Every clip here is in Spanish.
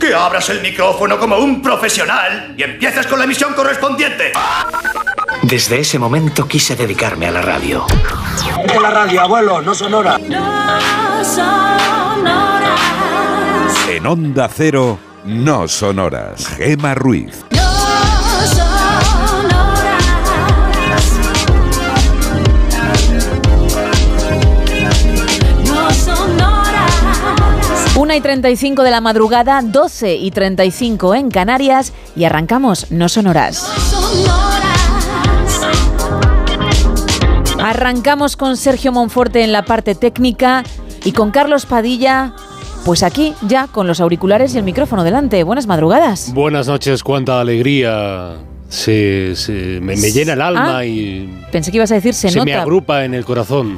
que abras el micrófono como un profesional y empieces con la emisión correspondiente. Desde ese momento quise dedicarme a la radio. De la radio, abuelo, no sonora. En Onda Cero, no sonoras. Gema Ruiz. Una y 35 de la madrugada, 12 y 35 en Canarias y arrancamos No Sonoras. Arrancamos con Sergio Monforte en la parte técnica y con Carlos Padilla, pues aquí ya con los auriculares y el micrófono delante. Buenas madrugadas. Buenas noches, cuánta alegría. Se, se- me, me llena el alma Ah, y Pensé que ibas a decir se, se, nota. me agrupa en el corazón.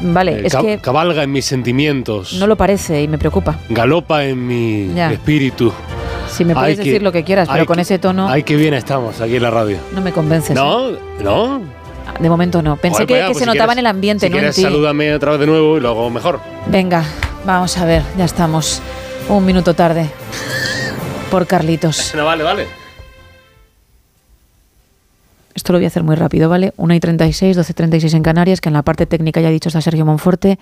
Mm, Vale, Eh, es que Cabalga en mis sentimientos. no lo parece y me preocupa. Galopa en mi Ya. espíritu. Si me puedes que- decir lo que quieras, pero con que- ese tono Ay, qué bien estamos aquí en la radio. no me convences. ¿No? ¿No? ¿eh? De momento no. Pensé Joder, que, pues que pues se si notaba quieres- en el ambiente, si no en quieres, ti. salúdame otra vez de nuevo y lo hago mejor. Venga, vamos a ver, ya estamos. Un minuto tarde. Por Carlitos. No, vale, vale. Esto lo voy a hacer muy rápido, ¿vale? 1 y 36, 12 y 36 en Canarias, que en la parte técnica ya ha dicho está Sergio Monforte.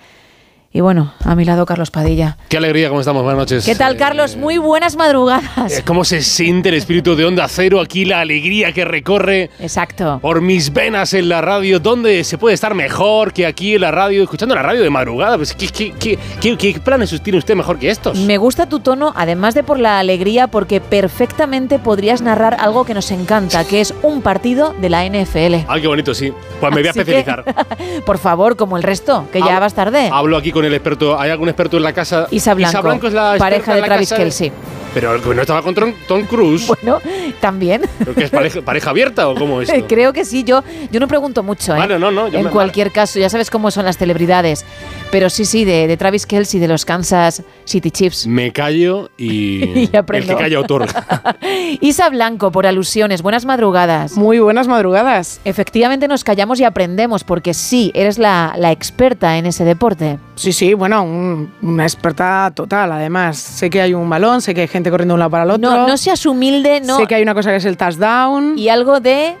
Y bueno, a mi lado Carlos Padilla. Qué alegría, ¿cómo estamos? Buenas noches. ¿Qué tal, Carlos? Muy buenas madrugadas. Eh, ¿Cómo se siente el espíritu de Onda Cero aquí, la alegría que recorre Exacto. por mis venas en la radio? ¿Dónde se puede estar mejor que aquí en la radio, escuchando la radio de madrugada? Pues, ¿qué, qué, qué, qué- qué planes tiene usted mejor que estos? Me gusta tu tono, además de por la alegría, porque perfectamente podrías narrar algo que nos encanta, que es un partido de la NFL. Ah, qué bonito, sí. Pues me voy a Así que, especializar. Por favor, como el resto, que ya Hablo- vas tarde. Hablo aquí con el experto. ¿Hay algún experto en la casa? Isa Blanco, es la experta pareja de la Travis casa Kelce. Pero no estaba con Tom, Tom Cruise. Bueno, también. ¿Pero que es pareja, pareja abierta o cómo es? Creo que sí, yo, yo no pregunto mucho. ¿eh? Vale, no, no, yo en me- cualquier caso, ya sabes cómo son las celebridades. Pero sí, sí, de, de Travis Kelce y de los Kansas City Chiefs. Me callo y, Y aprendo. el que calla otorga. Isa Blanco, por alusiones, buenas madrugadas. Muy buenas madrugadas. Efectivamente nos callamos y aprendemos, porque sí, eres la, la experta en ese deporte. Sí, sí, bueno, un- una experta total, además. Sé que hay un balón, sé que hay gente corriendo de un lado para el otro. No, no seas humilde, no. Sé que hay una cosa que es el touchdown. Y algo de...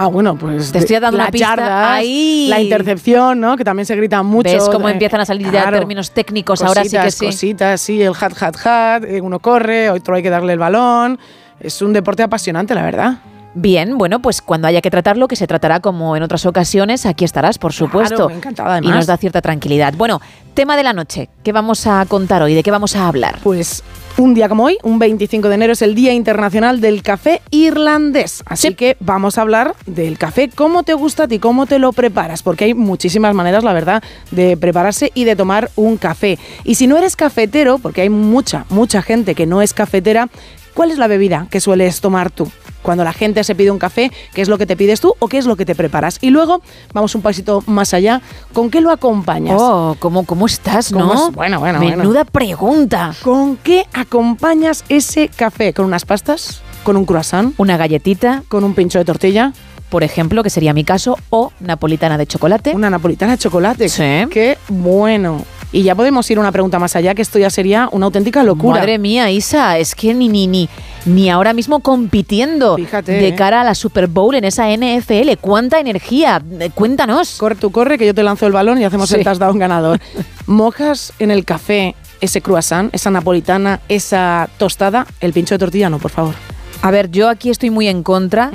Ah, bueno, pues. Te estoy dando una las pista. yardas, Ahí. La intercepción, ¿no? Que también se grita mucho. ¿Ves cómo empiezan a salir ya claro. términos técnicos? Ahora sí que sí. Cositas, sí, el hat, hat, hat. eh, Uno corre, otro hay que darle el balón. Es un deporte apasionante, la verdad. Bien, bueno, pues cuando haya que tratarlo, que se tratará como en otras ocasiones, aquí estarás, por supuesto. Claro, encantada, y nos da cierta tranquilidad. Bueno, tema de la noche. ¿Qué vamos a contar hoy? ¿De qué vamos a hablar? Pues un día como hoy, un 25 de enero, es el Día Internacional del Café Irlandés. Así que vamos a hablar del café, cómo te gusta a ti, cómo te lo preparas, porque hay muchísimas maneras, la verdad, de prepararse y de tomar un café. Y si no eres cafetero, porque hay mucha, mucha gente que no es cafetera, ¿cuál es la bebida que sueles tomar tú? Cuando la gente se pide un café, ¿qué es lo que te pides tú o qué es lo que te preparas? Y luego vamos un pasito más allá, ¿con qué lo acompañas? Oh, ¿cómo, cómo estás, ¿Cómo no? es? Bueno, bueno, bueno. Menuda pregunta. ¿Con qué acompañas ese café? ¿Con unas pastas? ¿Con un croissant? Una galletita, ¿Con un pincho de tortilla? Por ejemplo, que sería mi caso, o napolitana de chocolate. Una napolitana de chocolate. Sí. ¡Qué bueno! Y ya podemos ir a una pregunta más allá, que esto ya sería una auténtica locura. Madre mía, Isa, es que ni, ni, ni, ni ahora mismo compitiendo Fíjate, de ¿eh? cara a la Super Bowl en esa NFL. ¿Cuánta energía? Cuéntanos. Corre, tú corre, que yo te lanzo el balón y hacemos Sí. el touchdown ganador. ¿Mojas en el café ese croissant, esa napolitana, esa tostada? El pincho de tortilla no, por favor. A ver, yo aquí estoy muy en contra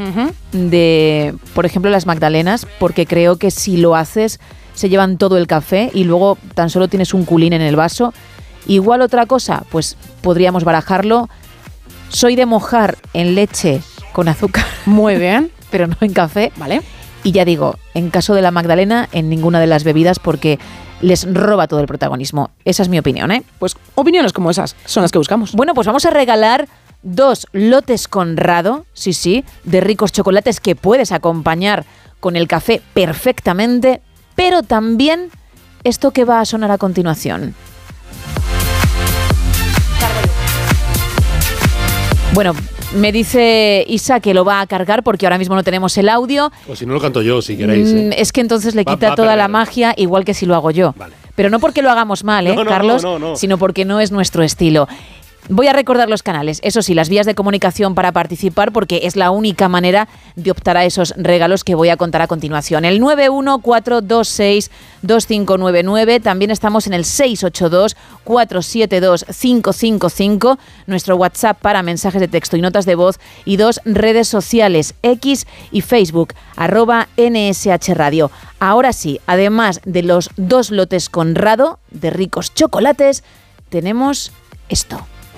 de, por ejemplo, las magdalenas, porque creo que si lo haces se llevan todo el café y luego tan solo tienes un culín en el vaso. Igual otra cosa, pues podríamos barajarlo. Soy de mojar en leche con azúcar. Muy bien. pero no en café. Vale. Y ya digo, en caso de la Magdalena, en ninguna de las bebidas porque les roba todo el protagonismo. Esa es mi opinión, ¿eh? Pues opiniones como esas son las que buscamos. Bueno, pues vamos a regalar dos lotes Conrado, sí, sí, de ricos chocolates que puedes acompañar con el café perfectamente, pero también esto que va a sonar a continuación. Bueno, me dice Isa que lo va a cargar porque ahora mismo no tenemos el audio. O si no lo canto yo, si queréis. ¿eh? Mm, Es que entonces le Va- quita va toda la magia, igual que si lo hago yo. Pero no porque lo hagamos mal, ¿eh, No, no, Carlos? no, no, no. Sino porque no es nuestro estilo. Voy a recordar los canales, eso sí, las vías de comunicación para participar, porque es la única manera de optar a esos regalos que voy a contar a continuación. El 914262599, también estamos en el 682472555, nuestro WhatsApp para mensajes de texto y notas de voz, y dos redes sociales, X y Facebook, arroba NSH Radio. Ahora sí, además de los dos lotes Conrado de ricos chocolates, tenemos esto.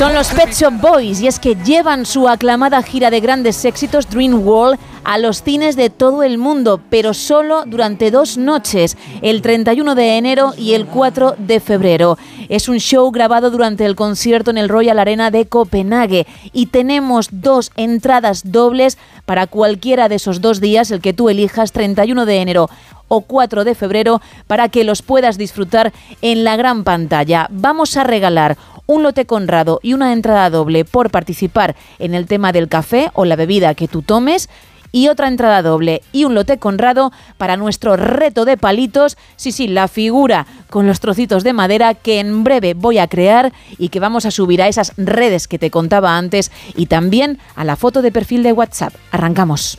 Son los Pet Shop Boys y es que llevan su aclamada gira de grandes éxitos Dream World a los cines de todo el mundo, pero solo durante dos noches, el 31 de enero y el 4 de febrero. Es un show grabado durante el concierto en el Royal Arena de Copenhague y tenemos dos entradas dobles para cualquiera de esos dos días, el que tú elijas, 31 de enero o 4 de febrero para que los puedas disfrutar en la gran pantalla. Vamos a regalar un lote Conrado y una entrada doble por participar en el tema del café o la bebida que tú tomes y otra entrada doble y un lote Conrado para nuestro reto de palitos, sí, sí, la figura con los trocitos de madera que en breve voy a crear y que vamos a subir a esas redes que te contaba antes y también a la foto de perfil de WhatsApp. Arrancamos.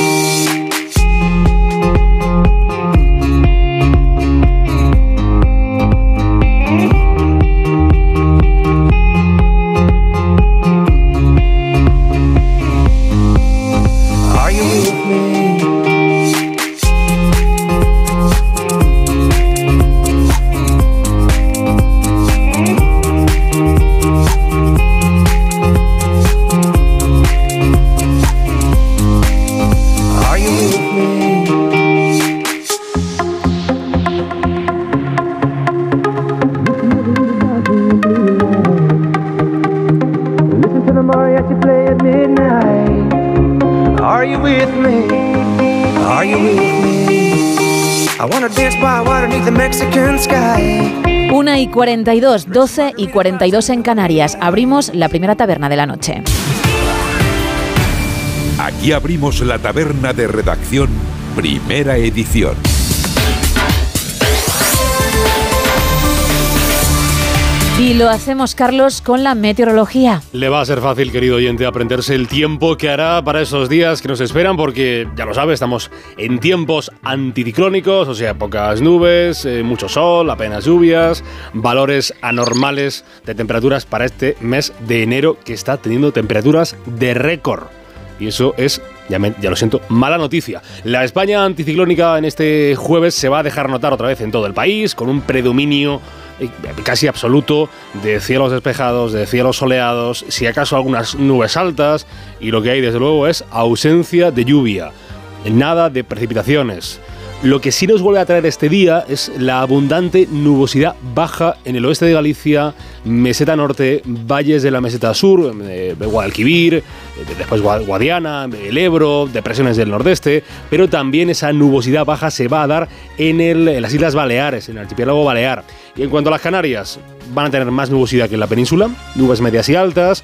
1 y 42, 12 y 42 en Canarias. Abrimos la primera taberna de la noche. Aquí abrimos la taberna de redacción, primera edición. Y lo hacemos, Carlos, con la meteorología. Le va a ser fácil, querido oyente, aprenderse el tiempo que hará para esos días que nos esperan, porque ya lo sabe, estamos en tiempos anticiclónicos, o sea, pocas nubes, eh, mucho sol, apenas lluvias, valores anormales de temperaturas para este mes de enero que está teniendo temperaturas de récord. Y eso es, ya, lo siento, mala noticia. La España anticiclónica en este jueves se va a dejar notar otra vez en todo el país, con un predominio eh, casi absoluto de cielos despejados, de cielos soleados, si acaso algunas nubes altas, y lo que hay desde luego es ausencia de lluvia, nada de precipitaciones. Lo que sí nos vuelve a traer este día es la abundante nubosidad baja en el oeste de Galicia, meseta norte, valles de la meseta sur, eh, Guadalquivir, eh, después Gua- Guadiana, el Ebro, depresiones del nordeste, pero también esa nubosidad baja se va a dar en, en las Islas Baleares, en el archipiélago Balear. Y en cuanto a las Canarias, van a tener más nubosidad que en la península, nubes medias y altas,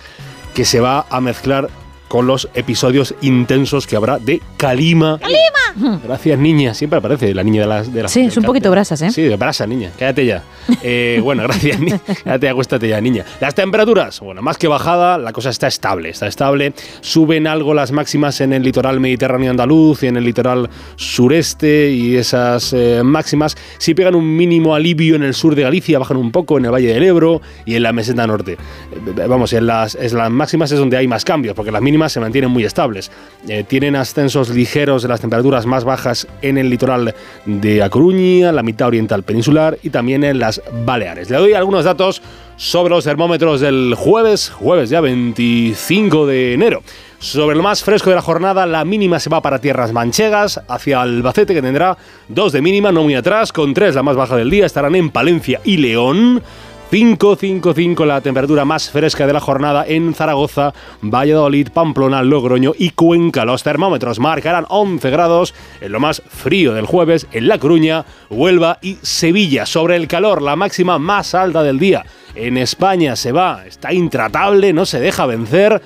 que se va a mezclar con los episodios intensos que habrá de Kalima. ¡Kalima! Gracias, niña. Siempre aparece la niña de las... De las Sí, es un poquito brasas, ¿eh? Sí, de brasa, niña. Cállate ya. Eh, bueno, gracias, niña. Cállate, acuéstate ya, niña. Las temperaturas, bueno, más que bajada, la cosa está estable. Está estable. Suben algo las máximas en el litoral mediterráneo andaluz y en el litoral sureste y esas eh, máximas sí pegan un mínimo alivio en el sur de Galicia, bajan un poco en el Valle del Ebro y en la meseta norte. Eh, vamos, en las, en las máximas es donde hay más cambios, porque las mínimas se mantienen muy estables. Eh, tienen ascensos ligeros de las temperaturas más bajas en el litoral de A Coruña, la mitad oriental peninsular y también en las Baleares. Le doy algunos datos sobre los termómetros del jueves, jueves ya 25 de enero. Sobre lo más fresco de la jornada, la mínima se va para tierras manchegas, hacia Albacete, que tendrá 2 de mínima, no muy atrás, con 3 la más baja del día, estarán en Palencia y León. 5, 5, 5 la temperatura más fresca de la jornada en Zaragoza, Valladolid, Pamplona, Logroño y Cuenca. Los termómetros marcarán 11 grados en lo más frío del jueves en La Coruña, Huelva y Sevilla. Sobre el calor, la máxima más alta del día en España se va, está intratable, no se deja vencer.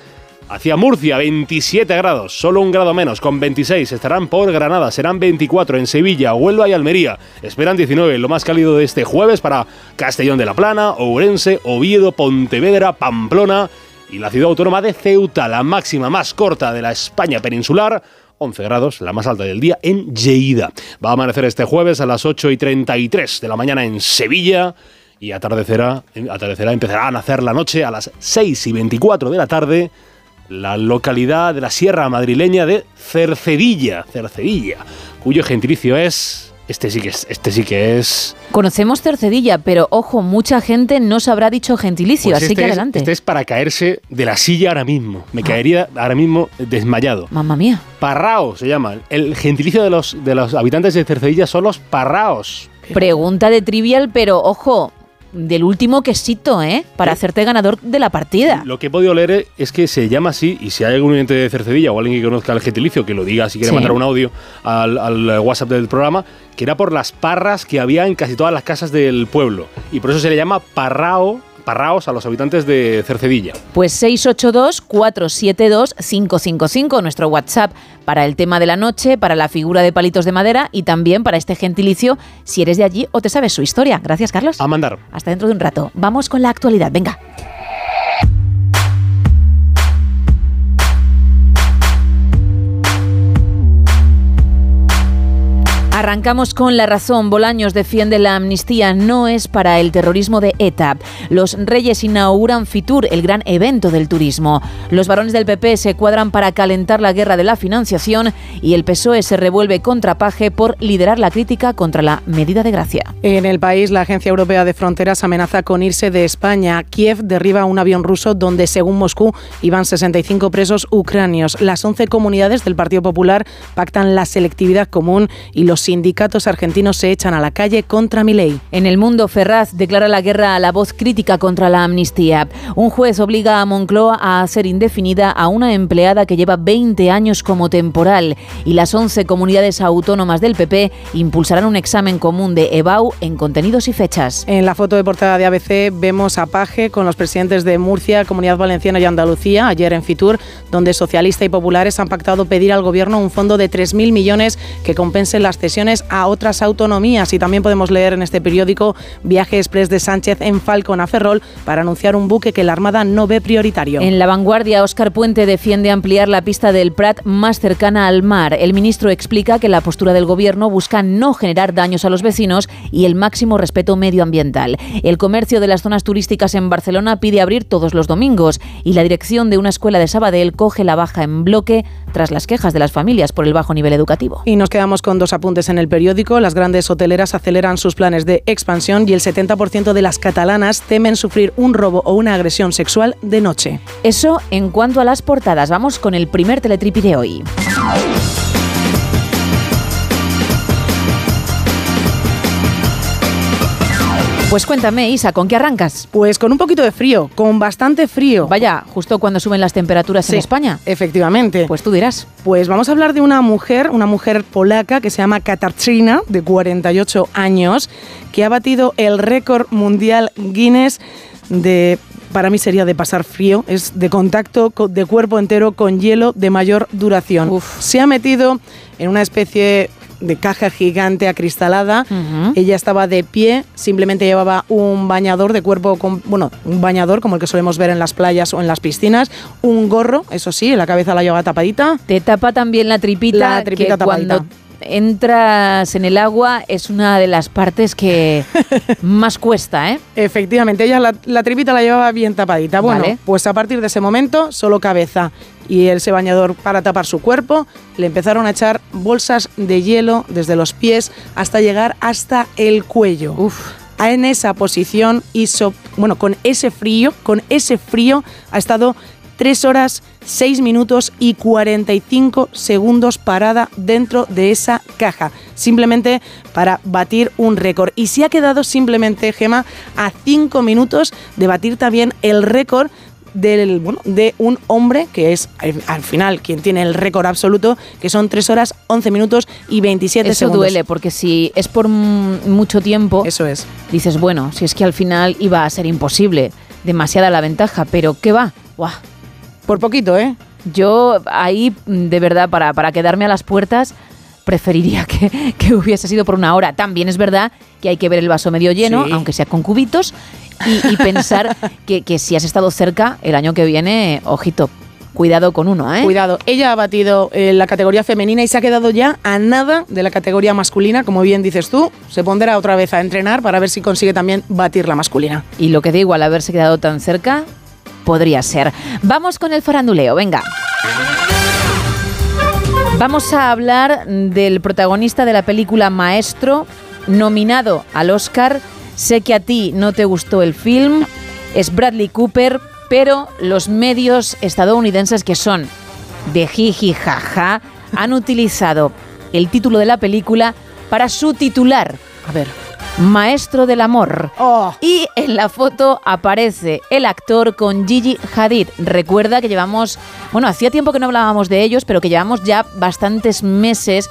Hacia Murcia, 27 grados, solo un grado menos, con 26. Estarán por Granada, serán 24 en Sevilla, Huelva y Almería. Esperan 19, lo más cálido de este jueves para Castellón de la Plana, Ourense, Oviedo, Pontevedra, Pamplona y la ciudad autónoma de Ceuta, la máxima más corta de la España peninsular. 11 grados, la más alta del día en Lleida. Va a amanecer este jueves a las 8 y 33 de la mañana en Sevilla y atardecerá, atardecerá, empezará a nacer la noche a las 6 y 24 de la tarde la localidad de la sierra madrileña de Cercedilla, Cercedilla, cuyo gentilicio es este sí que es este sí que es Conocemos Cercedilla, pero ojo, mucha gente no se habrá dicho gentilicio, Pues así este que es- adelante. este es para caerse de la silla ahora mismo. Ah. Me caería ahora mismo desmayado. Mamma mía. Parrao se llama. El gentilicio de los de los habitantes de Cercedilla son los parraos. Pregunta de trivial, pero ojo, del último quesito, ¿eh? Para hacerte ganador de la partida. Lo que he podido leer es que se llama así, y si hay algún oyente de Cercedilla o alguien que conozca el gentilicio, que lo diga si quiere Sí. mandar un audio al, al WhatsApp del programa, que era por las parras que había en casi todas las casas del pueblo. Y por eso se le llama parrao, parraos a los habitantes de Cercedilla. Pues 682-472-555, nuestro WhatsApp para el tema de la noche, para la figura de palitos de madera y también para este gentilicio, si eres de allí o te sabes su historia. Gracias, Carlos. A mandar. Hasta dentro de un rato. Vamos con la actualidad. Venga. Arrancamos con la razón. Bolaños defiende la amnistía no es para el terrorismo de ETA. Los Reyes inauguran Fitur, el gran evento del turismo. Los varones del PP se cuadran para calentar la guerra de la financiación y el PSOE se revuelve contra Paje por liderar la crítica contra la medida de gracia. En el país, la Agencia Europea de Fronteras amenaza con irse de España. Kiev derriba un avión ruso donde, según Moscú, iban 65 presos ucranios. Las 11 comunidades del Partido Popular pactan la selectividad común y los sindicatos argentinos se echan a la calle contra Milei. En el mundo, Ferraz declara la guerra a la voz crítica contra la amnistía. Un juez obliga a Moncloa a hacer indefinida a una empleada que lleva 20 años como temporal y las 11 comunidades autónomas del PP impulsarán un examen común de EBAU en contenidos y fechas. En la foto de portada de ABC vemos a Paje con los presidentes de Murcia, Comunidad Valenciana y Andalucía, ayer en Fitur, donde Socialista y Populares han pactado pedir al Gobierno un fondo de 3.000 millones que compense las cesiones a otras autonomías. Y también podemos leer en este periódico viaje express de Sánchez en Falcon a Ferrol para anunciar un buque que la Armada no ve prioritario. En la vanguardia, Óscar Puente defiende ampliar la pista del Prat más cercana al mar. El ministro explica que la postura del gobierno busca no generar daños a los vecinos y el máximo respeto medioambiental. El comercio de las zonas turísticas en Barcelona pide abrir todos los domingos y la dirección de una escuela de Sabadell coge la baja en bloque tras las quejas de las familias por el bajo nivel educativo. Y nos quedamos con dos apuntes en el periódico. Las grandes hoteleras aceleran sus planes de expansión y el 70% de las catalanas temen sufrir un robo o una agresión sexual de noche. Eso en cuanto a las portadas. Vamos con el primer teletripi de hoy. Pues cuéntame, Isa, ¿con qué arrancas? Pues con un poquito de frío, con bastante frío. Vaya, justo cuando suben las temperaturas Sí, en España. Efectivamente. Pues tú dirás. Pues vamos a hablar de una mujer, una mujer polaca que se llama Katarzyna, de 48 años, que ha batido el récord mundial Guinness de para mí sería de pasar frío, es de contacto co- de cuerpo entero con hielo de mayor duración. Se ha metido en una especie de caja gigante acristalada. Ella estaba de pie, simplemente llevaba un bañador de cuerpo, con, bueno, un bañador como el que solemos ver en las playas o en las piscinas, un gorro, eso sí, la cabeza la llevaba tapadita. Te tapa también la tripita, La tripita que tapadita. cuando entras en el agua es una de las partes que más cuesta, ¿eh? Efectivamente, ella la, la tripita la llevaba bien tapadita. Bueno, Vale. pues a partir de ese momento, solo cabeza y ese bañador para tapar su cuerpo, le empezaron a echar bolsas de hielo desde los pies hasta llegar hasta el cuello. En esa posición y so- bueno, con ese frío, con ese frío ha estado 3 horas, 6 minutos y 45 segundos parada dentro de esa caja, simplemente para batir un récord. Y se ha quedado simplemente, Gema, a 5 minutos de batir también el récord del, bueno, de un hombre que es al al final quien tiene el récord absoluto, que son 3 horas, 11 minutos y 27 Eso segundos. duele, porque si es por mucho tiempo, Eso es. dices, bueno, si es que al final iba a ser imposible, demasiada la ventaja, pero ¿qué va? Buah. Por poquito, ¿eh? Yo ahí, mm, de verdad, para, para quedarme a las puertas, preferiría que, que hubiese sido por una hora. También es verdad que hay que ver el vaso medio lleno, Sí. aunque sea con cubitos, y, y pensar que, que si has estado cerca el año que viene, ojito, cuidado con uno, ¿eh? Cuidado, ella ha batido eh, la categoría femenina y se ha quedado ya a nada de la categoría masculina, como bien dices tú. Se pondrá otra vez a entrenar para ver si consigue también batir la masculina. Y lo que digo, al haberse quedado tan cerca, podría ser. Vamos con el faranduleo, venga. Vamos a hablar del protagonista de la película Maestro, nominado al Oscar. Sé que a ti no te gustó el film, es Bradley Cooper, pero los medios estadounidenses que son de jiji jaja han utilizado el título de la película para su titular. A ver. Maestro del amor. Oh. Y en la foto aparece el actor con Gigi Hadid. Recuerda que llevamos, bueno, hacía tiempo que no hablábamos de ellos, pero que llevamos ya bastantes meses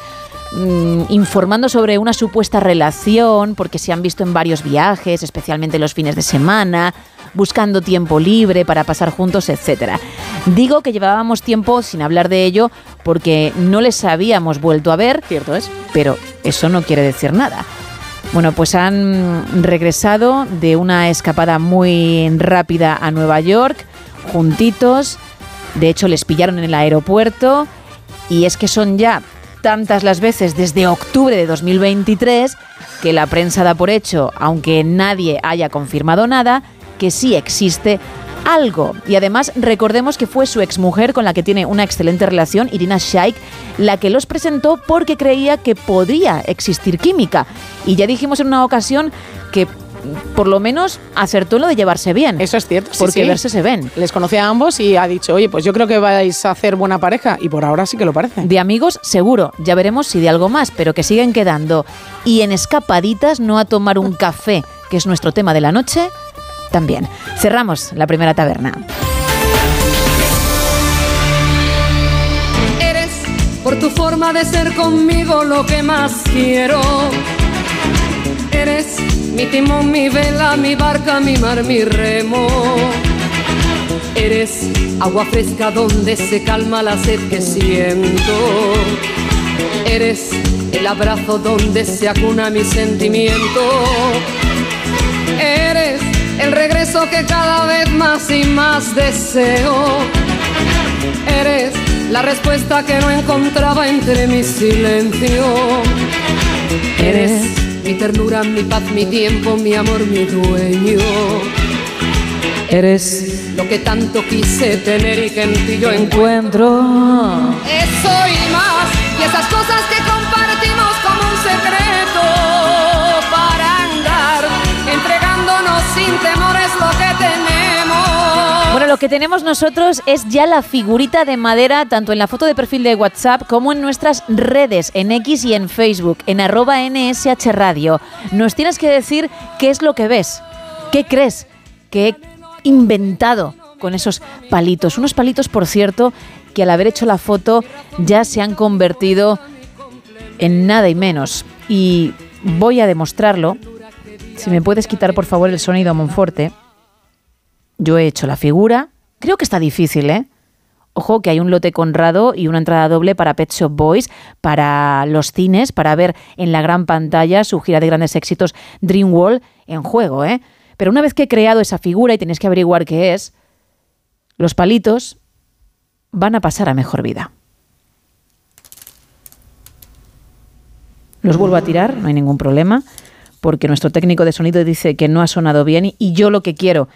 mm, informando sobre una supuesta relación, porque se han visto en varios viajes, especialmente los fines de semana, buscando tiempo libre para pasar juntos, etcétera. Digo que llevábamos tiempo sin hablar de ello porque no les habíamos vuelto a ver. Cierto es. Pero eso no quiere decir nada. Bueno, pues han regresado de una escapada muy rápida a Nueva York, juntitos. De hecho, les pillaron en el aeropuerto. Y es que son ya tantas las veces desde octubre de 2023 que la prensa da por hecho, aunque nadie haya confirmado nada, que sí existe algo. Y además recordemos que fue su exmujer con la que tiene una excelente relación, Irina Shayk, la que los presentó porque creía que podía existir química. Y ya dijimos en una ocasión que por lo menos acertó en lo de llevarse bien. Eso es cierto. sí, Porque sí. verse se ven. Les conoce a ambos y ha dicho, oye, pues yo creo que vais a hacer buena pareja. Y por ahora sí que lo parece. De amigos, seguro. Ya veremos si de algo más, pero que siguen quedando. Y en escapaditas, no a tomar un café, que es nuestro tema de la noche, también. Cerramos la primera taberna. Eres por tu forma de ser conmigo lo que más quiero. Eres mi timón, mi vela, mi barca, mi mar, mi remo. Eres agua fresca donde se calma la sed que siento. Eres el abrazo donde se acuna mi sentimiento. Eres el regreso que cada vez más y más deseo. Eres la respuesta que no encontraba entre mi silencio. Eres mi ternura, mi paz, mi tiempo, mi amor, mi dueño. Eres lo que tanto quise tener y que en ti yo encuentro. Eso y más, y esas cosas que compartimos como un secreto Bueno, lo que tenemos nosotros es ya la figurita de madera, tanto en la foto de perfil de WhatsApp como en nuestras redes, en X y en Facebook, en arroba NSH Radio. Nos tienes que decir qué es lo que ves, qué crees que he inventado con esos palitos. Unos palitos, por cierto, que al haber hecho la foto ya se han convertido en nada y menos. Y voy a demostrarlo. Si me puedes quitar, por favor, el sonido Monforte. Yo he hecho la figura. Creo que está difícil, ¿eh? Ojo que hay un lote Conrado y una entrada doble para Pet Shop Boys, para los cines, para ver en la gran pantalla su gira de grandes éxitos Dream World en juego, ¿eh? Pero una vez que he creado esa figura y tenéis que averiguar qué es, los palitos van a pasar a mejor vida. Los vuelvo a tirar, no hay ningún problema, porque nuestro técnico de sonido dice que no ha sonado bien y yo lo que quiero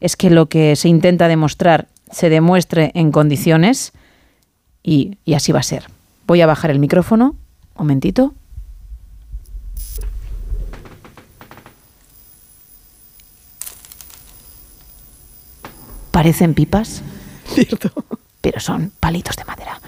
es que lo que se intenta demostrar se demuestre en condiciones y, y así va a ser. Voy a bajar el micrófono, un momentito. Parecen pipas, Cierto. pero son palitos de madera.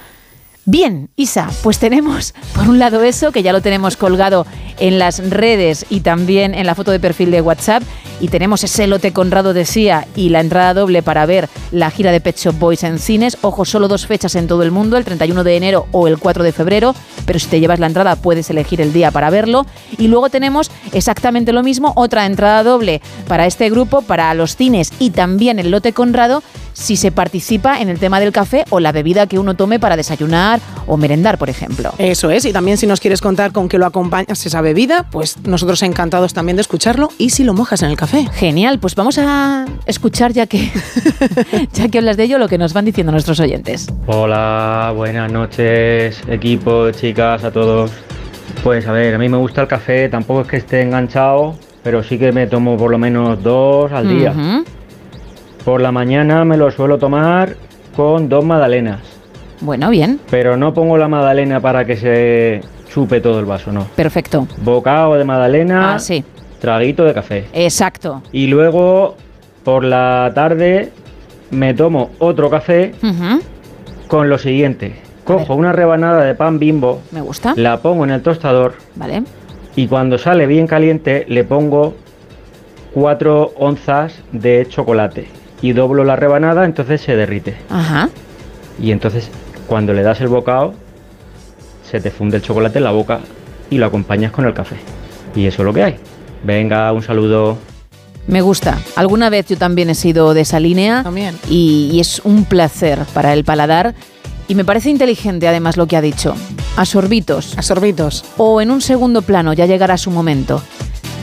Bien, Isa, pues tenemos por un lado eso, que ya lo tenemos colgado en las redes y también en la foto de perfil de WhatsApp, y tenemos ese lote Conrado decía y la entrada doble para ver la gira de Pet Shop Boys en cines. Ojo, solo dos fechas en todo el mundo, el 31 de enero o el 4 de febrero, pero si te llevas la entrada puedes elegir el día para verlo. Y luego tenemos exactamente lo mismo, otra entrada doble para este grupo, para los cines y también el lote Conrado, si se participa en el tema del café o la bebida que uno tome para desayunar o merendar, por ejemplo. Eso es, y también si nos quieres contar con qué lo acompañas esa bebida, pues nosotros encantados también de escucharlo y si lo mojas en el café. Genial, pues vamos a escuchar ya que ya que hablas de ello lo que nos van diciendo nuestros oyentes. Hola, buenas noches, equipo, chicas, a todos. Pues a ver, a mí me gusta el café, tampoco es que esté enganchado, pero sí que me tomo por lo menos dos al día. Por la mañana me lo suelo tomar con dos magdalenas, Bueno, bien, pero no pongo la magdalena para que se chupe todo el vaso, no. perfecto. Bocado de magdalena, Ah, sí, traguito de café. exacto. Y luego por la tarde me tomo otro café con lo siguiente. Cojo una rebanada de pan bimbo, Me gusta. la pongo en el tostador Vale. y cuando sale bien caliente le pongo 4 onzas de chocolate y doblo la rebanada, entonces se derrite. Ajá. Y entonces cuando le das el bocado, se te funde el chocolate en la boca y lo acompañas con el café. Y eso es lo que hay. Venga, un saludo. Me gusta. Alguna vez yo también he sido de esa línea También. y, y es un placer para el paladar. Y me parece inteligente además lo que ha dicho. A sorbitos. A sorbitos. O en un segundo plano ya llegará su momento.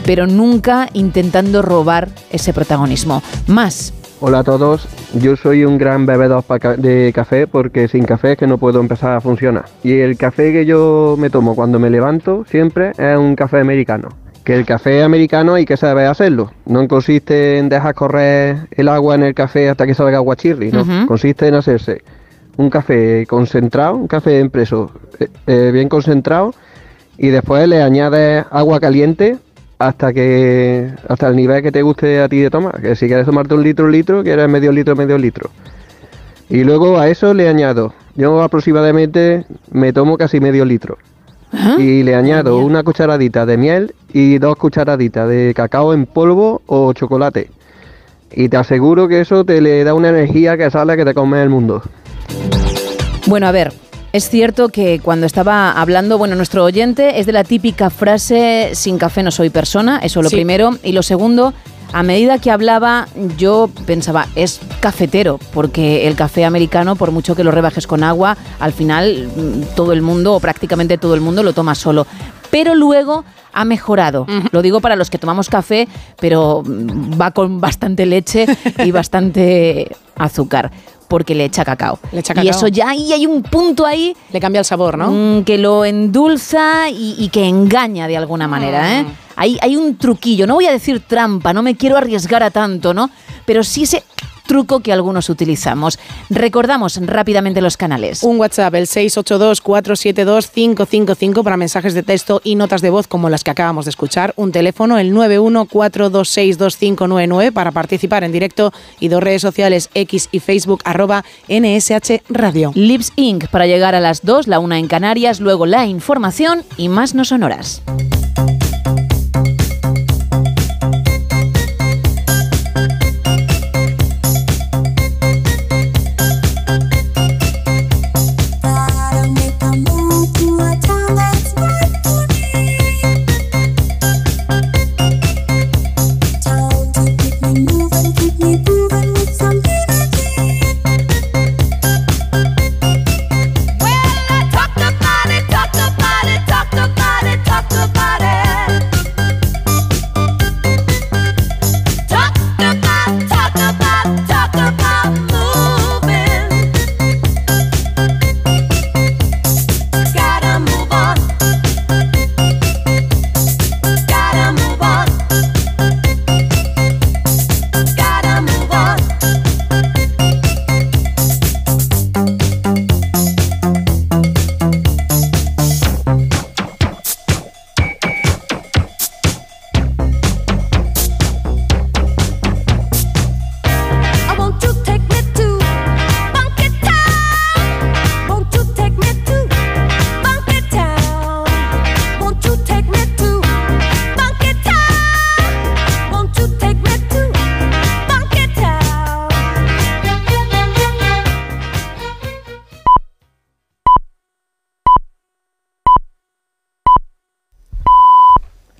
Pero nunca intentando robar ese protagonismo. Más. Hola a todos, yo soy un gran bebedor de café porque sin café es que no puedo empezar a funcionar. Y el café que yo me tomo cuando me levanto siempre es un café americano. Que el café americano hay que saber hacerlo. No consiste en dejar correr el agua en el café hasta que salga agua chirri, no. Consiste en hacerse un café concentrado, un café impreso eh, eh, bien concentrado y después le añades agua caliente hasta que hasta el nivel que te guste a ti de tomar. Que si quieres tomarte un litro, un litro, quieres medio litro, medio litro. Y luego a eso le añado, yo aproximadamente me tomo casi medio litro. Y le añado una cucharadita de miel y dos cucharaditas de cacao en polvo o chocolate. Y te aseguro que eso te le da una energía que sale que te come el mundo. Bueno, a ver, es cierto que cuando estaba hablando, bueno, nuestro oyente es de la típica frase sin café no soy persona, eso lo Sí. primero. Y lo segundo, a medida que hablaba, yo pensaba, es cafetero, porque el café americano, por mucho que lo rebajes con agua, al final mm, todo el mundo, o prácticamente todo el mundo, lo toma solo. Pero luego ha mejorado. Lo digo para los que tomamos café, pero mm, va con bastante leche y bastante azúcar, porque le echa cacao. Le echa Y cacao. eso ya ahí hay un punto ahí. Le cambia el sabor, ¿no? mm, que lo endulza y, y que engaña de alguna manera, ¿eh? Hay, hay un truquillo, no voy a decir trampa, no me quiero arriesgar a tanto, ¿no? Pero sí ese truco que algunos utilizamos. Recordamos rápidamente los canales. Un WhatsApp, el 682-472-555 para mensajes de texto y notas de voz como las que acabamos de escuchar. Un teléfono, el 914262599 para participar en directo y dos redes sociales X y Facebook arroba NSH Radio. Lips Inc. para llegar a las 2, la una en Canarias, luego la información y más no sonoras.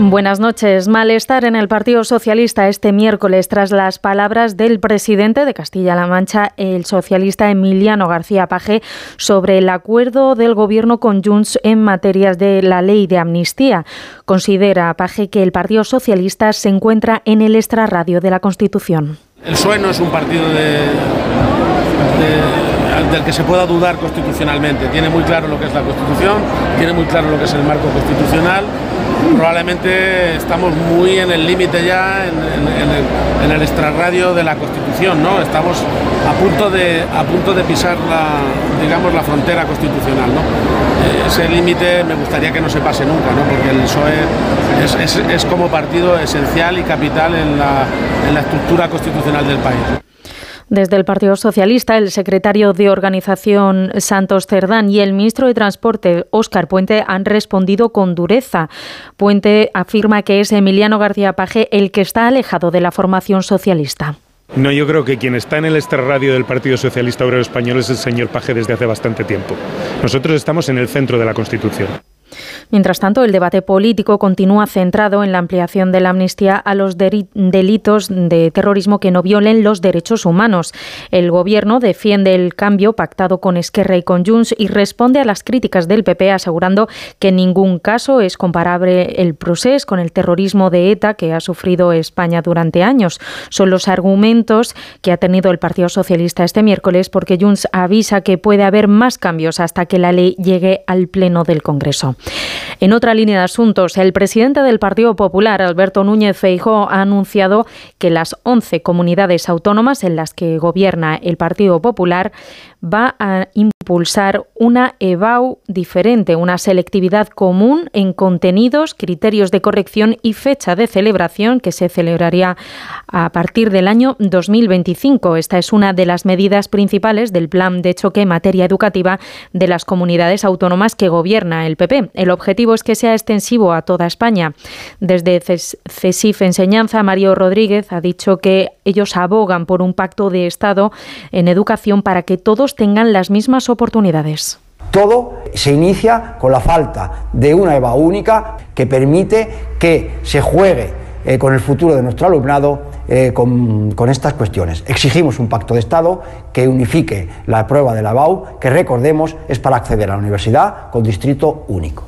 Buenas noches. Malestar en el Partido Socialista este miércoles tras las palabras del presidente de Castilla-La Mancha, el socialista Emiliano García Paje, sobre el acuerdo del gobierno con Junts en materias de la ley de amnistía. Considera Paje que el Partido Socialista se encuentra en el extrarradio de la Constitución. El PSOE no es un partido del que se pueda dudar constitucionalmente. Tiene muy claro lo que es la Constitución, tiene muy claro lo que es el marco constitucional probablemente estamos muy en el límite ya, en, el, extrarradio de la Constitución, ¿no? Estamos a punto de, a punto de pisar la, digamos, la frontera constitucional, ¿no? Eh, ese límite me gustaría que no se pase nunca, ¿no? Porque el PSOE es, es como partido esencial y capital en la, en la estructura constitucional del país. Desde el Partido Socialista, el secretario de Organización Santos Cerdán y el ministro de Transporte Óscar Puente han respondido con dureza. Puente afirma que es Emiliano García Paje el que está alejado de la formación socialista. No, yo creo que quien está en el extrarradio del Partido Socialista Obrero Español es el señor Paje desde hace bastante tiempo. Nosotros estamos en el centro de la Constitución. Mientras tanto, el debate político continúa centrado en la ampliación de la amnistía a los delitos de terrorismo que no violen los derechos humanos. El Gobierno defiende el cambio pactado con Esquerra y con Junts y responde a las críticas del PP asegurando que en ningún caso es comparable el proceso con el terrorismo de ETA que ha sufrido España durante años. Son los argumentos que ha tenido el Partido Socialista este miércoles porque Junts avisa que puede haber más cambios hasta que la ley llegue al Pleno del Congreso. En otra línea de asuntos, el presidente del Partido Popular, Alberto Núñez Feijóo, ha anunciado que las 11 comunidades autónomas en las que gobierna el Partido Popular va a impulsar una EBAU diferente, una selectividad común en contenidos, criterios de corrección y fecha de celebración que se celebraría a partir del año 2025. Esta es una de las medidas principales del plan de choque en materia educativa de las comunidades autónomas que gobierna el PP. El objetivo es que sea extensivo a toda España. Desde CESIF Enseñanza, Mario Rodríguez ha dicho que ellos abogan por un pacto de Estado en educación para que todos tengan las mismas oportunidades. Todo se inicia con la falta de una EVA única que permite que se juegue eh, con el futuro de nuestro alumnado eh, con, con, estas cuestiones. Exigimos un pacto de Estado que unifique la prueba de la EBAU, que recordemos es para acceder a la universidad con distrito único.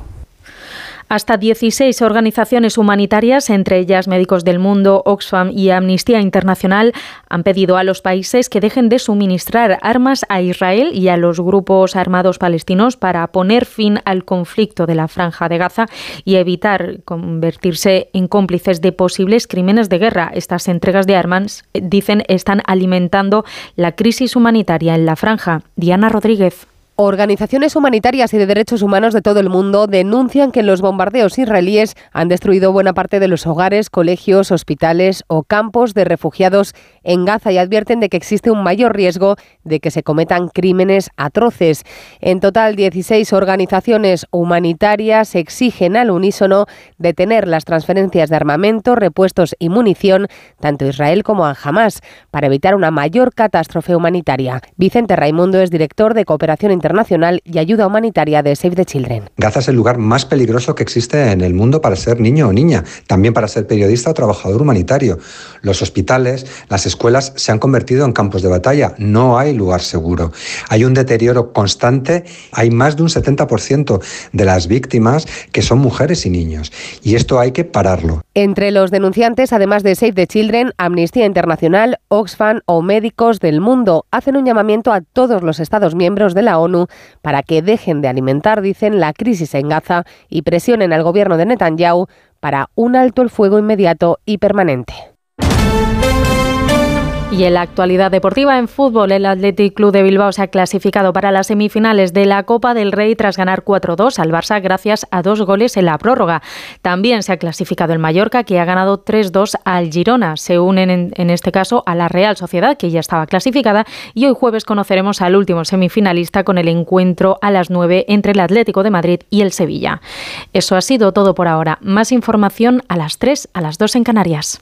Hasta 16 organizaciones humanitarias, entre ellas Médicos del Mundo, Oxfam y Amnistía Internacional, han pedido a los países que dejen de suministrar armas a Israel y a los grupos armados palestinos para poner fin al conflicto de la franja de Gaza y evitar convertirse en cómplices de posibles crímenes de guerra. Estas entregas de armas, dicen, están alimentando la crisis humanitaria en la franja. Diana Rodríguez. Organizaciones humanitarias y de derechos humanos de todo el mundo denuncian que los bombardeos israelíes han destruido buena parte de los hogares, colegios, hospitales o campos de refugiados en Gaza y advierten de que existe un mayor riesgo de que se cometan crímenes atroces. En total, 16 organizaciones humanitarias exigen al unísono detener las transferencias de armamento, repuestos y munición tanto a Israel como a Hamas para evitar una mayor catástrofe humanitaria. Vicente Raimundo es director de Cooperación Internacional Internacional y Ayuda Humanitaria de Save the Children. Gaza es el lugar más peligroso que existe en el mundo para ser niño o niña, también para ser periodista o trabajador humanitario. Los hospitales, las escuelas se han convertido en campos de batalla, no hay lugar seguro. Hay un deterioro constante, hay más de un 70% de las víctimas que son mujeres y niños, y esto hay que pararlo. Entre los denunciantes, además de Save the Children, Amnistía Internacional, Oxfam o Médicos del Mundo, hacen un llamamiento a todos los Estados miembros de la ONU para que dejen de alimentar, dicen, la crisis en Gaza y presionen al gobierno de Netanyahu para un alto el fuego inmediato y permanente. Y en la actualidad deportiva en fútbol, el Athletic Club de Bilbao se ha clasificado para las semifinales de la Copa del Rey tras ganar 4-2 al Barça gracias a dos goles en la prórroga. También se ha clasificado el Mallorca que ha ganado 3-2 al Girona. Se unen en, este caso a la Real Sociedad que ya estaba clasificada y hoy jueves conoceremos al último semifinalista con el encuentro a las 9 entre el Atlético de Madrid y el Sevilla. Eso ha sido todo por ahora. Más información a las 3, a las 2 en Canarias.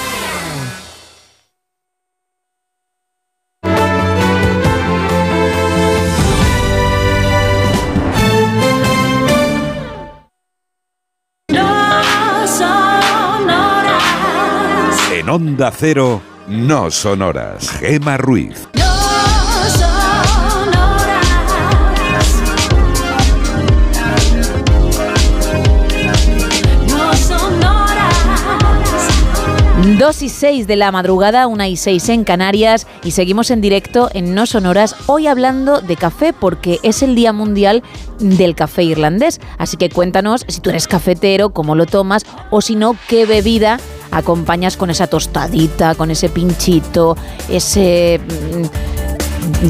Onda Cero, no sonoras. Gema Ruiz. Dos y seis de la madrugada, una y seis en Canarias y seguimos en directo en No Sonoras, hoy hablando de café porque es el Día Mundial del Café Irlandés. Así que cuéntanos si tú eres cafetero, cómo lo tomas o si no, qué bebida acompañas con esa tostadita, con ese pinchito, ese...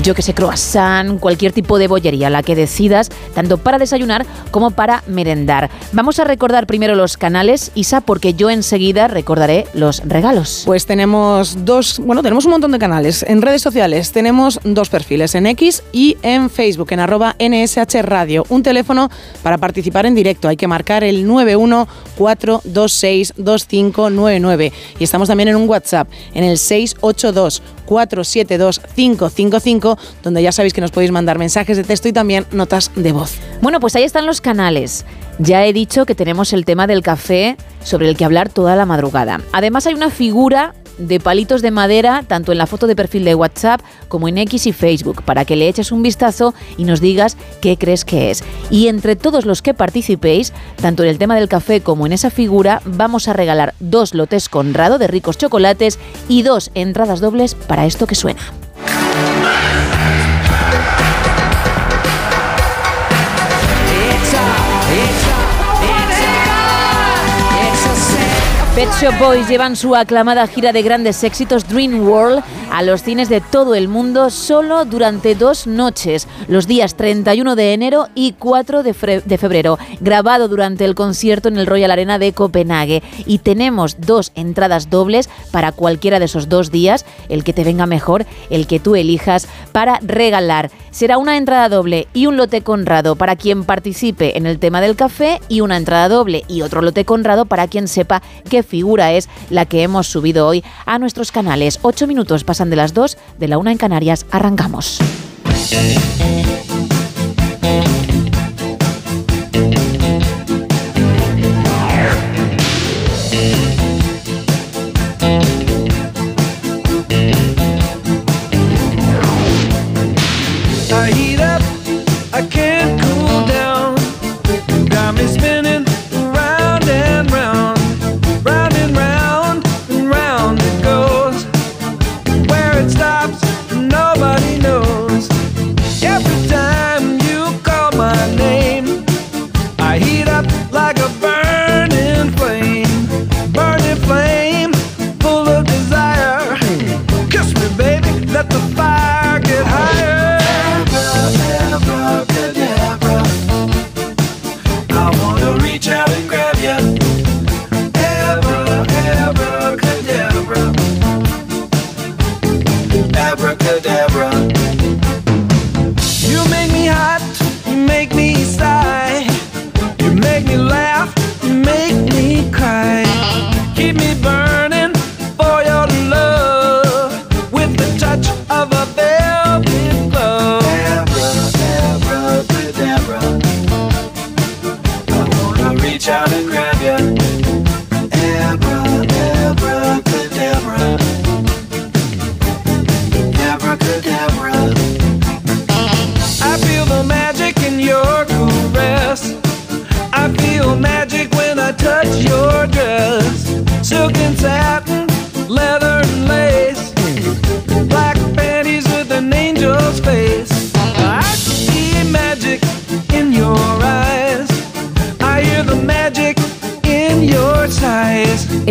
yo que sé, croissant, cualquier tipo de bollería, la que decidas, tanto para desayunar como para merendar. Vamos a recordar primero los canales, Isa, porque yo enseguida recordaré los regalos. Pues tenemos dos, bueno, tenemos un montón de canales. En redes sociales tenemos dos perfiles, en X y en Facebook, en arroba NSH Radio. Un teléfono para participar en directo. Hay que marcar el 914262599. Y estamos también en un WhatsApp, en el 682 472-555, donde ya sabéis que nos podéis mandar mensajes de texto y también notas de voz. Bueno, pues ahí están los canales. Ya he dicho que tenemos el tema del café sobre el que hablar toda la madrugada. Además hay una figura de palitos de madera tanto en la foto de perfil de WhatsApp como en X y Facebook para que le eches un vistazo y nos digas qué crees que es. Y entre todos los que participéis, tanto en el tema del café como en esa figura, vamos a regalar dos lotes Conrado de ricos chocolates y dos entradas dobles para esto que suena. Man. Pet Shop Boys llevan su aclamada gira de grandes éxitos Dream World a los cines de todo el mundo solo durante dos noches, los días 31 de enero y 4 de, febrero, grabado durante el concierto en el Royal Arena de Copenhague. Y tenemos dos entradas dobles para cualquiera de esos dos días, el que te venga mejor, el que tú elijas, para regalar. Será una entrada doble y un lote conrado para quien participe en el tema del café y una entrada doble y otro lote conrado para quien sepa qué figura es la que hemos subido hoy a nuestros canales. Ocho minutos pasan de las dos, de la una en Canarias. Arrancamos.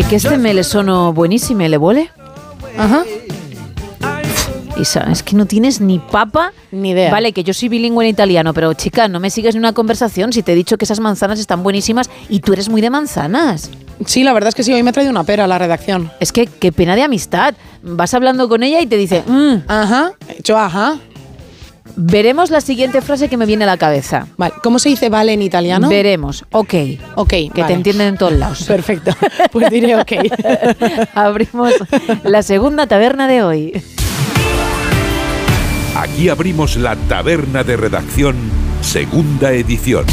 Que este me le sono buenísimo, ¿le vuole? Ajá. Isa, es que no tienes ni papa ni idea. Vale, que yo soy bilingüe en italiano, pero chica, no me sigues en una conversación si te he dicho que esas manzanas están buenísimas y tú eres muy de manzanas. Sí, la verdad es que sí, hoy me ha traído una pera a la redacción. Es que qué pena de amistad. Vas hablando con ella y te dice, "Mm". Ajá, hecho ajá. Veremos la siguiente frase que me viene a la cabeza. Vale, ¿cómo se dice vale en italiano? Veremos. Ok. Ok, Que vale. te entienden en todos lados. Perfecto. Pues diré ok. Abrimos la segunda taberna de hoy. Aquí abrimos la taberna de redacción, segunda edición.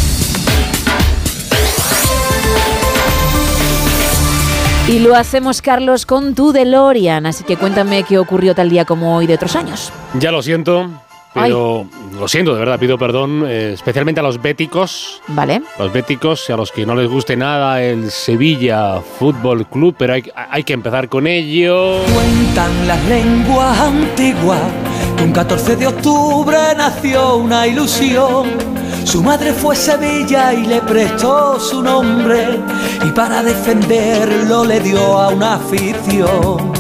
Y lo hacemos, Carlos, con tu DeLorean. Así que cuéntame qué ocurrió tal día como hoy de otros años. Ya lo siento, pero lo siento, de verdad, pido perdón, eh, especialmente a los béticos. Vale. Los béticos, a los que no les guste nada el Sevilla Fútbol Club, pero hay, hay que empezar con ello. Cuentan las lenguas antiguas que un 14 de octubre nació una ilusión. Su madre fue Sevilla y le prestó su nombre y para defenderlo le dio a una afición.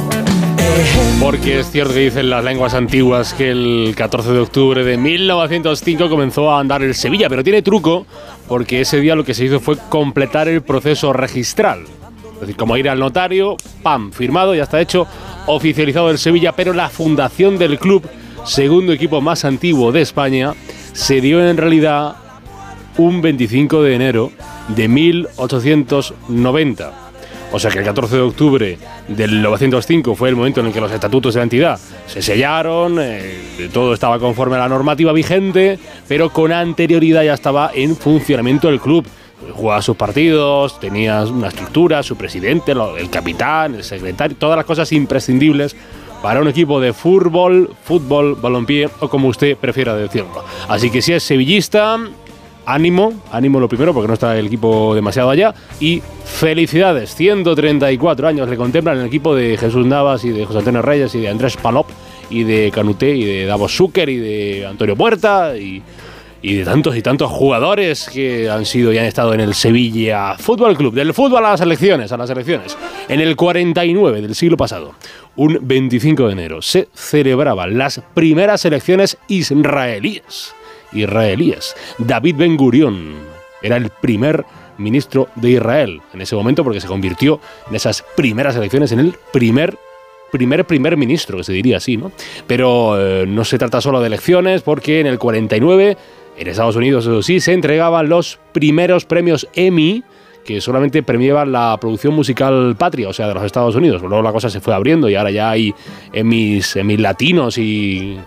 Porque es cierto que dicen las lenguas antiguas que el 14 de octubre de 1905 comenzó a andar el Sevilla, pero tiene truco porque ese día lo que se hizo fue completar el proceso registral. Es decir, como ir al notario, pam, firmado, ya está hecho, oficializado el Sevilla, pero la fundación del club, segundo equipo más antiguo de España, se dio en realidad un 25 de enero de 1890. O sea que el 14 de octubre del 1905 fue el momento en el que los estatutos de la entidad se sellaron, eh, todo estaba conforme a la normativa vigente, pero con anterioridad ya estaba en funcionamiento el club. Jugaba sus partidos, tenía una estructura, su presidente, el capitán, el secretario, todas las cosas imprescindibles para un equipo de fútbol, fútbol, balompié o como usted prefiera decirlo. Así que si es sevillista, ánimo, ánimo lo primero porque no está el equipo demasiado allá y felicidades, 134 años le contemplan el equipo de Jesús Navas y de José Antonio Reyes y de Andrés Palop y de Canuté y de Davos Zucker y de Antonio Puerta y, y de tantos y tantos jugadores que han sido y han estado en el Sevilla Fútbol Club, del fútbol a las elecciones, a las elecciones. En el 49 del siglo pasado, un 25 de enero, se celebraban las primeras elecciones israelíes israelíes. David Ben Gurion era el primer ministro de Israel en ese momento porque se convirtió en esas primeras elecciones en el primer primer primer ministro, que se diría así, ¿no? Pero eh, no se trata solo de elecciones porque en el 49 en Estados Unidos, eso sí, se entregaban los primeros premios Emmy que solamente premiaban la producción musical patria, o sea, de los Estados Unidos. Luego la cosa se fue abriendo y ahora ya hay Emmys, Emmys latinos y,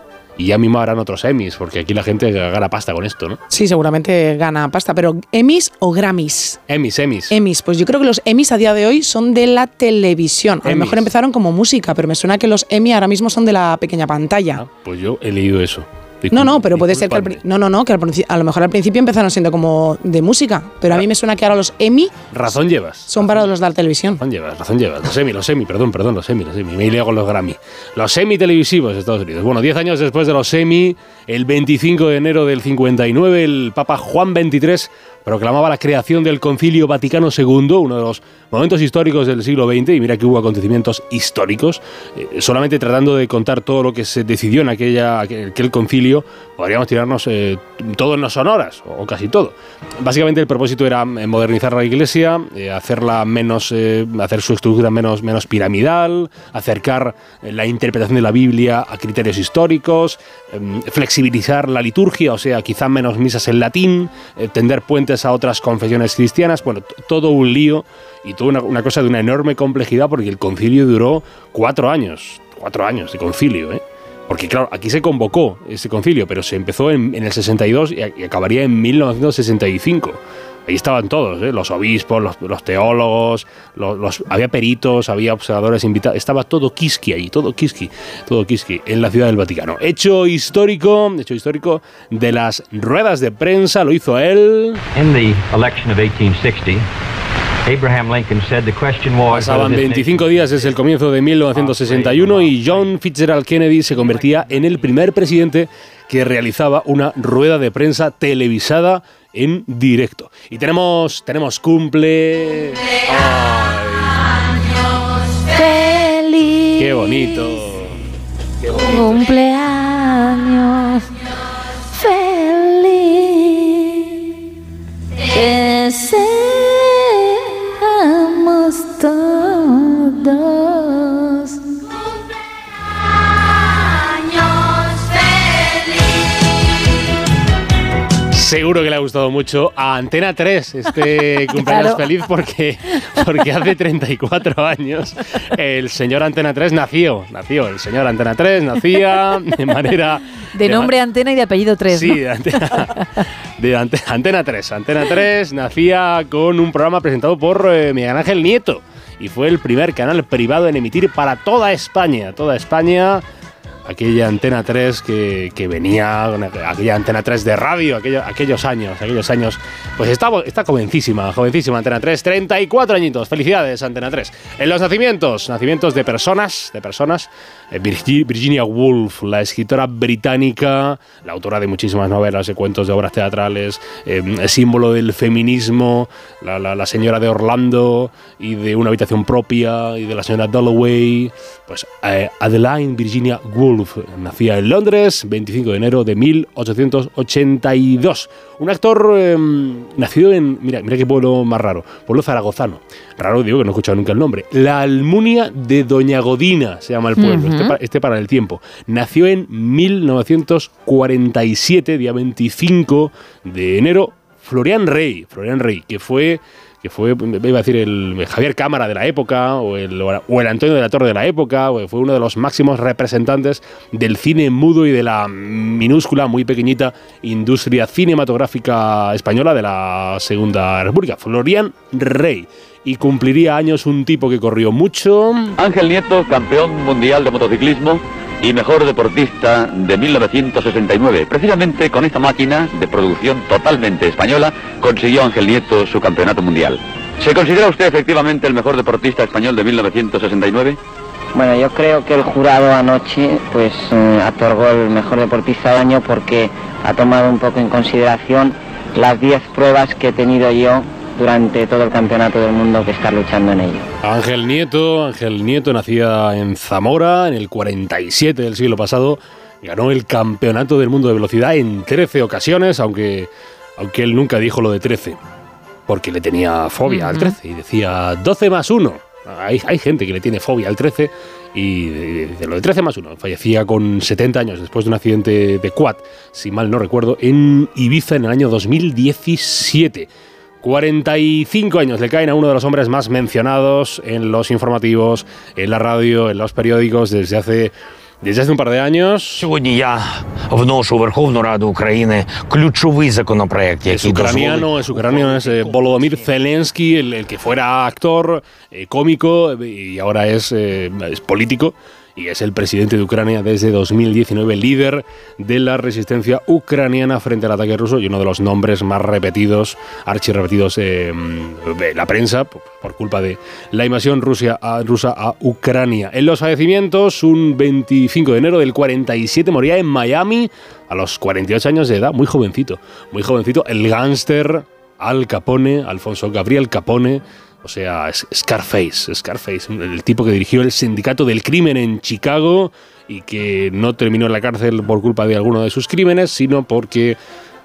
y ya mismo habrán otros Emmys, porque aquí la gente gana pasta con esto, ¿no? Sí, seguramente gana pasta, pero ¿Emmys o Grammys? Emmys, Emmys. Emmys, pues yo creo que los Emmys a día de hoy son de la televisión. A lo mejor empezaron como música, pero me suena que los Emmy ahora mismo son de la pequeña pantalla. Pues yo he leído eso. No, no, pero puede ser que al, no, no, no, que al a lo mejor al principio empezaron siendo como de música, pero a mí me suena que ahora los Emmy Razón llevas. son para los de la televisión. Razón llevas, razón llevas. Los Emmy, los Emmy, perdón, perdón, los Emmy, los Emmy. Me he con los Grammy. Los Emmy televisivos de Estados Unidos. Bueno, 10 años después de los Emmy, el 25 de enero del 59, el Papa Juan XXIII proclamaba la creación del Concilio Vaticano II, uno de los momentos históricos del siglo XX, y mira que hubo acontecimientos históricos, eh, solamente tratando de contar todo lo que se decidió en aquella, aquel, concilio, podríamos tirarnos eh, todo en las sonoras, o casi todo. Básicamente el propósito era eh, modernizar la iglesia, eh, hacerla menos, hacer su estructura menos, menos piramidal, acercar la interpretación de la Biblia a criterios históricos, flexibilizar la liturgia, o sea, quizá menos misas en latín, tender puentes a otras confesiones cristianas, bueno, todo un lío y toda una, cosa de una enorme complejidad porque el concilio duró cuatro años, cuatro años de concilio, ¿eh? Porque claro, aquí se convocó ese concilio, pero se empezó en, el 62 y, y acabaría en 1965. Ahí estaban todos, ¿eh? los obispos, los, los teólogos, los, los- había peritos, había observadores invitados, estaba todo Kiski ahí, todo Kiski, todo Kiski en la ciudad del Vaticano. Hecho histórico, hecho histórico de las ruedas de prensa, lo hizo él. In the election of 1860, Abraham Lincoln said the question was Pasaban this 25 días desde el comienzo de 1961 y John Fitzgerald Kennedy se convertía en el primer presidente que realizaba una rueda de prensa televisada en directo. Y tenemos, tenemos cumple. ¡Qué bonito! ¡Qué bonito! Cumpleaños. Seguro que le ha gustado mucho a Antena 3 este cumpleaños Claro. feliz porque, porque hace 34 años el señor Antena 3 nació. Nació, el señor Antena 3 nacía de manera... De ma- nombre Antena y de apellido 3. Sí, de Antena, de Ante- Antena 3. Antena 3 nacía con un programa presentado por eh, Miguel Ángel Nieto y fue el primer canal privado en emitir para toda España. Toda España, aquella Antena 3 que, que venía, aquella Antena 3 de radio, aquello- aquellos años, aquellos años. Pues está, está jovencísima, jovencísima Antena 3, 34 añitos. Felicidades, Antena 3. En los nacimientos, nacimientos de personas, de personas. Virgi- Virginia Woolf, la escritora británica, la autora de muchísimas novelas, de cuentos, de obras teatrales, eh, símbolo del feminismo, la, señora de Orlando y de una habitación propia y de la señora Dalloway. Pues eh, Adeline Virginia Woolf nacía en Londres, 25 de enero de 1882. Un actor eh, nacido en, mira, mira qué pueblo más raro, pueblo zaragozano. Raro digo que no he escuchado nunca el nombre. La Almunia de Doña Godina se llama el pueblo. Este, este para el tiempo. Nació en 1947, día 25 de enero, Florian Rey, Florian Rey, que fue que fue, iba a decir, el Javier Cámara de la época, o el, o el Antonio de la Torre de la época, o fue uno de los máximos representantes del cine mudo y de la minúscula, muy pequeñita industria cinematográfica española de la Segunda República. Florian Rey. Y cumpliría años un tipo que corrió mucho. Ángel Nieto, campeón mundial de motociclismo y mejor deportista de 1969. Precisamente con esta máquina de producción totalmente española consiguió Ángel Nieto su campeonato mundial. ¿Se considera usted efectivamente el mejor deportista español de 1969? Bueno, yo creo que el jurado anoche pues eh, otorgó el mejor deportista del año porque ha tomado un poco en consideración las 10 pruebas que he tenido yo durante todo el campeonato del mundo que está luchando en ello. Ángel Nieto, Ángel Nieto nacía en Zamora en el 47 del siglo pasado, ganó el campeonato del mundo de velocidad en 13 ocasiones, aunque, aunque él nunca dijo lo de 13, porque le tenía fobia al Ujú. 13 y decía 12 más 1. Hay, hay gente que le tiene fobia al 13 y de, de lo de 13 más 1. Fallecía con 70 años después de un accidente de quad, si mal no recuerdo, en Ibiza en el año 2017. 45 años le caen a uno de los hombres más mencionados en los informativos, en la radio, en los periódicos desde hace desde hace un par de años. Сьогодні я вношу у Верховну Раду України ключовий законопроект, Es який дозволить ucraniano, es ucraniano, es eh, Volodymyr Zelensky, el, el que fuera actor, eh, cómico eh, y ahora es, eh, es político y es el presidente de Ucrania desde 2019, líder de la resistencia ucraniana frente al ataque ruso y uno de los nombres más repetidos, archirrepetidos eh, la prensa por, culpa de la invasión rusa a Ucrania. En los fallecimientos, un 25 de enero del 47 moría en Miami a los 48 años de edad, muy jovencito, muy jovencito, el gángster Al Capone, Alfonso Gabriel Capone, o sea, Scarface, Scarface, el tipo que dirigió el sindicato del crimen en Chicago y que no terminó en la cárcel por culpa de alguno de sus crímenes, sino porque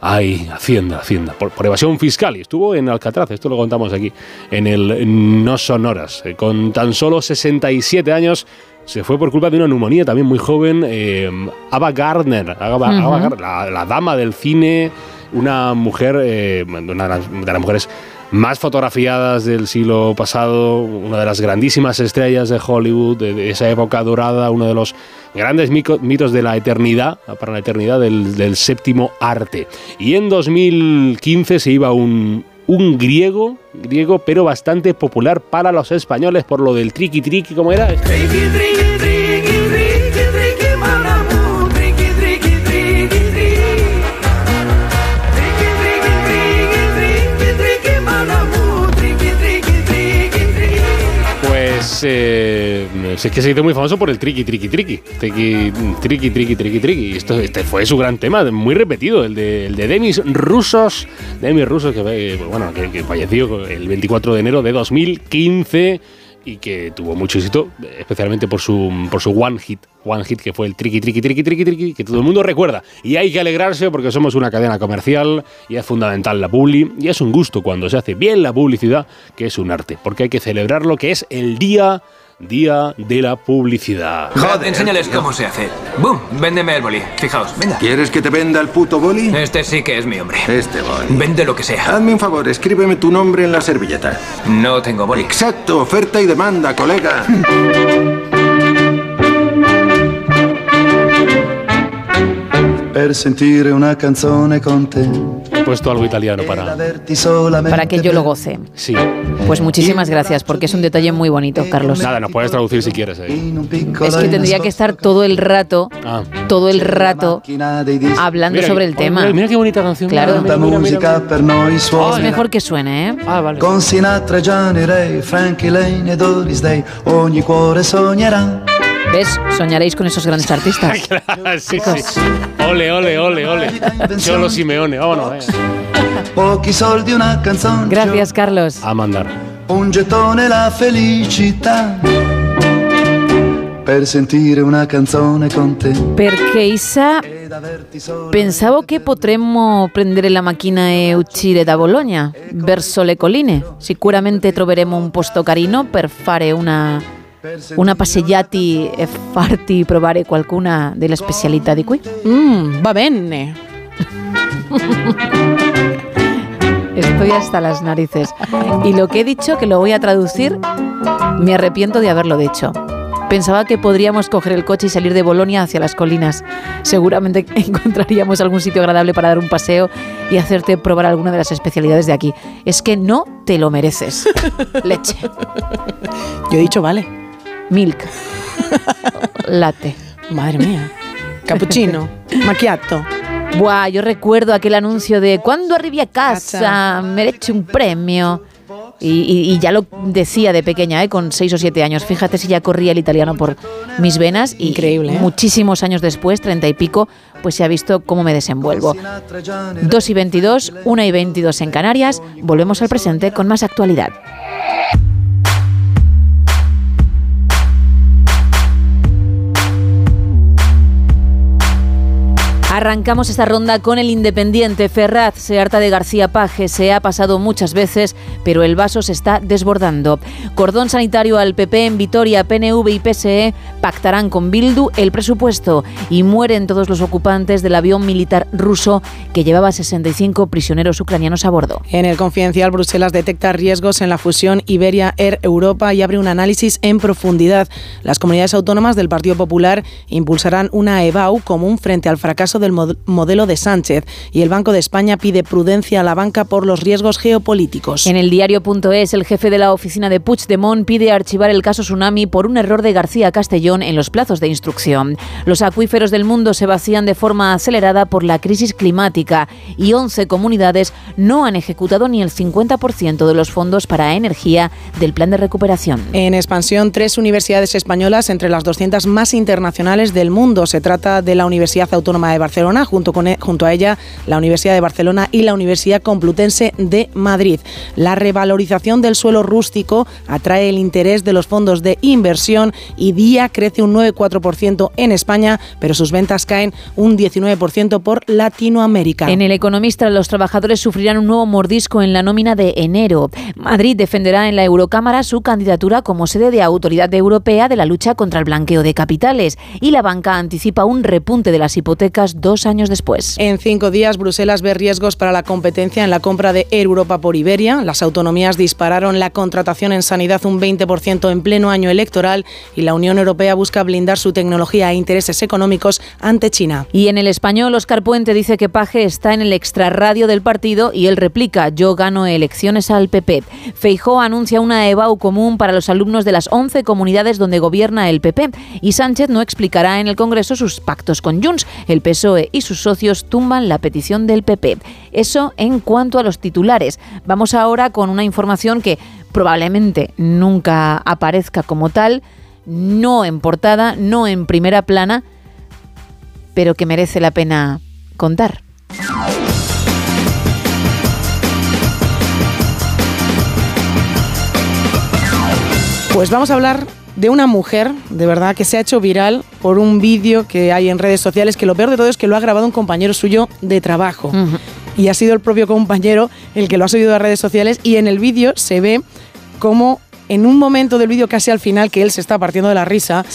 hay Hacienda, Hacienda, por, por evasión fiscal. Y estuvo en Alcatraz, esto lo contamos aquí, en el No Sonoras. Eh, Con tan solo 67 años se fue por culpa de una neumonía también muy joven. eh, Ava Gardner, Ava- Ujú. Ava Gardner, la, la dama del cine, una mujer, eh, una de las, de las mujeres más fotografiadas del siglo pasado, una de las grandísimas estrellas de Hollywood, de, esa época dorada, uno de los grandes mitos de la eternidad, para la eternidad del, séptimo arte. Y en 2015 se iba un, un griego, griego, pero bastante popular para los españoles por lo del triqui triqui, ¿cómo era? Pues eh, es que se hizo muy famoso por el triqui, triqui, triqui. Triqui, triqui, triqui, triqui, triqui. Esto, este fue su gran tema, muy repetido, el de, el de Demis Rusos. Demis Rusos, que, eh, bueno, que, que falleció el 24 de enero de 2015. Y que tuvo mucho éxito, especialmente por su, por su one hit, one hit que fue el triqui, triqui, triqui, triqui, triqui, que todo el mundo recuerda. Y hay que alegrarse porque somos una cadena comercial y es fundamental la publi y es un gusto cuando se hace bien la publicidad, que es un arte, porque hay que celebrar lo que es el día Día de la Publicidad. Joder, enséñales cómo se hace. ¡Bum! Véndeme el boli. Fijaos, venga. ¿Quieres que te venda el puto boli? Este sí que es mi hombre. Este boli. Vende lo que sea. Hazme un favor, escríbeme tu nombre en la servilleta. No tengo boli. Exacto, oferta y demanda, colega. per sentire una canzone con te. He puesto algo italiano para... Para que yo lo goce. Sí. Pues muchísimas gracias, porque es un detalle muy bonito, Carlos. Nada, nos puedes traducir si quieres. eh. Es que tendría que estar todo el rato, Ah. todo el rato, hablando Mira, sobre el oh, tema. Mira, mira qué bonita canción. Claro. Tanta musica per noi Es suona. mejor que suene, ¿eh? Ah, vale. Con Sinatra, Gianni Ray, Frankie Lane e Doris Day, ogni cuore sognerà. ¿Ves? Soñaréis con esos grandes artistas. sí, sí. Ole, ole, ole, ole. Cholo Simeone, vámonos. eh. Pochi soldi, una canzone. Gracias, Carlos. A mandar. Un gettone, la felicità. Per sentire una canzone con te. Perché Isa pensavo che potremmo prendere la macchina e uscire da Bologna verso le colline. Sicuramente troveremo un posto carino per fare una, una passeggiati e farti provare qualcuna delle specialità di qui. Mm, va bene. Estoy hasta las narices. Y lo que he dicho, que lo voy a traducir, me arrepiento de haberlo dicho. Pensaba que podríamos coger el coche y salir de Bolonia hacia las colinas. Seguramente encontraríamos algún sitio agradable para dar un paseo y hacerte probar alguna de las especialidades de aquí. Es que no te lo mereces. Leche. Yo he dicho vale. Milk. Latte. Madre mía. Cappuccino. Macchiato. Buah, yo recuerdo aquel anuncio de cuando arribi a casa, merece un premio. Y, y- y ya lo decía de pequeña, ¿eh? con 6 o 7 años. Fíjate si ya corría el italiano por mis venas. Y Increíble, ¿eh? Muchísimos años después, 30 y pico, pues se ha visto cómo me desenvuelvo. 2 y 22, 1 y 22 en Canarias. Volvemos al presente con más actualidad. Arrancamos esta ronda con el Independiente. Ferraz se harta de García Paje, se ha pasado muchas veces, pero el vaso se está desbordando. Cordón sanitario al PP en Vitoria, PNV y PSE pactarán con Bildu el presupuesto y mueren todos los ocupantes del avión militar ruso que llevaba 65 prisioneros ucranianos a bordo. En el confidencial, Bruselas detecta riesgos en la fusión Iberia Air Europa y abre un análisis en profundidad. Las comunidades autónomas del Partido Popular impulsarán una EBAU común frente al fracaso del mod- modelo de Sánchez y el Banco de España pide prudencia a la banca por los riesgos geopolíticos. En el diario.es, el jefe de la oficina de Puigdemont pide archivar el caso Tsunami por un error de García Castellón en los plazos de instrucción. Los acuíferos del mundo se vacían de forma acelerada por la crisis climática y 11 comunidades no han ejecutado ni el 50% de los fondos para energía del plan de recuperación. En expansión, tres universidades españolas entre las 200 más internacionales del mundo. Se trata de la Universidad Autónoma de Barcelona, junto, con e- junto a ella la Universidad de Barcelona y la Universidad Complutense de Madrid. La revalorización del suelo rústico atrae el interés de los fondos de inversión y día crece un 9,4% en España, pero sus ventas caen un 19% por Latinoamérica. En el Economista, los trabajadores sufrirán un nuevo mordisco en la nómina de enero. Madrid defenderá en la Eurocámara su candidatura como sede de autoridad europea de la lucha contra el blanqueo de capitales. Y la banca anticipa un repunte de las hipotecas dos años después. En cinco días, Bruselas ve riesgos para la competencia en la compra de Air Europa por Iberia. Las autonomías dispararon la contratación en sanidad un 20% en pleno año electoral y la Unión Europea busca blindar su tecnología e intereses económicos ante China. Y en el español, Oscar Puente dice que Paje está en el extrarradio del partido y él replica, yo gano elecciones al PP. Feijó anuncia una EBAU común para los alumnos de las 11 comunidades donde gobierna el PP y Sánchez no explicará en el Congreso sus pactos con Junts. El PSOE Y sus socios tumban la petición del PP. Eso en cuanto a los titulares. Vamos ahora con una información que probablemente nunca aparezca como tal, no en portada, no en primera plana, pero que merece la pena contar. Pues vamos a hablar de una mujer, de verdad, que se ha hecho viral por un vídeo que hay en redes sociales, que lo peor de todo es que lo ha grabado un compañero suyo de trabajo. Y ha sido el propio compañero el que lo ha subido a redes sociales y en el vídeo se ve como en un momento del vídeo casi al final que él se está partiendo de la risa,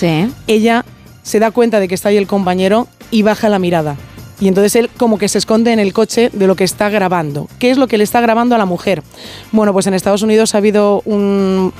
ella se da cuenta de que está ahí el compañero y baja la mirada. Y entonces él como que se esconde en el coche de lo que está grabando. ¿Qué es lo que le está grabando a la mujer? Bueno, pues en Estados Unidos ha habido un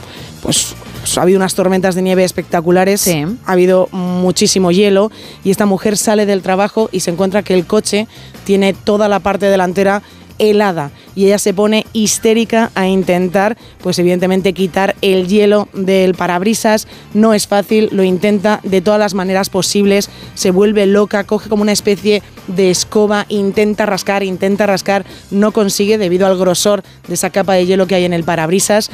pues ha habido unas tormentas de nieve espectaculares, ha habido muchísimo hielo y esta mujer sale del trabajo y se encuentra que el coche tiene toda la parte delantera helada y ella se pone histérica a intentar, pues evidentemente quitar el hielo del parabrisas. No es fácil, lo intenta de todas las maneras posibles, se vuelve loca, coge como una especie de escoba, intenta rascar, intenta rascar, no consigue debido al grosor de esa capa de hielo que hay en el parabrisas.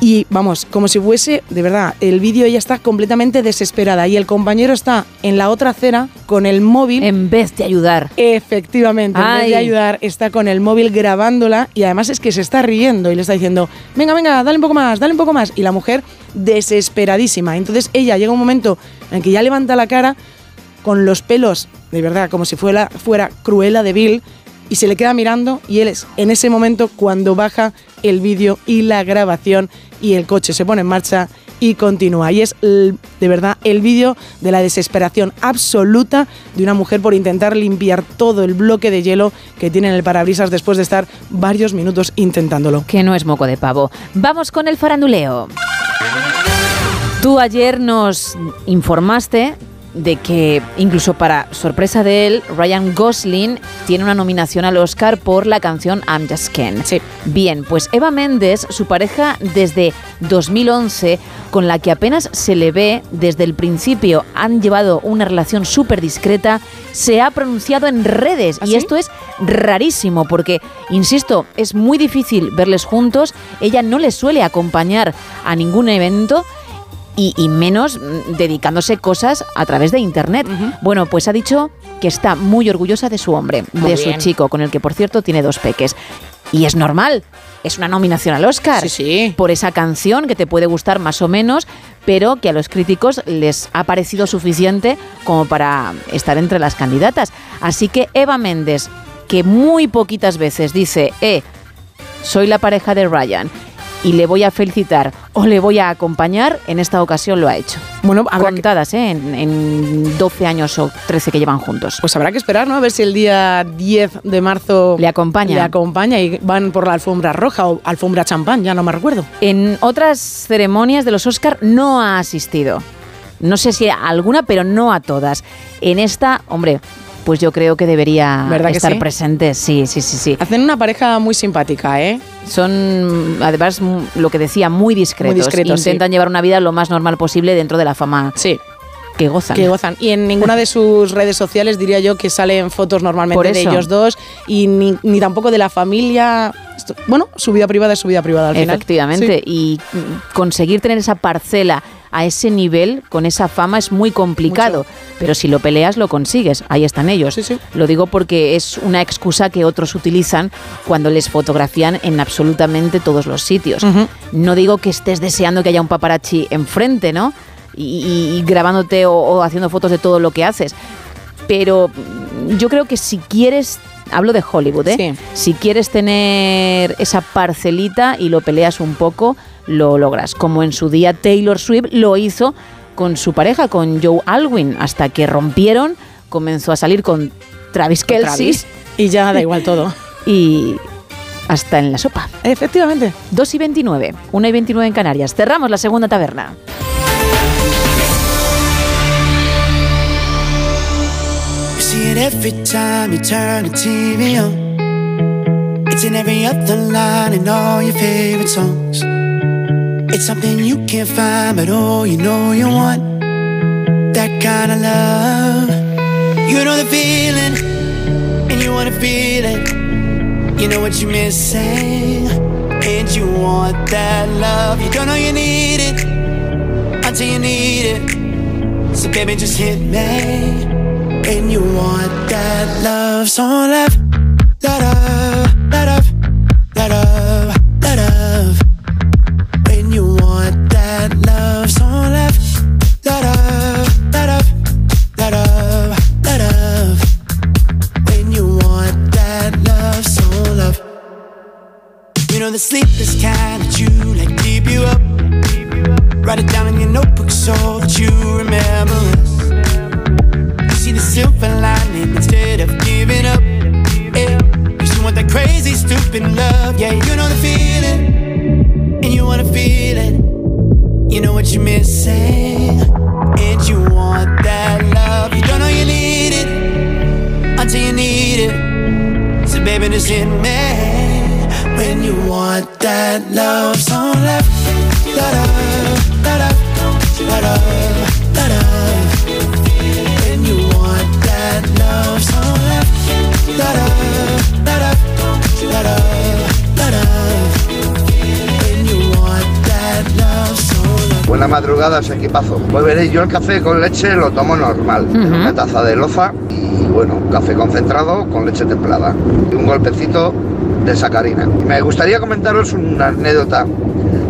Y vamos, como si fuese, de verdad, el vídeo ella está completamente desesperada y el compañero está en la otra acera con el móvil. En vez de ayudar. Efectivamente, en vez de ayudar, está con el móvil grabándola y además es que se está riendo y le está diciendo, venga, venga, dale un poco más, dale un poco más. Y la mujer desesperadísima. Entonces ella llega un momento en que ya levanta la cara con los pelos, de verdad, como si fuera, fuera Cruella de Bill y se le queda mirando y él es en ese momento cuando baja el vídeo y la grabación y el coche se pone en marcha y continúa. Y es de verdad el vídeo de la desesperación absoluta de una mujer por intentar limpiar todo el bloque de hielo que tiene en el parabrisas después de estar varios minutos intentándolo. Que no es moco de pavo. Vamos con el faranduleo. Tú ayer nos informaste de que incluso para sorpresa de él, Ryan Gosling tiene una nominación al Oscar por la canción I'm Just Ken. Sí. Bien, pues Eva Méndez, su pareja desde 2011, con la que apenas se le ve desde el principio, han llevado una relación súper discreta, se ha pronunciado en redes y esto es rarísimo porque, insisto, es muy difícil verles juntos, ella no les suele acompañar a ningún evento y, menos mm, dedicándose cosas a través de Internet. Bueno, pues ha dicho que está muy orgullosa de su hombre, de su chico, con el que por cierto tiene dos peques. Y es normal, es una nominación al Oscar por esa canción que te puede gustar más o menos, pero que a los críticos les ha parecido suficiente como para estar entre las candidatas. Así que Eva Méndez, que muy poquitas veces dice, eh, soy la pareja de Ryan y le voy a felicitar o le voy a acompañar, en esta ocasión lo ha hecho. Bueno, contadas, ¿eh? en, en, 12 años o 13 que llevan juntos. Pues habrá que esperar, ¿no? A ver si el día 10 de marzo le acompaña. Le acompaña y van por la alfombra roja o alfombra champán, ya no me recuerdo. En otras ceremonias de los Oscar no ha asistido. No sé si a alguna, pero no a todas. En esta, hombre, pues yo creo que debería estar presente. Sí, sí, sí, sí. Hacen una pareja muy simpática, ¿eh? Son, además, lo que decía, muy discretos. Intentan llevar una vida lo más normal posible dentro de la fama. Sí. Que gozan. Que gozan. Y en ninguna de sus redes sociales diría yo que salen fotos normalmente de ellos dos y ni, ni, tampoco de la familia. Bueno, su vida privada es su vida privada al final. Efectivamente. Y conseguir tener esa parcela a ese nivel, con esa fama, es muy complicado. Pero si lo peleas, lo consigues. Ahí están ellos. Lo digo porque es una excusa que otros utilizan cuando les fotografían en absolutamente todos los sitios. No digo que estés deseando que haya un paparazzi enfrente, ¿no? Y, grabándote o, haciendo fotos de todo lo que haces. Pero yo creo que si quieres hablo de Hollywood, ¿eh? Si quieres tener esa parcelita y lo peleas un poco, lo logras. Como en su día Taylor Swift lo hizo con su pareja, con Joe Alwyn, hasta que rompieron, comenzó a salir con Travis Kelsey. y ya da igual todo. y hasta en la sopa. Efectivamente. 2 y 29, 1 y 29 en Canarias. Cerramos la segunda taberna. It's in every other line in all your favorite songs. It's something you can't find, but oh, you know you want that kind of love. You know the feeling, and you wanna feel it. You know what you're missing, and you want that love. You don't know you need it until you need it. So baby, just hit me, and you want that love. So love, love. Know the sleepless kind that you like keep you up. Write it down in your notebook so that you remember us. You see the silver lining instead of giving up. Yeah, you still want that crazy, stupid love. Yeah, you know the feeling, and you wanna feel it. You know what you're missing, and you want that love. You don't know you need it until you need it. So baby, just hit me when you want that love. So left, da da da da da da da da. When you want that love. So left, da da da da da da da da. When you want that love. So left. Buenas madrugadas, equipazo. Pues veréis, yo el café con leche lo tomo normal. Una taza de loza y bueno, café concentrado con leche templada. Y un golpecito de sacarina. Me gustaría comentaros una anécdota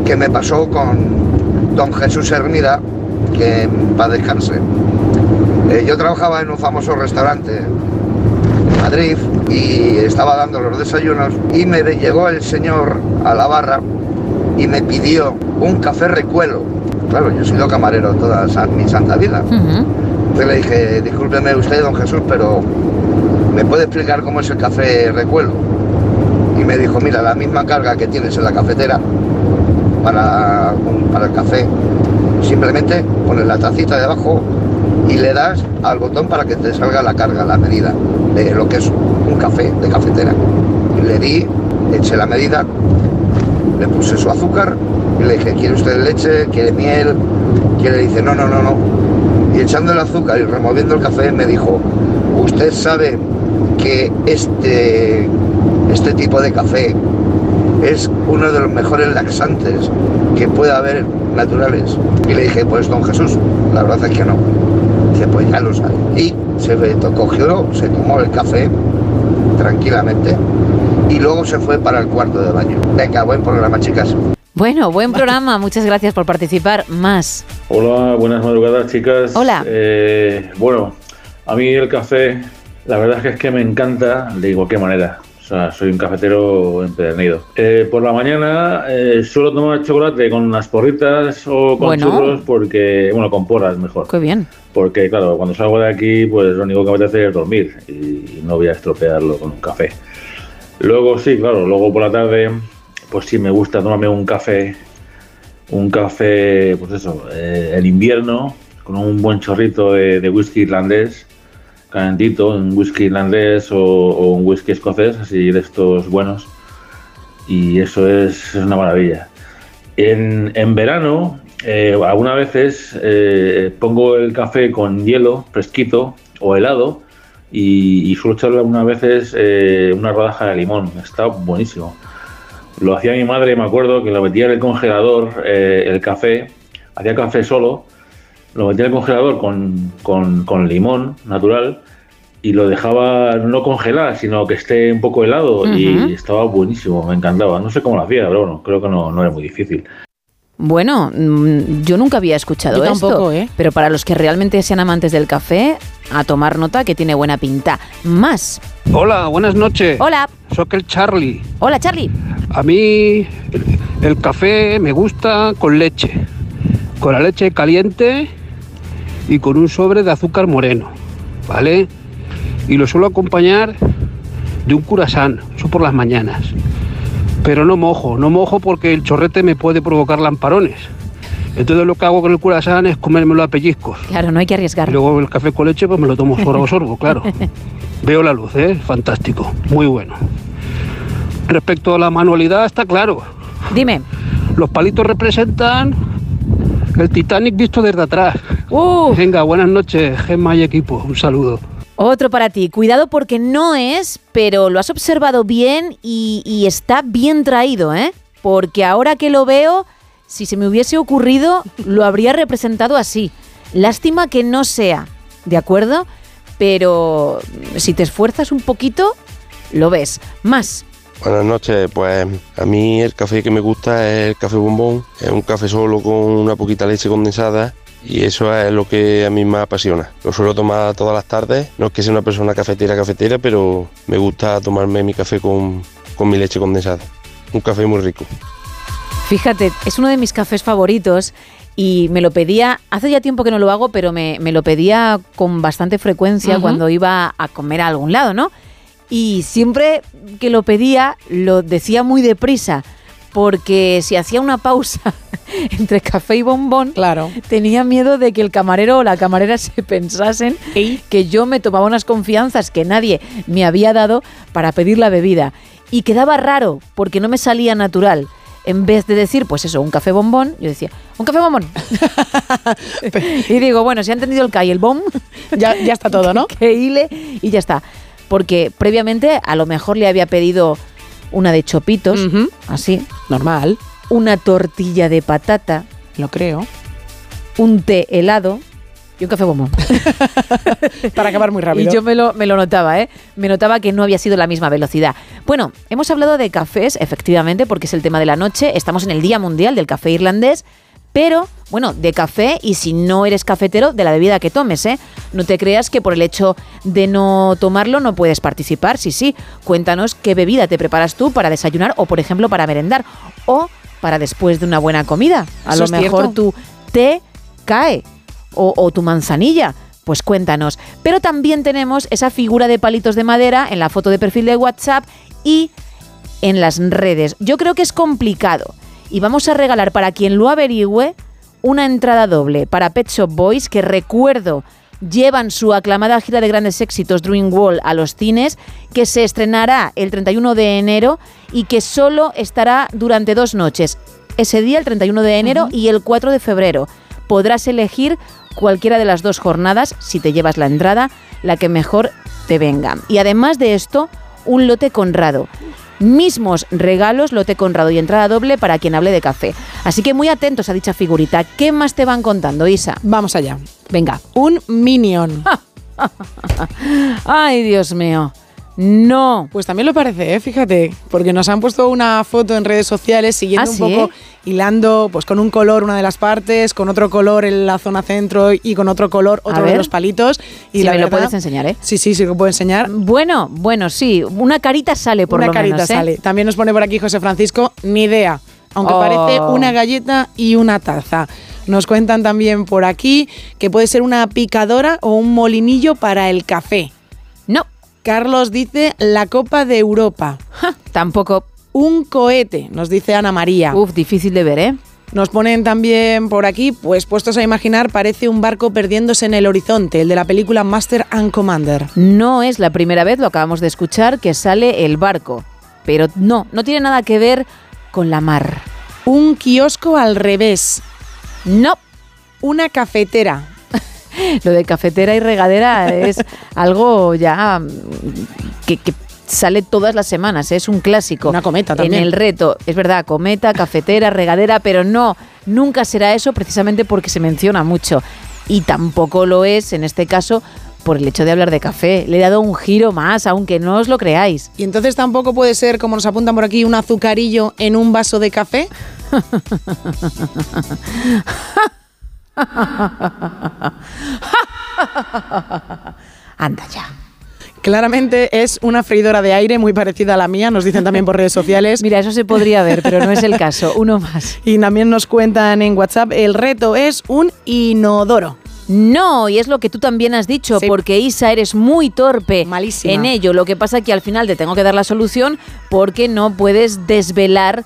que me pasó con don Jesús Hermida, que va descanse. Eh, yo trabajaba en un famoso restaurante en Madrid y estaba dando los desayunos y me llegó el señor a la barra y me pidió un café recuelo. Claro, yo he sido camarero toda mi santa vida. Entonces le dije, discúlpeme usted, don Jesús, pero ¿me puede explicar cómo es el café recuelo? Me dijo, mira, la misma carga que tienes en la cafetera para, para el café, simplemente pones la tacita de abajo y le das al botón para que te salga la carga, la medida de lo que es un café de cafetera. Le di, eché la medida, le puse su azúcar y le dije, ¿quiere usted leche? ¿Quiere miel? ¿Quiere? Dice, no, no, no, no. Y echando el azúcar y removiendo el café me dijo, usted sabe que este, este tipo de café es uno de los mejores laxantes que puede haber naturales. Y le dije, pues don Jesús, la verdad es que no. Dice, pues ya lo sabe. Y se cogió, se tomó el café tranquilamente y luego se fue para el cuarto de baño. Venga, buen programa, chicas. Bueno, buen programa. Muchas gracias por participar. Más. Hola, buenas madrugadas, chicas. Hola. Eh, bueno, a mí el café, la verdad es que es que me encanta de cualquier manera. O sea, soy un cafetero empedernido. Eh, por la mañana eh, suelo tomar chocolate con unas porritas o con Bueno. churros porque, bueno, con porras mejor. Qué bien. Porque, claro, cuando salgo de aquí, pues lo único que me apetece es dormir y no voy a estropearlo con un café. Luego, sí, claro, luego por la tarde, pues sí me gusta tomarme un café, un café, pues eso, eh, en invierno, con un buen chorrito de, de whisky irlandés, calentito, un whisky irlandés o, o un whisky escocés, así de estos buenos. Y eso es, es una maravilla. En, en verano, eh, algunas veces eh, pongo el café con hielo fresquito o helado y, y suelo echarle algunas veces eh, una rodaja de limón. Está buenísimo. Lo hacía mi madre, me acuerdo, que lo metía en el congelador, eh, el café, hacía café solo, lo metía en el congelador con, con- con limón natural y lo dejaba no congelar, sino que esté un poco helado y estaba buenísimo, me encantaba. No sé cómo lo hacía, pero bueno, creo que no, no era muy difícil. Bueno, mm, yo nunca había escuchado Yo esto. ¿eh? Pero para los que realmente sean amantes del café, a tomar nota que tiene buena pinta. Más. Hola, buenas noches. Hola. Soy el Charlie. Hola, Charlie. A mí el, el café me gusta con leche. Con la leche caliente y con un sobre de azúcar moreno. ¿Vale? Y lo suelo acompañar de un curasán, eso por las mañanas. Pero no mojo, no mojo porque el chorrete me puede provocar lamparones. Entonces lo que hago con el curasán es comérmelo a pellizcos. Claro, no hay que arriesgar. Y luego el café con leche pues me lo tomo sorbo a sorbo, claro. Veo la luz, ¿eh? Fantástico, muy bueno. Respecto a la manualidad, está claro. Dime. Los palitos representan el Titanic visto desde atrás. Uh. Venga, buenas noches, Gemma y equipo. Un saludo. Otro para ti. Cuidado porque no es, pero lo has observado bien y, y está bien traído, ¿eh? Porque ahora que lo veo, si se me hubiese ocurrido, lo habría representado así. Lástima que no sea, ¿de acuerdo? Pero si te esfuerzas un poquito, lo ves. Más. Buenas noches, pues a mí el café que me gusta es el café bombón, es un café solo con una poquita leche condensada y eso es lo que a mí me apasiona. Lo suelo tomar todas las tardes, no es que sea una persona cafetera cafetera, pero me gusta tomarme mi café con, con mi leche condensada. un café muy rico. Fíjate, es uno de mis cafés favoritos y me lo pedía, hace ya tiempo que no lo hago, pero me, me lo pedía con bastante frecuencia cuando iba a comer a algún lado, ¿no? Y siempre que lo pedía, lo decía muy deprisa, porque si hacía una pausa entre café y bombón, claro. tenía miedo de que el camarero o la camarera se pensasen que yo me tomaba unas confianzas que nadie me había dado para pedir la bebida. Y quedaba raro, porque no me salía natural. En vez de decir, pues eso, un café bombón, yo decía, un café bombón. y digo, bueno, si ha entendido el K y el bom, ya, ya está todo, ¿no? que hile y ya está. Porque previamente a lo mejor le había pedido una de chopitos, así. Normal. Una tortilla de patata. Lo creo. Un té helado y un café bombón. Para acabar muy rápido. Y yo me lo, me lo notaba, ¿eh? Me notaba que no había sido la misma velocidad. Bueno, hemos hablado de cafés, efectivamente, porque es el tema de la noche. Estamos en el Día Mundial del Café Irlandés. Pero, bueno, de café y si no eres cafetero, de la bebida que tomes, ¿eh? No te creas que por el hecho de no tomarlo no puedes participar. Sí, sí. Cuéntanos qué bebida te preparas tú para desayunar o, por ejemplo, para merendar. O para después de una buena comida. A Eso lo mejor tu té cae o, o tu manzanilla. Pues cuéntanos. Pero también tenemos esa figura de palitos de madera en la foto de perfil de WhatsApp y en las redes. Yo creo que es complicado. Y vamos a regalar para quien lo averigüe una entrada doble para Pet Shop Boys, que recuerdo llevan su aclamada gira de grandes éxitos Dream Wall a los cines, que se estrenará el 31 de enero y que solo estará durante dos noches. Ese día, el 31 de enero y el 4 de febrero. Podrás elegir cualquiera de las dos jornadas, si te llevas la entrada, la que mejor te venga. Y además de esto, un lote Conrado. Mismos regalos, lote Conrado y entrada doble para quien hable de café. Así que muy atentos a dicha figurita. ¿Qué más te van contando, Isa? Vamos allá. Venga. Un Minion. Ay, Dios mío. No. Pues también lo parece, ¿eh? fíjate, porque nos han puesto una foto en redes sociales siguiendo ¿Ah, un sí? poco, hilando pues con un color una de las partes, con otro color en la zona centro y con otro color otro de los palitos. Y Si la me lo puedes enseñar, ¿eh? Sí, sí, sí lo puedo enseñar. Bueno, bueno, sí. Una carita sale por una lo carita. ¿eh? sale. También nos pone por aquí José Francisco, ni idea, aunque Oh. parece una galleta y una taza. Nos cuentan también por aquí que puede ser una picadora o un molinillo para el café. Carlos dice la Copa de Europa. tampoco. Un cohete, nos dice Ana María. Uf, difícil de ver, ¿eh? Nos ponen también por aquí, pues puestos a imaginar, parece un barco perdiéndose en el horizonte, el de la película Master and Commander. No es la primera vez, lo acabamos de escuchar, que sale el barco. Pero no, no tiene nada que ver con la mar. Un kiosco al revés. No. Una cafetera. Lo de cafetera y regadera es algo ya mm, que, que sale todas las semanas, ¿eh? es un clásico. Una cometa también. En el reto, es verdad, cometa, cafetera, regadera, pero no, nunca será eso precisamente porque se menciona mucho. Y tampoco lo es, en este caso, por el hecho de hablar de café. Le he dado un giro más, aunque no os lo creáis. Y entonces tampoco puede ser, como nos apuntan por aquí, un azucarillo en un vaso de café. Anda ya. Claramente es una freidora de aire muy parecida a la mía, nos dicen también por redes sociales. Mira, eso se podría ver, pero no es el caso. Uno más. Y también nos cuentan en WhatsApp, el reto es un inodoro. No, y es lo que tú también has dicho, porque Isa, eres muy torpe Malísima. en ello. Lo que pasa que al final te tengo que dar la solución porque no puedes desvelar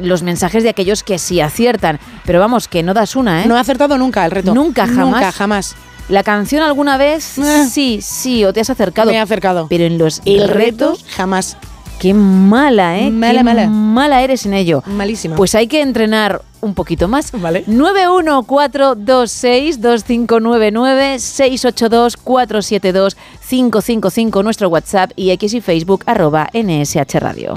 los mensajes de aquellos que sí aciertan. Pero vamos, que no das una, ¿eh? No he acertado nunca el reto. Nunca, jamás. Nunca, jamás. La canción alguna vez, Eh. sí, sí, o te has acercado. Me he acercado. Pero en los El retos, jamás. qué mala, ¿eh? Mala, Qué mala. mala eres en ello. Malísima. Pues hay que entrenar un poquito más. Vale. 914262599 682472555 nuestro WhatsApp y X y Facebook arroba NSH Radio.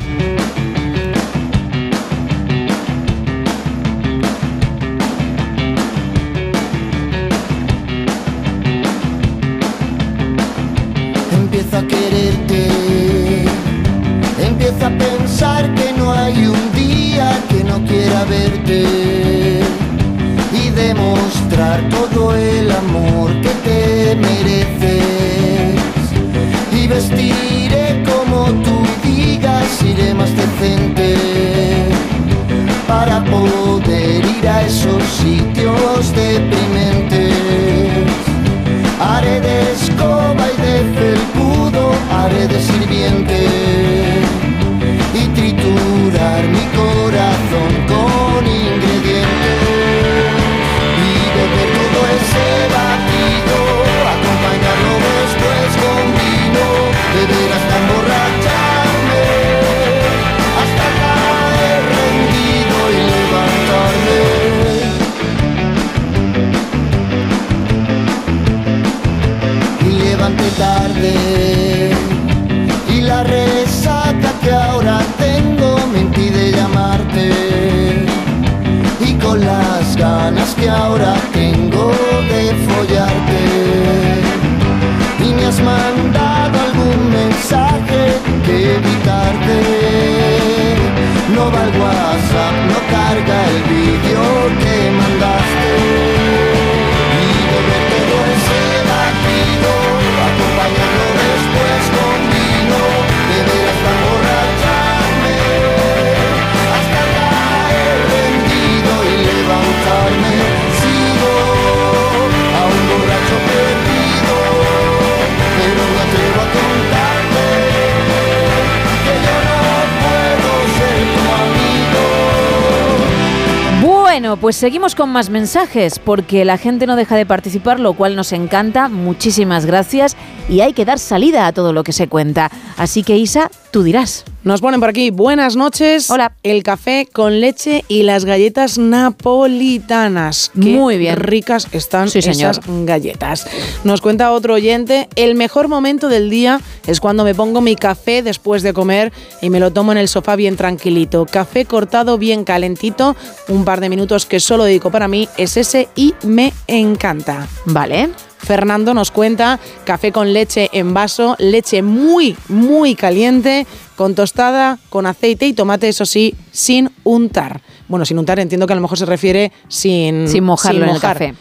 Pues seguimos con más mensajes porque la gente no deja de participar, lo cual nos encanta. Muchísimas gracias y hay que dar salida a todo lo que se cuenta. Así que Isa, tú dirás. Nos ponen por aquí, buenas noches. Hola. El café con leche y las galletas napolitanas. Qué Muy bien. ricas están Sí, señor. esas galletas. Nos cuenta otro oyente, el mejor momento del día es cuando me pongo mi café después de comer y me lo tomo en el sofá bien tranquilito. Café cortado bien calentito, un par de minutos que solo dedico para mí, es ese y me encanta. Vale. Fernando nos cuenta café con leche en vaso, leche muy, muy caliente, con tostada, con aceite y tomate, eso sí, sin untar. Bueno, sin untar entiendo que a lo mejor se refiere sin, Sin mojarlo en el mojar. café.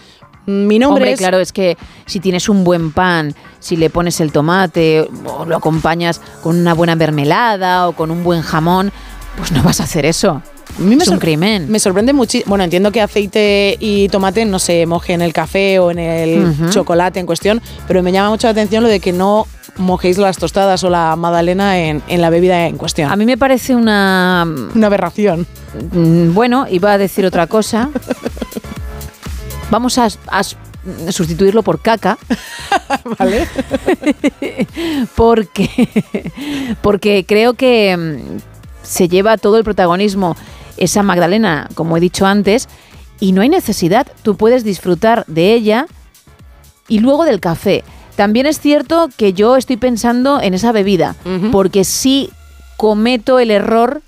Mi nombre Hombre, es... claro, es que si tienes un buen pan, si le pones el tomate o lo acompañas con una buena mermelada o con un buen jamón, pues no vas a hacer eso. A mí me es un crimen. Me sorprende muchísimo. Bueno, entiendo que aceite y tomate no se moje en el café o en el chocolate en cuestión, pero me llama mucho la atención lo de que no mojéis las tostadas o la magdalena en, en la bebida en cuestión. A mí me parece una... Una aberración. Mm, Bueno, iba a decir otra cosa. Vamos a, a sustituirlo por caca. ¿Vale? porque, porque creo que mm, se lleva todo el protagonismo esa Magdalena, como he dicho antes, y no hay necesidad. Tú puedes disfrutar de ella y luego del café. También es cierto que yo estoy pensando en esa bebida, porque sí cometo el error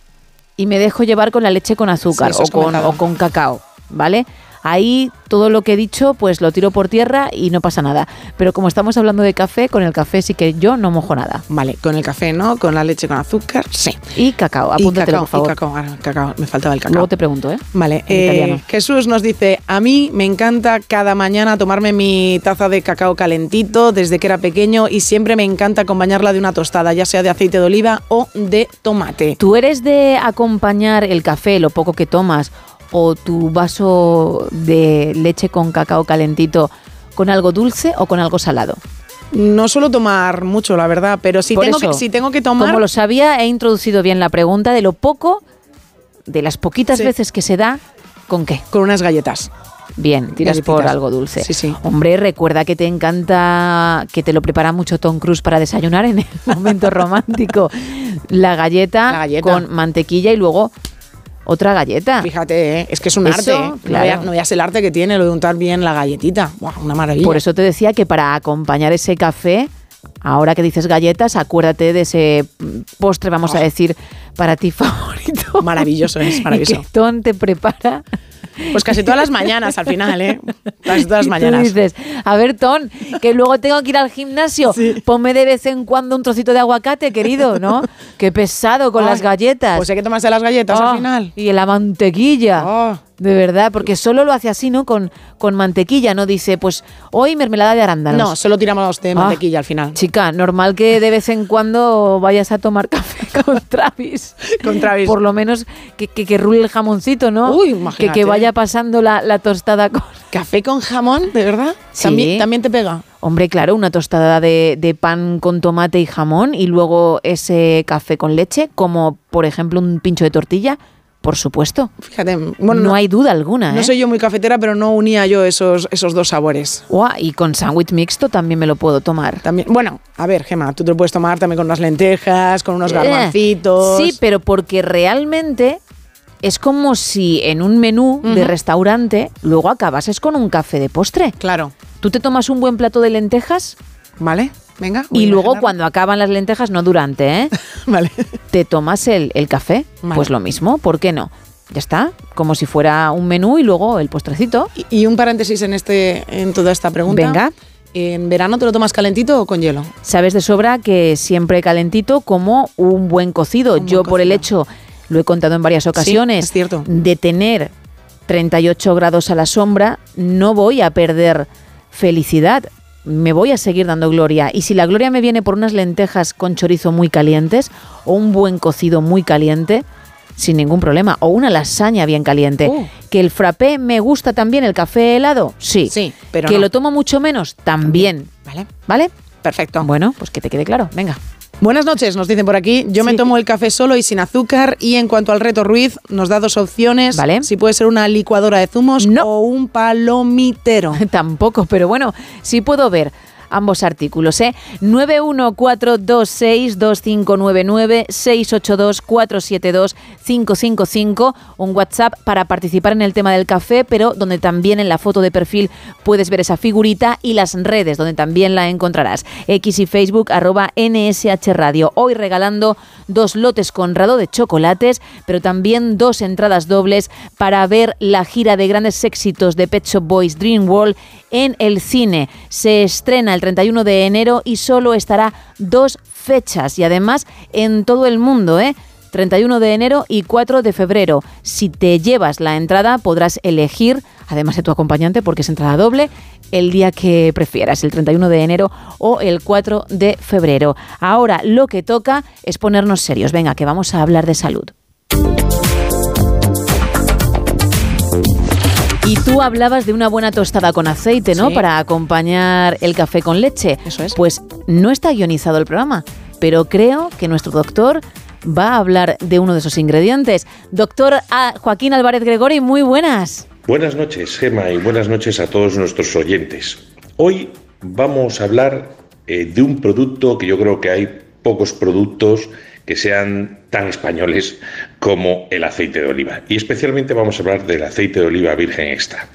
y me dejo llevar con la leche con azúcar Sí, o, con, o con cacao, ¿vale? Ahí todo lo que he dicho, pues lo tiro por tierra y no pasa nada. Pero como estamos hablando de café, con el café sí que yo no mojo nada. Vale, con el café no, con la leche con azúcar, sí. Y cacao, Y apúntatelo, cacao, por favor. y cacao, ah, cacao, me faltaba el cacao. Luego te pregunto, ¿eh? Vale, eh. Jesús nos dice, a mí me encanta cada mañana tomarme mi taza de cacao calentito desde que era pequeño y siempre me encanta acompañarla de una tostada, ya sea de aceite de oliva o de tomate. ¿Tú eres de acompañar el café, lo poco que tomas, o tu vaso de leche con cacao calentito con algo dulce o con algo salado? No suelo tomar mucho, la verdad, pero si, Por tengo eso, que, si tengo que tomar... Como lo sabía, he introducido bien la pregunta de lo poco, de las poquitas Sí. veces que se da, ¿con qué? Con unas galletas. Bien, tiras por algo dulce. Sí, sí. Hombre, recuerda que te encanta, que te lo prepara mucho Tom Cruise para desayunar en el momento romántico. La galleta, La galleta. con mantequilla y luego otra galleta. Fíjate, ¿eh? es que es un Eso, arte. ¿eh? No, veas, no el arte que tiene lo de untar bien la galletita. Buah, una maravilla. Por eso te decía que para acompañar ese café, ahora que dices galletas, acuérdate de ese postre, vamos a decir, para ti favorito. Maravilloso, es Y maravilloso. que Ton te prepara. Pues casi todas las mañanas al final, ¿eh? Casi todas las Y tú mañanas. dices, a ver, Ton, que luego tengo que ir al gimnasio. Ponme de vez en cuando un trocito de aguacate, querido, ¿no? Qué pesado con Ay, las galletas. Pues hay que tomarse las galletas Oh, al final. Y la mantequilla. Oh. De verdad, porque solo lo hace así, ¿no? Con, con mantequilla, ¿no? Dice, pues hoy mermelada de arándanos. No, solo tiramos de Ah, mantequilla al final. Chica, normal que de vez en cuando vayas a tomar café con Travis. Con Travis. Por lo menos que, que, que rule el jamoncito, ¿no? Uy, que, imagínate. que vaya pasando la, la tostada con... ¿Café con jamón, de verdad? Sí. ¿También, también te pega? Hombre, claro, una tostada de, de pan con tomate y jamón y luego ese café con leche, como por ejemplo un pincho de tortilla, por supuesto. Fíjate, bueno, no, hay duda alguna. No ¿eh? soy yo muy cafetera, pero no unía yo esos, esos dos sabores. Y con sándwich mixto también me lo puedo tomar. También, bueno, a ver, Gema, tú te lo puedes tomar también con unas lentejas, con unos Eh, garbancitos. Sí, pero porque realmente es como si en un menú de restaurante luego acabases con un café de postre. Claro. Tú te tomas un buen plato de lentejas Vale, venga. y luego cuando acaban las lentejas, no durante, ¿eh? Vale. te tomas el, el café. Vale. Pues lo mismo, ¿por qué no? Ya está, como si fuera un menú y luego el postrecito. Y, y un paréntesis en, este, en toda esta pregunta. Venga. ¿En verano te lo tomas calentito o con hielo? Sabes de sobra que siempre calentito como un buen cocido. buen Yo por el hecho, lo he contado en varias ocasiones, es cierto. de tener 38 grados a la sombra, no voy a perder felicidad. Me voy a seguir dando gloria. Y si la gloria me viene por unas lentejas con chorizo muy calientes o un buen cocido muy caliente, sin ningún problema. O una lasaña bien caliente. Uh. Que el frappé me gusta también, el café helado, sí. Sí, pero Que no. lo tomo mucho menos, también. Vale. ¿Vale? Perfecto. Bueno, pues que te quede claro. Venga. Buenas noches, nos dicen por aquí. Yo me tomo el café solo y sin azúcar. Y en cuanto al reto Ruiz, nos da dos opciones. Vale. Si puede ser una licuadora de zumos o un palomitero. Tampoco, pero bueno, sí puedo ver ambos artículos. ¿eh? 914262599 682472555 un WhatsApp para participar en el tema del café, pero donde también en la foto de perfil puedes ver esa figurita y las redes donde también la encontrarás. X y Facebook arroba NSH Radio. Hoy regalando dos lotes Conrado de chocolates, pero también dos entradas dobles para ver la gira de grandes éxitos de Pet Shop Boys Dream World en el cine. Se estrena el 31 de enero y solo estará dos fechas y además en todo el mundo, ¿eh? 31 de enero y 4 de febrero. Si te llevas la entrada podrás elegir, además de tu acompañante, porque es entrada doble, el día que prefieras, el 31 de enero o el 4 de febrero. Ahora lo que toca es ponernos serios. Venga, que vamos a hablar de salud. Y tú hablabas de una buena tostada con aceite, ¿no? Sí. Para acompañar el café con leche. Eso es. Pues no está guionizado el programa, pero creo que nuestro doctor va a hablar de uno de esos ingredientes. Doctor Joaquín Álvarez Gregori, muy buenas. Buenas noches, Gema, y buenas noches a todos nuestros oyentes. Hoy vamos a hablar eh, de un producto que yo creo que hay pocos productos que sean tan españoles como el aceite de oliva. Y especialmente vamos a hablar del aceite de oliva virgen extra.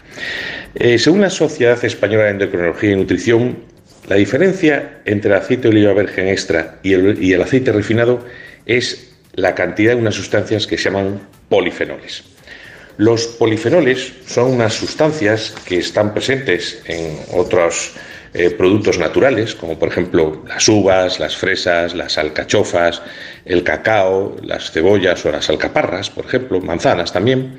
Eh, según la Sociedad Española de Endocrinología y Nutrición, la diferencia entre el aceite de oliva virgen extra y el, y el aceite refinado es la cantidad de unas sustancias que se llaman polifenoles. Los polifenoles son unas sustancias que están presentes en otros eh, productos naturales, como por ejemplo las uvas, las fresas, las alcachofas, el cacao, las cebollas o las alcaparras, por ejemplo, manzanas también,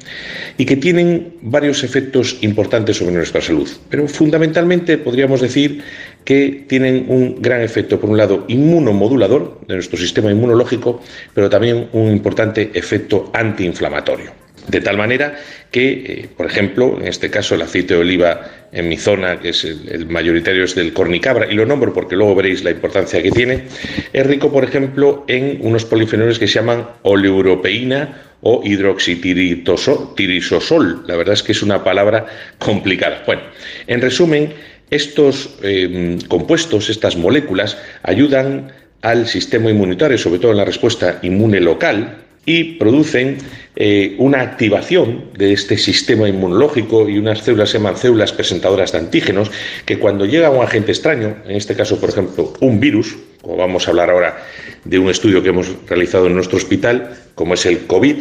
y que tienen varios efectos importantes sobre nuestra salud. Pero fundamentalmente podríamos decir que tienen un gran efecto, por un lado, inmunomodulador de nuestro sistema inmunológico, pero también un importante efecto antiinflamatorio. De tal manera que, eh, por ejemplo, en este caso el aceite de oliva en mi zona, que es el, mayoritario es del cornicabra, y lo nombro porque luego veréis la importancia que tiene, es rico, por ejemplo, en unos polifenoles que se llaman oleuropeína o hidroxitirisosol. La verdad es que es una palabra complicada. Bueno, en resumen, estos eh, compuestos, estas moléculas, ayudan al sistema inmunitario, sobre todo en la respuesta inmune local, y producen eh, una activación de este sistema inmunológico y unas células se llaman células presentadoras de antígenos que cuando llega un agente extraño, en este caso por ejemplo un virus, como vamos a hablar ahora de un estudio que hemos realizado en nuestro hospital, como es el COVID,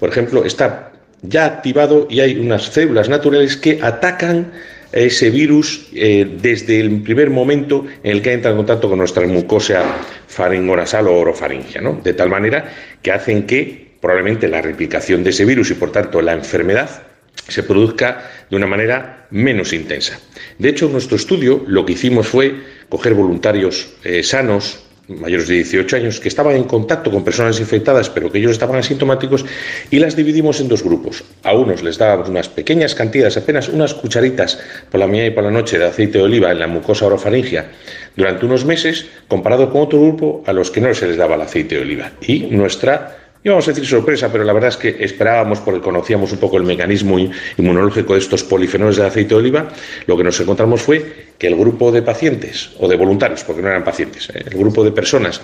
por ejemplo, está ya activado y hay unas células naturales que atacan ese virus eh, desde el primer momento en el que entra en contacto con nuestra mucosa faringonasal o orofaringia, ¿no? de tal manera que hacen que probablemente la replicación de ese virus y por tanto la enfermedad se produzca de una manera menos intensa. De hecho, en nuestro estudio lo que hicimos fue coger voluntarios eh, sanos, mayores de 18 años que estaban en contacto con personas infectadas pero que ellos estaban asintomáticos y las dividimos en dos grupos. A unos les dábamos unas pequeñas cantidades, apenas unas cucharitas por la mañana y por la noche de aceite de oliva en la mucosa orofaringia durante unos meses comparado con otro grupo a los que no se les daba el aceite de oliva. Y nuestra íbamos a decir sorpresa, pero la verdad es que esperábamos, porque conocíamos un poco el mecanismo inmunológico de estos polifenoles de aceite de oliva, lo que nos encontramos fue que el grupo de pacientes, o de voluntarios, porque no eran pacientes, ¿eh? el grupo de personas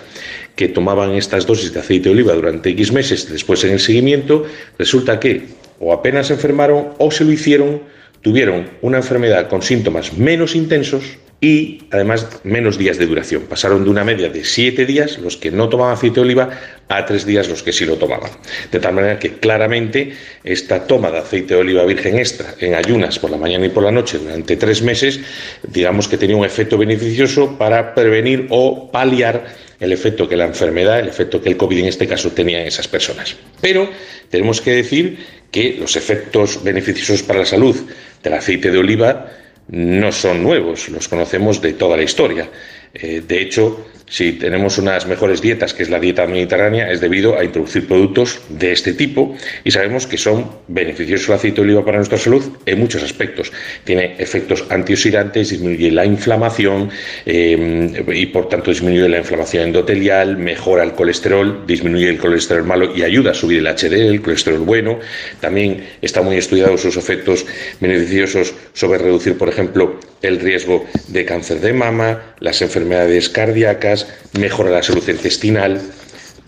que tomaban estas dosis de aceite de oliva durante X meses, después en el seguimiento, resulta que o apenas se enfermaron o se lo hicieron, tuvieron una enfermedad con síntomas menos intensos, y además menos días de duración. Pasaron de una media de siete días los que no tomaban aceite de oliva a tres días los que sí lo tomaban. De tal manera que claramente esta toma de aceite de oliva virgen extra en ayunas por la mañana y por la noche durante tres meses, digamos que tenía un efecto beneficioso para prevenir o paliar el efecto que la enfermedad, el efecto que el COVID en este caso tenía en esas personas. Pero tenemos que decir que los efectos beneficiosos para la salud del aceite de oliva no son nuevos, los conocemos de toda la historia. Eh, de hecho, si tenemos unas mejores dietas, que es la dieta mediterránea, es debido a introducir productos de este tipo y sabemos que son beneficiosos el aceite de oliva para nuestra salud en muchos aspectos. Tiene efectos antioxidantes, disminuye la inflamación eh, y por tanto disminuye la inflamación endotelial, mejora el colesterol, disminuye el colesterol malo y ayuda a subir el HDL, el colesterol bueno. También está muy estudiado sus efectos beneficiosos sobre reducir, por ejemplo, el riesgo de cáncer de mama, las enfermedades cardíacas, mejora la salud intestinal,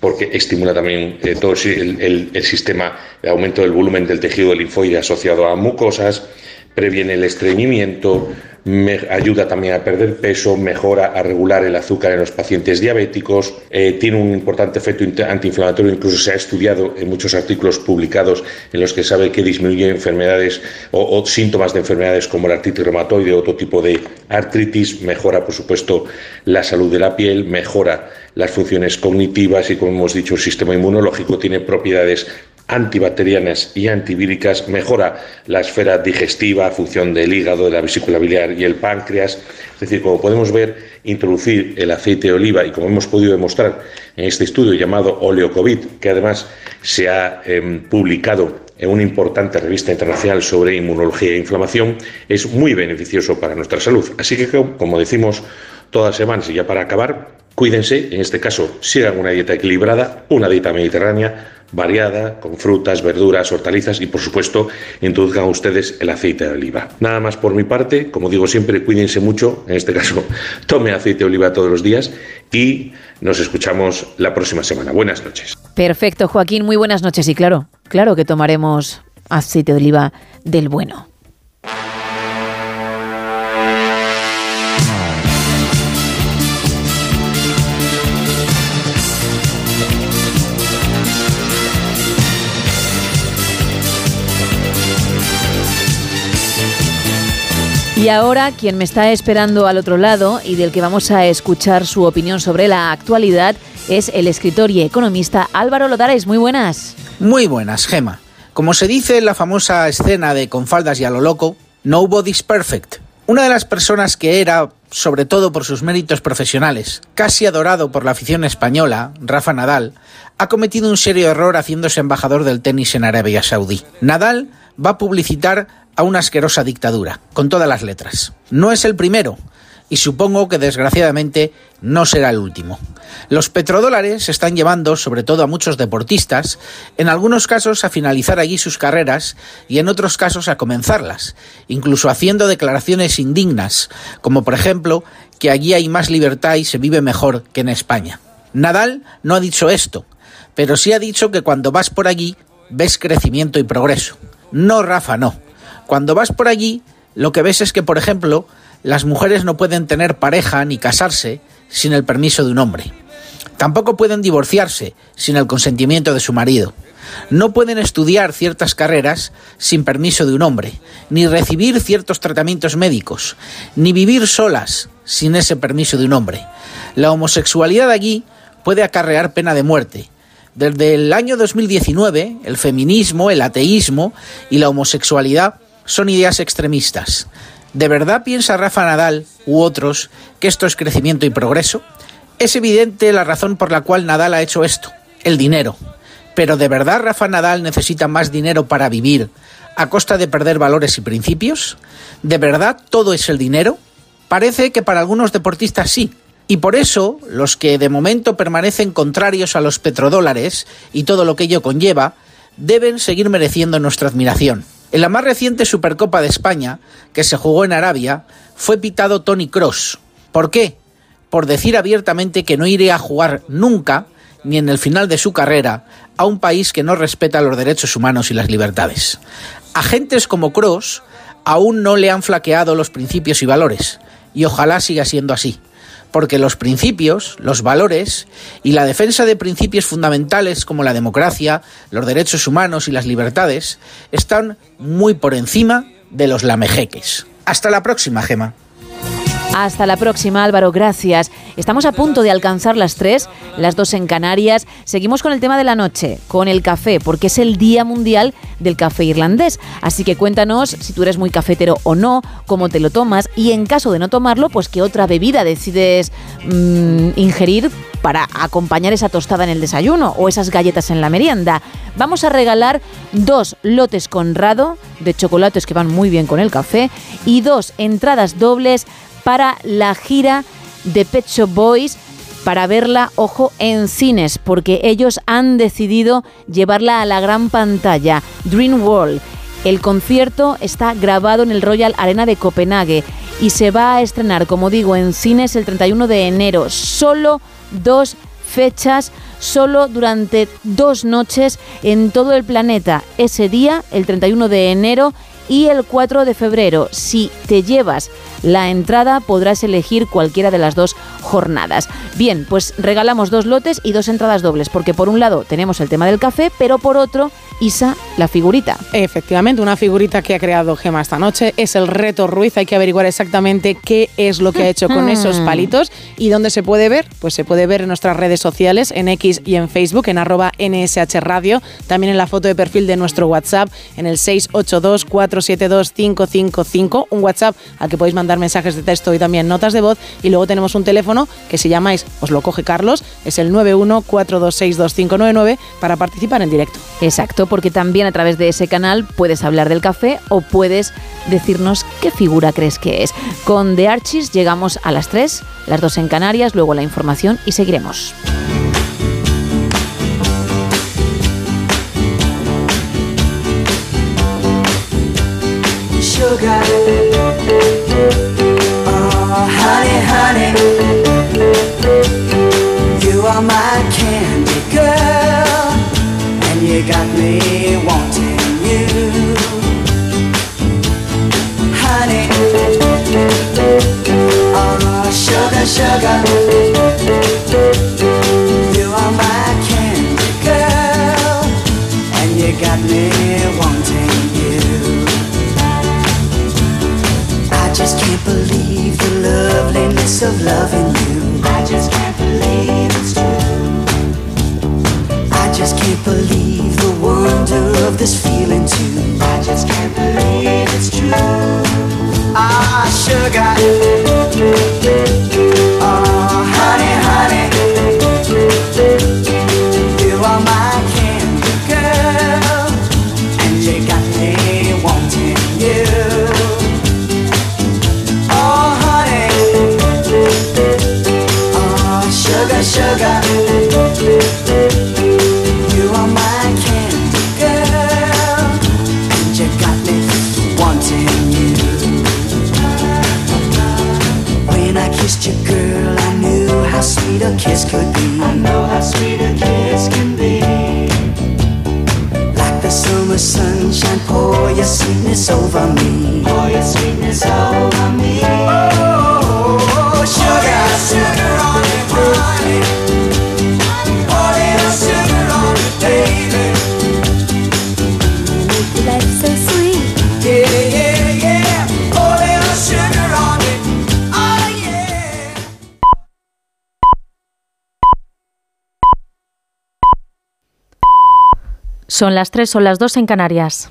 porque estimula también eh, todo el, el, el, sistema de aumento del volumen del tejido linfoide asociado a mucosas, previene el estreñimiento, ayuda también a perder peso, mejora a regular el azúcar en los pacientes diabéticos, eh, tiene un importante efecto antiinflamatorio, incluso se ha estudiado en muchos artículos publicados en los que sabe que disminuye enfermedades o, o síntomas de enfermedades como la artritis reumatoide o otro tipo de artritis, mejora por supuesto la salud de la piel, mejora las funciones cognitivas y como hemos dicho el sistema inmunológico tiene propiedades antibacterianas y antivíricas, mejora la esfera digestiva, función del hígado, de la vesícula biliar y el páncreas. Es decir, como podemos ver, introducir el aceite de oliva y como hemos podido demostrar en este estudio llamado Oleocovid, que además se ha eh, publicado en una importante revista internacional sobre inmunología e inflamación, es muy beneficioso para nuestra salud. Así que, como decimos todas las semanas y ya para acabar, cuídense, en este caso sigan una dieta equilibrada, una dieta mediterránea, variada, con frutas, verduras, hortalizas y por supuesto introduzcan ustedes el aceite de oliva. Nada más por mi parte, como digo siempre, cuídense mucho, en este caso tome aceite de oliva todos los días y nos escuchamos la próxima semana. Buenas noches. Perfecto, Joaquín, muy buenas noches y claro, claro que tomaremos aceite de oliva del bueno. Y ahora quien me está esperando al otro lado y del que vamos a escuchar su opinión sobre la actualidad es el escritor y economista Álvaro Lodares. Muy buenas. Muy buenas, Gema. Como se dice en la famosa escena de Con faldas y a lo loco, nobody's perfect. Una de las personas que era, sobre todo por sus méritos profesionales, casi adorado por la afición española, Rafa Nadal, ha cometido un serio error haciéndose embajador del tenis en Arabia Saudí. Nadal va a publicitar a una asquerosa dictadura, con todas las letras. No es el primero, y supongo que desgraciadamente no será el último. Los petrodólares están llevando, sobre todo a muchos deportistas, en algunos casos a finalizar allí sus carreras y en otros casos a comenzarlas, incluso haciendo declaraciones indignas, como por ejemplo que allí hay más libertad y se vive mejor que en España. Nadal no ha dicho esto, pero sí ha dicho que cuando vas por allí ves crecimiento y progreso. No, Rafa, no. Cuando vas por allí, lo que ves es que, por ejemplo, las mujeres no pueden tener pareja ni casarse sin el permiso de un hombre. Tampoco pueden divorciarse sin el consentimiento de su marido. No pueden estudiar ciertas carreras sin permiso de un hombre, ni recibir ciertos tratamientos médicos, ni vivir solas sin ese permiso de un hombre. La homosexualidad allí puede acarrear pena de muerte. Desde el año 2019, el feminismo, el ateísmo y la homosexualidad son ideas extremistas. ¿De verdad piensa Rafa Nadal u otros que esto es crecimiento y progreso? Es evidente la razón por la cual Nadal ha hecho esto, el dinero. Pero ¿de verdad Rafa Nadal necesita más dinero para vivir a costa de perder valores y principios? ¿De verdad todo es el dinero? Parece que para algunos deportistas sí. Y por eso los que de momento permanecen contrarios a los petrodólares y todo lo que ello conlleva, deben seguir mereciendo nuestra admiración. En la más reciente Supercopa de España, que se jugó en Arabia, fue pitado Tony Cross. ¿Por qué? Por decir abiertamente que no iría a jugar nunca, ni en el final de su carrera, a un país que no respeta los derechos humanos y las libertades. Agentes como Cross aún no le han flaqueado los principios y valores, y ojalá siga siendo así porque los principios, los valores y la defensa de principios fundamentales como la democracia, los derechos humanos y las libertades están muy por encima de los lamejeques. Hasta la próxima, Gema. Hasta la próxima, Álvaro, gracias. Estamos a punto de alcanzar las tres, las dos en Canarias. Seguimos con el tema de la noche, con el café, porque es el Día Mundial del Café Irlandés. Así que cuéntanos si tú eres muy cafetero o no, cómo te lo tomas y en caso de no tomarlo, pues qué otra bebida decides mm, ingerir para acompañar esa tostada en el desayuno o esas galletas en la merienda. Vamos a regalar dos lotes Conrado de chocolates que van muy bien con el café y dos entradas dobles para la gira de Pet Shop Boys para verla, ojo, en cines, porque ellos han decidido llevarla a la gran pantalla. Dream World. El concierto está grabado en el Royal Arena de Copenhague y se va a estrenar, como digo, en cines el 31 de enero. Solo dos fechas, solo durante dos noches en todo el planeta. Ese día, el 31 de enero, y el 4 de febrero. Si te llevas la entrada podrás elegir cualquiera de las dos jornadas. Bien, pues regalamos dos lotes y dos entradas dobles, porque por un lado tenemos el tema del café, pero por otro, Isa, la figurita. Efectivamente, una figurita que ha creado Gema esta noche es el reto Ruiz. Hay que averiguar exactamente qué es lo que ha hecho con esos palitos y dónde se puede ver. Pues se puede ver en nuestras redes sociales, en X y en Facebook, en arroba NSH Radio, también en la foto de perfil de nuestro WhatsApp, en el 682 472 555, un WhatsApp al que podéis mandar mensajes de texto y también notas de voz. Y luego tenemos un teléfono que si llamáis, os lo coge Carlos, es el 914262599 para participar en directo. Exacto, porque también a través de ese canal puedes hablar del café o puedes decirnos qué figura crees que es. Con The Archis llegamos a las 3, las 2 en Canarias, luego la información y seguiremos. Sugar. My me wanting you. Honey. Oh, sugar, sugar. You are my candy girl. And you got me wanting you. I just can't believe the loveliness of loving you. I just can't believe it's true. I just can't believe wonder this feeling too. I just can't believe it's true. Ah, sugar. Oh, sunshine, pour your sweetness over me. Pour your sweetness over me. Oh, sugar, sugar on it, honey. Pour little sugar on it, baby. Life so sweet. Yeah, yeah, yeah. Pour little sugar on it. Oh, yeah. Son las 3, son las 2 en Canarias.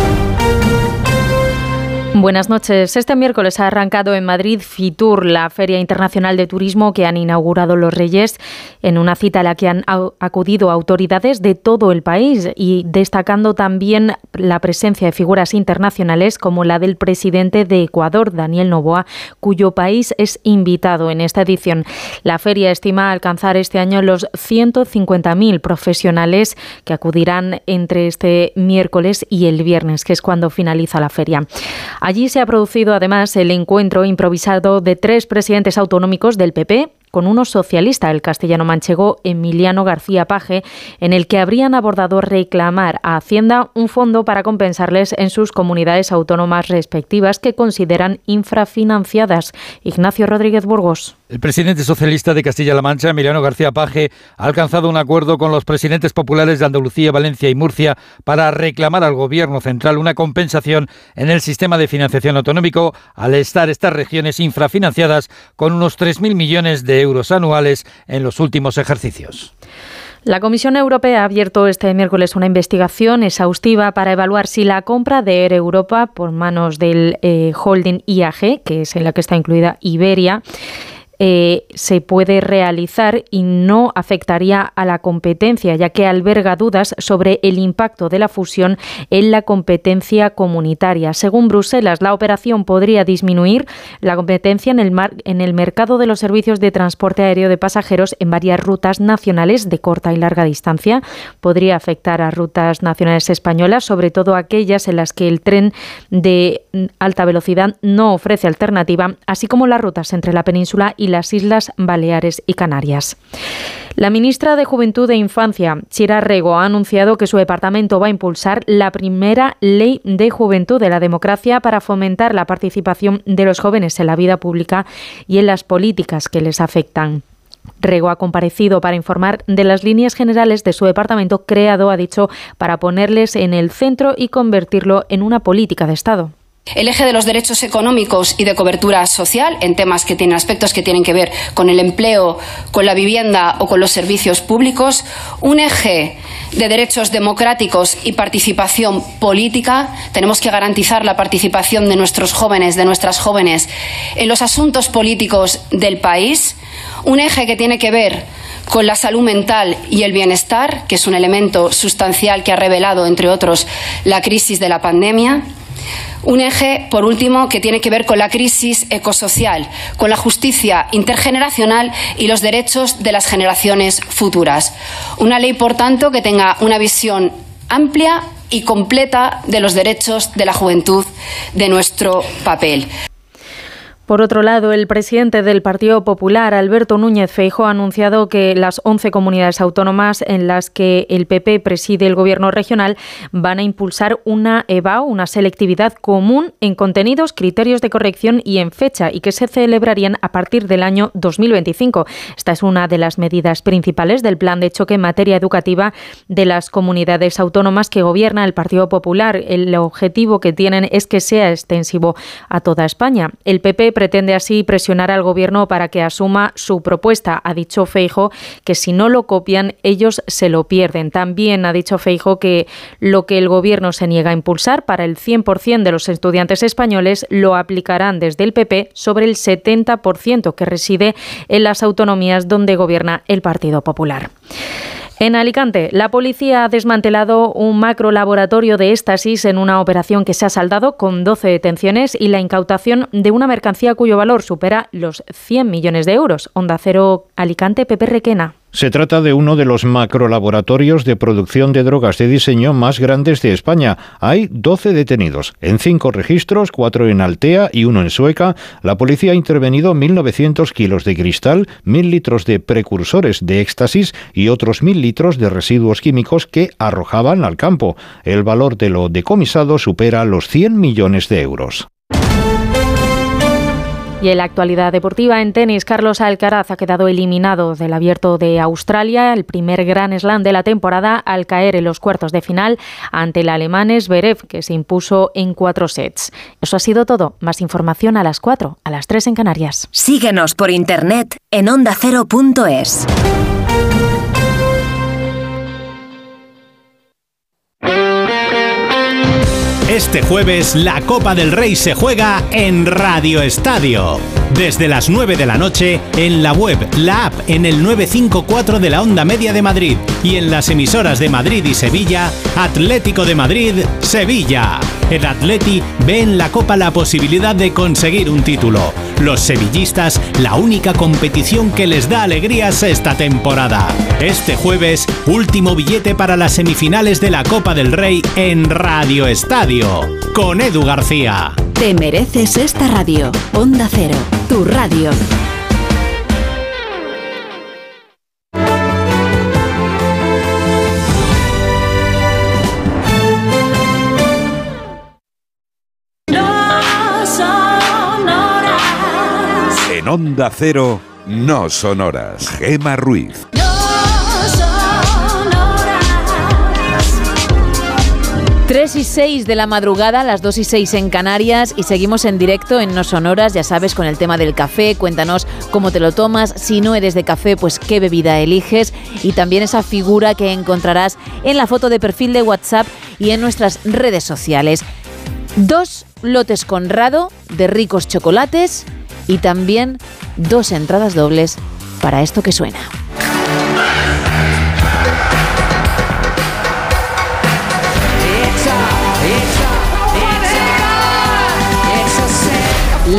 Buenas noches. Este miércoles ha arrancado en Madrid FITUR, la Feria Internacional de Turismo que han inaugurado los Reyes, en una cita a la que han acudido autoridades de todo el país y destacando también la presencia de figuras internacionales como la del presidente de Ecuador, Daniel Noboa, cuyo país es invitado en esta edición. La feria estima alcanzar este año los 150.000 profesionales que acudirán entre este miércoles y el viernes, que es cuando finaliza la feria. Allí se ha producido además el encuentro improvisado de tres presidentes autonómicos del PP con uno socialista, el castellano manchego Emiliano García Paje, en el que habrían abordado reclamar a Hacienda un fondo para compensarles en sus comunidades autónomas respectivas que consideran infrafinanciadas. Ignacio Rodríguez Burgos. El presidente socialista de Castilla-La Mancha, Emiliano García Paje, ha alcanzado un acuerdo con los presidentes populares de Andalucía, Valencia y Murcia para reclamar al gobierno central una compensación en el sistema de financiación autonómico al estar estas regiones infrafinanciadas con unos 3.000 millones de euros anuales en los últimos ejercicios. La Comisión Europea ha abierto este miércoles una investigación exhaustiva para evaluar si la compra de Air Europa por manos del eh, holding IAG, que es en la que está incluida Iberia, eh, se puede realizar y no afectaría a la competencia, ya que alberga dudas sobre el impacto de la fusión en la competencia comunitaria. Según Bruselas, la operación podría disminuir la competencia en el, en el mercado de los servicios de transporte aéreo de pasajeros en varias rutas nacionales de corta y larga distancia. Podría afectar a rutas nacionales españolas, sobre todo aquellas en las que el tren de alta velocidad no ofrece alternativa, así como las rutas entre la península y las Islas Baleares y Canarias. La ministra de Juventud e Infancia, Chira Rego, ha anunciado que su departamento va a impulsar la primera ley de juventud de la democracia para fomentar la participación de los jóvenes en la vida pública y en las políticas que les afectan. Rego ha comparecido para informar de las líneas generales de su departamento creado, ha dicho, para ponerles en el centro y convertirlo en una política de Estado. El eje de los derechos económicos y de cobertura social en temas que tienen aspectos que tienen que ver con el empleo, con la vivienda o con los servicios públicos. Un eje de derechos democráticos y participación política. Tenemos que garantizar la participación de nuestros jóvenes, de nuestras jóvenes, en los asuntos políticos del país. Un eje que tiene que ver con la salud mental y el bienestar, que es un elemento sustancial que ha revelado, entre otros, la crisis de la pandemia un eje, por último, que tiene que ver con la crisis ecosocial, con la justicia intergeneracional y los derechos de las generaciones futuras. Una ley, por tanto, que tenga una visión amplia y completa de los derechos de la juventud, de nuestro papel. Por otro lado, el presidente del Partido Popular, Alberto Núñez Feijo, ha anunciado que las 11 comunidades autónomas en las que el PP preside el gobierno regional van a impulsar una EVAO, una selectividad común en contenidos, criterios de corrección y en fecha, y que se celebrarían a partir del año 2025. Esta es una de las medidas principales del plan de choque en materia educativa de las comunidades autónomas que gobierna el Partido Popular. El objetivo que tienen es que sea extensivo a toda España. El PP pretende así presionar al gobierno para que asuma su propuesta. Ha dicho Feijo que si no lo copian, ellos se lo pierden. También ha dicho Feijo que lo que el gobierno se niega a impulsar para el 100% de los estudiantes españoles lo aplicarán desde el PP sobre el 70% que reside en las autonomías donde gobierna el Partido Popular. En Alicante, la policía ha desmantelado un macro laboratorio de éxtasis en una operación que se ha saldado con 12 detenciones y la incautación de una mercancía cuyo valor supera los 100 millones de euros. Onda Cero Alicante, Pepe Requena. Se trata de uno de los macrolaboratorios de producción de drogas de diseño más grandes de España. Hay 12 detenidos. En cinco registros, cuatro en Altea y uno en Sueca, la policía ha intervenido 1.900 kilos de cristal, 1.000 litros de precursores de éxtasis y otros 1.000 litros de residuos químicos que arrojaban al campo. El valor de lo decomisado supera los 100 millones de euros. Y en la actualidad deportiva en tenis, Carlos Alcaraz ha quedado eliminado del abierto de Australia, el primer gran slam de la temporada, al caer en los cuartos de final ante el alemán Zverev, que se impuso en cuatro sets. Eso ha sido todo. Más información a las cuatro, a las tres en Canarias. Síguenos por internet en ondacero.es. Este jueves la Copa del Rey se juega en Radio Estadio. Desde las 9 de la noche en la web, la app en el 954 de la Onda Media de Madrid y en las emisoras de Madrid y Sevilla, Atlético de Madrid, Sevilla. El Atleti ve en la Copa la posibilidad de conseguir un título. Los sevillistas, la única competición que les da alegrías esta temporada. Este jueves, último billete para las semifinales de la Copa del Rey en Radio Estadio con Edu García. Te mereces esta radio. Onda Cero, tu radio. En Onda Cero, no son horas. Gema Ruiz. 3 y 6 de la madrugada, las 2 y 6 en Canarias y seguimos en directo en No Sonoras, ya sabes, con el tema del café. Cuéntanos cómo te lo tomas. Si no eres de café, pues qué bebida eliges. Y también esa figura que encontrarás en la foto de perfil de WhatsApp y en nuestras redes sociales. Dos lotes Conrado de ricos chocolates y también dos entradas dobles para esto que suena.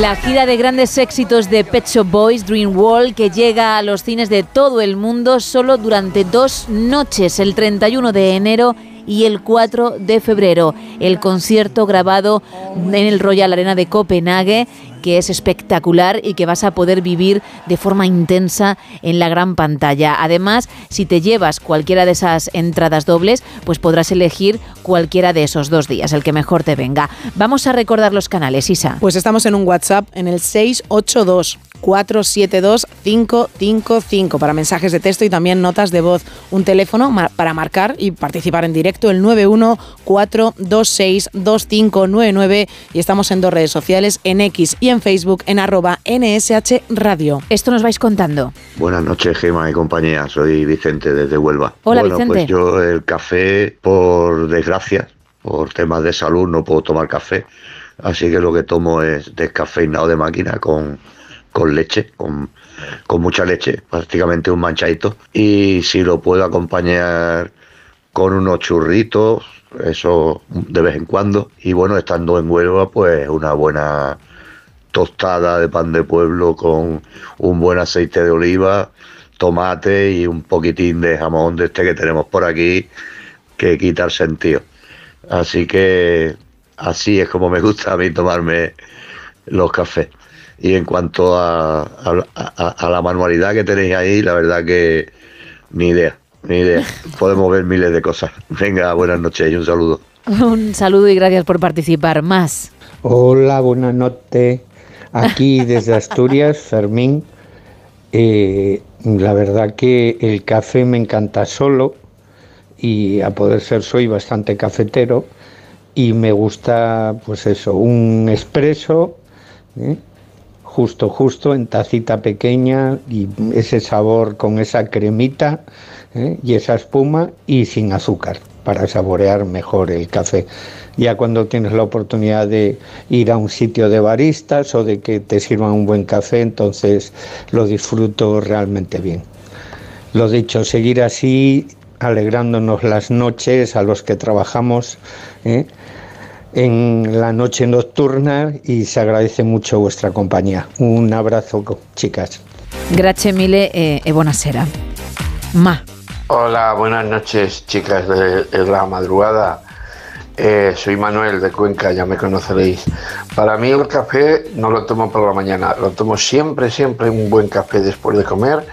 La gira de grandes éxitos de Pet Shop Boys, Dream World, que llega a los cines de todo el mundo solo durante dos noches, el 31 de enero y el 4 de febrero. El concierto grabado en el Royal Arena de Copenhague que es espectacular y que vas a poder vivir de forma intensa en la gran pantalla. Además, si te llevas cualquiera de esas entradas dobles, pues podrás elegir cualquiera de esos dos días, el que mejor te venga. Vamos a recordar los canales, Isa. Pues estamos en un WhatsApp en el 682 472-555 para mensajes de texto y también notas de voz. Un teléfono para marcar y participar en directo, el 914262599 y estamos en dos redes sociales, en X y en Facebook, en arroba NSH Radio. Esto nos vais contando. Buenas noches, Gema y compañía. Soy Vicente desde Huelva. Hola, bueno, Vicente. Pues yo el café, por desgracia, por temas de salud, no puedo tomar café. Así que lo que tomo es descafeinado de máquina con con leche, con, con mucha leche, prácticamente un manchadito. Y si lo puedo acompañar con unos churritos, eso de vez en cuando. Y bueno, estando en Huelva, pues una buena tostada de pan de pueblo con un buen aceite de oliva, tomate y un poquitín de jamón de este que tenemos por aquí, que quita el sentido. Así que así es como me gusta a mí tomarme los cafés. Y en cuanto a, a, a, a, la manualidad que tenéis ahí, la verdad que ni idea, ni idea. Podemos ver miles de cosas. Venga, buenas noches y un saludo. Un saludo y gracias por participar. Más. Hola, buenas noches. Aquí desde Asturias, Fermín. Eh, la verdad que el café me encanta solo y a poder ser soy bastante cafetero y me gusta pues eso, un expreso. ¿eh? Justo, justo, en tacita pequeña y ese sabor con esa cremita ¿eh? y esa espuma y sin azúcar para saborear mejor el café. Ya cuando tienes la oportunidad de ir a un sitio de baristas o de que te sirvan un buen café, entonces lo disfruto realmente bien. Lo dicho, seguir así, alegrándonos las noches a los que trabajamos. ¿eh? En la noche nocturna y se agradece mucho vuestra compañía. Un abrazo, chicas. Gracias mille eh, e buonasera. Ma. Hola, buenas noches, chicas de, de la madrugada. Eh, soy Manuel de Cuenca, ya me conoceréis. Para mí el café no lo tomo por la mañana, lo tomo siempre, siempre un buen café después de comer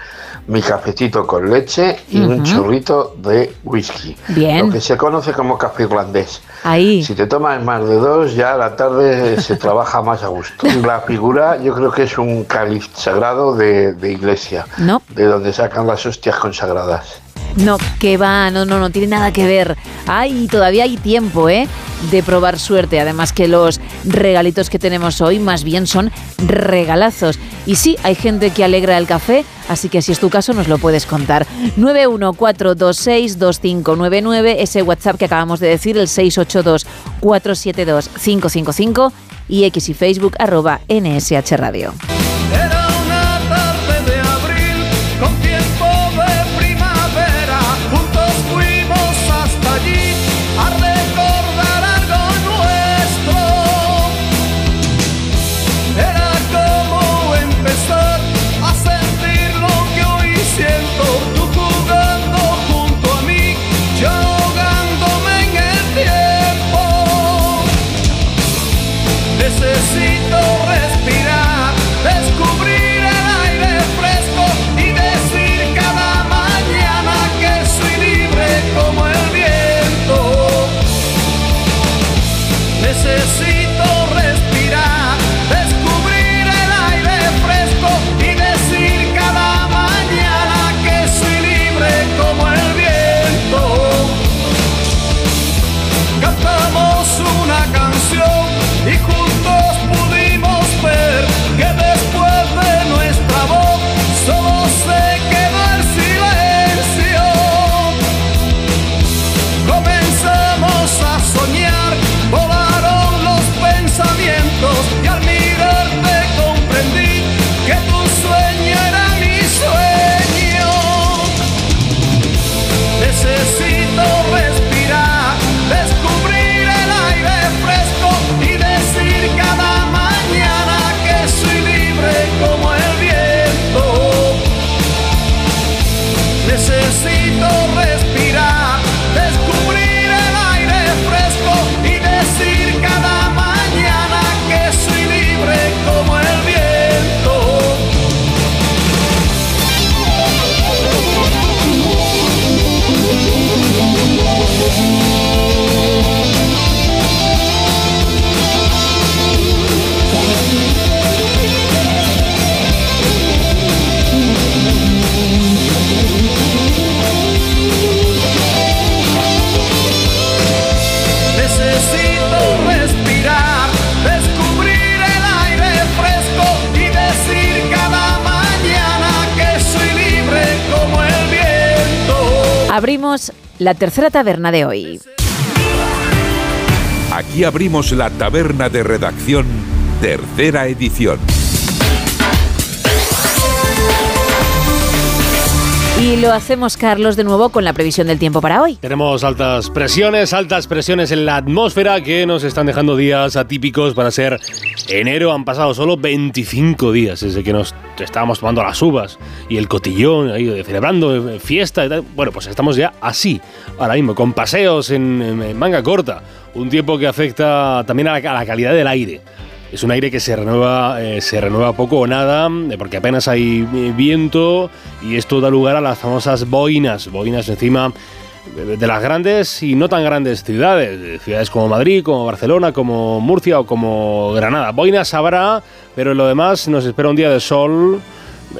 mi cafecito con leche y uh -huh. un chorrito de whisky. Bien. Lo que se conoce como café irlandés. Ahí. Si te tomas más de dos, ya a la tarde se trabaja más a gusto. La figura yo creo que es un cáliz sagrado de, de iglesia, no. de donde sacan las hostias consagradas. No, que va, no, no, no tiene nada que ver. Ay, todavía hay tiempo, ¿eh? De probar suerte. Además que los regalitos que tenemos hoy más bien son regalazos. Y sí, hay gente que alegra el café, así que si es tu caso nos lo puedes contar. 914262599, ese WhatsApp que acabamos de decir, el 682472555 y X y Facebook arroba NSH Radio. Abrimos la tercera taberna de hoy. Aquí abrimos la taberna de redacción, tercera edición. Y lo hacemos, Carlos, de nuevo con la previsión del tiempo para hoy. Tenemos altas presiones, altas presiones en la atmósfera que nos están dejando días atípicos para ser enero. Han pasado solo 25 días desde que nos estábamos tomando las uvas y el cotillón, ahí, celebrando eh, fiesta. Bueno, pues estamos ya así, ahora mismo, con paseos en, manga corta. Un tiempo que afecta también a la, calidad del aire. Es un aire que se renueva, eh, se renueva poco o nada, eh, porque apenas hay eh, viento y esto da lugar a las famosas boinas, boinas encima de- las grandes y no tan grandes ciudades, de ciudades como Madrid, como Barcelona, como Murcia o como Granada. Boinas habrá, pero en lo demás nos espera un día de sol.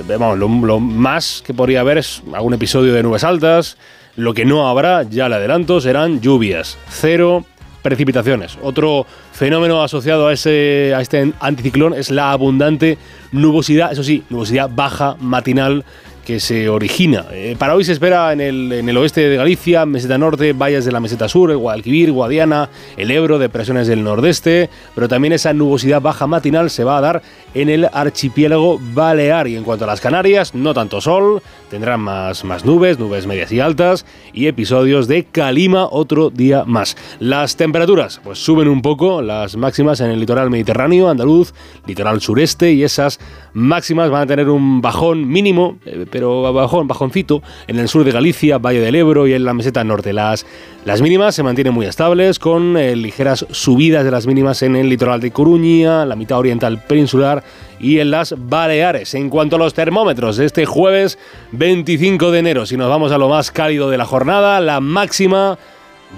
Vamos, lo, lo más que podría haber es algún episodio de nubes altas. Lo que no habrá, ya le adelanto, serán lluvias. Cero precipitaciones. Otro fenómeno asociado a, ese, a este anticiclón es la abundante nubosidad, eso sí, nubosidad baja matinal que se origina. Eh, para hoy se espera en el, en el oeste de Galicia, meseta norte, valles de la meseta sur, el Guadalquivir, Guadiana, el Ebro, depresiones del nordeste, pero también esa nubosidad baja matinal se va a dar en el archipiélago balear. Y en cuanto a las Canarias, no tanto sol, tendrán más, más nubes, nubes medias y altas, y episodios de calima otro día más. Las temperaturas, pues suben un poco, las máximas en el litoral mediterráneo, andaluz, litoral sureste, y esas máximas van a tener un bajón mínimo, eh, pero bajón, bajoncito, en el sur de Galicia, Valle del Ebro y en la meseta norte. Las, las mínimas se mantienen muy estables, con eh, ligeras subidas de las mínimas en el litoral de Coruña, la mitad oriental peninsular y en las Baleares. En cuanto a los termómetros, este jueves 25 de enero, si nos vamos a lo más cálido de la jornada, la máxima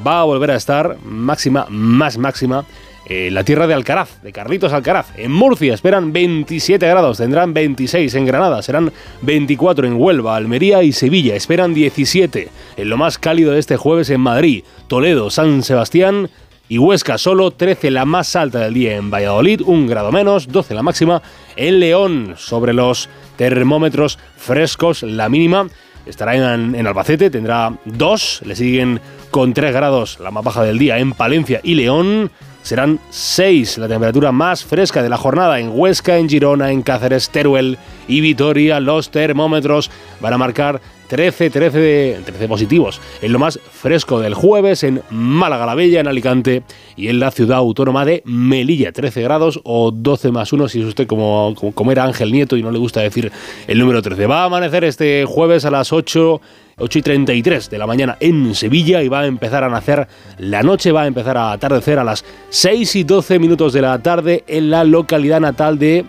va a volver a estar, máxima, más máxima, en la tierra de Alcaraz, de Carlitos Alcaraz. En Murcia esperan 27 grados, tendrán 26 en Granada, serán 24 en Huelva, Almería y Sevilla, esperan 17. En lo más cálido de este jueves en Madrid, Toledo, San Sebastián y Huesca, solo 13 la más alta del día en Valladolid, un grado menos, 12 la máxima en León, sobre los termómetros frescos, la mínima estará en, en Albacete, tendrá 2, le siguen con 3 grados la más baja del día en Palencia y León. Serán 6 la temperatura más fresca de la jornada en Huesca, en Girona, en Cáceres, Teruel y Vitoria. Los termómetros van a marcar 13, 13, de- 13 positivos. En lo más fresco del jueves en Málaga la Bella, en Alicante y en la ciudad autónoma de Melilla. 13 grados o 12 más 1 si es usted como, como, como era Ángel Nieto y no le gusta decir el número 13. Va a amanecer este jueves a las 8 8 y 33 de la mañana en Sevilla y va a empezar a nacer la noche, va a empezar a atardecer a las 6 y 12 minutos de la tarde en la localidad natal de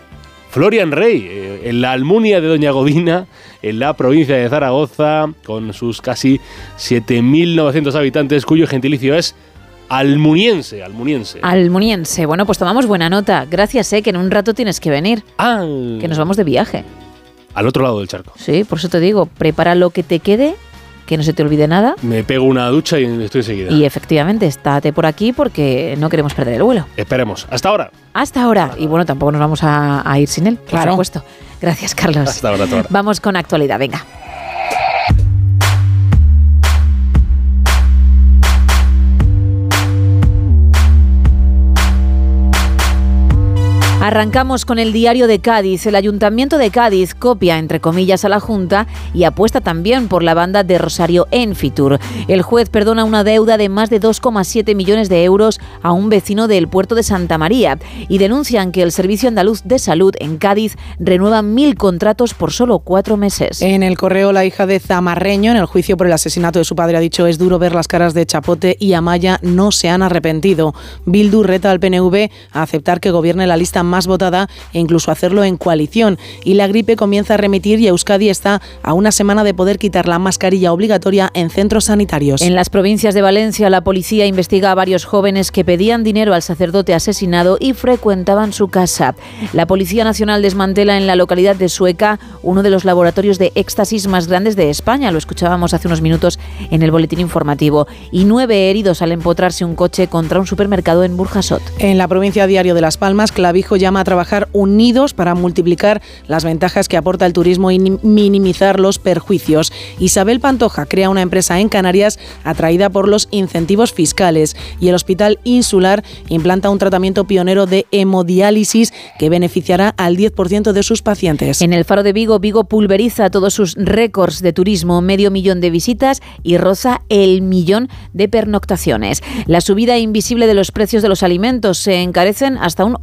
Florian Rey, eh, en la Almunia de Doña Godina, en la provincia de Zaragoza, con sus casi 7.900 habitantes, cuyo gentilicio es almuniense, almuniense. Almuniense. Bueno, pues tomamos buena nota. Gracias, eh, que en un rato tienes que venir. Ah. Que nos vamos de viaje. Al otro lado del charco. Sí, por eso te digo, prepara lo que te quede, que no se te olvide nada. Me pego una ducha y estoy enseguida. Y efectivamente, estate por aquí porque no queremos perder el vuelo. Esperemos. Hasta ahora. Hasta ahora. Y bueno, tampoco nos vamos a, a ir sin él, por Claro. supuesto. Gracias, Carlos. Hasta ahora, hasta ahora. Vamos con actualidad, venga. Arrancamos con el diario de Cádiz. El Ayuntamiento de Cádiz copia, entre comillas, a la Junta y apuesta también por la banda de Rosario en Fitur. El juez perdona una deuda de más de 2,7 millones de euros a un vecino del puerto de Santa María y denuncian que el Servicio Andaluz de Salud en Cádiz renueva mil contratos por solo cuatro meses. En el correo, la hija de Zamarreño, en el juicio por el asesinato de su padre, ha dicho es duro ver las caras de Chapote y Amaya no se han arrepentido. Bildu reta al PNV a aceptar que gobierne la lista más votada e incluso hacerlo en coalición. Y la gripe comienza a remitir y Euskadi está a una semana de poder quitar la mascarilla obligatoria en centros sanitarios. En las provincias de Valencia, la policía investiga a varios jóvenes que pedían dinero al sacerdote asesinado y frecuentaban su casa. La Policía Nacional desmantela en la localidad de Sueca uno de los laboratorios de éxtasis más grandes de España. Lo escuchábamos hace unos minutos en el boletín informativo. Y nueve heridos al empotrarse un coche contra un supermercado en Burjasot. En la provincia diario de Las Palmas, Clavijo llama a trabajar unidos para multiplicar las ventajas que aporta el turismo y minimizar los perjuicios. Isabel Pantoja crea una empresa en Canarias atraída por los incentivos fiscales y el Hospital Insular implanta un tratamiento pionero de hemodiálisis que beneficiará al 10% de sus pacientes. En el Faro de Vigo, Vigo pulveriza todos sus récords de turismo, medio millón de visitas y roza el millón de pernoctaciones. La subida invisible de los precios de los alimentos se encarecen hasta un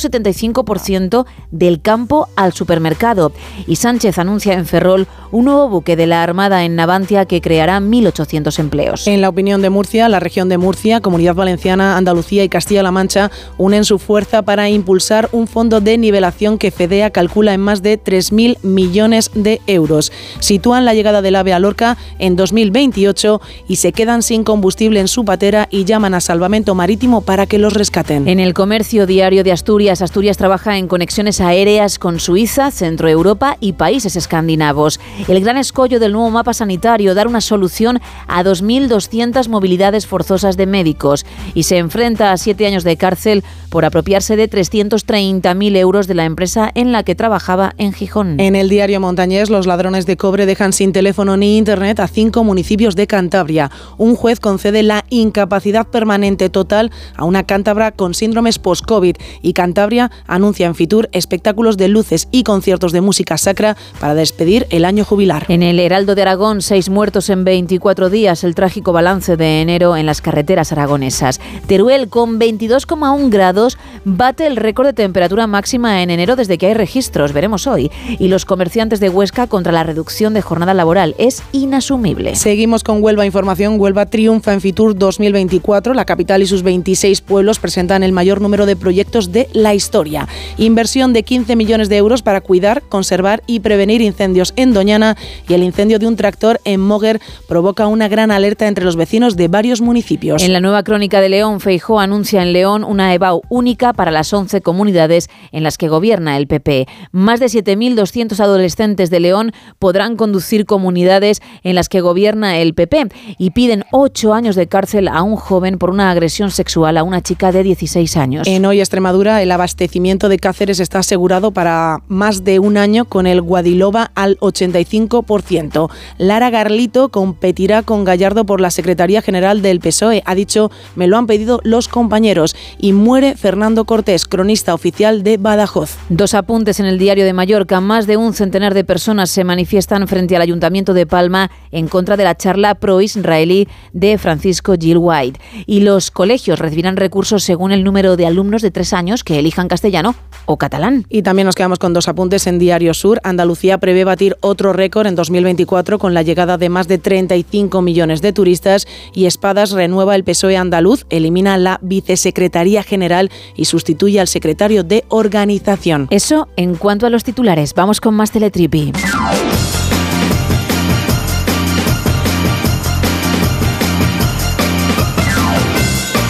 875% del campo al supermercado. Y Sánchez anuncia en Ferrol un nuevo buque de la Armada en Navantia que creará 1.800 empleos. En la opinión de Murcia, la región de Murcia, Comunidad Valenciana, Andalucía y Castilla-La Mancha unen su fuerza para impulsar un fondo de nivelación que FEDEA calcula en más de 3.000 millones de euros. Sitúan la llegada del AVE a Lorca en 2028 y se quedan sin combustible en su patera y llaman a salvamento marítimo para que los rescaten. En el comercio diario de Asturias, Asturias trabaja en conexiones aéreas con Suiza, Centro Europa y países escandinavos. El gran escollo del nuevo mapa sanitario, dar una solución a 2.200 movilidades forzosas de médicos y se enfrenta a siete años de cárcel por apropiarse de 330.000 euros de la empresa en la que trabajaba en Gijón. En el diario Montañés, los ladrones de cobre dejan sin teléfono ni internet a cinco municipios de Cantabria. Un juez concede la incapacidad permanente total a una cántabra con síndromes post-COVID y Cantabria anuncia en Fitur espectáculos de luces y conciertos de música sacra para despedir el año jubilar. En el Heraldo de Aragón, seis muertos en 24 días, el trágico balance de enero en las carreteras aragonesas. Teruel, con 22,1 grados, bate el récord de temperatura máxima en enero desde que hay registros, veremos hoy. Y los comerciantes de Huesca contra la reducción de jornada laboral es inasumible. Seguimos con Huelva Información. Huelva triunfa en Fitur 2024. La capital y sus 26 pueblos presentan el mayor número de proyectos de la historia. Inversión de 15 millones de euros para cuidar, conservar y prevenir incendios en Doñana y el incendio de un tractor en Moguer provoca una gran alerta entre los vecinos de varios municipios. En la nueva crónica de León, Feijó anuncia en León una EBAU única para las 11 comunidades en las que gobierna el PP. Más de 7.200 adolescentes de León podrán conducir comunidades en las que gobierna el PP y piden ocho años de cárcel a un joven por una agresión sexual a una chica de 16 años. En Hoy Extremadura, el abastecimiento de Cáceres está asegurado para más de un año con el Guadiloba al 85%. Lara Garlito competirá con Gallardo por la Secretaría General del PSOE. Ha dicho, me lo han pedido los compañeros. Y muere Fernando Cortés, cronista oficial de Badajoz. Dos apuntes en el diario de Mallorca. Más de un centenar de personas se manifiestan frente al Ayuntamiento de Palma en contra de la charla pro-israelí de Francisco Gil White. Y los colegios recibirán recursos según el número de alumnos de tres años que elijan castellano o catalán. Y también nos quedamos con dos apuntes en Diario Sur. Andalucía prevé batir otro récord en 2024 con la llegada de más de 35 millones de turistas y Espadas renueva el PSOE andaluz, elimina la vicesecretaría general y sustituye al secretario de organización. Eso en cuanto a los titulares. Vamos con más Teletripi.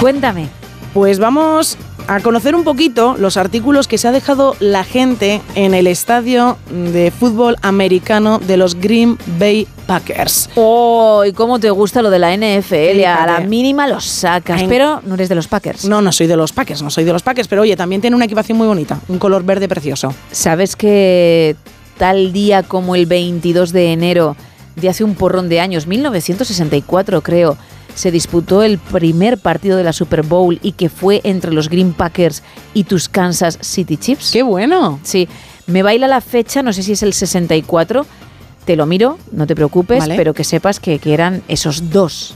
Cuéntame. Pues vamos a conocer un poquito los artículos que se ha dejado la gente en el estadio de fútbol americano de los Green Bay Packers. ¡Oh! ¿Y cómo te gusta lo de la NFL? a la mínima los sacas. Pero no eres de los Packers. No, no soy de los Packers, no soy de los Packers. Pero oye, también tiene una equipación muy bonita. Un color verde precioso. ¿Sabes que tal día como el 22 de enero de hace un porrón de años, 1964 creo, se disputó el primer partido de la Super Bowl y que fue entre los Green Packers y tus Kansas City Chiefs. ¡Qué bueno! Sí, me baila la fecha, no sé si es el 64, te lo miro, no te preocupes, Vale. pero que sepas que, que eran esos dos.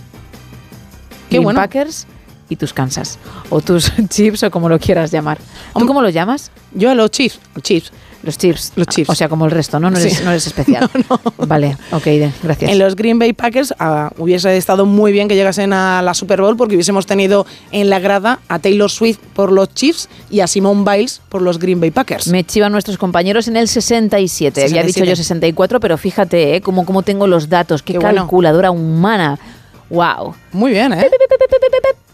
Qué Green bueno. Packers y tus Kansas. O tus Chiefs o como lo quieras llamar. ¿Tú cómo lo llamas? Yo a los Chiefs. Chiefs. Los Chiefs. Los Chiefs. O sea, como el resto, ¿no? No eres, Sí. no eres especial. Vale, ok, gracias. En los Green Bay Packers ah, hubiese estado muy bien que llegasen a la Super Bowl porque hubiésemos tenido en la grada a Taylor Swift por los Chiefs y a Simone Biles por los Green Bay Packers. Me chivan nuestros compañeros en el 67. Había dicho 67. yo 64, pero fíjate, ¿eh? Cómo, cómo tengo los datos. Qué, Qué bueno. calculadora humana. Wow. Muy bien, ¿eh?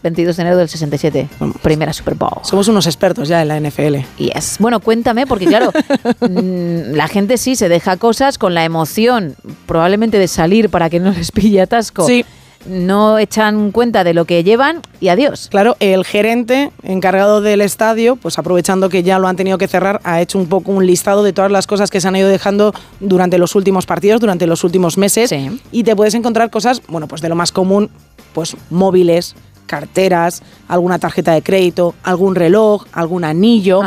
22 de enero del 67. Primera Super Bowl. Somos unos expertos ya en la NFL. Yes. Bueno, cuéntame, porque claro, mm, la gente sí se deja cosas con la emoción, probablemente de salir para que no les pille atasco. Sí. No echan cuenta de lo que llevan y adiós. Claro, el gerente encargado del estadio, pues aprovechando que ya lo han tenido que cerrar, ha hecho un poco un listado de todas las cosas que se han ido dejando durante los últimos partidos, durante los últimos meses. Y te puedes encontrar cosas, bueno, pues de lo más común, pues móviles, carteras, alguna tarjeta de crédito, algún reloj, algún anillo.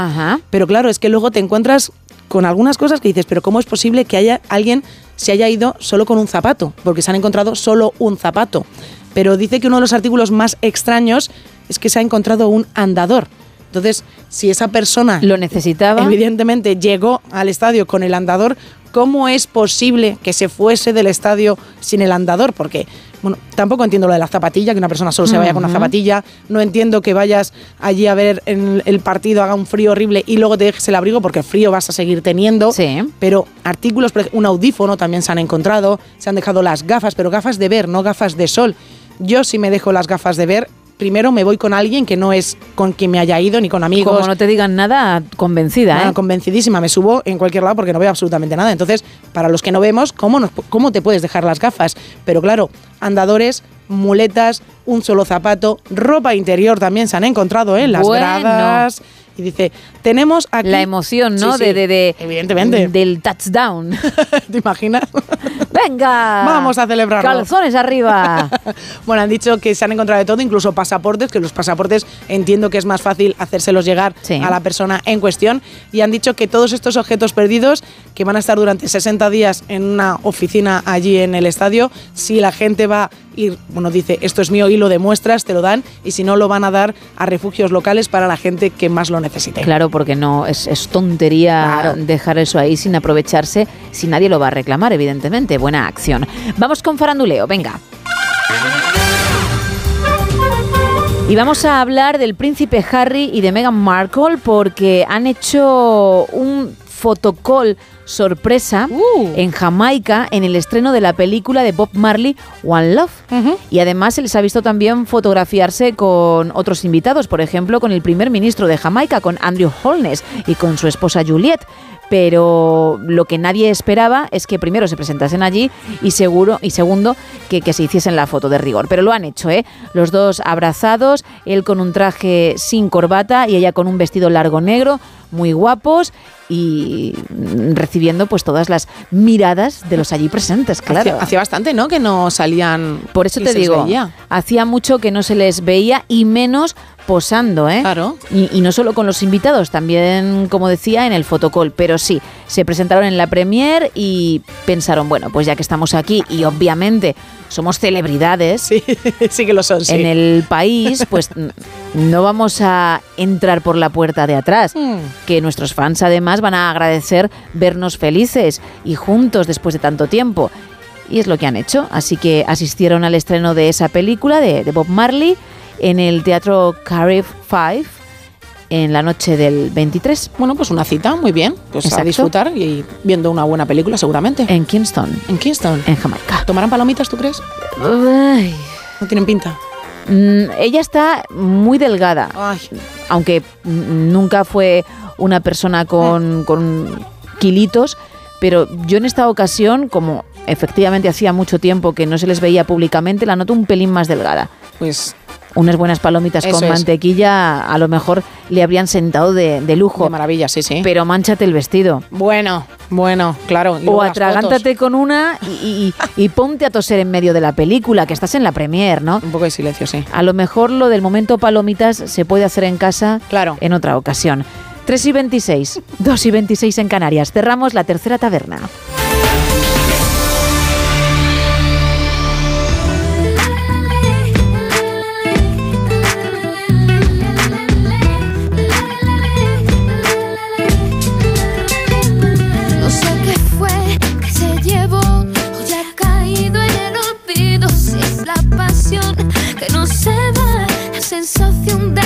Pero claro, es que luego te encuentras con algunas cosas que dices, pero ¿cómo es posible que haya alguien se haya ido solo con un zapato? Porque se han encontrado solo un zapato. Pero dice que uno de los artículos más extraños es que se ha encontrado un andador. Entonces, si esa persona lo necesitaba, evidentemente llegó al estadio con el andador, ¿cómo es posible que se fuese del estadio sin el andador? Porque, bueno, tampoco entiendo lo de la zapatilla, que una persona solo se vaya con una zapatilla. No entiendo que vayas allí a ver en el partido, haga un frío horrible y luego te dejes el abrigo, porque frío vas a seguir teniendo. Pero artículos, un audífono también se han encontrado, se han dejado las gafas, pero gafas de ver, no gafas de sol. Yo si me dejo las gafas de ver, primero me voy con alguien que no es con quien me haya ido, ni con amigos. Como no te digan nada, convencida, Nada, ¿eh? convencidísima, me subo en cualquier lado porque no veo absolutamente nada. Entonces, para los que no vemos, ¿cómo, nos- cómo te puedes dejar las gafas? Pero claro, andadores, muletas, un solo zapato, ropa interior también se han encontrado, ¿eh? Las Bueno. gradas. Y dice, tenemos aquí... La emoción, ¿no? Sí, sí, de, de, de- Evidentemente. Del touchdown. ¿Te imaginas? Venga. Vamos a celebrarlo. Calzones arriba. Bueno, han dicho que se han encontrado de todo, incluso pasaportes, que los pasaportes entiendo que es más fácil hacérselos llegar a la persona en cuestión. Y han dicho que todos estos objetos perdidos, que van a estar durante 60 días en una oficina allí en el estadio, si la gente va y, bueno, dice, esto es mío y lo demuestras, te lo dan, y si no, lo van a dar a refugios locales para la gente que más lo necesite. Claro, porque no es, es tontería dejar eso ahí sin aprovecharse, si nadie lo va a reclamar, evidentemente. Buena acción. Vamos con faranduleo, venga. Y vamos a hablar del príncipe Harry y de Meghan Markle porque han hecho un fotocall sorpresa en Jamaica en el estreno de la película de Bob Marley One Love. Y además se les ha visto también fotografiarse con otros invitados, por ejemplo, con el primer ministro de Jamaica, con Andrew Holness y con su esposa Juliet. Pero lo que nadie esperaba es que primero se presentasen allí y seguro y segundo que, que se hiciesen la foto de rigor. Pero lo han hecho, ¿eh? Los dos abrazados, él con un traje sin corbata y ella con un vestido largo negro, muy guapos y recibiendo pues todas las miradas de los allí presentes, claro. Hacía, bastante, ¿no? Que no salían. Por eso te digo, veía. hacía mucho que no se les veía y menos posando, ¿eh? Claro. Y, y no solo con los invitados, también, como decía, en el fotocall. Pero sí, se presentaron en la premier y pensaron, bueno, pues ya que estamos aquí y obviamente somos celebridades. Sí, sí que lo son, sí. En el país, pues no vamos a entrar por la puerta de atrás. Hmm. Que nuestros fans además van a agradecer vernos felices y juntos después de tanto tiempo. Y es lo que han hecho. Así que asistieron al estreno de esa película de, de Bob Marley en el Teatro Cardiff 5 en la noche del 23. Bueno, pues una cita, muy bien. Pues a Exacto. disfrutar y viendo una buena película, seguramente. En Kingston. En Kingston. En Jamaica. ¿Tomarán palomitas, tú crees? Ay. No tienen pinta. Mm, ella está muy delgada, Ay. aunque nunca fue una persona con, con kilitos, pero yo en esta ocasión, como efectivamente hacía mucho tiempo que no se les veía públicamente, la noto un pelín más delgada. Pues unas buenas palomitas Eso con es. mantequilla a lo mejor le habrían sentado de, de lujo. De maravilla, sí, sí. Pero manchate el vestido. Bueno, bueno, claro. y O atragántate con una y, y- y ponte a toser en medio de la película, que estás en la premier, ¿no? Un poco de silencio, sí. A lo mejor lo del momento palomitas se puede hacer en casa Claro. en otra ocasión. 3 y 26, 2 y 26 en Canarias. Cerramos la tercera taberna. La sensación de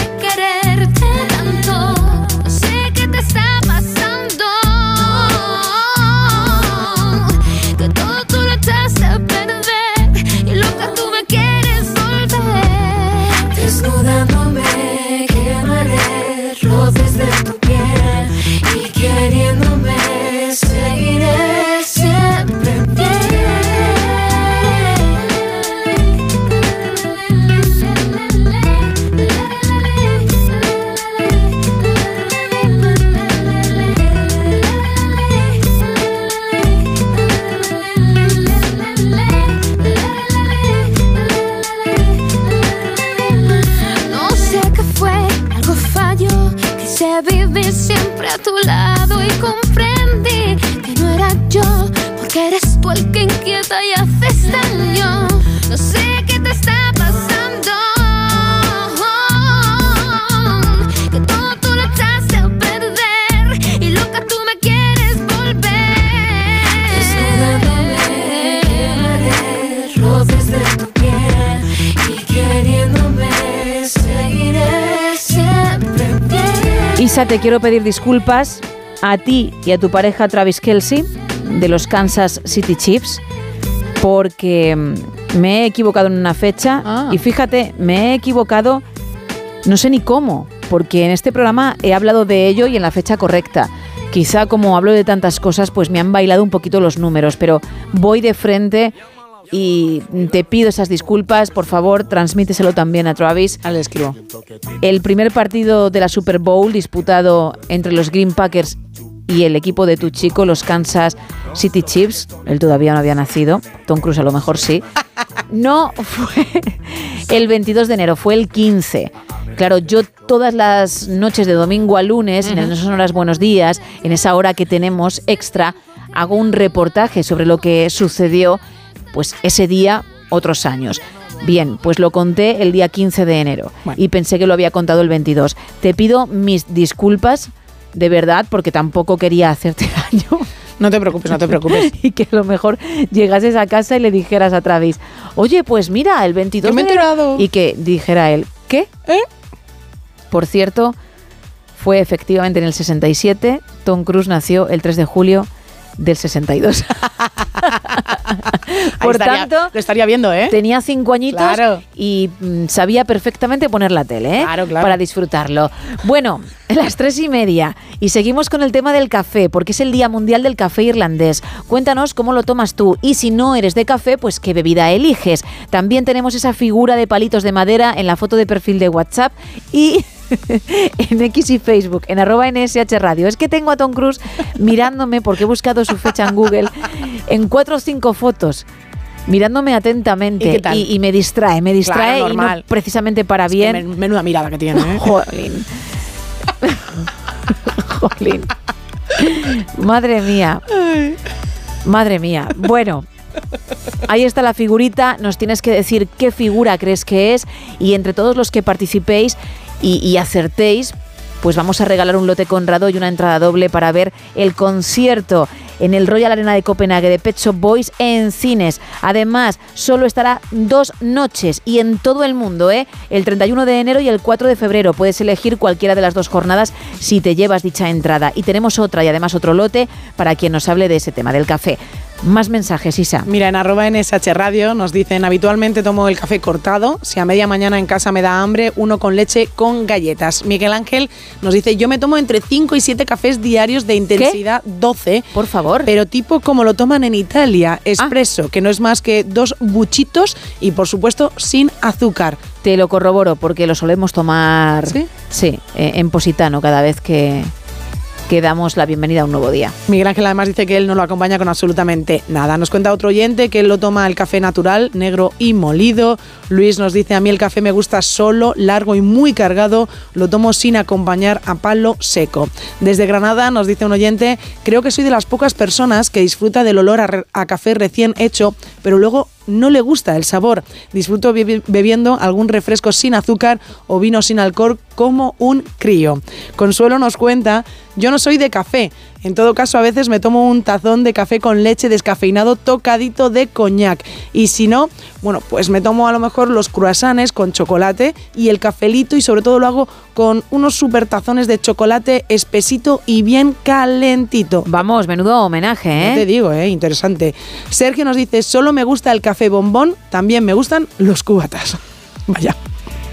a tu lado y comprendí que no era yo, porque eres tú el que inquieta y haces salir. Te quiero pedir disculpas a ti y a tu pareja Travis Kelsey de los Kansas City Chiefs porque mm, me he equivocado en una fecha Ah. y fíjate, me he equivocado no sé ni cómo, porque en este programa he hablado de ello y en la fecha correcta. Quizá como hablo de tantas cosas, pues me han bailado un poquito los números, pero voy de frente y te pido esas disculpas. Por favor, transmíteselo también a Travis. Al escribo. El primer partido de la Super Bowl disputado entre los Green Packers y el equipo de tu chico, los Kansas City Chiefs, él todavía no había nacido, Tom Cruise a lo mejor sí, no fue el 22 de enero, fue el 15. Claro, yo todas las noches de domingo a lunes, en esas horas buenos días, en esa hora que tenemos extra, hago un reportaje sobre lo que sucedió pues ese día otros años. Bien, pues lo conté el día 15 de enero y pensé que lo había contado el 22. Te pido mis disculpas de verdad porque tampoco quería hacerte daño. No te preocupes, no te preocupes. y que a lo mejor llegases a casa y le dijeras a Travis, oye, pues mira, el 22 Que me de enero". Y que dijera él, ¿qué? ¿Eh? Por cierto, fue efectivamente en el 67. Tom Cruise nació el 3 de julio del 62. Por estaría- tanto, lo estaría viendo, ¿eh? tenía cinco añitos Claro. y mm, sabía perfectamente poner la tele, ¿eh? Claro, claro. Para disfrutarlo. Bueno, las tres y media y seguimos con el tema del café, porque es el Día Mundial del Café Irlandés. Cuéntanos cómo lo tomas tú y si no eres de café, pues qué bebida eliges. También tenemos esa figura de palitos de madera en la foto de perfil de WhatsApp y en X y Facebook, en arroba NSH Radio. Es que tengo a Tom Cruise mirándome, porque he buscado su fecha en Google, en cuatro o cinco fotos. Mirándome atentamente ¿Y me distrae, me distrae Claro, y no normal. precisamente para Es bien. men- menuda mirada que tiene, ¿eh? Jolín. Jolín. Madre mía. Madre mía. Bueno. Ahí está la figurita, nos tienes que decir qué figura crees que es y entre todos los que participéis y, acertéis, pues vamos a regalar un lote Conrado y una entrada doble para ver el concierto en el Royal Arena de Copenhague de Pet Shop Boys en cines. Además, solo estará dos noches y en todo el mundo, ¿eh? El 31 de enero y el 4 de febrero. Puedes elegir cualquiera de las dos jornadas si te llevas dicha entrada. Y tenemos otra y además otro lote para quien nos hable de ese tema del café. Más mensajes, Isa. Mira, en arroba NSH Radio nos dicen, habitualmente tomo el café cortado, si a media mañana en casa me da hambre, uno con leche con galletas. Miguel Ángel nos dice, yo me tomo entre 5 y 7 cafés diarios de intensidad 12. Por favor. Pero tipo como lo toman en Italia, espresso, que no es más que dos buchitos y por supuesto sin azúcar. Te lo corroboro porque lo solemos tomar ¿Sí? sí, eh, en positano cada vez que, que damos la bienvenida a un nuevo día. Miguel Ángel además dice que él no lo acompaña con absolutamente nada. Nos cuenta otro oyente que él lo toma el café natural, negro y molido. Luis nos dice, a mí el café me gusta solo, largo y muy cargado. Lo tomo sin acompañar a palo seco. Desde Granada nos dice un oyente, creo que soy de las pocas personas que disfruta del olor a, a café recién hecho, pero luego no le gusta el sabor. Disfruto bebi- bebiendo algún refresco sin azúcar o vino sin alcohol como un crío. Consuelo nos cuenta, yo no soy de café. En todo caso, a veces me tomo un tazón de café con leche descafeinado tocadito de coñac. Y si no, bueno, pues me tomo a lo mejor los croissants con chocolate y el cafelito y sobre todo lo hago con unos super tazones de chocolate espesito y bien calentito. Vamos, menudo homenaje, ¿eh? No te digo, ¿eh? Interesante. Sergio nos dice, solo me gusta el café bombón, también me gustan los cubatas. Vaya.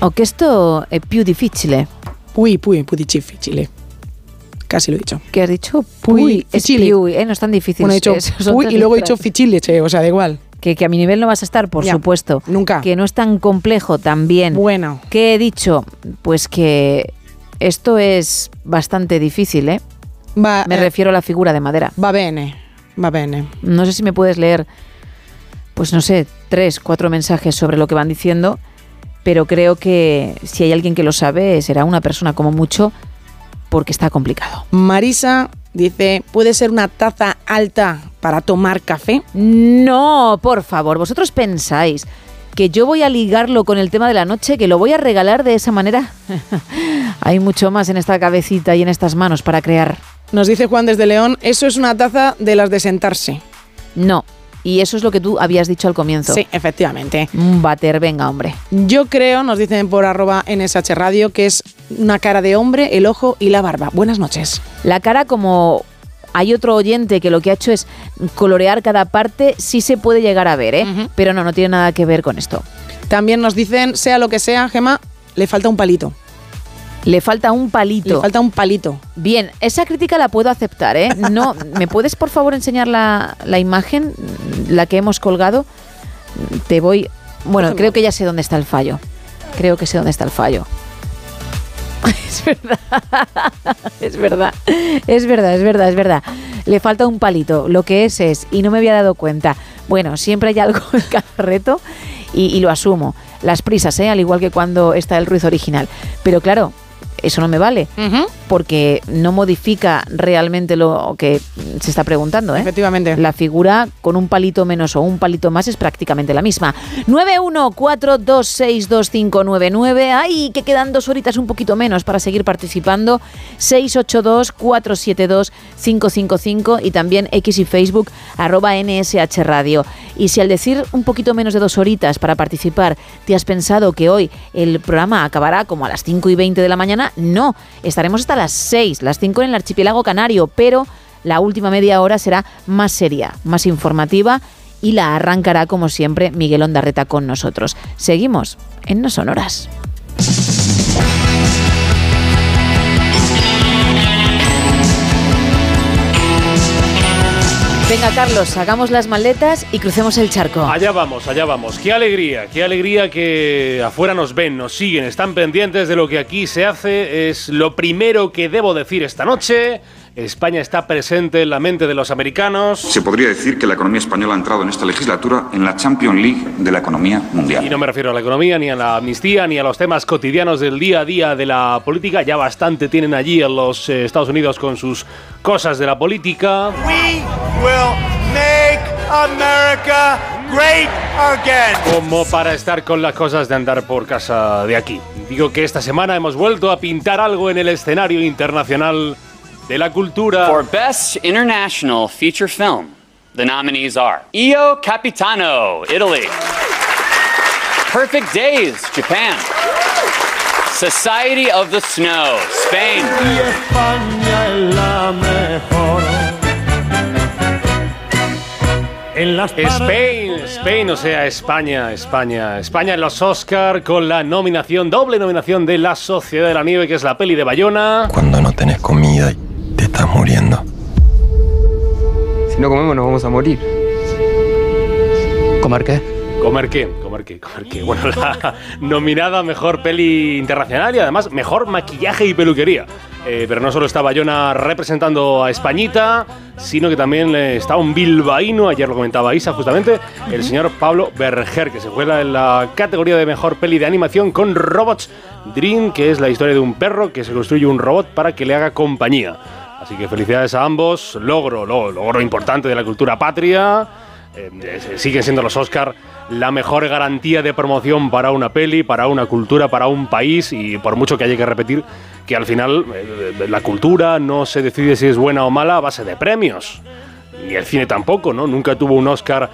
O que esto es più difficile. Uy, puy, puy difficile. Casi lo he dicho. ¿Qué has dicho? Puy, es ¿eh? No es tan difícil. Bueno, he dicho eso, son puy y luego he dicho fichile, che, o sea, da igual. Que, que a mi nivel no vas a estar, por supuesto. nunca. Que no es tan complejo también. Bueno. ¿Qué he dicho? Pues que esto es bastante difícil, ¿eh? Va, Me eh, refiero a la figura de madera. va bene, va bene. No sé si me puedes leer, pues no sé, tres, cuatro mensajes sobre lo que van diciendo, pero creo que si hay alguien que lo sabe, será una persona como mucho, porque está complicado. Marisa dice, ¿puede ser una taza alta para tomar café? No, por favor, vosotros pensáis que yo voy a ligarlo con el tema de la noche, que lo voy a regalar de esa manera. Hay mucho más en esta cabecita y en estas manos para crear. Nos dice Juan desde León, eso es una taza de las de sentarse. No, Y eso es lo que tú habías dicho al comienzo. Sí, efectivamente. Un váter, venga, hombre. Yo creo, nos dicen por arroba NSH Radio, que es una cara de hombre, el ojo y la barba. Buenas noches. La cara como hay otro oyente que lo que ha hecho es colorear cada parte, sí se puede llegar a ver, ¿eh? Pero no, no tiene nada que ver con esto. También nos dicen, sea lo que sea, Gema, le falta un palito. Le falta un palito. Le falta un palito. Bien, esa crítica la puedo aceptar, ¿eh? No, ¿Me puedes por favor enseñar la, la imagen, la que hemos colgado? Te voy... Bueno, creo que ya sé dónde está el fallo. Creo que sé dónde está el fallo. Es verdad, es verdad, es verdad, es verdad, es verdad. Le falta un palito, lo que es es, y no me había dado cuenta. Bueno, siempre hay algo en cada reto y, y lo asumo. Las prisas, ¿eh? al igual que cuando está el Ruiz original. Pero claro, eso no me vale, porque no modifica realmente lo que se está preguntando. ¿eh? Efectivamente. La figura con un palito menos o un palito más es prácticamente la misma. 914262599. Ay, que quedan dos horitas un poquito menos para seguir participando. 682472555 y también X y Facebook arroba NSH Radio. Y si al decir un poquito menos de dos horitas para participar, te has pensado que hoy el programa acabará como a las 5 y 20 de la mañana, no, estaremos hasta las 6, las 5 en el archipiélago canario, pero la última media hora será más seria, más informativa y la arrancará como siempre Miguel Ondarreta con nosotros. Seguimos en No Sonoras. Venga, Carlos, hagamos las maletas y crucemos el charco. Allá vamos, allá vamos. Qué alegría, qué alegría que afuera nos ven, nos siguen, están pendientes de lo que aquí se hace. Es lo primero que debo decir esta noche. España está presente en la mente de los americanos. Se podría decir que la economía española ha entrado en esta legislatura en la Champions League de la economía mundial. Y no me refiero a la economía, ni a la amnistía, ni a los temas cotidianos del día a día de la política. Ya bastante tienen allí en los eh, Estados Unidos con sus cosas de la política. We will make America great again. Como para estar con las cosas de andar por casa de aquí. Digo que esta semana hemos vuelto a pintar algo en el escenario internacional de la cultura. For Best International Feature Film, the nominees are Io Capitano, Italy. Perfect Days, Japan. Society of the Snow, Spain. España es la mejor. En las Spain, Spain, o sea, España, España, España en los Oscar con la nominación, doble nominación de La Sociedad de la Nieve, que es la peli de Bayona. Cuando no tenés comida estás muriendo. Si no comemos nos vamos a morir. ¿Comer qué? ¿Comer qué? ¿Comer qué? ¿Comer qué? Bueno, la nominada a Mejor Peli Internacional y además Mejor Maquillaje y Peluquería. Eh, pero no solo está Bayona representando a Españita, sino que también está un bilbaíno, ayer lo comentaba Isa justamente, el señor Pablo Berger, que se juega en la categoría de Mejor Peli de Animación con Robots Dream, que es la historia de un perro que se construye un robot para que le haga compañía. Así que felicidades a ambos, logro, logro, logro importante de la cultura patria. Eh, eh, siguen siendo los Oscar la mejor garantía de promoción para una peli, para una cultura, para un país y por mucho que haya que repetir que al final eh, la cultura no se decide si es buena o mala a base de premios. Ni el cine tampoco, ¿no? Nunca tuvo un Oscar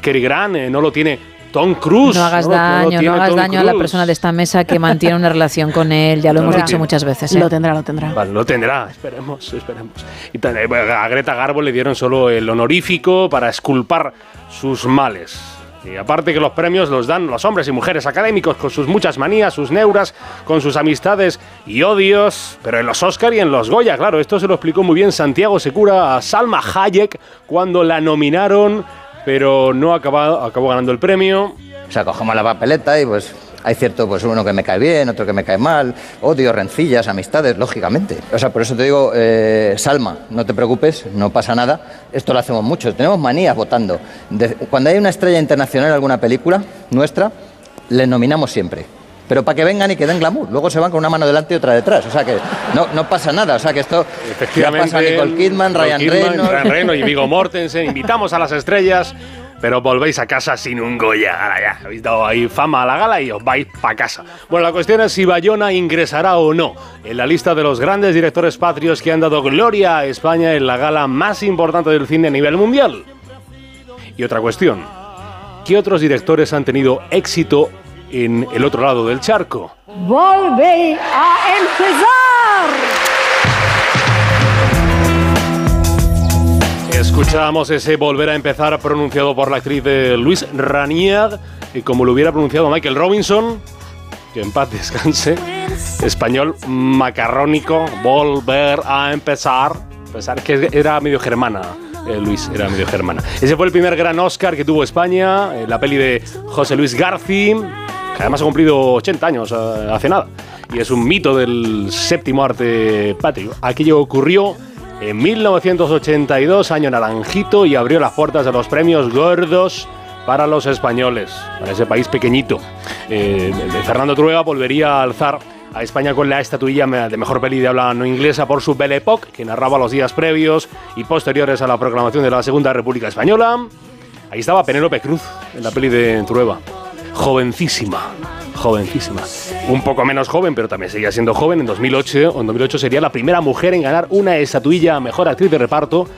Cary Grant, no lo tiene Tom Cruise. No hagas daño, no, hagas Tom daño a la persona de esta mesa que mantiene una relación con él, ya lo No hemos lo dicho tiene. muchas veces. ¿eh? Lo tendrá, lo tendrá. Vale, lo tendrá, esperemos, esperemos. Y eh, a Greta Garbo le dieron solo el honorífico para esculpar sus males. Y aparte que los premios los dan los hombres y mujeres académicos con sus muchas manías, sus neuras, con sus amistades y odios, pero en los Oscar y en los Goya, claro, esto se lo explicó muy bien Santiago Secura a Salma Hayek cuando la nominaron, pero no acabó, acabó ganando el premio. O sea, cogemos la papeleta y pues hay cierto, pues uno que me cae bien, otro que me cae mal, odio, rencillas, amistades, lógicamente. O sea, por eso te digo, eh, Salma, no te preocupes, no pasa nada. Esto lo hacemos mucho, tenemos manías votando. Cuando hay una estrella internacional en alguna película nuestra, les nominamos siempre. Pero para que vengan y que den glamour. Luego se van con una mano delante y otra detrás. O sea que no, no pasa nada. O sea que esto ya pasa Nicole Kidman, Ryan Reynolds. Ryan Reynolds y Viggo Mortensen. Invitamos a las estrellas, pero volvéis a casa sin un Goya. Ahora ya, habéis dado ahí fama a la gala y os vais para casa. Bueno, la cuestión es si Bayona ingresará o no en la lista de los grandes directores patrios que han dado gloria a España en la gala más importante del cine a nivel mundial. Y otra cuestión, ¿qué otros directores han tenido éxito en el otro lado del charco? Volve a empezar. Escuchábamos ese volver a empezar pronunciado por la actriz de Luis Ranier, y como lo hubiera pronunciado Michael Robinson, que en paz descanse, español macarrónico, volver a empezar, pensar que era medio germana. Eh, Luis era medio germana. Ese fue el primer gran Oscar que tuvo España, eh, la peli de José Luis Garci, que además ha cumplido 80 años eh, hace nada. Y es un mito del séptimo arte patrio. Aquello ocurrió en 1982, año naranjito, y abrió las puertas de los premios gordos para los españoles, para ese país pequeñito. Fernando Trueba volvería a alzar a España con la estatuilla de mejor peli de habla no inglesa por su Belle Époque, que narraba los días previos y posteriores a la proclamación de la Segunda República Española. Ahí estaba Penélope Cruz en la peli de Trueba. Jovencísima, jovencísima. Un poco menos joven, pero también seguía siendo joven. En 2008, o en 2008 sería la primera mujer en ganar una estatuilla a mejor actriz de reparto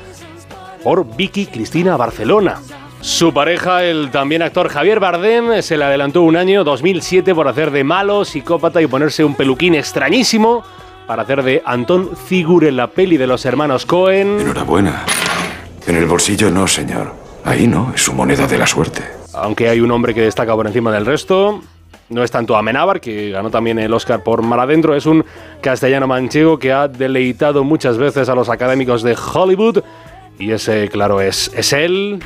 por Vicky Cristina Barcelona. Su pareja, el también actor Javier Bardem, se le adelantó un año, 2007, por hacer de malo, psicópata y ponerse un peluquín extrañísimo para hacer de Anton Zigur en la peli de los hermanos Cohen. Enhorabuena. En el bolsillo no, señor. Ahí no, es su moneda de la suerte. Aunque hay un hombre que destaca por encima del resto, no es tanto Amenábar, que ganó también el Oscar por Mar Adentro, es un castellano manchego que ha deleitado muchas veces a los académicos de Hollywood. Y ese, claro, es, es él.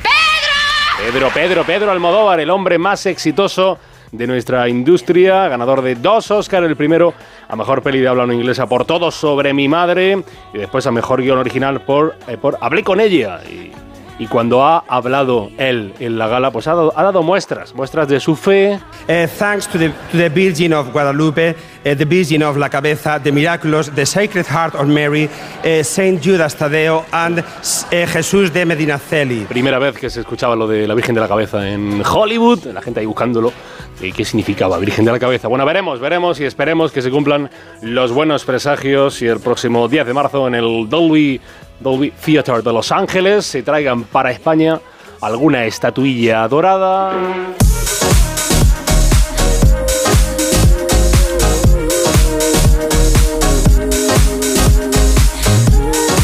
Pedro, Pedro, Pedro Almodóvar, el hombre más exitoso de nuestra industria, ganador de dos Oscars, el primero a mejor peli de habla no inglesa por Todo sobre mi madre y después a mejor guion original por, eh, por Hablé con ella. Y cuando ha hablado él en la gala, pues ha dado, ha dado muestras, muestras de su fe. Uh, thanks to the, to the Virgin of Guadalupe, uh, the Virgin of la Cabeza, the Miraculous, the Sacred Heart of Mary, uh, Saint Judas Tadeo, and Jesús de Medinaceli. Primera vez que se escuchaba lo de la Virgen de la Cabeza en Hollywood, la gente ahí buscándolo. ¿Y qué significaba Virgen de la Cabeza? Bueno, veremos, veremos y esperemos que se cumplan los buenos presagios y el próximo 10 de marzo en el Dolby, Dolby Theater de Los Ángeles se traigan para España alguna estatuilla dorada.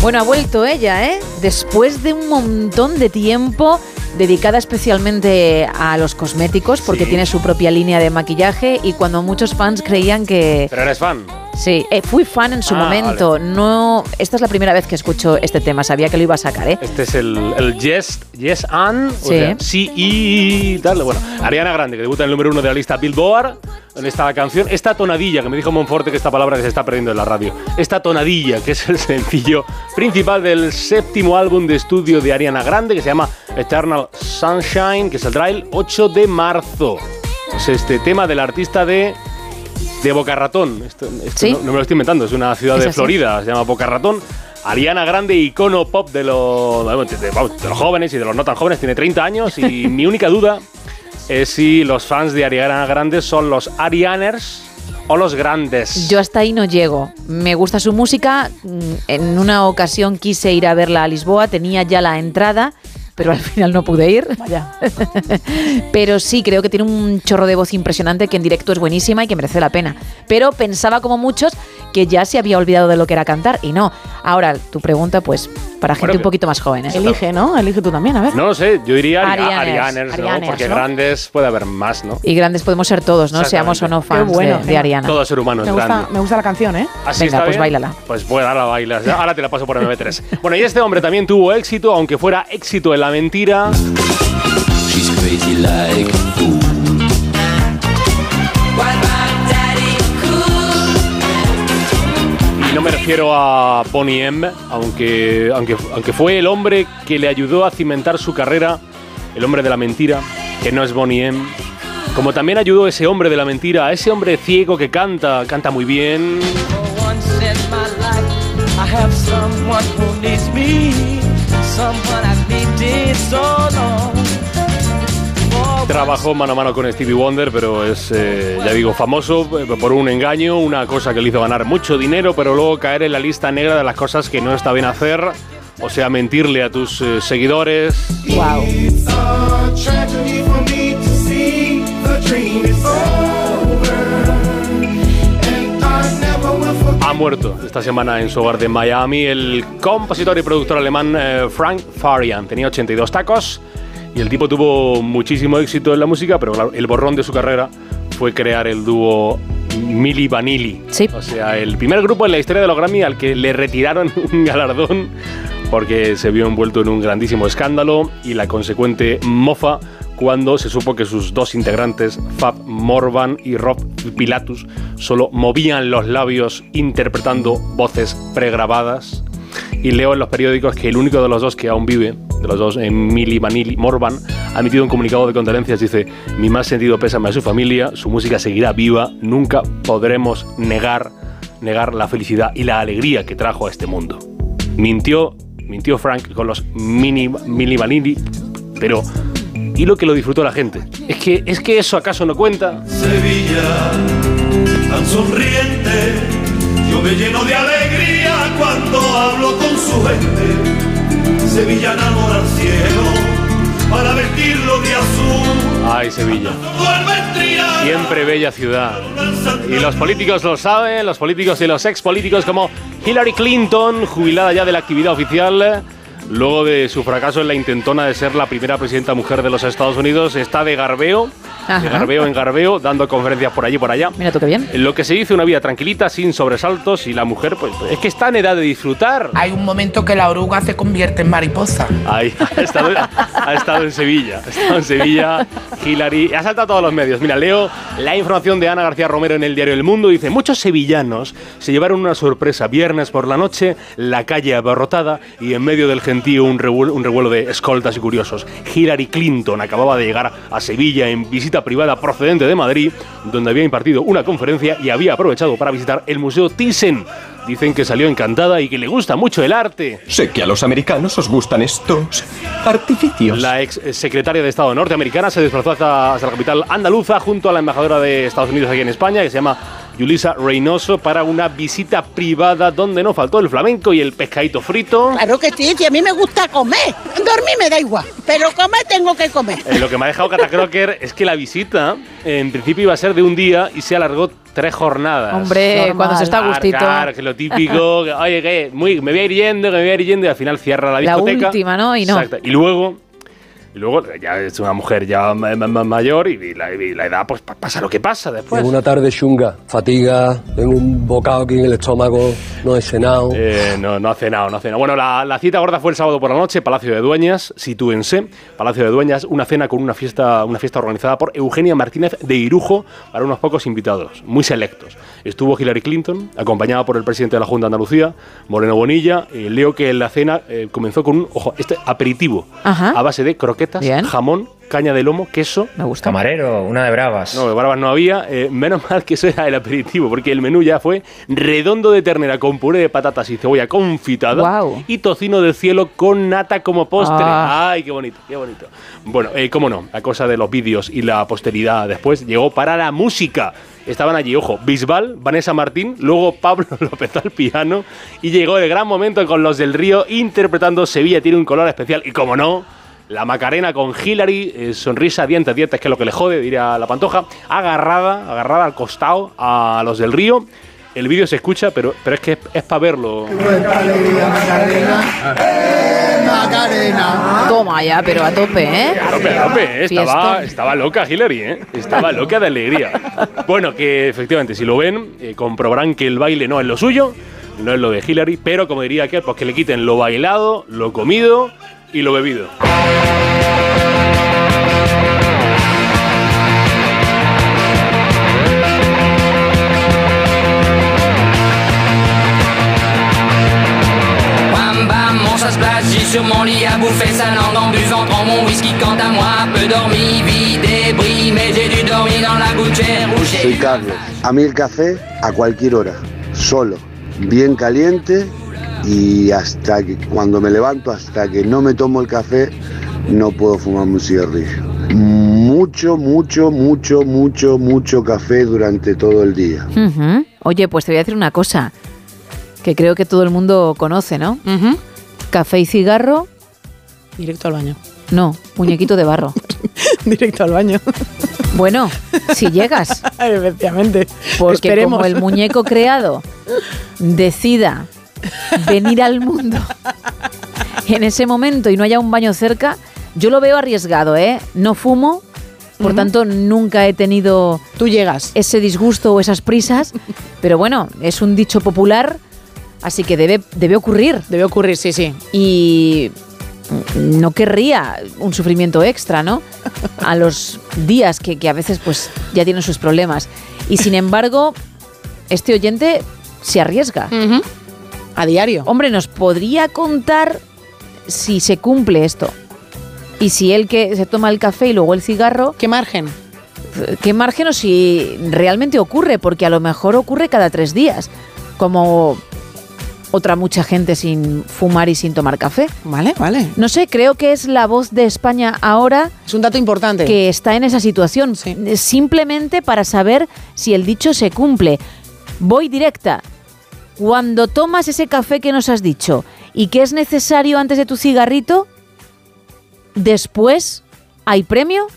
Bueno, ha vuelto ella, ¿eh? Después de un montón de tiempo dedicada especialmente a los cosméticos, porque Sí. tiene su propia línea de maquillaje y cuando muchos fans creían que... ¿Pero eres fan? Sí, eh, fui fan en su Ah, momento. No, esta es la primera vez que escucho este tema. Sabía que lo iba a sacar, ¿eh? Este es el, el Yes, yes and, o Sí. sea, sí y tal. Bueno, Ariana Grande, que debuta en el número uno de la lista Billboard, en esta canción, esta tonadilla, que me dijo Monforte que esta palabra que se está perdiendo en la radio, esta tonadilla, que es el sencillo principal del séptimo álbum de estudio de Ariana Grande, que se llama Eternal Sunshine, que saldrá el 8 de marzo. Es este tema del artista de de Boca Ratón. Esto, esto ¿Sí? no, no me lo estoy inventando, es una ciudad ¿Es de así? Florida, se llama Boca Ratón. Ariana Grande, icono pop de de los jóvenes y de los no tan jóvenes, tiene 30 años y mi única duda es si los fans de Ariana Grande son los Arianers o los grandes. Yo hasta ahí no llego. Me gusta su música. Mm, En una ocasión quise ir a verla a Lisboa, tenía ya la entrada, pero al final no pude ir. Vaya. pero sí, creo que tiene un chorro de voz impresionante, que en directo es buenísima y que merece la pena. Pero pensaba como muchos que ya se había olvidado de lo que era cantar y no. Ahora, tu pregunta, pues, para gente Bueno, un poquito más joven. ¿eh? Elige, ¿no? Elige tú también, a ver. No lo sé, yo diría Ari- Arianers, Arianers, ¿no? Arianers, Porque ¿no? grandes puede haber más, ¿no? Y grandes podemos ser todos, ¿no? Seamos o no fans Qué bueno. de, de Ariana. Todo ser humano Me es gusta, grande. me gusta la canción, ¿eh? Así Venga, está pues bien? báilala. Pues pues ahora la bailas. Ahora te la paso por MB3. bueno, y este hombre también tuvo éxito, aunque fuera éxito en la mentira. She's crazy like Y no me refiero a Bonnie M, aunque, aunque, aunque fue el hombre que le ayudó a cimentar su carrera, el hombre de la mentira, que no es Bonnie M. Como también ayudó ese hombre de la mentira, a ese hombre ciego que canta, canta muy bien. Trabajó mano a mano con Stevie Wonder, pero es, eh, ya digo, famoso eh, por un engaño, una cosa que le hizo ganar mucho dinero, pero luego caer en la lista negra de las cosas que no está bien hacer, o sea, mentirle a tus eh, seguidores. Wow. Ha muerto esta semana en su hogar de Miami el compositor y productor alemán eh, Frank Farian. Tenía 82 tacos y el tipo tuvo muchísimo éxito en la música, pero claro, el borrón de su carrera fue crear el dúo Milli Vanilli. O sea, el primer grupo en la historia de los Grammy al que le retiraron un galardón porque se vio envuelto en un grandísimo escándalo y la consecuente mofa cuando se supo que sus dos integrantes, Fab Morvan y Rob Pilatus, solo movían los labios interpretando voces pregrabadas. Y leo en los periódicos que el único de los dos que aún vive, de los dos, Milli Vanilli Morvan, ha emitido un comunicado de condolencias. Dice: Mi más sentido pésame a su familia, su música seguirá viva, nunca podremos negar, negar la felicidad y la alegría que trajo a este mundo. Mintió, mintió Frank con los mini, Milli Vanilli, pero y lo que lo disfrutó la gente. Es que, es que eso acaso no cuenta. Sevilla, tan sonriente, yo me lleno de alegría cuando hablo con su gente. Sevilla enamora al cielo para vestirlo de azul. Ay, Sevilla. Siempre bella ciudad. Y los políticos lo saben, los políticos y los ex políticos como Hillary Clinton, jubilada ya de la actividad oficial, luego de su fracaso en la intentona de ser la primera presidenta mujer de los Estados Unidos, está de garbeo, Ajá. de garbeo en garbeo, dando conferencias por allí y por allá. Mira tú qué bien. Lo que se dice una vida tranquilita, sin sobresaltos, y la mujer, pues, es que está en edad de disfrutar. Hay un momento que la oruga se convierte en mariposa. Ahí, ha estado, ha estado en Sevilla. Ha estado en Sevilla, Hillary. Ha saltado a todos los medios. Mira, leo la información de Ana García Romero en el diario El Mundo. Dice: Muchos sevillanos se llevaron una sorpresa viernes por la noche, la calle abarrotada y en medio del un revuelo, un revuelo de escoltas y curiosos. Hillary Clinton acababa de llegar a Sevilla en visita privada procedente de Madrid, donde había impartido una conferencia y había aprovechado para visitar el Museo Thyssen. Dicen que salió encantada y que le gusta mucho el arte. Sé que a los americanos os gustan estos artificios. La ex secretaria de Estado norteamericana se desplazó hasta, hasta la capital andaluza junto a la embajadora de Estados Unidos aquí en España, que se llama Yulisa Reynoso, para una visita privada donde no faltó el flamenco y el pescadito frito. Claro que sí, si a mí me gusta comer. Dormir me da igual, pero comer tengo que comer. Eh, lo que me ha dejado Cata Crocker es que la visita en principio iba a ser de un día y se alargó tres jornadas. Hombre, cuando se está a gustito. Claro, que lo típico, que, oye, que muy, me voy a ir yendo, que me voy a ir yendo y al final cierra la La discoteca. última, ¿no? Y no. Exacto. Y luego, y luego ya es una mujer ya ma- mayor y la, y la edad, pues pa- pasa lo que pasa después. Tengo una tarde chunga, fatiga, tengo un bocado aquí en el estómago, no he cenado. Eh, no, no ha cenado, no ha cenado. Bueno, la, la cita gorda fue el sábado por la noche, Palacio de Dueñas, sitúense. Palacio de Dueñas, una cena con una fiesta, una fiesta organizada por Eugenia Martínez de Irujo para unos pocos invitados, muy selectos. Estuvo Hillary Clinton, acompañada por el presidente de la Junta de Andalucía, Moreno Bonilla. Eh, leo que la cena eh, comenzó con un, ojo, este aperitivo Ajá. a base de croquetas, jamón, caña de lomo, queso. Me gusta. Camarero, una de bravas. No, de barbas no había. eh, menos mal que eso era el aperitivo, porque el menú ya fue redondo de ternera con puré de patatas y cebolla confitada Guau. y tocino del cielo con nata como postre. Ah. Ay, qué bonito, qué bonito. Bueno, eh, cómo no, la cosa de los vídeos y la posteridad después llegó para la música. Estaban allí, ojo, Bisbal, Vanessa Martín, luego Pablo López al piano y llegó el gran momento con los del Río interpretando Sevilla tiene un color especial y como no, la Macarena con Hillary, eh, sonrisa, dientes, dientes, que es lo que le jode, diría la Pantoja, agarrada, agarrada al costado a los del Río. El vídeo se escucha, pero, pero es que es, es para verlo. Toma ya, pero a tope, ¿eh? A tope, a tope, ¿eh? estaba, estaba loca Hillary, ¿eh? Estaba loca de alegría. Bueno, que efectivamente, si lo ven, eh, comprobarán que el baile no es lo suyo, no es lo de Hillary, pero como diría aquel, pues que le quiten lo bailado, lo comido y lo bebido. Bam bam, mon chat splash, j'ai sur mon lit à bouffer sa langue en buvant prends mon whisky quant à moi, peu dormi, vie débris, mais j'ai dû dormir dans la gouttière où j'ai Soy Carlos. A mí el café a cualquier hora, solo, bien caliente y hasta que cuando me levanto, hasta que no me tomo el café, no puedo fumarme un cigarrillo. Mucho, mucho, mucho, mucho, mucho café durante todo el día. Oye, pues te voy a decir una cosa que creo que todo el mundo conoce, ¿no? Café y cigarro, Directo al baño. no, muñequito de barro. Directo al baño. Bueno, si llegas. Efectivamente. Porque Esperemos. como el muñeco creado decida venir al mundo en ese momento y no haya un baño cerca, yo lo veo arriesgado, ¿eh? No fumo, por tanto nunca he tenido Tú llegas. ese disgusto o esas prisas, pero bueno, es un dicho popular, así que debe, debe ocurrir. Debe ocurrir, sí, sí. Y no querría un sufrimiento extra, ¿no? A los días que, que a veces pues ya tienen sus problemas. Y sin embargo, este oyente se arriesga. A diario. Hombre, nos podría contar si se cumple esto. Y si él que se toma el café y luego el cigarro... ¿Qué margen? ¿Qué margen o si realmente ocurre? Porque a lo mejor ocurre cada tres días. Como otra mucha gente sin fumar y sin tomar café. Vale, vale. No sé, creo que es la voz de España ahora Es un dato importante. que está en esa situación. Simplemente para saber si el dicho se cumple. Voy directa. Cuando tomas ese café que nos has dicho y que es necesario antes de tu cigarrito, después hay premio.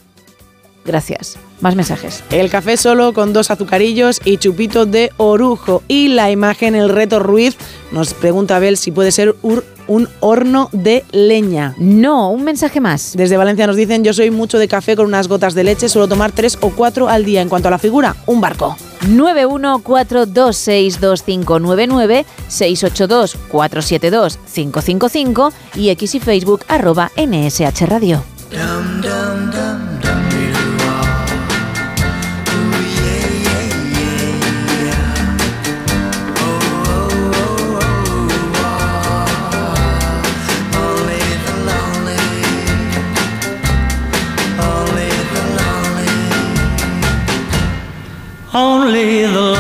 Gracias. Más mensajes. El café solo con dos azucarillos y chupito de orujo. Y la imagen, el reto Ruiz, nos pregunta Abel si puede ser ur- un horno de leña. No, un mensaje más. Desde Valencia nos dicen, yo soy mucho de café con unas gotas de leche, suelo tomar tres o cuatro al día. En cuanto a la figura, un barco. 914262599, 682472555 y X y Facebook arroba NSH Radio. Only the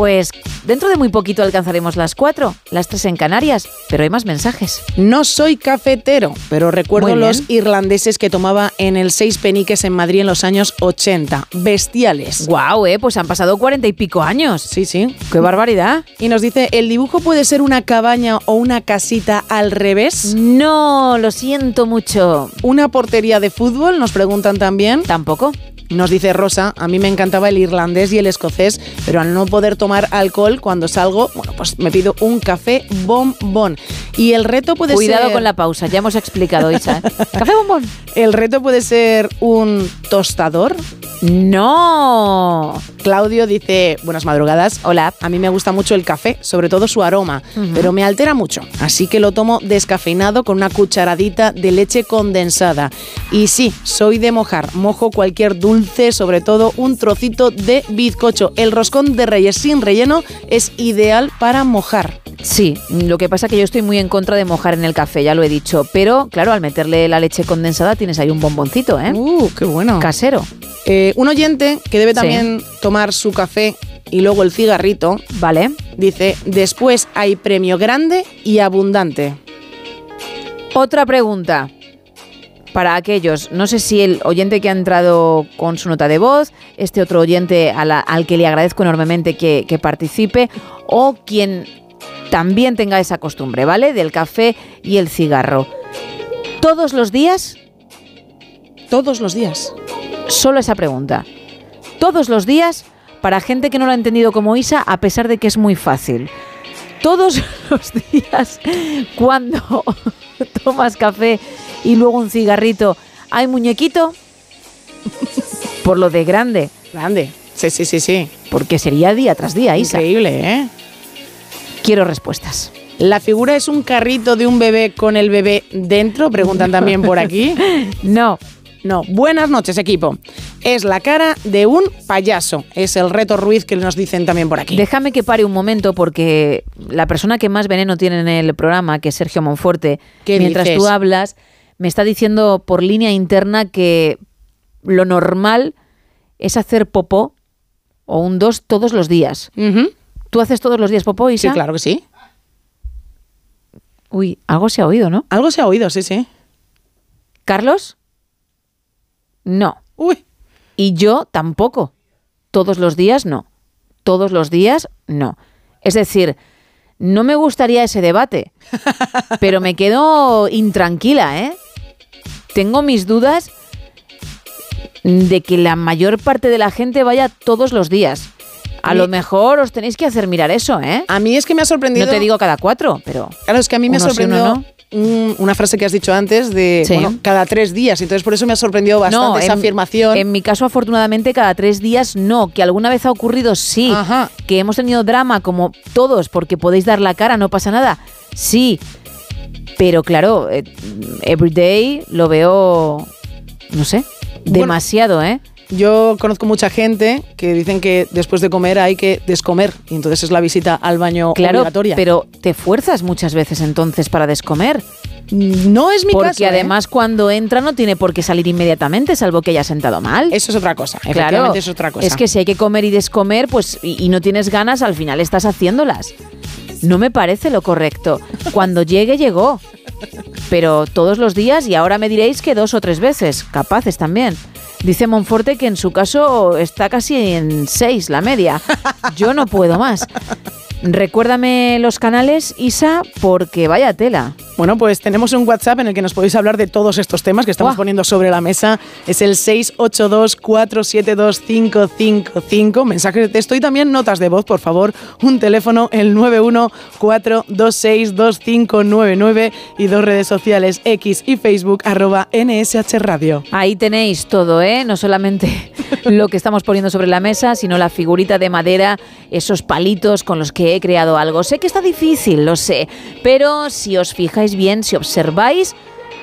pues dentro de muy poquito alcanzaremos las 4, las 3 en Canarias, pero hay más mensajes. No soy cafetero, pero recuerdo los irlandeses que tomaba en el Seis Peniques en Madrid en los años 80. Bestiales. Guau, eh, pues han pasado cuarenta y pico años. Sí, sí. Qué barbaridad. Y nos dice, ¿el dibujo puede ser una cabaña o una casita al revés? No, lo siento mucho. ¿Una portería de fútbol? Nos preguntan también. Tampoco. Nos dice Rosa, a mí me encantaba el irlandés y el escocés, pero al no poder tomar alcohol cuando salgo, bueno, pues me pido un café bombón. Y el reto puede Cuidado ser... con la pausa, ya hemos explicado, Isa. ¿eh? Café bombón. El reto puede ser un tostador. No. Claudio dice, buenas madrugadas. Hola. A mí me gusta mucho el café, sobre todo su aroma, pero me altera mucho. Así que lo tomo descafeinado con una cucharadita de leche condensada. Y sí, soy de mojar. Mojo cualquier dulce, sobre todo un trocito de bizcocho. El roscón de reyes sin relleno es ideal para mojar. Sí, lo que pasa es que yo estoy muy en contra de mojar en el café, ya lo he dicho. Pero, claro, al meterle la leche condensada tienes ahí un bomboncito, ¿eh? Uh, qué bueno. Casero. Eh, un oyente que debe Sí. también tomar su café y luego el cigarrito, Vale. dice, después hay premio grande y abundante. Otra pregunta. Para aquellos, no sé si el oyente que ha entrado con su nota de voz, este otro oyente a la- al que le agradezco enormemente que, que participe, o quien también tenga esa costumbre, ¿vale? Del café y el cigarro. ¿Todos los días? Todos los días. Solo esa pregunta. Todos los días, para gente que no lo ha entendido como Isa, a pesar de que es muy fácil. Todos los días, cuando tomas café y luego un cigarrito, ¿hay muñequito? Por lo de grande. Grande. Sí, sí, sí, sí. Porque sería día tras día, Isa. Increíble, ¿eh? Quiero respuestas. ¿La figura es un carrito de un bebé con el bebé dentro? Preguntan también por aquí. No. No. Buenas noches, equipo. Es la cara de un payaso. Es el reto Ruiz que nos dicen también por aquí. Déjame que pare un momento porque la persona que más veneno tiene en el programa, que es Sergio Monforte, ¿Qué mientras dices? tú hablas, me está diciendo por línea interna que lo normal es hacer popó o un dos todos los días. ¿Tú haces todos los días popó, Isa? Sí, claro que sí. Uy, algo se ha oído, ¿no? Algo se ha oído, sí, sí. ¿Carlos? No. Uy. Y yo tampoco. Todos los días no. Todos los días no. Es decir, no me gustaría ese debate, pero me quedo intranquila, ¿eh? Tengo mis dudas de que la mayor parte de la gente vaya todos los días. A lo mejor os tenéis que hacer mirar eso, ¿eh? A mí es que me ha sorprendido. No te digo cada cuatro, pero. Claro, es que a mí me sí, no. un- una frase que has dicho antes de Sí. bueno, cada tres días. Entonces, por eso me ha sorprendido bastante esa en- afirmación. En mi caso, afortunadamente, cada tres días no. Que alguna vez ha ocurrido, sí. Que hemos tenido drama, como todos, porque podéis dar la cara, no pasa nada. Sí. Pero claro, eh, everyday lo veo, no sé, Bueno, demasiado, ¿eh? Yo conozco mucha gente que dicen que después de comer hay que descomer y entonces es la visita al baño Claro, obligatoria. pero te fuerzas muchas veces entonces para descomer. No es mi Porque caso, ¿eh? además cuando entra no tiene por qué salir inmediatamente, salvo que haya sentado mal. Eso es otra cosa. Claro, es otra cosa. Es que si hay que comer y descomer, pues y, y no tienes ganas, al final estás haciéndolas. No me parece lo correcto. Cuando llegue, llegó. Pero todos los días y ahora me diréis que dos o tres veces, capaces también. Dice Monforte que en su caso está casi en seis la media. Yo no puedo más. Recuérdame los canales, Isa, porque vaya tela. Bueno, pues tenemos un WhatsApp en el que nos podéis hablar de todos estos temas que estamos poniendo sobre la mesa. Es el 682-472-555. Mensajes de texto y también notas de voz, por favor. Un teléfono, el 914262599 y dos redes sociales, X y Facebook, arroba NSH Radio. Ahí tenéis todo, ¿eh? No solamente lo que estamos poniendo sobre la mesa, sino la figurita de madera, esos palitos con los que he creado algo. Sé que está difícil, lo sé, pero si os fijáis bien, si observáis,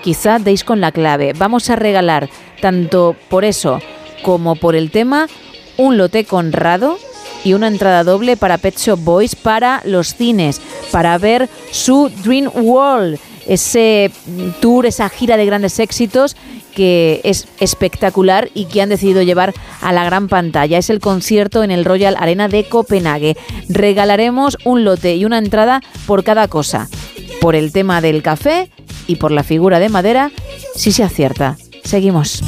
quizá deis con la clave. Vamos a regalar, tanto por eso como por el tema, un lote conrado y una entrada doble para Pet Shop Boys para los cines, para ver su Dream World, ese tour, esa gira de grandes éxitos que es espectacular y que han decidido llevar a la gran pantalla. Es el concierto en el Royal Arena de Copenhague. Regalaremos un lote y una entrada por cada cosa. Por el tema del café y por la figura de madera, si se acierta. Seguimos.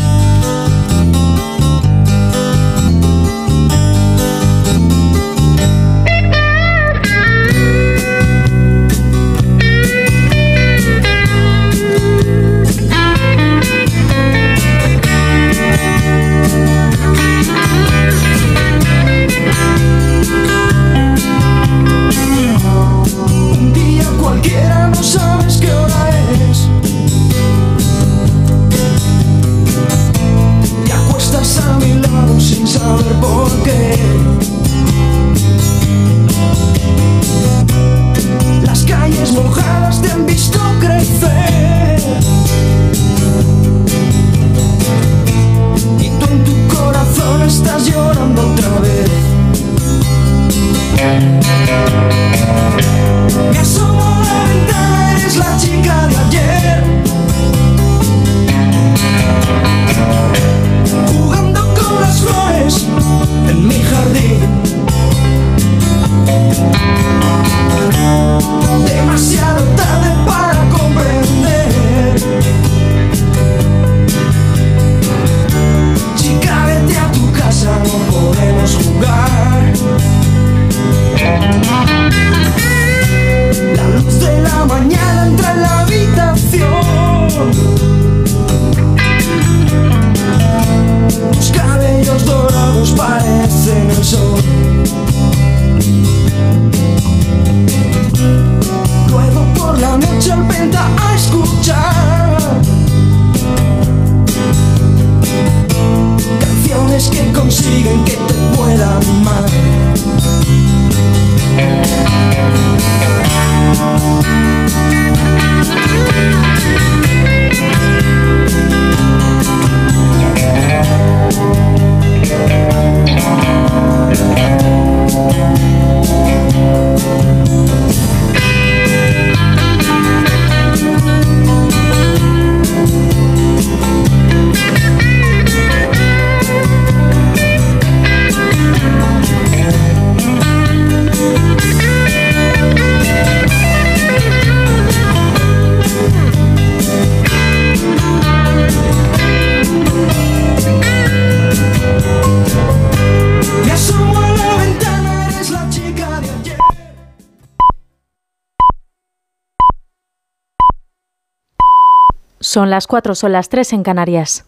Las 4, son las 3 en Canarias.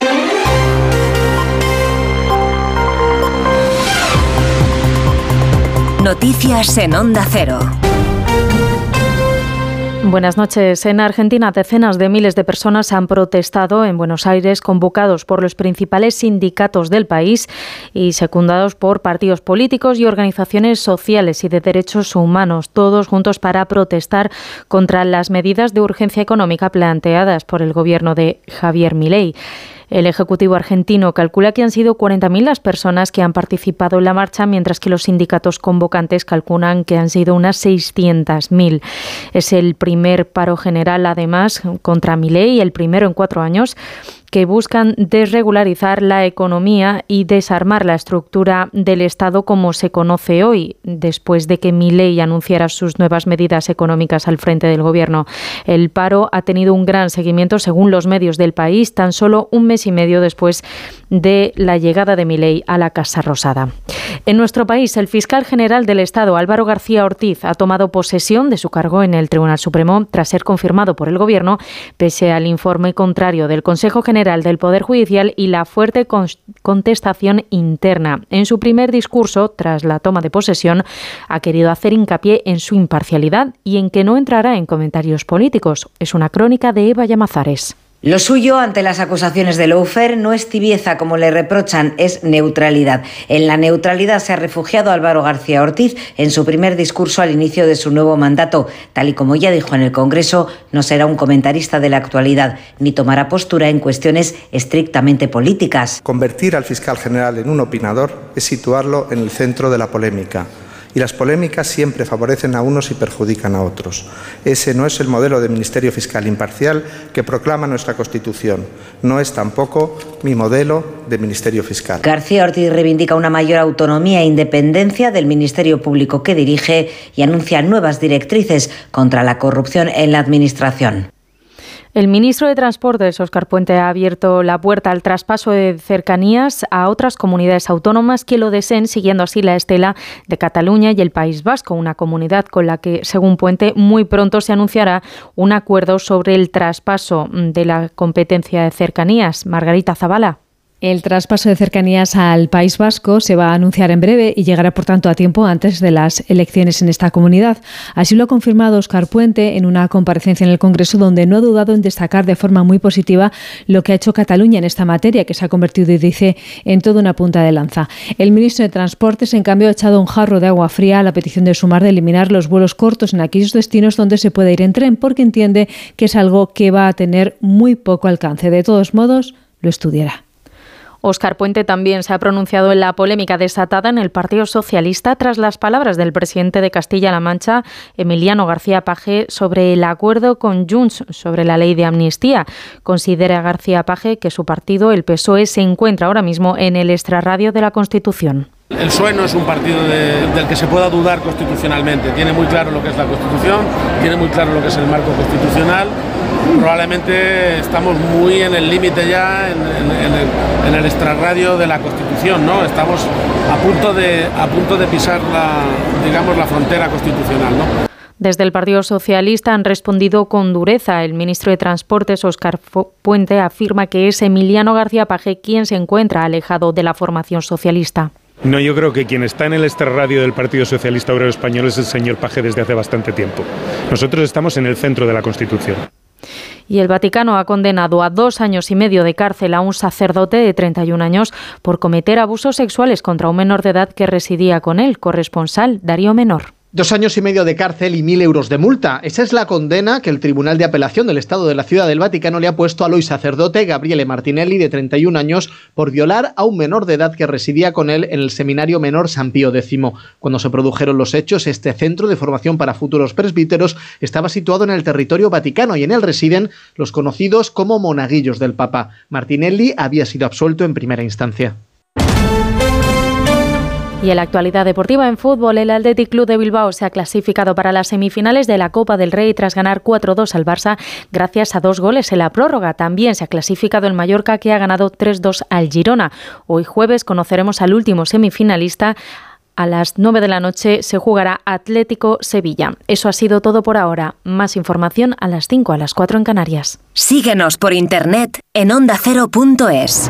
Noticias en Onda Cero. Buenas noches. En Argentina, decenas de miles de personas han protestado en Buenos Aires, convocados por los principales sindicatos del país y secundados por partidos políticos y organizaciones sociales y de derechos humanos, todos juntos para protestar contra las medidas de urgencia económica planteadas por el gobierno de Javier Milei. El Ejecutivo argentino calcula que han sido 40.000 las personas que han participado en la marcha, mientras que los sindicatos convocantes calculan que han sido unas 600.000. Es el primer paro general, además, contra Milei, el primero en cuatro años que buscan desregularizar la economía y desarmar la estructura del Estado como se conoce hoy, después de que Milei anunciara sus nuevas medidas económicas al frente del gobierno. El paro ha tenido un gran seguimiento según los medios del país, tan solo un mes y medio después de la llegada de Milei a la Casa Rosada. En nuestro país, el fiscal general del Estado, Álvaro García Ortiz, ha tomado posesión de su cargo en el Tribunal Supremo tras ser confirmado por el Gobierno, pese al informe contrario del Consejo General del Poder Judicial y la fuerte contestación interna. En su primer discurso, tras la toma de posesión, ha querido hacer hincapié en su imparcialidad y en que no entrará en comentarios políticos. Es una crónica de Eva Llamazares. Lo suyo ante las acusaciones de Loufer no es tibieza como le reprochan, es neutralidad. En la neutralidad se ha refugiado Álvaro García Ortiz en su primer discurso al inicio de su nuevo mandato. Tal y como ya dijo en el Congreso, no será un comentarista de la actualidad ni tomará postura en cuestiones estrictamente políticas. Convertir al fiscal general en un opinador es situarlo en el centro de la polémica y las polémicas siempre favorecen a unos y perjudican a otros. Ese no es el modelo de Ministerio Fiscal imparcial que proclama nuestra Constitución. No es tampoco mi modelo de Ministerio Fiscal. García Ortiz reivindica una mayor autonomía e independencia del Ministerio Público que dirige y anuncia nuevas directrices contra la corrupción en la Administración. El ministro de Transportes, Óscar Puente, ha abierto la puerta al traspaso de cercanías a otras comunidades autónomas que lo deseen, siguiendo así la estela de Cataluña y el País Vasco, una comunidad con la que, según Puente, muy pronto se anunciará un acuerdo sobre el traspaso de la competencia de cercanías. Margarita Zavala. El traspaso de cercanías al País Vasco se va a anunciar en breve y llegará, por tanto, a tiempo antes de las elecciones en esta comunidad. Así lo ha confirmado Oscar Puente en una comparecencia en el Congreso, donde no ha dudado en destacar de forma muy positiva lo que ha hecho Cataluña en esta materia, que se ha convertido, y dice, en toda una punta de lanza. El ministro de Transportes, en cambio, ha echado un jarro de agua fría a la petición de Sumar de eliminar los vuelos cortos en aquellos destinos donde se puede ir en tren, porque entiende que es algo que va a tener muy poco alcance. De todos modos, lo estudiará. Óscar Puente también se ha pronunciado en la polémica desatada en el Partido Socialista tras las palabras del presidente de Castilla-La Mancha, Emiliano García Paje, sobre el acuerdo con Junts sobre la ley de amnistía. Considera García Paje que su partido, el PSOE, se encuentra ahora mismo en el extrarradio de la Constitución. El PSOE no es un partido del que se pueda dudar constitucionalmente. Tiene muy claro lo que es la Constitución, tiene muy claro lo que es el marco constitucional probablemente estamos muy en el límite ya, en, el, extrarradio de la Constitución, ¿no? Estamos a punto de, a punto de pisar la, digamos, la frontera constitucional, ¿no? Desde el Partido Socialista han respondido con dureza. El ministro de Transportes, Óscar Puente, afirma que es Emiliano García Paje quien se encuentra alejado de la formación socialista. No, yo creo que quien está en el extrarradio del Partido Socialista Obrero Español es el señor Paje desde hace bastante tiempo. Nosotros estamos en el centro de la Constitución. Y el Vaticano ha condenado a dos años y medio de cárcel a un sacerdote de 31 años por cometer abusos sexuales contra un menor de edad que residía con él, corresponsal Darío Menor. Dos años y medio de cárcel y mil euros de multa. Esa es la condena que el Tribunal de Apelación del Estado de la Ciudad del Vaticano le ha puesto al hoy sacerdote Gabriele Martinelli, de 31 años, por violar a un menor de edad que residía con él en el Seminario Menor San Pío X. Cuando se produjeron los hechos, este centro de formación para futuros presbíteros estaba situado en el territorio vaticano y en él residen los conocidos como monaguillos del Papa. Martinelli había sido absuelto en primera instancia. Y en la actualidad deportiva en fútbol, el Athletic Club de Bilbao se ha clasificado para las semifinales de la Copa del Rey tras ganar 4-2 al Barça gracias a dos goles en la prórroga. También se ha clasificado el Mallorca que ha ganado 3-2 al Girona. Hoy jueves conoceremos al último semifinalista a las 9 de la noche se jugará Atlético Sevilla. Eso ha sido todo por ahora. Más información a las 5 a las 4 en Canarias. Síguenos por internet en ondacero.es.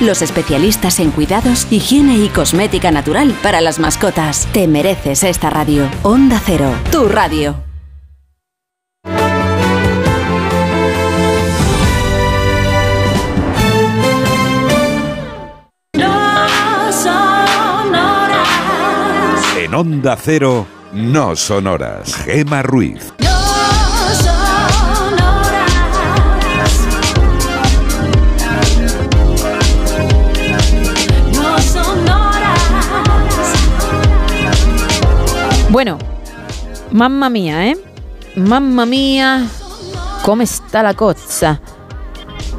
los especialistas en cuidados, higiene y cosmética natural para las mascotas. Te mereces esta radio. Onda Cero, tu radio. En Onda Cero, no son horas. Gema Ruiz. No Bueno, mamma mía, ¿eh? Mamma mía, ¿cómo está la cosa?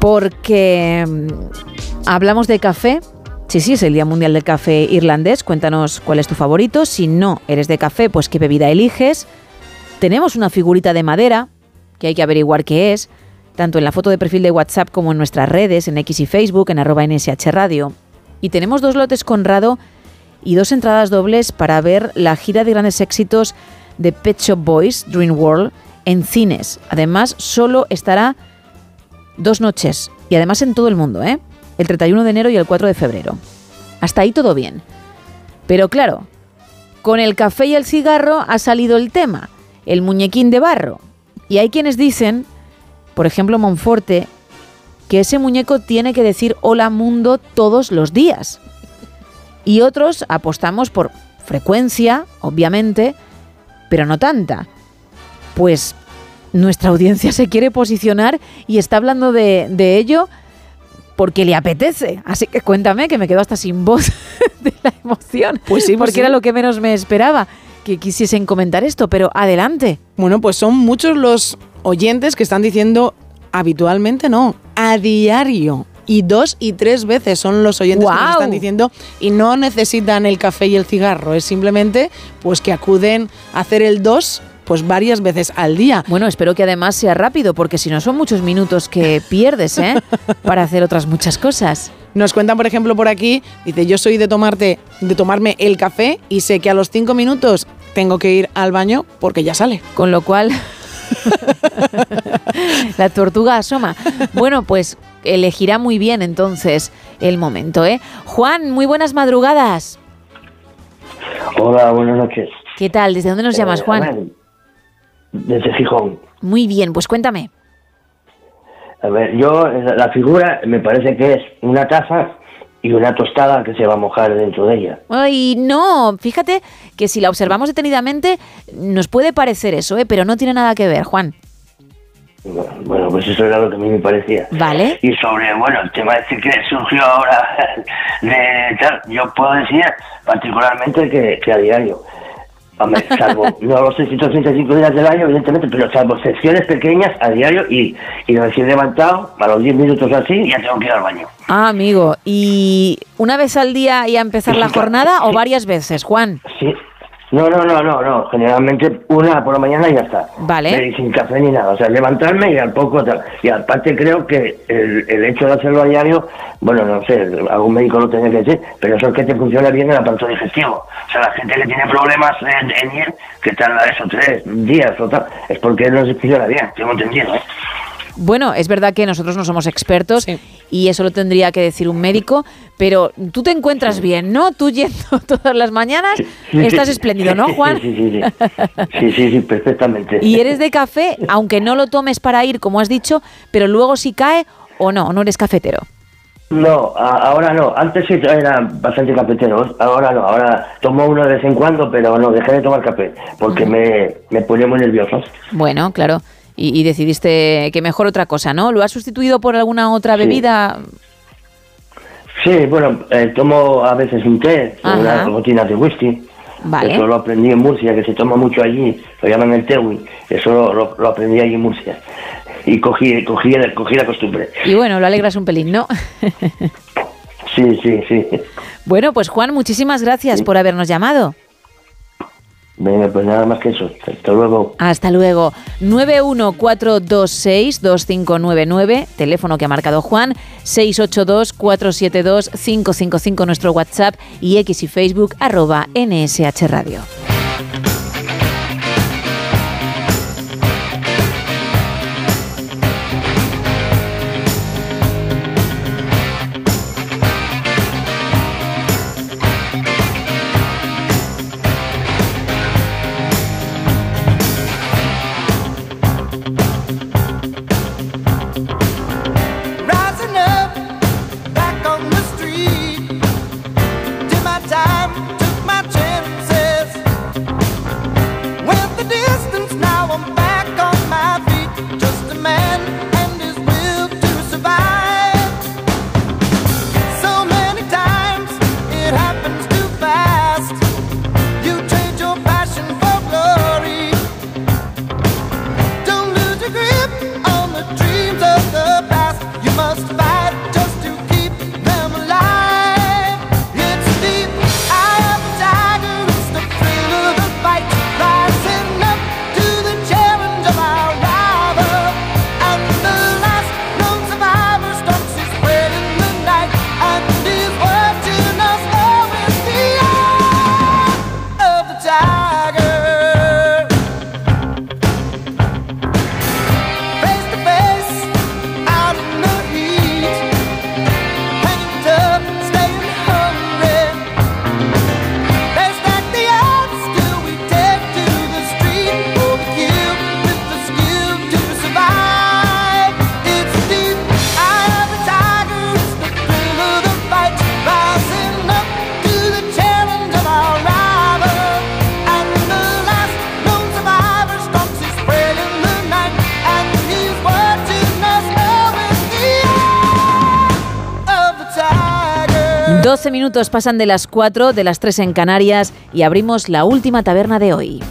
Porque mm, hablamos de café. Sí, sí, es el Día Mundial del Café Irlandés. Cuéntanos cuál es tu favorito. Si no eres de café, pues qué bebida eliges. Tenemos una figurita de madera que hay que averiguar qué es, tanto en la foto de perfil de WhatsApp como en nuestras redes, en X y Facebook, en arroba NSH Radio. Y tenemos dos lotes Conrado y dos entradas dobles para ver la gira de grandes éxitos de Pet Shop Boys, Dream World, en cines. Además, solo estará dos noches y además en todo el mundo, ¿eh? El 31 de enero y el 4 de febrero. Hasta ahí todo bien. Pero claro, con el café y el cigarro ha salido el tema, el muñequín de barro. Y hay quienes dicen, por ejemplo Monforte, que ese muñeco tiene que decir hola mundo todos los días. Y otros apostamos por frecuencia, obviamente, pero no tanta. Pues nuestra audiencia se quiere posicionar y está hablando de, de ello porque le apetece. Así que cuéntame, que me quedo hasta sin voz de la emoción. Pues sí, pues porque sí. era lo que menos me esperaba que quisiesen comentar esto, pero adelante. Bueno, pues son muchos los oyentes que están diciendo habitualmente no, a diario. Y dos y tres veces son los oyentes que nos están diciendo y no necesitan el café y el cigarro, es simplemente pues que acuden a hacer el dos pues varias veces al día. Bueno, espero que además sea rápido, porque si no son muchos minutos que pierdes, ¿eh? Para hacer otras muchas cosas. Nos cuentan, por ejemplo, por aquí, dice, yo soy de tomarte, de tomarme el café y sé que a los cinco minutos tengo que ir al baño porque ya sale. Con lo cual, la tortuga asoma. Bueno, pues elegirá muy bien entonces el momento, ¿eh? Juan, muy buenas madrugadas. Hola, buenas noches. ¿Qué tal? ¿Desde dónde nos llamas, Eh, Juan? desde Gijón. Muy bien, pues cuéntame. A ver, yo, la la figura me parece que es una taza y una tostada que se va a mojar dentro de ella. Ay, no, fíjate que si la observamos detenidamente nos puede parecer eso, ¿eh? Pero no tiene nada que ver, Juan. Bueno, pues eso era lo que a mí me parecía. Vale. Y sobre, bueno, el tema este que surgió ahora de tal, yo puedo decir particularmente que, que a diario. Hombre, salvo, no los 365 días del año, evidentemente, pero salvo secciones pequeñas a diario y, y recién levantado, a los 10 minutos así, ya tengo que ir al baño. Ah, amigo, ¿y una vez al día y a empezar la jornada o varias veces, Juan? Sí. No, no, no, no, no. Generalmente una por la mañana y ya está. Vale. Y sin café ni nada. O sea, levantarme y al poco tal. Y aparte creo que el, el hecho de hacerlo a diario, bueno, no sé, algún médico lo tiene que decir, pero eso es que te funciona bien el aparato digestivo. O sea, la gente que tiene problemas en, en ir, que tarda eso tres días o tal, es porque no se funciona bien, tengo entendido, ¿eh? Bueno, es verdad que nosotros no somos expertos y eso lo tendría que decir un médico, pero tú te encuentras bien, ¿no? Tú yendo todas las mañanas, Sí, estás sí. espléndido, ¿no, Juan? Sí, sí, sí. Sí, sí, sí, sí, perfectamente. Y eres de café, aunque no lo tomes para ir, como has dicho, pero luego si cae o no, no eres cafetero. No, a- ahora no. Antes sí era bastante cafetero. Ahora no. Ahora tomo uno de vez en cuando, pero no, dejé de tomar café porque me, me ponía muy nervioso. Bueno, claro. Y, y decidiste que mejor otra cosa, ¿no? ¿Lo has sustituido por alguna otra Sí. bebida? Sí, bueno, eh, tomo a veces un té, Ajá. unas gotinas de whisky. Vale. Eso lo aprendí en Murcia, que se toma mucho allí, lo llaman el tewi. Eso lo, lo- lo aprendí allí en Murcia. Y cogí, cogí, cogí la costumbre. Y bueno, lo alegras un pelín, ¿no? Sí, sí, sí. bueno, pues Juan, muchísimas gracias por habernos llamado. Venga, pues nada más que eso. Hasta luego. Hasta luego. 914262599, teléfono que ha marcado Juan, 682472555 nuestro WhatsApp y X y Facebook arroba NSH Radio. Pasan de las 4, de las 3 en Canarias y abrimos la última taberna de hoy.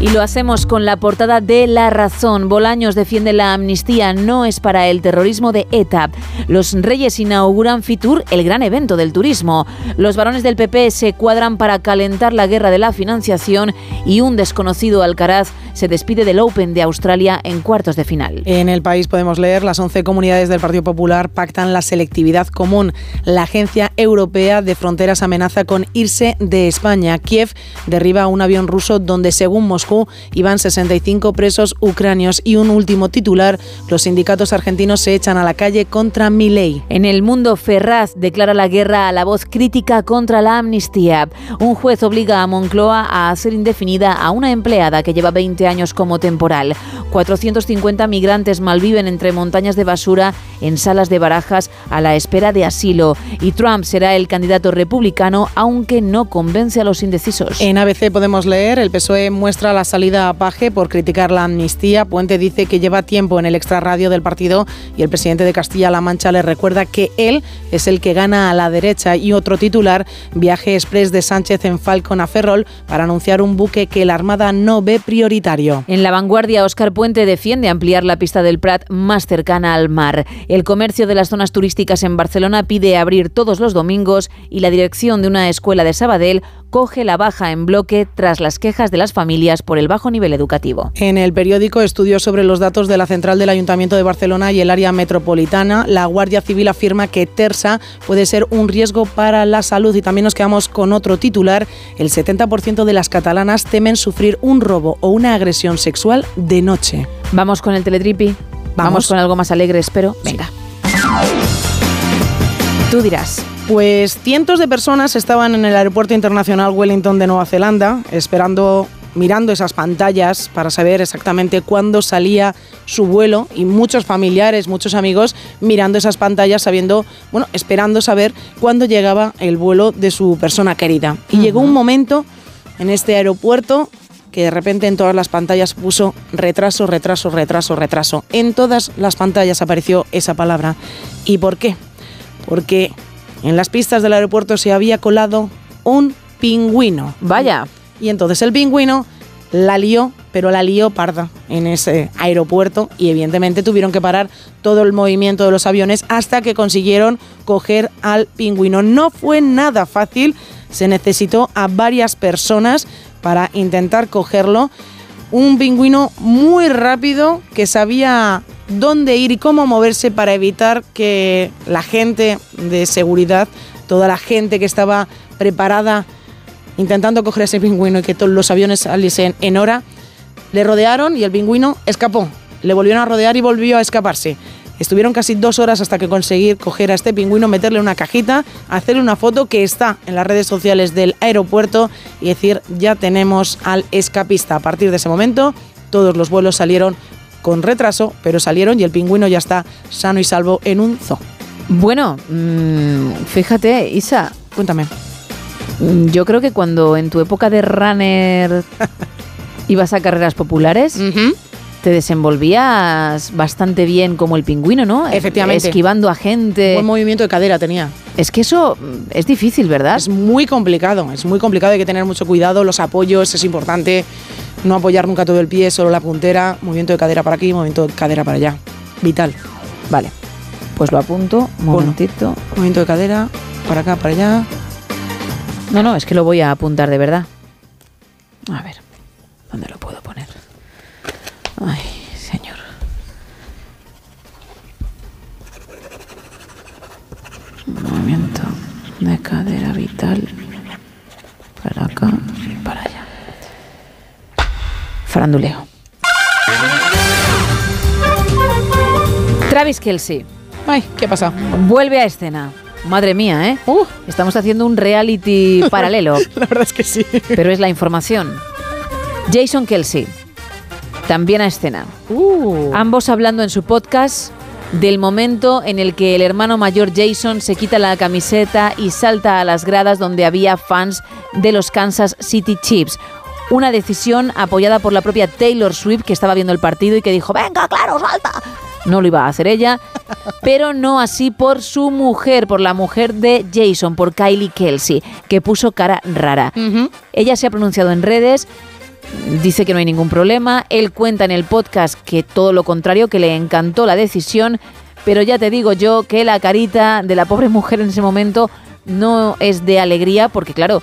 Y lo hacemos con la portada de La Razón. Bolaños defiende la amnistía, no es para el terrorismo de ETA. Los Reyes inauguran Fitur, el gran evento del turismo. Los varones del PP se cuadran para calentar la guerra de la financiación y un desconocido Alcaraz se despide del Open de Australia en cuartos de final. En el país podemos leer las 11 comunidades del Partido Popular pactan la selectividad común. La Agencia Europea de Fronteras amenaza con irse de España. Kiev derriba un avión ruso donde, según Moscú, iban 65 presos ucranios. Y un último titular, los sindicatos argentinos se echan a la calle contra Milei. En el mundo, Ferraz declara la guerra a la voz crítica contra la amnistía. Un juez obliga a Moncloa a hacer indefinida a una empleada que lleva 20 años como temporal. 450 migrantes malviven entre montañas de basura en salas de barajas a la espera de asilo. Y Trump será el candidato republicano, aunque no convence a los indecisos. En ABC podemos leer, el PSOE muestra la salida a Paje por criticar la amnistía. Puente dice que lleva tiempo en el extrarradio del partido y el presidente de Castilla-La Mancha le recuerda que él es el que gana a la derecha. Y otro titular, viaje express de Sánchez en Falcon a Ferrol para anunciar un buque que la Armada no ve prioritario. En la vanguardia, Óscar Puente defiende ampliar la pista del Prat más cercana al mar. El comercio de las zonas turísticas en Barcelona pide abrir todos los domingos y la dirección de una escuela de Sabadell coge la baja en bloque tras las quejas de las familias por el bajo nivel educativo. En el periódico estudios sobre los datos de la central del Ayuntamiento de Barcelona y el área metropolitana, la Guardia Civil afirma que Tersa puede ser un riesgo para la salud y también nos quedamos con otro titular, el 70% de las catalanas temen sufrir un robo o una agresión sexual de noche. Vamos con el teletripi. Vamos, con algo más alegre, espero. Venga. Tú dirás. Pues cientos de personas estaban en el Aeropuerto Internacional Wellington de Nueva Zelanda esperando mirando esas pantallas para saber exactamente cuándo salía su vuelo y muchos familiares, muchos amigos mirando esas pantallas sabiendo, bueno, esperando saber cuándo llegaba el vuelo de su persona querida. Y llegó un momento en este aeropuerto que de repente en todas las pantallas puso retraso, retraso, retraso, retraso. En todas las pantallas apareció esa palabra. ¿Y por qué? Porque en las pistas del aeropuerto se había colado un pingüino. Vaya. Y entonces el pingüino la lió, pero la lió parda en ese aeropuerto y evidentemente tuvieron que parar todo el movimiento de los aviones hasta que consiguieron coger al pingüino. No fue nada fácil, se necesitó a varias personas para intentar cogerlo. Un pingüino muy rápido que sabía dónde ir y cómo moverse para evitar que la gente de seguridad, toda la gente que estaba preparada intentando coger ese pingüino y que todos los aviones saliesen en hora, le rodearon y el pingüino escapó. Le volvieron a rodear y volvió a escaparse. Estuvieron casi dos horas hasta que conseguir coger a este pingüino, meterle una cajita, hacerle una foto que está en las redes sociales del aeropuerto y decir ya tenemos al escapista. A partir de ese momento, todos los vuelos salieron con retraso, pero salieron y el pingüino ya está sano y salvo en un zoo. Bueno, mm, fíjate, Isa. Cuéntame. Mm, Yo creo que cuando en tu época de runner ibas a carreras populares, te desenvolvías bastante bien como el pingüino, ¿no? Efectivamente. Esquivando a gente. Buen movimiento de cadera tenía. Es que eso mm, es difícil, ¿verdad? Es muy complicado, es muy complicado, hay que tener mucho cuidado, los apoyos es importante, no apoyar nunca todo el pie, solo la puntera, movimiento de cadera para aquí, movimiento de cadera para allá. Vital. Vale. Pues lo apunto, un momentito. Movimiento de cadera, para acá, para allá. No, no, es que lo voy a apuntar de verdad. A ver, ¿dónde lo puedo poner? Ay, señor. Movimiento de cadera vital. Para acá y para allá. Faranduleo. Travis Kelsey. Ay, ¿qué pasa? Vuelve a escena. Madre mía, ¿eh? Estamos haciendo un reality paralelo. La verdad es que sí. Pero es la información. Jason Kelsey. También a escena. Uh. Ambos hablando en su podcast del momento en el que el hermano mayor Jason se quita la camiseta y salta a las gradas donde había fans de los Kansas City Chiefs. Una decisión apoyada por la propia Taylor Swift que estaba viendo el partido y que dijo, venga, claro, salta. No lo iba a hacer ella, pero no así por su mujer, por la mujer de Jason, por Kylie Kelsey, que puso cara rara. Ella se ha pronunciado en redes, dice que no hay ningún problema, él cuenta en el podcast que todo lo contrario, que le encantó la decisión, pero ya te digo yo que la carita de la pobre mujer en ese momento no es de alegría, porque claro,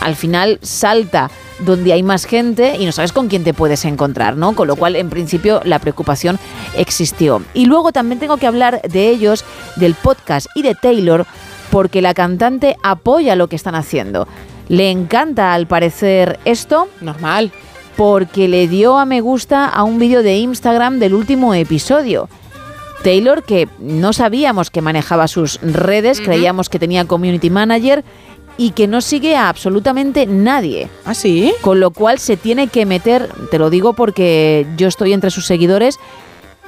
al final salta donde hay más gente y no sabes con quién te puedes encontrar, ¿no? Con lo cual, en principio, la preocupación existió. Y luego también tengo que hablar de ellos, del podcast y de Taylor, porque la cantante apoya lo que están haciendo. Le encanta, al parecer, esto. Normal. Porque le dio a me gusta a un vídeo de Instagram del último episodio. Taylor, que no sabíamos que manejaba sus redes, creíamos que tenía community manager y que no sigue a absolutamente nadie. ¿Ah, sí? Con lo cual se tiene que meter, te lo digo porque yo estoy entre sus seguidores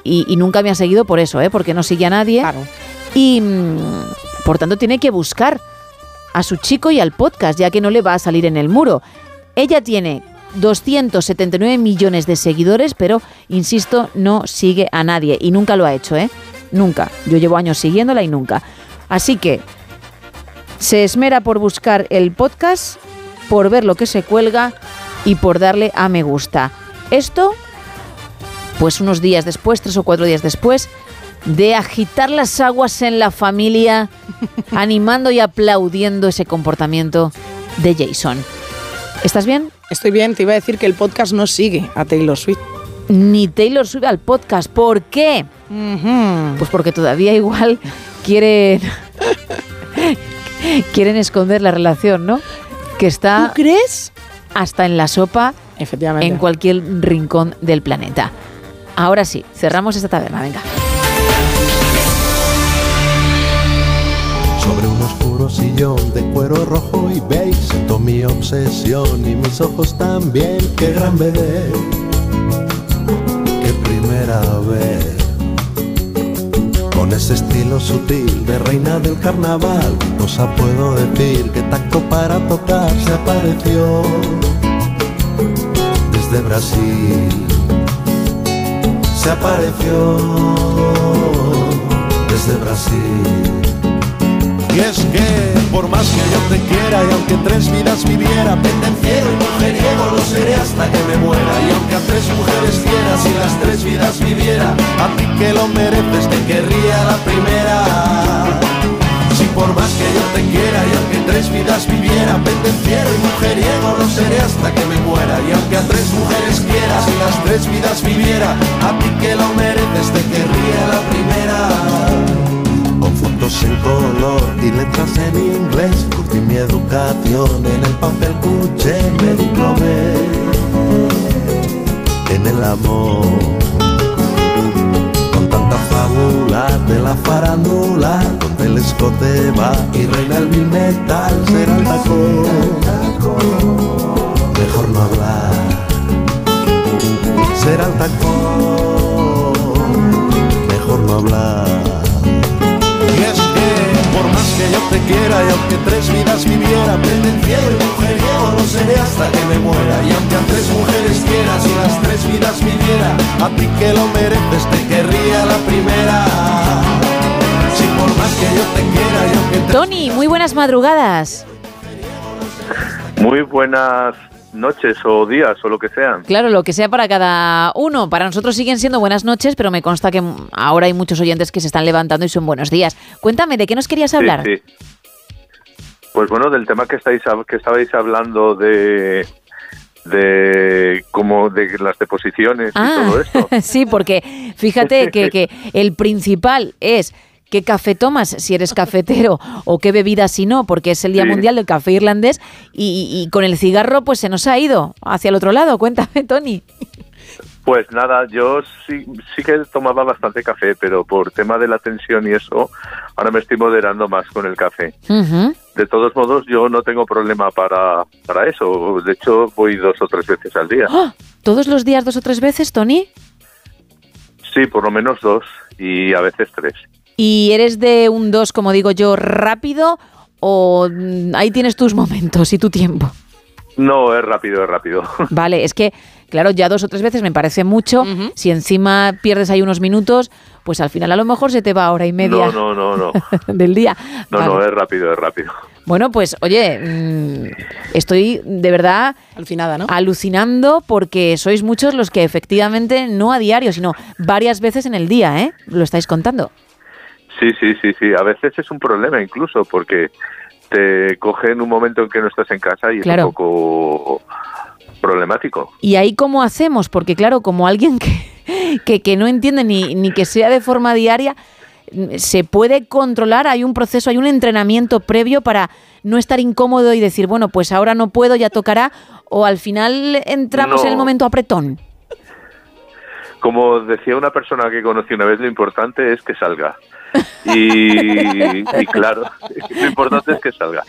y, y nunca me ha seguido por eso, ¿eh? porque no sigue a nadie. Y mm, por tanto tiene que buscar a su chico y al podcast, ya que no le va a salir en el muro. Ella tiene 279 millones de seguidores, pero, insisto, no sigue a nadie y nunca lo ha hecho, ¿eh? Nunca. Yo llevo años siguiéndola y nunca. Así que se esmera por buscar el podcast, por ver lo que se cuelga y por darle a me gusta. Esto, pues unos días después, tres o cuatro días después, de agitar las aguas en la familia, animando y aplaudiendo ese comportamiento de Jason. ¿Estás bien? Estoy bien, te iba a decir que el podcast no sigue a Taylor Swift. Ni Taylor sube al podcast. ¿Por qué? Pues porque todavía igual quieren quieren esconder la relación, ¿no? Que está ¿Tú crees? hasta en la sopa Efectivamente. en cualquier rincón del planeta. Ahora sí, cerramos esta taberna, venga. Sillón de cuero rojo y beige Siento mi obsesión y mis ojos también Qué gran bebé Qué primera vez Con ese estilo sutil de reina del carnaval ¿Qué cosa puedo decir? ¿Qué tacto para tocar se apareció? desde Brasil. Se apareció desde Brasil. Y es que por más que yo te quiera y aunque tres vidas viviera, pendenciero y mujeriego lo seré hasta que me muera. Y aunque a tres mujeres quieras y las tres vidas viviera, a ti que lo mereces te querría la primera. Si por más que yo te quiera y aunque tres vidas viviera, pendenciero y mujeriego lo seré hasta que me muera. Y aunque a tres mujeres quieras y las tres vidas viviera, a ti que lo mereces te querría la primera con fotos en color y letras en inglés. Curtí mi educación en el papel cuché, me diplomé en el amor. Con tanta fábula de la farándula, donde el escote va y reina el mil metal, será el tacón. Mejor no hablar, será el tacón. Mejor no hablar. Por más que yo te quiera y aunque tres vidas viviera, pendenciero y mujeriego lo seré hasta que me muera. Y aunque a tres mujeres quieras y las tres vidas viviera, a ti que lo mereces te querría la primera. Si por más que yo te quiera y aunque Tony, muy buenas madrugadas. Muy buenas noches o días o lo que sean. Claro, lo que sea para cada uno. Para nosotros siguen siendo buenas noches, pero me consta que ahora hay muchos oyentes que se están levantando y son buenos días. Cuéntame, ¿de qué nos querías hablar? Sí, sí. Pues bueno, del tema que estáis que estabais hablando de de como de las deposiciones y todo esto. sí, porque fíjate que, que el principal es qué café tomas si eres cafetero o qué bebida si no, porque es el Día Sí. Mundial del Café Irlandés y, y con el cigarro pues se nos ha ido hacia el otro lado. Cuéntame, Tony. Pues nada, yo sí, sí que tomaba bastante café, pero por tema de la tensión y eso, ahora me estoy moderando más con el café. De todos modos, yo no tengo problema para, para eso. De hecho, voy dos o tres veces al día. ¡Ah! ¿Todos los días dos o tres veces, Tony? Sí, por lo menos dos y a veces tres. ¿Y eres de un 2, como digo yo, rápido o mm, ahí tienes tus momentos y tu tiempo? No, es rápido, es rápido. Vale, es que, claro, ya dos o tres veces me parece mucho. Si encima pierdes ahí unos minutos, pues al final a lo mejor se te va hora y media No, no, no, no. del día. No, Vale. no, es rápido, es rápido. Bueno, pues oye, mm, estoy de verdad Alucinada, ¿no? alucinando porque sois muchos los que efectivamente no a diario, sino varias veces en el día, ¿eh? Lo estáis contando. Sí, sí, sí, sí. A veces es un problema incluso porque te coge en un momento en que no estás en casa y Claro. es un poco problemático. ¿Y ahí cómo hacemos? Porque claro, como alguien que, que, que no entiende ni, ni que sea de forma diaria, ¿se puede controlar? ¿Hay un proceso, hay un entrenamiento previo para no estar incómodo y decir, bueno, pues ahora no puedo, ya tocará? ¿O al final entramos en el momento apretón? Como decía una persona que conocí una vez, lo importante es que salga. Y, y claro, lo importante es que salga.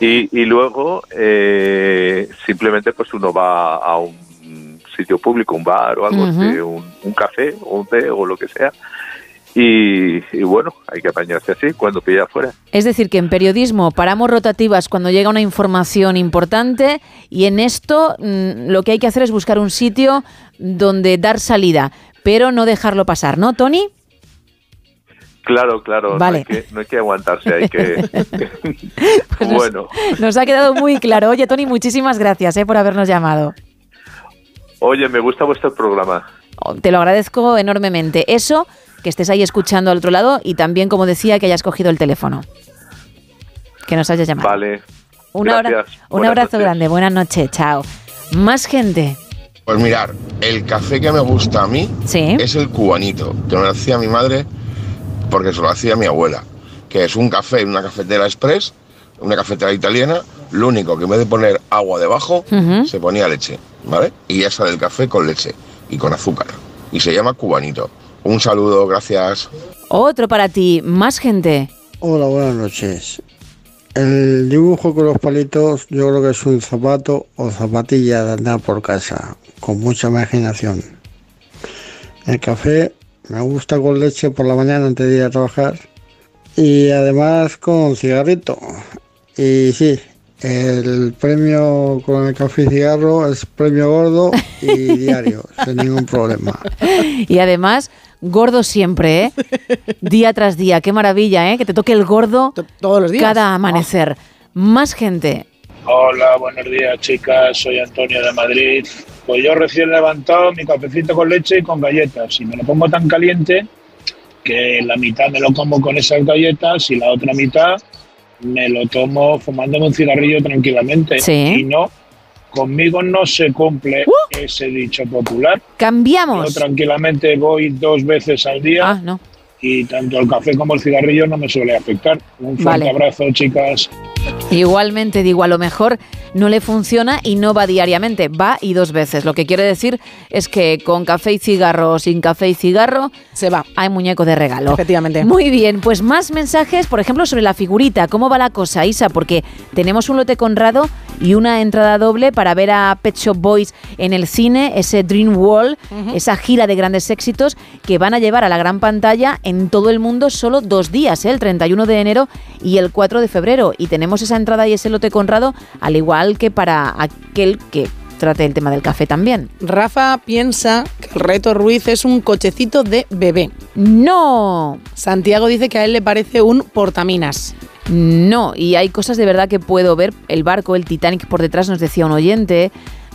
Y, y luego, eh, simplemente pues uno va a un sitio público, un bar o algo, así, un, un café o un té o lo que sea. Y, y bueno, hay que apañarse así cuando pilla afuera. Es decir, que en periodismo paramos rotativas cuando llega una información importante y en esto mm, lo que hay que hacer es buscar un sitio donde dar salida, pero no dejarlo pasar, ¿no, Tony? Claro, claro, Vale. no, hay que, no hay que aguantarse, hay que... Pues nos- bueno, Nos ha quedado muy claro. Oye, Tony, muchísimas gracias eh, por habernos llamado. oye, me gusta vuestro programa. Te lo agradezco enormemente. Eso, que estés ahí escuchando al otro lado y también, como decía, que hayas cogido el teléfono. Que nos hayas llamado. Vale. Un, abra- Gracias. un abrazo noches. grande. Buenas noches. Chao. Más gente. Pues mirar, el café que me gusta a mí es el cubanito, que me lo hacía mi madre porque se lo hacía mi abuela, que es un café en una cafetera express, una cafetera italiana, lo único que en vez de poner agua debajo, se ponía leche, ¿vale? Y ya sale el café con leche y con azúcar. Y se llama cubanito. Un saludo, gracias. Otro para ti. Más gente. Hola, buenas noches. El dibujo con los palitos yo creo que es un zapato o zapatilla de andar por casa, con mucha imaginación. El café me gusta con leche por la mañana antes de ir a trabajar y además con cigarrito. Y sí, El premio con el café y cigarro es premio gordo y diario, sin ningún problema. Y además, gordo siempre, ¿eh? Día tras día. Qué maravilla, ¿eh? Que te toque el gordo todos los días. cada amanecer. Más gente. Hola, buenos días chicas, soy Antonio de Madrid. Pues yo recién levantado mi cafecito con leche y con galletas y me lo pongo tan caliente que la mitad me lo como con esas galletas y la otra mitad me lo tomo fumándome un cigarrillo tranquilamente. Y no, conmigo no se cumple ese dicho popular. Cambiamos. Yo tranquilamente voy dos veces al día. Ah, no. Y tanto el café como el cigarrillo no me suele afectar. Un fuerte Vale. abrazo, chicas. Igualmente digo, a lo mejor no le funciona y no va diariamente, va y dos veces. Lo que quiere decir es que con café y cigarro o sin café y cigarro se va. Hay muñeco de regalo. Efectivamente. Muy bien, pues más mensajes, por ejemplo, sobre la figurita. ¿Cómo va la cosa, Isa? Porque tenemos un lote conrado y una entrada doble para ver a Pet Shop Boys en el cine, ese Dream Wall, esa gira de grandes éxitos que van a llevar a la gran pantalla en todo el mundo solo dos días, ¿eh? el 31 de enero y el 4 de febrero. Y tenemos esa entrada y ese lote conrado, al igual que para aquel que trate el tema del café también. Rafa piensa que el reto Ruiz es un cochecito de bebé. No. Santiago dice que a él le parece un portaminas. No, y hay cosas de verdad que puedo ver. El barco, el Titanic por detrás, nos decía un oyente.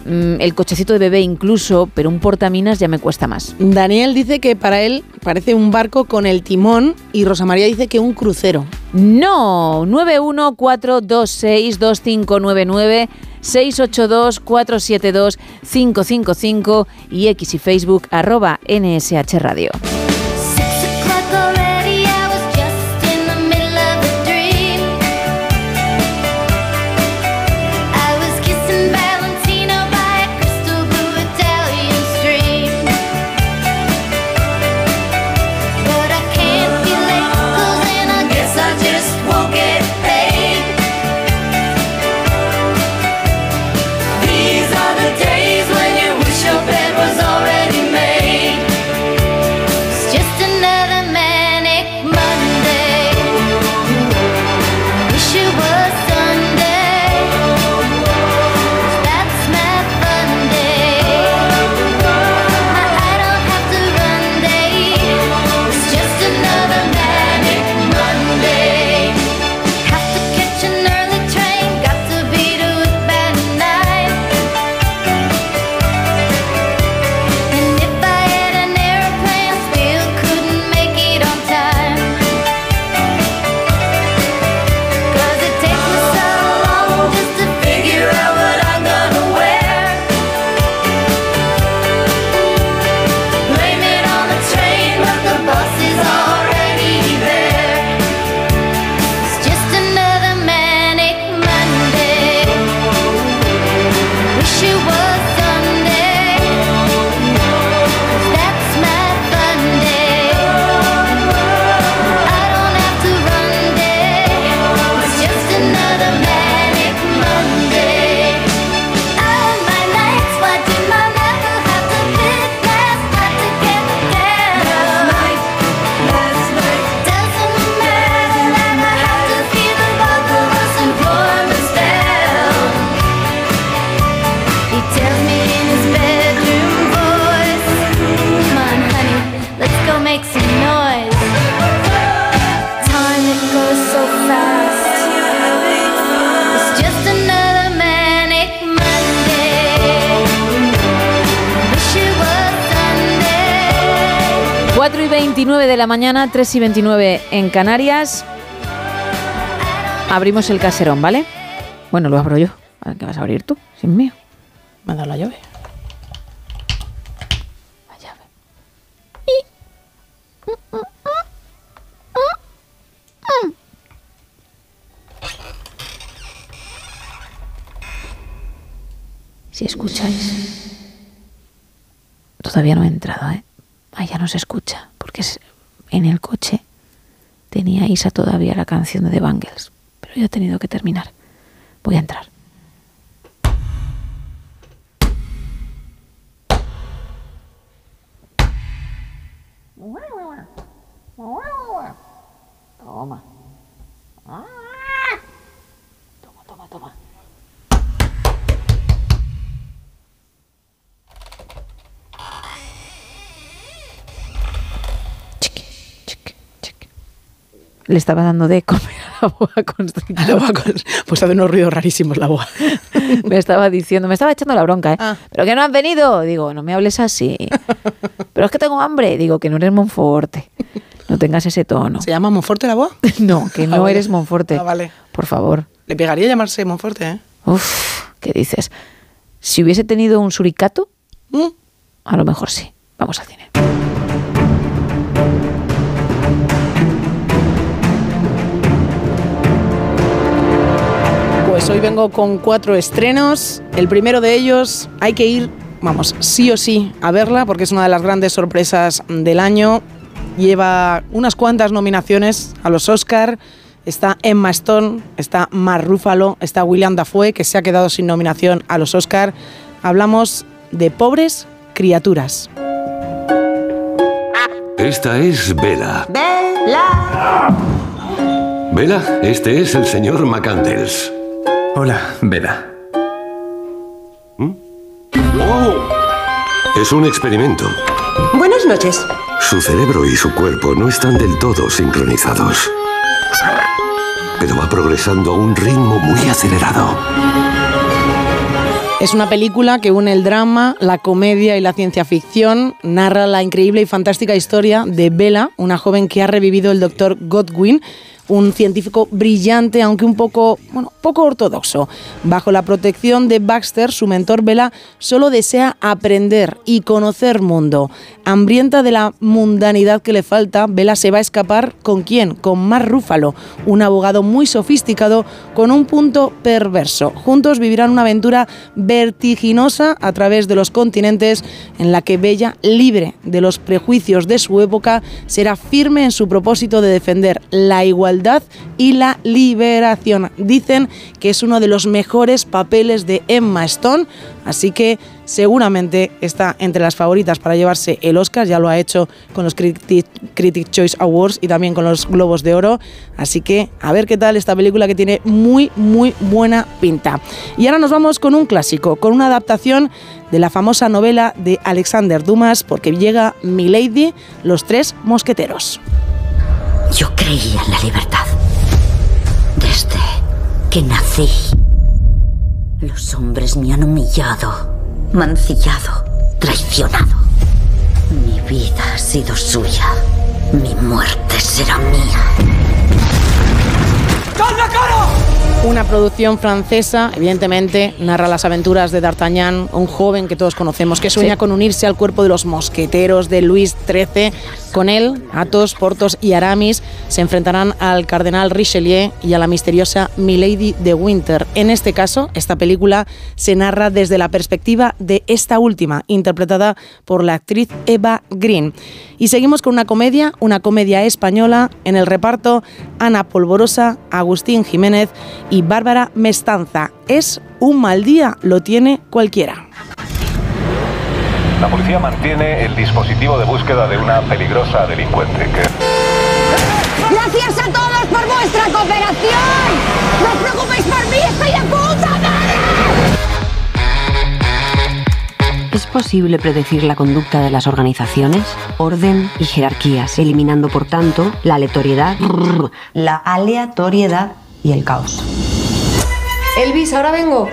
Mm, El cochecito de bebé incluso, pero un portaminas ya me cuesta más. Daniel dice que para él parece un barco con el timón y Rosa María dice que un crucero. No, 914262599, 682472555 y X y Facebook arroba NSH Radio. 9 de la mañana, 3 y 29 en Canarias. Abrimos el caserón, ¿vale? Bueno, lo abro yo. ¿Qué vas a abrir tú? Sin mío. Me ha dado la llave. La llave. Si escucháis... Todavía no he entrado, ¿eh? Ah, ya no se escucha. Porque en el coche tenía Isa todavía la canción de The Bangles. Pero ya he tenido que terminar. Voy a entrar. Toma. Le estaba dando de comer a la boa constrictor. pues hace unos ruidos rarísimos la boa. me estaba diciendo, me estaba echando la bronca, ¿eh? ¿Pero que no has venido? Digo, no me hables así. Pero es que tengo hambre. Digo, que no eres Monforte. No tengas ese tono. ¿Se llama Monforte la boa? no, que no Ah, vale. eres Monforte. Ah, vale. Por favor. Le pegaría llamarse Monforte, ¿eh? Uf, ¿qué dices? Si hubiese tenido un suricato, ¿Mm? a lo mejor sí. Vamos al cine. Pues hoy vengo con cuatro estrenos. El primero de ellos hay que ir, vamos, sí o sí a verla porque es una de las grandes sorpresas del año. Lleva unas cuantas nominaciones a los Oscar. Está Emma Stone, está Mark Ruffalo, está William Dafoe, que se ha quedado sin nominación a los Oscar. Hablamos de pobres criaturas. Esta es Vela. Vela, este es el señor McCandles. Hola, Vela. Es un experimento. Buenas noches. Su cerebro y su cuerpo no están del todo sincronizados. Pero va progresando a un ritmo muy acelerado. Es una película que une el drama, la comedia y la ciencia ficción. Narra la increíble y fantástica historia de Bella, una joven que ha revivido el doctor Godwin, un científico brillante, aunque un poco, bueno, poco ortodoxo. Bajo la protección de Baxter, su mentor Bella solo desea aprender y conocer mundo. Hambrienta de la mundanidad que le falta, Bella se va a escapar con quién? Con Mark Ruffalo, un abogado muy sofisticado con un punto perverso. Juntos vivirán una aventura vertiginosa a través de los continentes en la que Bella, libre de los prejuicios de su época, será firme en su propósito de defender la igualdad y la liberación. Dicen que es uno de los mejores papeles de Emma Stone, así que seguramente está entre las favoritas para llevarse el Oscar, ya lo ha hecho con los Critic, Critic Choice Awards y también con los Globos de Oro, así que a ver qué tal esta película que tiene muy muy buena pinta. Y ahora nos vamos con un clásico, con una adaptación de la famosa novela de Alexander Dumas, porque llega Milady, Los Tres Mosqueteros. Yo creía en la libertad. Desde que nací. Los hombres me han humillado, mancillado, traicionado. Mi vida ha sido suya. Mi muerte será mía. Una producción francesa, evidentemente, narra las aventuras de D'Artagnan, un joven que todos conocemos, que sueña Sí. con unirse al cuerpo de los mosqueteros de Luis XIII. Con él, Athos, Portos y Aramis se enfrentarán al cardenal Richelieu y a la misteriosa Milady de Winter. En este caso, esta película se narra desde la perspectiva de esta última, interpretada por la actriz Eva Green. Y seguimos con una comedia, una comedia española, en el reparto Ana Polvorosa, Agustín Jiménez y Bárbara Mestanza. Es un mal día, lo tiene cualquiera. La policía mantiene el dispositivo de búsqueda de una peligrosa delincuente que Gracias a todos por vuestra cooperación. No os preocupéis por mí, estoy de puta ¿Es posible predecir la conducta de las organizaciones? Orden y jerarquías, eliminando por tanto la aleatoriedad, la aleatoriedad y el caos. Elvis, ahora vengo.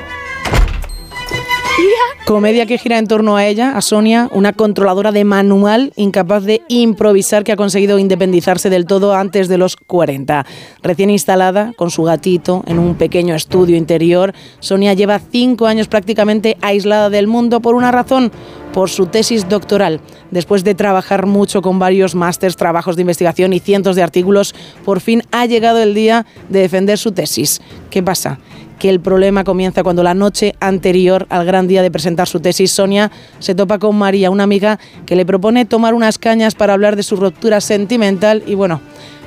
Comedia que gira en torno a ella, a Sonia, una controladora de manual incapaz de improvisar que ha conseguido independizarse del todo antes de los 40. Recién instalada con su gatito en un pequeño estudio interior, Sonia lleva cinco años prácticamente aislada del mundo por una razón, por su tesis doctoral. Después de trabajar mucho con varios másters, trabajos de investigación y cientos de artículos, por fin ha llegado el día de defender su tesis. ¿Qué pasa? Que el problema comienza cuando la noche anterior al gran día de presentar su tesis, Sonia se topa con María, una amiga que le propone tomar unas cañas para hablar de su ruptura sentimental y bueno,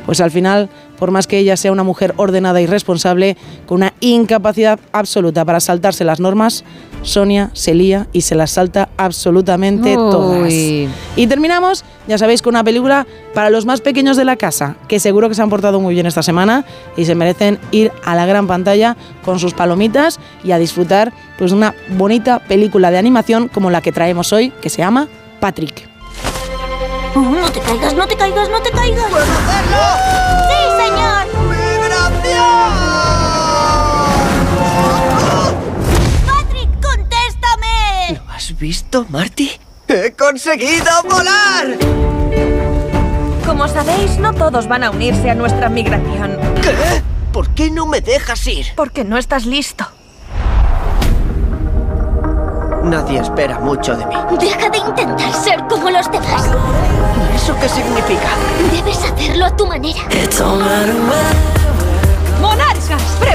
pues al final, por más que ella sea una mujer ordenada y responsable, con una incapacidad absoluta para saltarse las normas, Sonia se lía y se las salta absolutamente todas. Y terminamos, ya sabéis, con una película para los más pequeños de la casa, que seguro que se han portado muy bien esta semana y se merecen ir a la gran pantalla con sus palomitas y a disfrutar pues, de una bonita película de animación como la que traemos hoy, que se llama Patrick. No te caigas, no te caigas, no te caigas. ¡Sí, señor! Visto, Marty? ¡He conseguido volar! Como sabéis, no todos van a unirse a nuestra migración. ¿Qué? ¿Por qué no me dejas ir? Porque no estás listo. Nadie espera mucho de mí. Deja de intentar ser como los demás. ¿Eso qué significa? Debes hacerlo a tu manera.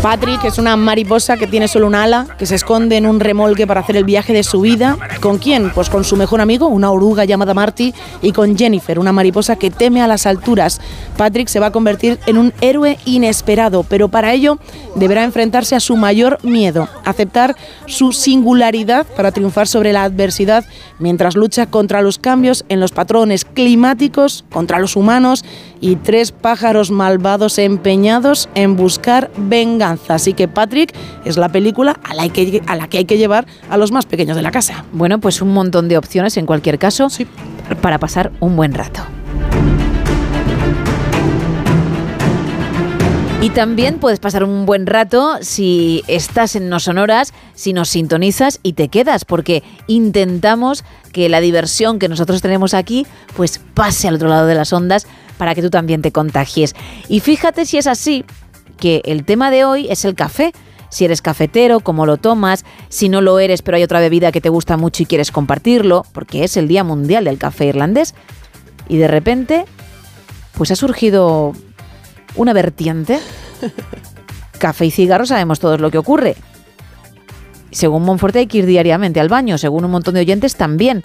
Patrick es una mariposa que tiene solo un ala, que se esconde en un remolque para hacer el viaje de su vida. ¿Con quién? Pues con su mejor amigo, una oruga llamada Marty, y con Jennifer, una mariposa que teme a las alturas. Patrick se va a convertir en un héroe inesperado, pero para ello deberá enfrentarse a su mayor miedo, aceptar su singularidad para triunfar sobre la adversidad mientras lucha contra los cambios en los patrones climáticos, contra los humanos y tres pájaros malvados empeñados en buscar venganza. Así que Patrick es la película a la que, a la que hay que llevar a los más pequeños de la casa. Bueno, pues un montón de opciones en cualquier caso para pasar un buen rato. Y también puedes pasar un buen rato si estás en No Sonoras, si nos sintonizas y te quedas, porque intentamos que la diversión que nosotros tenemos aquí, pues pase al otro lado de las ondas para que tú también te contagies. Y fíjate si es así, que el tema de hoy es el café. Si eres cafetero, cómo lo tomas, si no lo eres, pero hay otra bebida que te gusta mucho y quieres compartirlo, porque es el Día Mundial del Café Irlandés. Y de repente, pues ha surgido una vertiente. Café y cigarro sabemos todos lo que ocurre. Según Monforte hay que ir diariamente al baño, según un montón de oyentes también.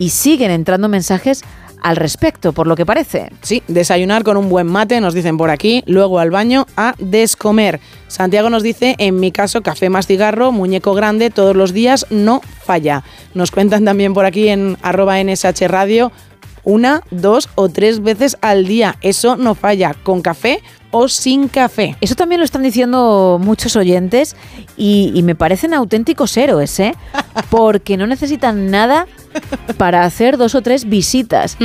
Y siguen entrando mensajes al respecto, por lo que parece. Sí, desayunar con un buen mate, nos dicen por aquí, luego al baño a descomer. Santiago nos dice, en mi caso, café más cigarro, muñeco grande, todos los días, no falla. Nos cuentan también por aquí en arroba NSH Radio, una, dos o tres veces al día. Eso no falla, con café o sin café. Eso también lo están diciendo muchos oyentes y, y me parecen auténticos héroes, ¿eh? Porque no necesitan nada para hacer dos o tres visitas.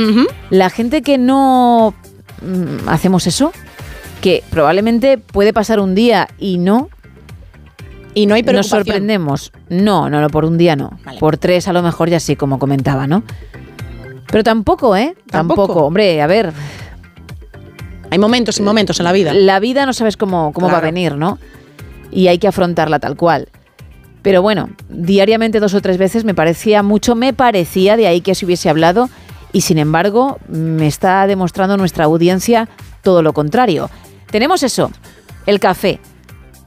La gente que no mm, hacemos eso, que probablemente puede pasar un día y no. Y no hay Nos sorprendemos. No, no, no, por un día no. Por tres a lo mejor ya sí, como comentaba, ¿no? Pero tampoco, ¿eh? Tampoco. Tampoco. Hombre, a ver. Hay momentos y momentos en la vida. La vida no sabes cómo, cómo va a venir, ¿no? Y hay que afrontarla tal cual. Pero bueno, diariamente dos o tres veces me parecía mucho, me parecía, de ahí que se hubiese hablado, y sin embargo me está demostrando nuestra audiencia todo lo contrario. Tenemos eso, el café.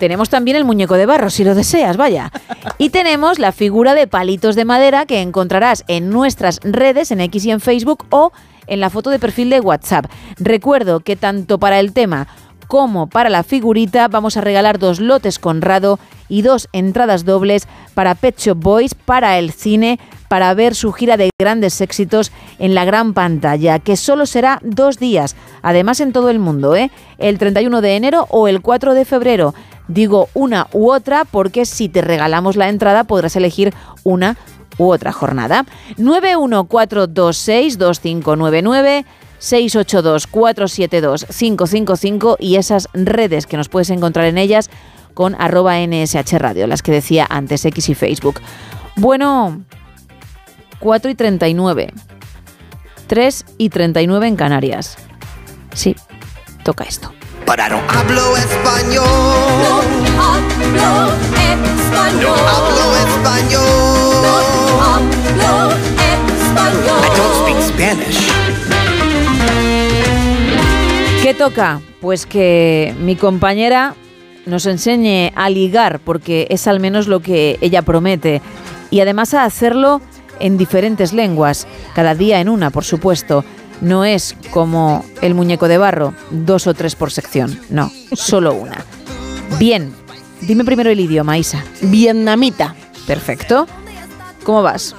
Tenemos también el muñeco de barro, si lo deseas, vaya. Y tenemos la figura de palitos de madera que encontrarás en nuestras redes, en X y en Facebook, o en la foto de perfil de WhatsApp. Recuerdo que tanto para el tema como para la figurita vamos a regalar dos lotes Conrado y dos entradas dobles para Pet Shop Boys, para el cine, para ver su gira de grandes éxitos en la gran pantalla, que solo será dos días, además en todo el mundo, ¿eh? el 31 de enero o el 4 de febrero. Digo una u otra porque si te regalamos la entrada podrás elegir una u otra jornada. 914262599 682-472-555 y esas redes que nos puedes encontrar en ellas con arroba NSH Radio, las que decía antes X y Facebook. Bueno, 4 y 39. 3 y 39 en Canarias. Sí, toca esto. Pararon. Hablo español. hablo español. Hablo español. hablo español. I don't speak Spanish. ¿Qué toca? Pues que mi compañera nos enseñe a ligar, porque es al menos lo que ella promete. Y además a hacerlo en diferentes lenguas, cada día en una, por supuesto. No es como el muñeco de barro, dos o tres por sección. No, solo una. Bien, dime primero el idioma, Isa. Vietnamita. Perfecto. ¿Cómo vas?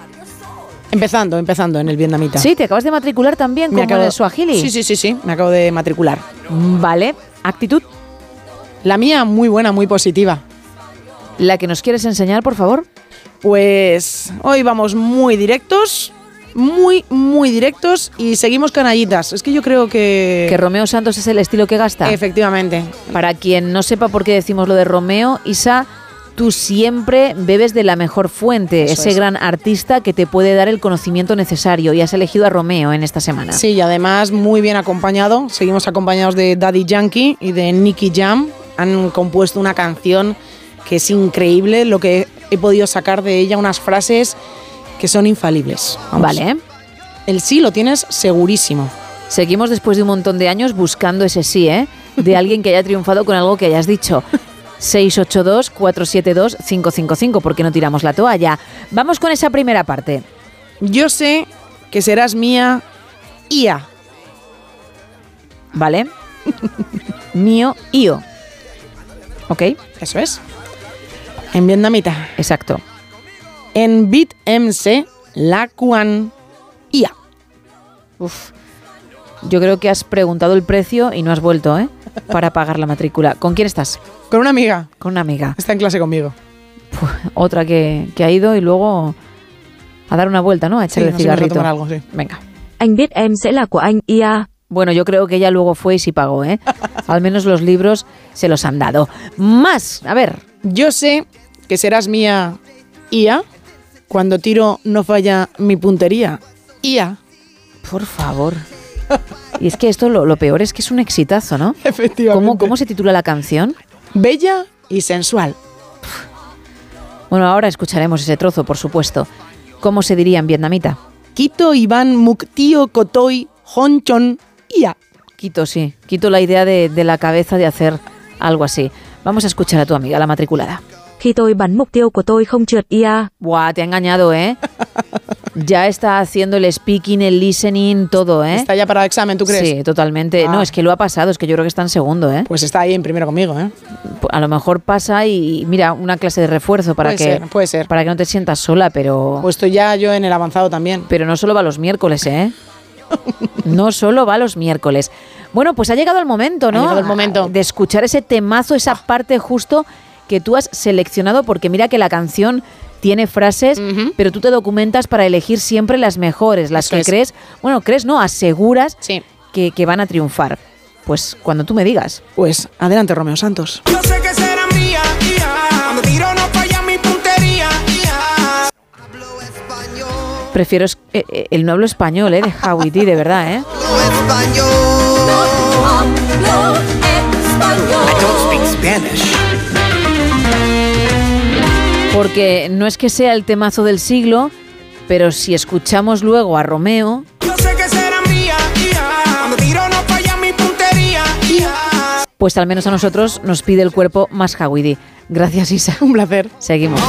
Empezando, empezando en el vietnamita. Sí, te acabas de matricular también Me como acabo- en el Swahili. Sí, sí, sí, sí, me acabo de matricular. Vale, actitud. La mía muy buena, muy positiva. ¿La que nos quieres enseñar, por favor? Pues hoy vamos muy directos, muy, muy directos y seguimos canallitas. Es que yo creo que... Que Romeo Santos es el estilo que gasta. Efectivamente. Para quien no sepa por qué decimos lo de Romeo, Isa tú siempre bebes de la mejor fuente, Eso ese es. gran artista que te puede dar el conocimiento necesario. Y has elegido a Romeo en esta semana. Sí, y además muy bien acompañado. Seguimos acompañados de Daddy Yankee y de Nicky Jam. Han compuesto una canción que es increíble. Lo que he podido sacar de ella, unas frases que son infalibles. Vamos. Vale. El sí lo tienes segurísimo. Seguimos después de un montón de años buscando ese sí, ¿eh? De alguien que haya triunfado con algo que hayas dicho. 682-472-555, porque no tiramos la toalla. Vamos con esa primera parte. Yo sé que serás mía, IA. ¿Vale? Mío, io. ¿Ok? Eso es. En vietnamita. Exacto. En bit MC, la quan IA. Uf. Yo creo que has preguntado el precio y no has vuelto, ¿eh? Para pagar la matrícula. ¿Con quién estás? Con una amiga. Con una amiga. Está en clase conmigo. Otra que, que ha ido y luego a dar una vuelta, ¿no? A echarle Sí, el a cigarrito. tomar algo, sí. Venga. Bueno, yo creo que ella luego fue y sí pagó, ¿eh? Al menos los libros se los han dado. Más, a ver. Yo sé que serás mía, IA. Cuando tiro no falla mi puntería. IA. Por favor. Y es que esto lo, lo peor es que es un exitazo, ¿no? Efectivamente. ¿Cómo, ¿Cómo se titula la canción? Bella y sensual. Bueno, ahora escucharemos ese trozo, por supuesto. ¿Cómo se diría en vietnamita? Quito Iván Muktio Kotoy Honchon IA. Quito, sí. Quito la idea de, de la cabeza de hacer algo así. Vamos a escuchar a tu amiga, la matriculada. Khi tôi bắn mục tiêu của tôi không trượt Ia. Buah, te ha engañado, ¿eh? Ya está haciendo el speaking, el listening, todo, ¿eh? ¿Está ya para el examen, tú crees? Sí, totalmente. Ah. No, es que lo ha pasado, es que yo creo que está en segundo, ¿eh? Pues está ahí en primero conmigo, ¿eh? A lo mejor pasa y mira, una clase de refuerzo para Puede que ser, puede ser. para que no te sientas sola, pero Puesto ya yo en el avanzado también. pero no solo va los miércoles, ¿eh? No solo va los miércoles. Bueno, pues ha llegado el momento, ¿no? Ha llegado el momento. De escuchar ese temazo, esa parte justo que tú has seleccionado, porque mira que la canción tiene frases, pero tú te documentas para elegir siempre las mejores, las Eso que es. crees, bueno, crees, no, aseguras que, que van a triunfar. Pues cuando tú me digas. Pues adelante, Romeo Santos. Yo sé que será mía. Cuando tiro no falla mi puntería, ia. Prefiero es- eh, eh, el no hablo español, ¿eh? De Howie D, de verdad, ¿eh? I don't speak Spanish. Porque no es que sea el temazo del siglo, pero si escuchamos luego a Romeo, pues al menos a nosotros nos pide el cuerpo más Howie D. Gracias, Isa. Un placer. Seguimos.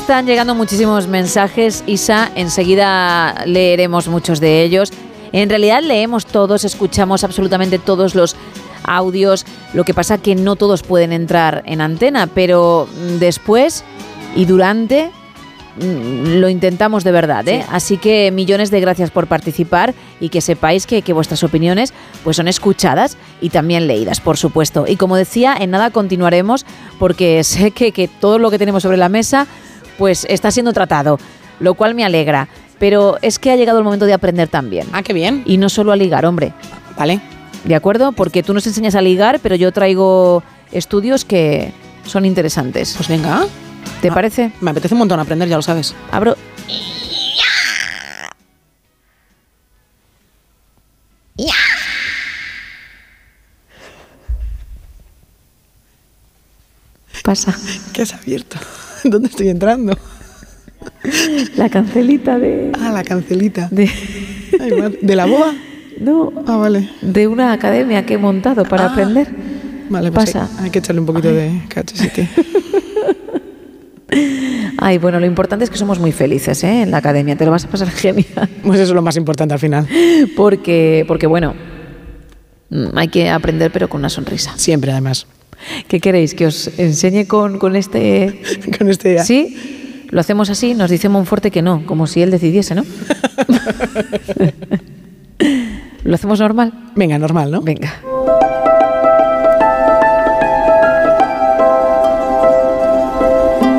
Están llegando muchísimos mensajes, Isa. Enseguida leeremos muchos de ellos. En realidad leemos todos, escuchamos absolutamente todos los audios. Lo que pasa que no todos pueden entrar en antena, pero mm, después y durante mm, lo intentamos de verdad, ¿eh? Así que millones de gracias por participar y que sepáis que, que vuestras opiniones pues son escuchadas y también leídas, por supuesto. Y como decía, en nada continuaremos porque sé que, que todo lo que tenemos sobre la mesa pues está siendo tratado, lo cual me alegra. Pero es que ha llegado el momento de aprender también. Ah, qué bien. Y no solo a ligar, hombre. Vale. ¿De acuerdo? Porque tú nos enseñas a ligar, pero yo traigo estudios que son interesantes. Pues venga. ¿Te parece? Me apetece un montón aprender, ya lo sabes. Abro. Pasa. ¿Qué has abierto? ¿Dónde estoy entrando? La cancelita de. Ah, la cancelita. De, Ay. ¿De la boda? No. Ah, vale. de una academia que he montado para Ah. aprender. Vale, pues Pasa. Hay, hay que echarle un poquito de cachesite. Ay, bueno, lo importante es que somos muy felices ¿eh? en la academia. Te lo vas a pasar genial. Pues eso es lo más importante al final. Porque, porque bueno, hay que aprender pero con una sonrisa. Siempre, además. ¿Qué queréis? ¿Que os enseñe con, con este...? Con este... ¿Sí? Lo hacemos así, nos dice Monforte que no, como si él decidiese, ¿no? ¿Lo hacemos normal? Venga, normal, ¿no? Venga.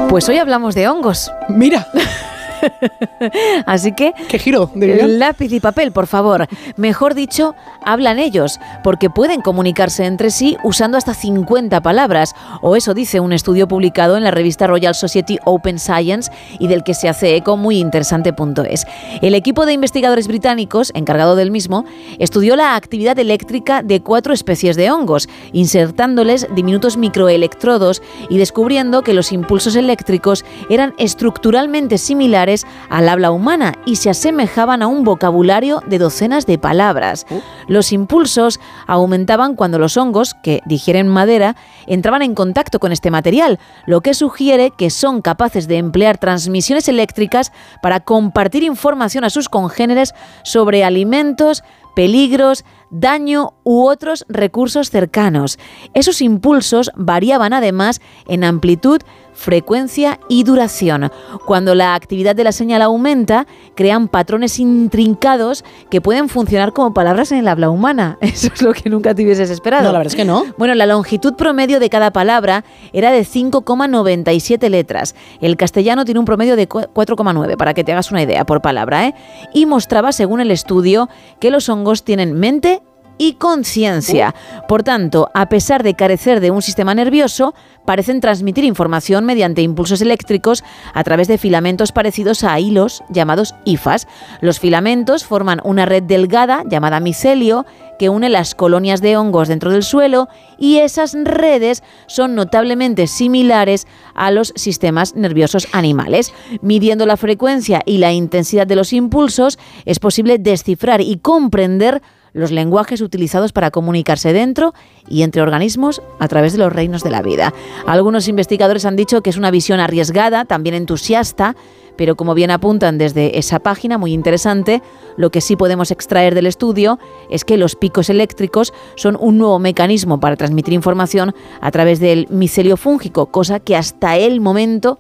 Pues hoy hablamos de hongos. Mira. Así que... ¿Qué giro de? Lápiz y papel, por favor. Mejor dicho, hablan ellos, porque pueden comunicarse entre sí usando hasta 50 palabras, o eso dice un estudio publicado en la revista Royal Society Open Science y del que se hace eco muy interesante.es. El equipo de investigadores británicos, encargado del mismo, estudió la actividad eléctrica de cuatro especies de hongos, insertándoles diminutos microelectrodos y descubriendo que los impulsos eléctricos eran estructuralmente similares al habla humana y se asemejaban a un vocabulario de docenas de palabras. Los impulsos aumentaban cuando los hongos, que digieren madera, entraban en contacto con este material, lo que sugiere que son capaces de emplear transmisiones eléctricas para compartir información a sus congéneres sobre alimentos, peligros, daño u otros recursos cercanos. Esos impulsos variaban además en amplitud, frecuencia y duración. Cuando la actividad de la señal aumenta, crean patrones intrincados que pueden funcionar como palabras en el habla humana. Eso es lo que nunca te hubieses esperado. No, la verdad es que no. Bueno, la longitud promedio de cada palabra era de 5,97 letras. El castellano tiene un promedio de cu- 4,9, para que te hagas una idea por palabra, ¿eh? Y mostraba, según el estudio, que los hongos tienen mente y conciencia. Por tanto, a pesar de carecer de un sistema nervioso, parecen transmitir información mediante impulsos eléctricos a través de filamentos parecidos a hilos llamados hifas. Los filamentos forman una red delgada llamada micelio que une las colonias de hongos dentro del suelo y esas redes son notablemente similares a los sistemas nerviosos animales. Midiendo la frecuencia y la intensidad de los impulsos, es posible descifrar y comprender los lenguajes utilizados para comunicarse dentro y entre organismos a través de los reinos de la vida. Algunos investigadores han dicho que es una visión arriesgada, también entusiasta, pero como bien apuntan desde esa página, muy interesante, lo que sí podemos extraer del estudio es que los picos eléctricos son un nuevo mecanismo para transmitir información a través del micelio fúngico, cosa que hasta el momento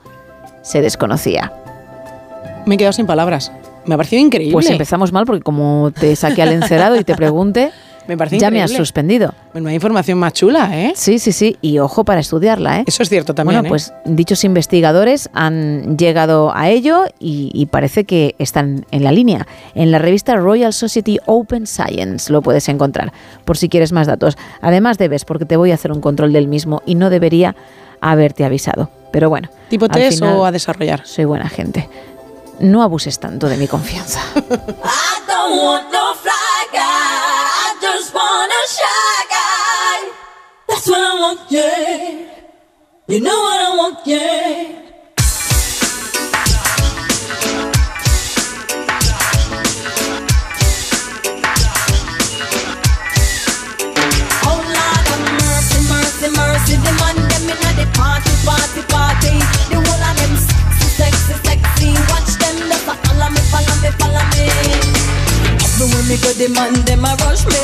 se desconocía. Me he quedado sin palabras. Me ha parecido increíble. Pues empezamos mal porque como te saqué al encerado y te pregunte, Me parece ya me has suspendido. Menuda información más chula, ¿eh? Sí, sí, sí. Y ojo para estudiarla, ¿eh? Eso es cierto también, Bueno, ¿eh? pues dichos investigadores han llegado a ello y, y parece que están en la línea. En la revista Royal Society Open Science lo puedes encontrar, por si quieres más datos. Además debes, porque te voy a hacer un control del mismo y no debería haberte avisado. Pero bueno. ¿Tipo test final o a desarrollar? Soy buena gente. No abuses tanto de mi confianza. The man them a rush me.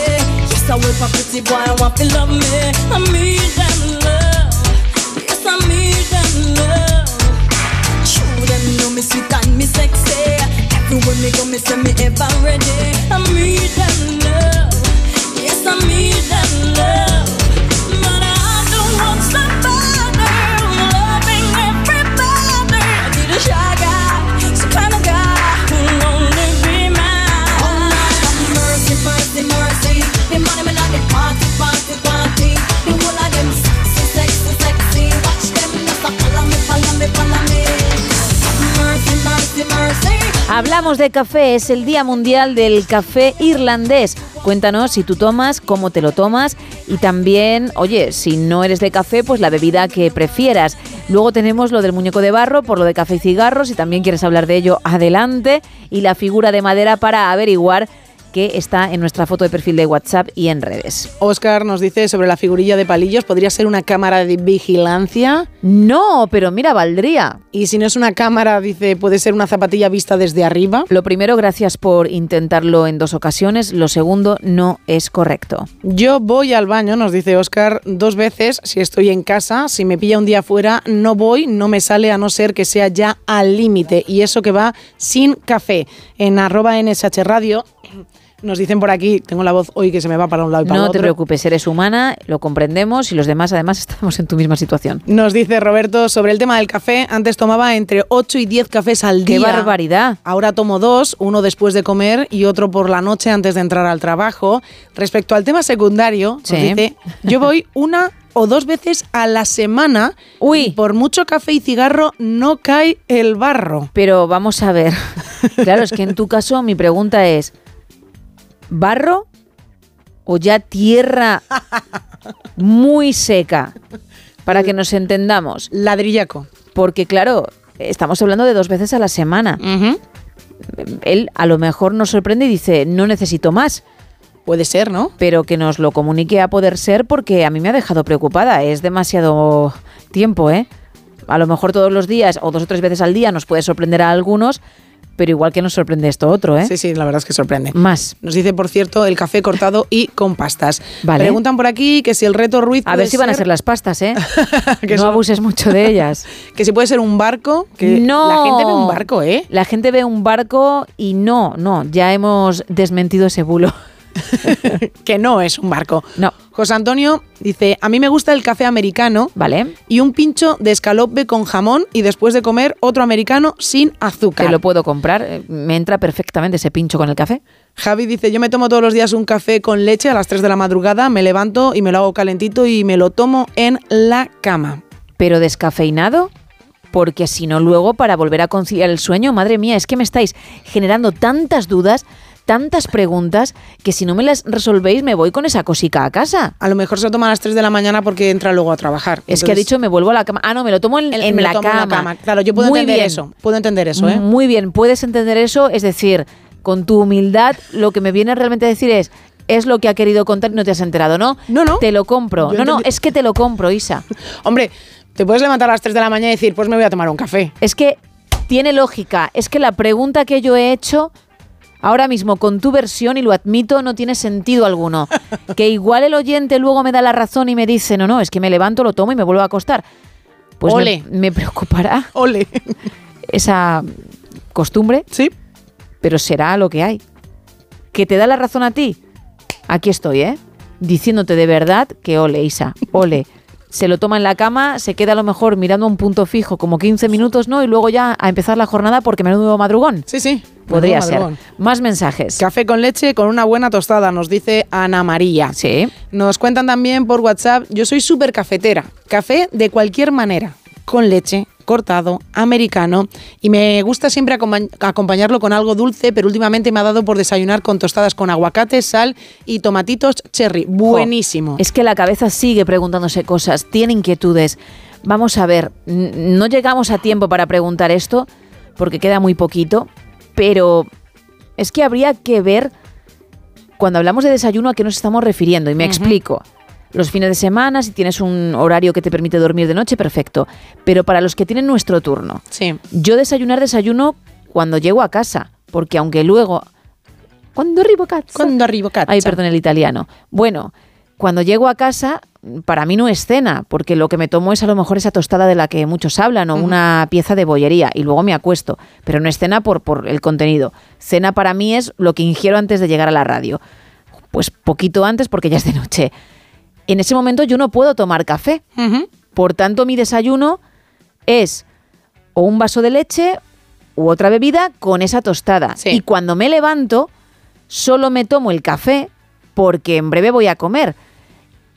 Yes, I will for pretty boy, want to love me. I need them love. Yes, I need them love. True, them know me sweet and me sexy. Everywhere me go, me say me ever ready. I need them love. Yes, I need them love. But I don't want somebody loving everybody. I need a shy Hablamos de café, es el Día Mundial del Café Irlandés. Cuéntanos si tú tomas, cómo te lo tomas y también, oye, si no eres de café, pues la bebida que prefieras. Luego tenemos lo del muñeco de barro, por lo de café y cigarros, si también quieres hablar de ello, adelante. Y la figura de madera para averiguar que está en nuestra foto de perfil de WhatsApp y en redes. Oscar nos dice sobre la figurilla de palillos, ¿podría ser una cámara de vigilancia? No, pero mira, valdría. Y si no es una cámara, dice, puede ser una zapatilla vista desde arriba. Lo primero, gracias por intentarlo en dos ocasiones. Lo segundo, no es correcto. Yo voy al baño, nos dice Oscar, dos veces si estoy en casa. Si me pilla un día fuera, no voy, no me sale a no ser que sea ya al límite. Y eso que va sin café. En arroba NSH Radio nos dicen por aquí, tengo la voz hoy que se me va para un lado y para No otro. te preocupes, eres humana, lo comprendemos y los demás además estamos en tu misma situación. Nos dice Roberto sobre el tema del café. Antes tomaba entre 8 y 10 cafés al ¡Qué día. barbaridad! Ahora tomo dos, uno después de comer y otro por la noche antes de entrar al trabajo. Respecto al tema secundario, nos dice, yo voy una o dos veces a la semana Uy. y por mucho café y cigarro no cae el barro. Pero vamos a ver. Claro, es que en tu caso mi pregunta es, ¿barro o ya tierra muy seca? Para que nos entendamos. Ladrillaco. Porque claro, estamos hablando de dos veces a la semana. Él a lo mejor nos sorprende y dice, no necesito más. Puede ser, ¿no? Pero que nos lo comunique a poder ser porque a mí me ha dejado preocupada. Es demasiado tiempo, ¿eh? A lo mejor todos los días o dos o tres veces al día nos puede sorprender a algunos, pero igual que nos sorprende esto otro, ¿eh? Sí, sí, la verdad es que sorprende. Más. Nos dice, por cierto, el café cortado y con pastas. Vale. Preguntan por aquí que si el reto Ruiz A ver si van a ser las pastas, ¿eh? Que no son- abuses mucho de ellas. que si puede ser un barco, que no. la gente ve un barco, ¿eh? La gente ve un barco y no, no, ya hemos desmentido ese bulo. que no es un barco. No. José Antonio dice, a mí me gusta el café americano Vale. y un pincho de escalope con jamón y después de comer otro americano sin azúcar. Te lo puedo comprar. eh, Me entra perfectamente ese pincho con el café. Javi dice, yo me tomo todos los días un café con leche a las 3 de la madrugada, me levanto y me lo hago calentito y me lo tomo en la cama. Pero descafeinado. Porque si no, luego para volver a conciliar el sueño, madre mía, es que me estáis generando tantas dudas, tantas preguntas, que si no me las resolvéis me voy con esa cosica a casa. A lo mejor se lo toma a las 3 de la mañana porque entra luego a trabajar. Es que ha dicho me vuelvo a la cama. Ah, no, me lo tomo en, lo la, en cama. Claro, yo puedo Muy entender bien. eso. Puedo entender eso, ¿eh? Muy bien, puedes entender eso. Es decir, con tu humildad, lo que me viene realmente a decir es. Es lo que ha querido contar y no te has enterado, ¿no? No, no. Te lo compro. Yo no, no, es que te lo compro, Isa. Hombre, te puedes levantar a las 3 de la mañana y decir, pues me voy a tomar un café. Es que tiene lógica. Es que la pregunta que yo he hecho ahora mismo con tu versión, y lo admito, no tiene sentido alguno. que igual el oyente luego me da la razón y me dice, no, no, es que me levanto, lo tomo y me vuelvo a acostar. Pues me- Ole. Me, preocupará Ole. esa costumbre. Sí. Pero será lo que hay. ¿Que te da la razón a ti? Aquí estoy, ¿eh? Diciéndote de verdad que ole, Isa, ole. Se lo toma en la cama, se queda a lo mejor mirando a un punto fijo como 15 minutos, ¿no? Y luego ya a empezar la jornada porque menudo madrugón. Sí, sí. Podría ser. Más mensajes. Café con leche con una buena tostada, nos dice Ana María. Sí. Nos cuentan también por WhatsApp, yo soy súper cafetera. Café de cualquier manera, con leche, cortado, americano. Y me gusta siempre acompa- acompañarlo con algo dulce, pero últimamente me ha dado por desayunar con tostadas con aguacate, sal y tomatitos cherry. Buenísimo. Es que la cabeza sigue preguntándose cosas, tiene inquietudes. Vamos a ver, no llegamos a tiempo para preguntar esto porque queda muy poquito, pero es que habría que ver cuando hablamos de desayuno a qué nos estamos refiriendo y me explico. Los fines de semana, si tienes un horario que te permite dormir de noche, perfecto. Pero para los que tienen nuestro turno, Sí. yo desayunar desayuno cuando llego a casa, porque aunque luego Cuando arrivo cazzo. Cuando arrivo cazzo. Ay, perdón el italiano. Bueno, cuando llego a casa, para mí no es cena, porque lo que me tomo es a lo mejor esa tostada de la que muchos hablan o una pieza de bollería y luego me acuesto. Pero no es cena por, por el contenido. Cena para mí es lo que ingiero antes de llegar a la radio. Pues poquito antes porque ya es de noche. En ese momento yo no puedo tomar café. Por tanto, mi desayuno es o un vaso de leche u otra bebida con esa tostada. Y cuando me levanto, solo me tomo el café porque en breve voy a comer.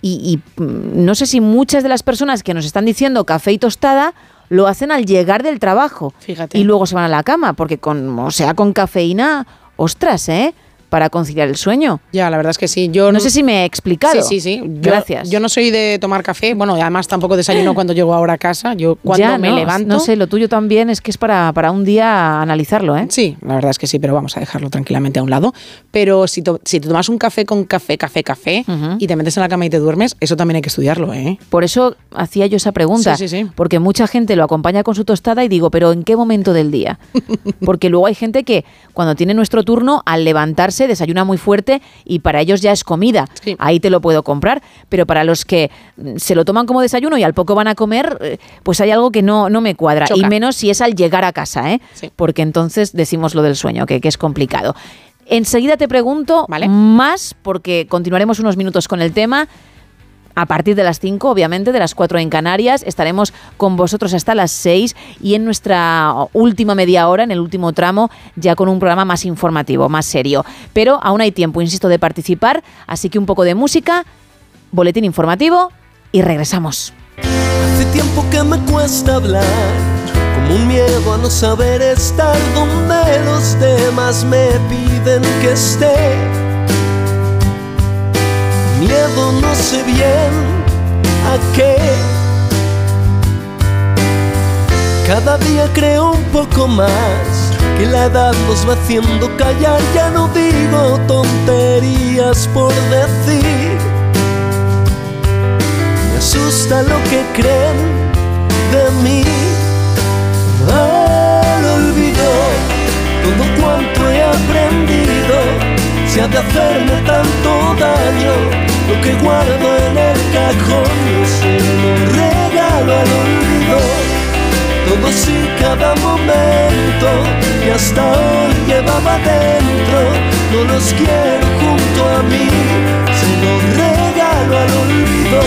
Y, y, mm, no sé si muchas de las personas que nos están diciendo café y tostada lo hacen al llegar del trabajo. Fíjate. Y luego se van a la cama, porque con, o sea, con cafeína, ostras, ¿eh? Para conciliar el sueño. Ya, la verdad es que sí. Yo No sé si me he explicado. Sí, sí, sí. Yo- Gracias. Yo no soy de tomar café. Bueno, además tampoco desayuno cuando llego ahora a casa. Yo cuando Ya, me no, levanto. No sé, lo tuyo también es que es para, para un día analizarlo, ¿eh? Sí, la verdad es que sí, pero vamos a dejarlo tranquilamente a un lado. Pero si, to- si te tomas un café con café, café, café y te metes en la cama y te duermes, eso también hay que estudiarlo, ¿eh? Por eso hacía yo esa pregunta. Sí, sí, sí. Porque mucha gente lo acompaña con su tostada y digo, pero ¿en qué momento del día? Porque luego hay gente que cuando tiene nuestro turno, al levantarse, desayuna muy fuerte y para ellos ya es comida. Ahí te lo puedo comprar. Pero para los que mm, se lo toman como desayuno y al poco van a comer, eh, pues hay algo que no, no me cuadra. Choca. Y menos si es al llegar a casa, ¿eh? Porque entonces decimos lo del sueño, que, que es complicado. Enseguida te pregunto más, porque continuaremos unos minutos con el tema. A partir de las 5, obviamente, de las 4 en Canarias, estaremos con vosotros hasta las 6 y en nuestra última media hora, en el último tramo, ya con un programa más informativo, más serio. Pero aún hay tiempo, insisto, de participar, así que un poco de música, boletín informativo y regresamos. Hace tiempo que me cuesta hablar, como un miedo a no saber estar donde los demás me piden que esté. No sé bien a qué. Cada día creo un poco más que la edad nos va haciendo callar. Ya no digo tonterías por decir. Me asusta lo que creen de mí. Al olvido todo cuanto he aprendido. Si ha de hacerme tanto daño, lo que guardo en el cajón se lo regalo al olvido. Todos y cada momento que hasta hoy llevaba dentro, no los quiero junto a mí, se los regalo al olvido.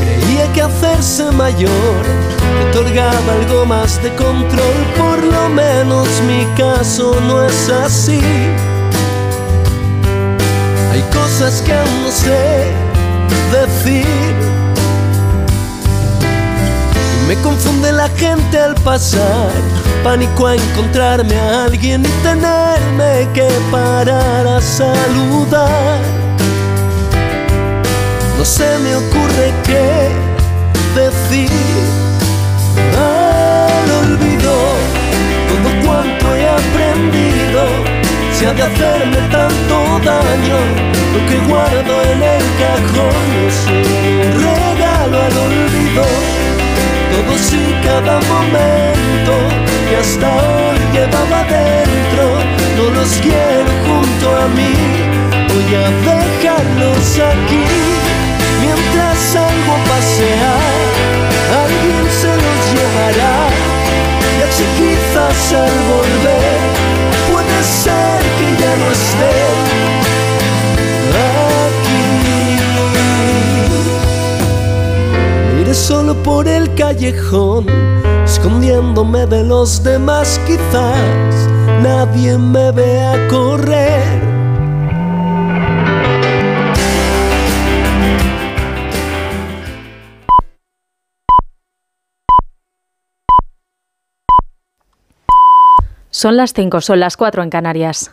Creía que hacerse mayor te otorgaba algo más de control, por lo menos mi caso no es así. Hay cosas que no sé decir. Y me confunde la gente al pasar, pánico a encontrarme a alguien y tenerme que parar a saludar. No se me ocurre qué decir. De hacerme tanto daño, lo que guardo en el cajón es un regalo al olvido. Todos y cada momento que hasta hoy llevaba dentro, no los quiero junto a mí. Voy a dejarlos aquí mientras salgo a pasear. Alguien se los llevará y así quizás al por el callejón, escondiéndome de los demás quizás. Nadie me vea correr. Son las 5, son las 4 en Canarias.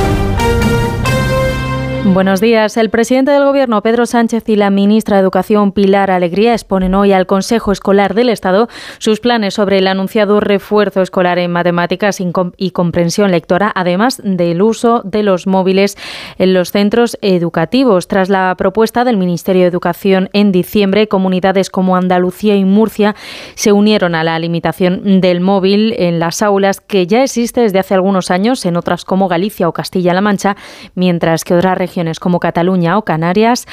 Buenos días. El presidente del Gobierno, Pedro Sánchez, y la ministra de Educación, Pilar Alegría, exponen hoy al Consejo Escolar del Estado sus planes sobre el anunciado refuerzo escolar en matemáticas y comprensión lectora, además del uso de los móviles en los centros educativos. Tras la propuesta del Ministerio de Educación en diciembre, comunidades como Andalucía y Murcia se unieron a la limitación del móvil en las aulas, que ya existe desde hace algunos años en otras como Galicia o Castilla-La Mancha, mientras que otras regiones regiones como Cataluña o Canarias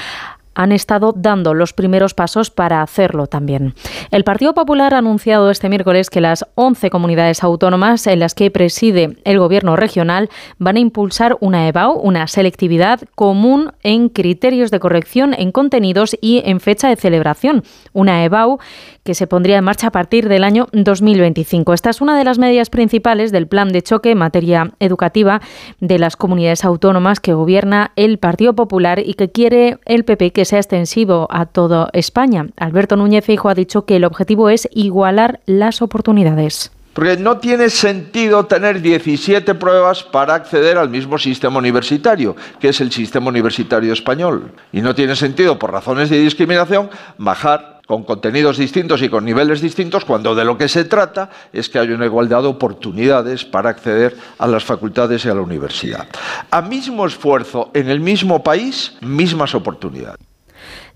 han estado dando los primeros pasos para hacerlo también. El Partido Popular ha anunciado este miércoles que las 11 comunidades autónomas en las que preside el gobierno regional van a impulsar una EBAU, una selectividad común en criterios de corrección en contenidos y en fecha de celebración. Una EBAU que se pondría en marcha a partir del año 2025. Esta es una de las medidas principales del plan de choque en materia educativa de las comunidades autónomas que gobierna el Partido Popular y que quiere el PP que sea extensivo a toda España. Alberto Núñez Feijo ha dicho que el objetivo es igualar las oportunidades. Porque no tiene sentido tener 17 pruebas para acceder al mismo sistema universitario, que es el sistema universitario español. Y no tiene sentido, por razones de discriminación, bajar con contenidos distintos y con niveles distintos, cuando de lo que se trata es que haya una igualdad de oportunidades para acceder a las facultades y a la universidad. A mismo esfuerzo en el mismo país, mismas oportunidades.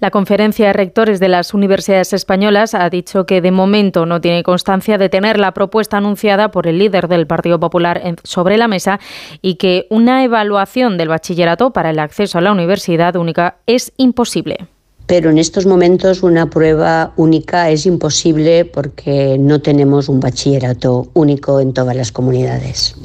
La conferencia de rectores de las universidades españolas ha dicho que de momento no tiene constancia de tener la propuesta anunciada por el líder del Partido Popular sobre la mesa y que una evaluación del bachillerato para el acceso a la universidad única es imposible pero en estos momentos una prueba única es imposible porque no tenemos un bachillerato único en todas las comunidades.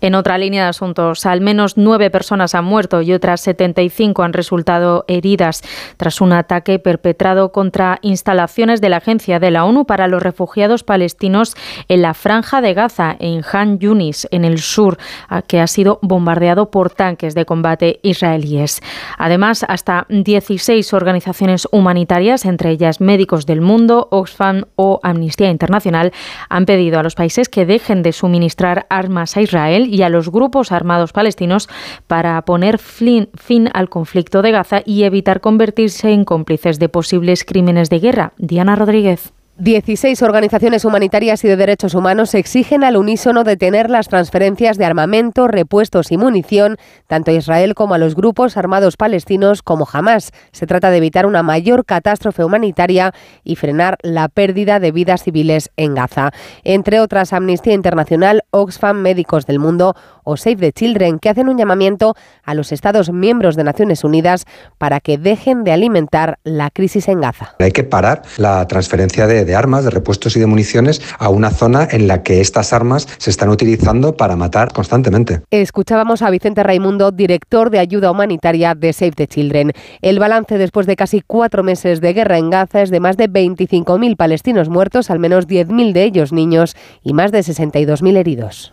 En otra línea de asuntos, al menos nueve personas han muerto y otras 75 han resultado heridas tras un ataque perpetrado contra instalaciones de la Agencia de la ONU para los Refugiados Palestinos en la Franja de Gaza, en Han Yunis, en el sur, que ha sido bombardeado por tanques de combate israelíes. Además, hasta 16 organizaciones humanitarias, entre ellas Médicos del Mundo, Oxfam o Amnistía Internacional, han pedido a los países que dejen de suministrar armas a Israel y a los grupos armados palestinos para poner fin, al conflicto de Gaza y evitar convertirse en cómplices de posibles crímenes de guerra. Diana Rodríguez. 16 organizaciones humanitarias y de derechos humanos exigen al unísono detener las transferencias de armamento, repuestos y munición tanto a Israel como a los grupos armados palestinos como Hamas. Se trata de evitar una mayor catástrofe humanitaria y frenar la pérdida de vidas civiles en Gaza. Entre otras, Amnistía Internacional, Oxfam, Médicos del Mundo o Save the Children, que hacen un llamamiento a los Estados miembros de Naciones Unidas para que dejen de alimentar la crisis en Gaza. Hay que parar la transferencia de de armas, de repuestos y de municiones a una zona en la que estas armas se están utilizando para matar constantemente. Escuchábamos a Vicente Raimundo, director de ayuda humanitaria de Save the Children. El balance después de casi cuatro meses de guerra en Gaza es de más de 25.000 palestinos muertos, al menos 10.000 de ellos niños y más de 62.000 heridos.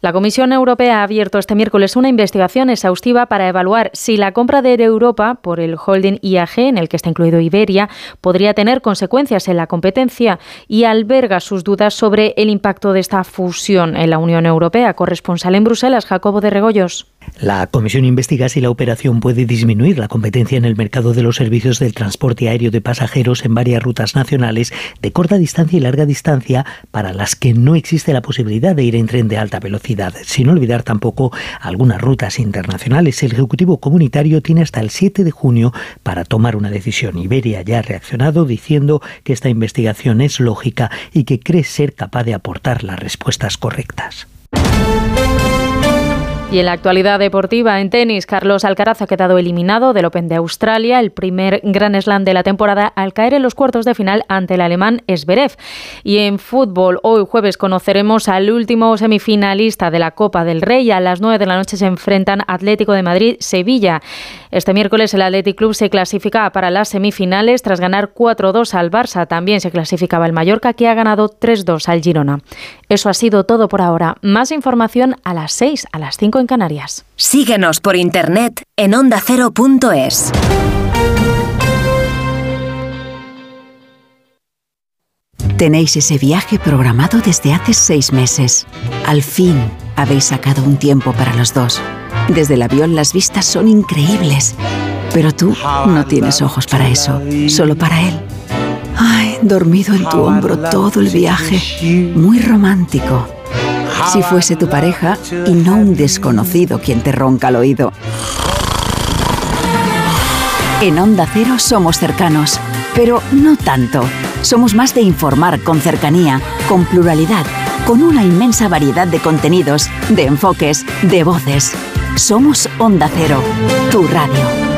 La Comisión Europea ha abierto este miércoles una investigación exhaustiva para evaluar si la compra de Europa por el holding IAG, en el que está incluido Iberia, podría tener consecuencias en la competencia y alberga sus dudas sobre el impacto de esta fusión en la Unión Europea. Corresponsal en Bruselas, Jacobo de Regoyos. La comisión investiga si la operación puede disminuir la competencia en el mercado de los servicios del transporte aéreo de pasajeros en varias rutas nacionales de corta distancia y larga distancia para las que no existe la posibilidad de ir en tren de alta velocidad. Sin olvidar tampoco algunas rutas internacionales. El Ejecutivo Comunitario tiene hasta el 7 de junio para tomar una decisión. Iberia ya ha reaccionado diciendo que esta investigación es lógica y que cree ser capaz de aportar las respuestas correctas. Y en la actualidad deportiva, en tenis, Carlos Alcaraz ha quedado eliminado del Open de Australia, el primer gran slam de la temporada, al caer en los cuartos de final ante el alemán Esberev. Y en fútbol, hoy jueves conoceremos al último semifinalista de la Copa del Rey. A las 9 de la noche se enfrentan Atlético de Madrid-Sevilla. Este miércoles el Athletic Club se clasifica para las semifinales tras ganar 4-2 al Barça. También se clasificaba el Mallorca, que ha ganado 3-2 al Girona. Eso ha sido todo por ahora. Más información a las 6, a las 5 en Canarias. Síguenos por internet en ondacero.es. Tenéis ese viaje programado desde hace seis meses. Al fin habéis sacado un tiempo para los dos. Desde el avión las vistas son increíbles. Pero tú no tienes ojos para eso, solo para él. Ay, dormido en tu hombro todo el viaje. Muy romántico. Si fuese tu pareja y no un desconocido quien te ronca al oído. En Onda Cero somos cercanos, pero no tanto. Somos más de informar con cercanía, con pluralidad, con una inmensa variedad de contenidos, de enfoques, de voces. Somos Onda Cero, tu radio.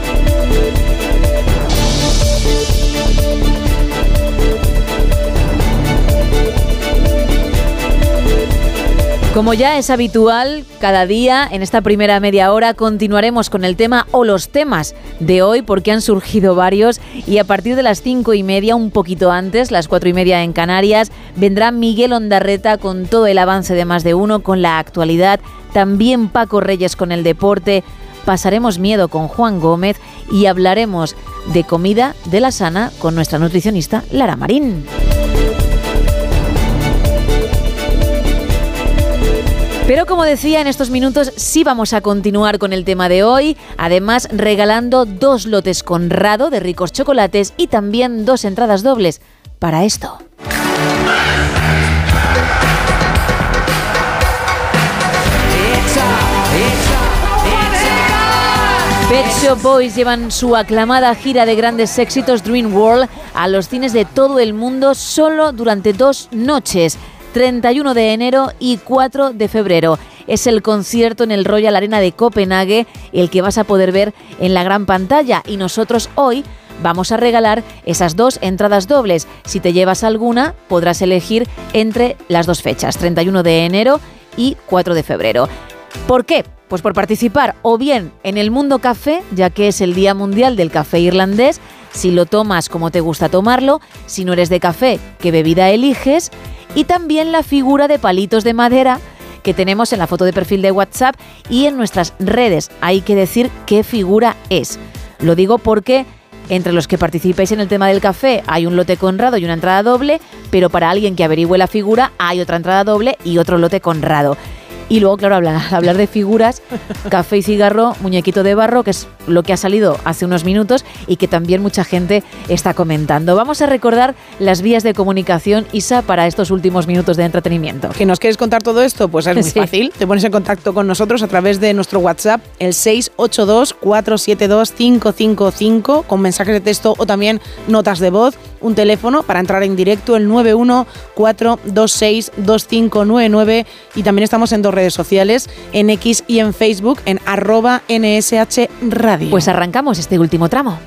Como ya es habitual, cada día en esta primera media hora continuaremos con el tema o los temas de hoy porque han surgido varios y a partir de las cinco y media, un poquito antes, las cuatro y media en Canarias, vendrá Miguel Ondarreta con todo el avance de más de uno, con la actualidad, también Paco Reyes con el deporte, pasaremos miedo con Juan Gómez y hablaremos de comida de la sana con nuestra nutricionista Lara Marín. Pero como decía, en estos minutos sí vamos a continuar con el tema de hoy, además regalando dos lotes Conrado de ricos chocolates y también dos entradas dobles para esto. Pet Shop Boys llevan su aclamada gira de grandes éxitos Dream World a los cines de todo el mundo solo durante dos noches. 31 de enero y 4 de febrero. Es el concierto en el Royal Arena de Copenhague, el que vas a poder ver en la gran pantalla. Y nosotros hoy vamos a regalar esas dos entradas dobles. Si te llevas alguna, podrás elegir entre las dos fechas, 31 de enero y 4 de febrero. ¿Por qué? Pues por participar o bien en el Mundo Café, ya que es el Día Mundial del Café Irlandés, si lo tomas como te gusta tomarlo, si no eres de café, qué bebida eliges, y también la figura de palitos de madera que tenemos en la foto de perfil de WhatsApp y en nuestras redes. Hay que decir qué figura es. Lo digo porque entre los que participáis en el tema del café hay un lote conrado y una entrada doble, pero para alguien que averigüe la figura hay otra entrada doble y otro lote conrado. Y luego, claro, hablar, hablar de figuras, café y cigarro, muñequito de barro, que es lo que ha salido hace unos minutos y que también mucha gente está comentando. Vamos a recordar las vías de comunicación, Isa, para estos últimos minutos de entretenimiento. ¿Que nos quieres contar todo esto? Pues es muy Sí. fácil. Te pones en contacto con nosotros a través de nuestro WhatsApp, el 682-472-555, con mensajes de texto o también notas de voz. Un teléfono para entrar en directo, el 914262599. Y también estamos en dos redes sociales, en X y en Facebook, en arroba NSH Radio. Pues arrancamos este último tramo.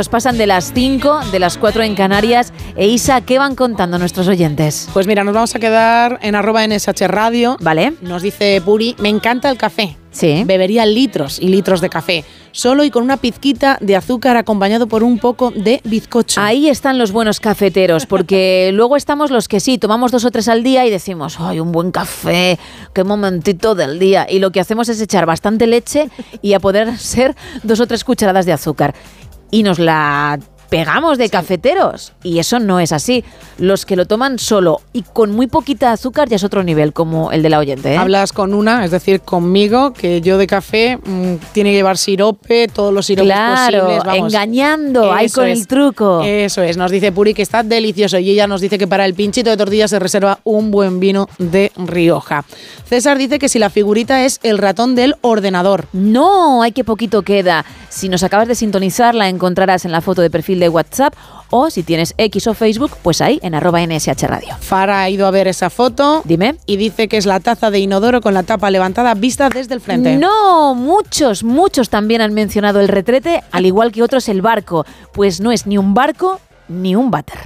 Minutos pasan de las 5, de las 4 en Canarias. E Isa, ¿qué van contando nuestros oyentes? Pues mira, nos vamos a quedar en arroba NSH Radio. Vale. Nos dice Puri, me encanta el café. Sí. Bebería litros y litros de café, solo y con una pizquita de azúcar acompañado por un poco de bizcocho. Ahí están los buenos cafeteros, porque luego estamos los que sí, tomamos dos o tres al día y decimos, ¡ay, un buen café! ¡Qué momentito del día! Y lo que hacemos es echar bastante leche y a poder ser dos o tres cucharadas de azúcar. Y nos la pegamos de cafeteros. Y eso no es así. Los que lo toman solo y con muy poquita azúcar ya es otro nivel, como el de la oyente. ¿eh? Hablas con una, es decir, conmigo, que yo de café mm, tiene que llevar sirope, todos los siropes Claro, posibles. Vamos. engañando, ahí con es. el truco. Eso es, nos dice Puri que está delicioso y ella nos dice que para el pinchito de tortillas se reserva un buen vino de Rioja. César dice que si la figurita es el ratón del ordenador. No, hay que poquito queda. Si nos acabas de sintonizar, la encontrarás en la foto de perfil de WhatsApp o si tienes X o Facebook, pues ahí en arroba NSH Radio. Fara ha ido a ver esa foto. Dime. Y dice que es la taza de inodoro con la tapa levantada vista desde el frente. No, muchos, muchos también han mencionado el retrete, al igual que otros el barco. Pues no es ni un barco ni un váter.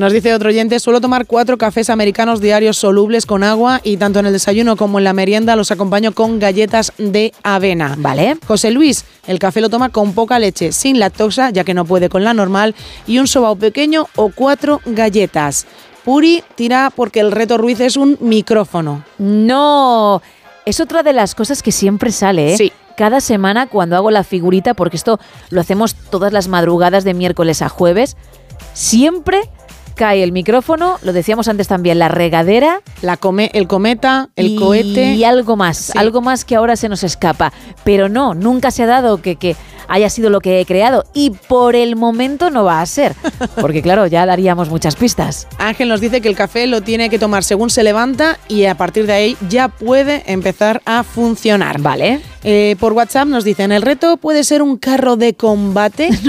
Nos dice otro oyente, suelo tomar cuatro cafés americanos diarios solubles con agua y tanto en el desayuno como en la merienda los acompaño con galletas de avena. Vale. José Luis, el café lo toma con poca leche, sin lactosa, ya que no puede con la normal, y un sobao pequeño o cuatro galletas. Puri tira porque el reto Ruiz es un micrófono. No, es otra de las cosas que siempre sale, ¿eh? Sí. Cada semana cuando hago la figurita, porque esto lo hacemos todas las madrugadas de miércoles a jueves, siempre cae el micrófono, lo decíamos antes también, la regadera. La come, el cometa, el y, cohete. Y algo más, algo más que ahora se nos escapa. Pero no, nunca se ha dado que, que haya sido lo que he creado. Y por el momento no va a ser. Porque claro, ya daríamos muchas pistas. Ángel nos dice que el café lo tiene que tomar según se levanta y a partir de ahí ya puede empezar a funcionar. Vale. Eh, por WhatsApp nos dicen, ¿el reto puede ser un carro de combate?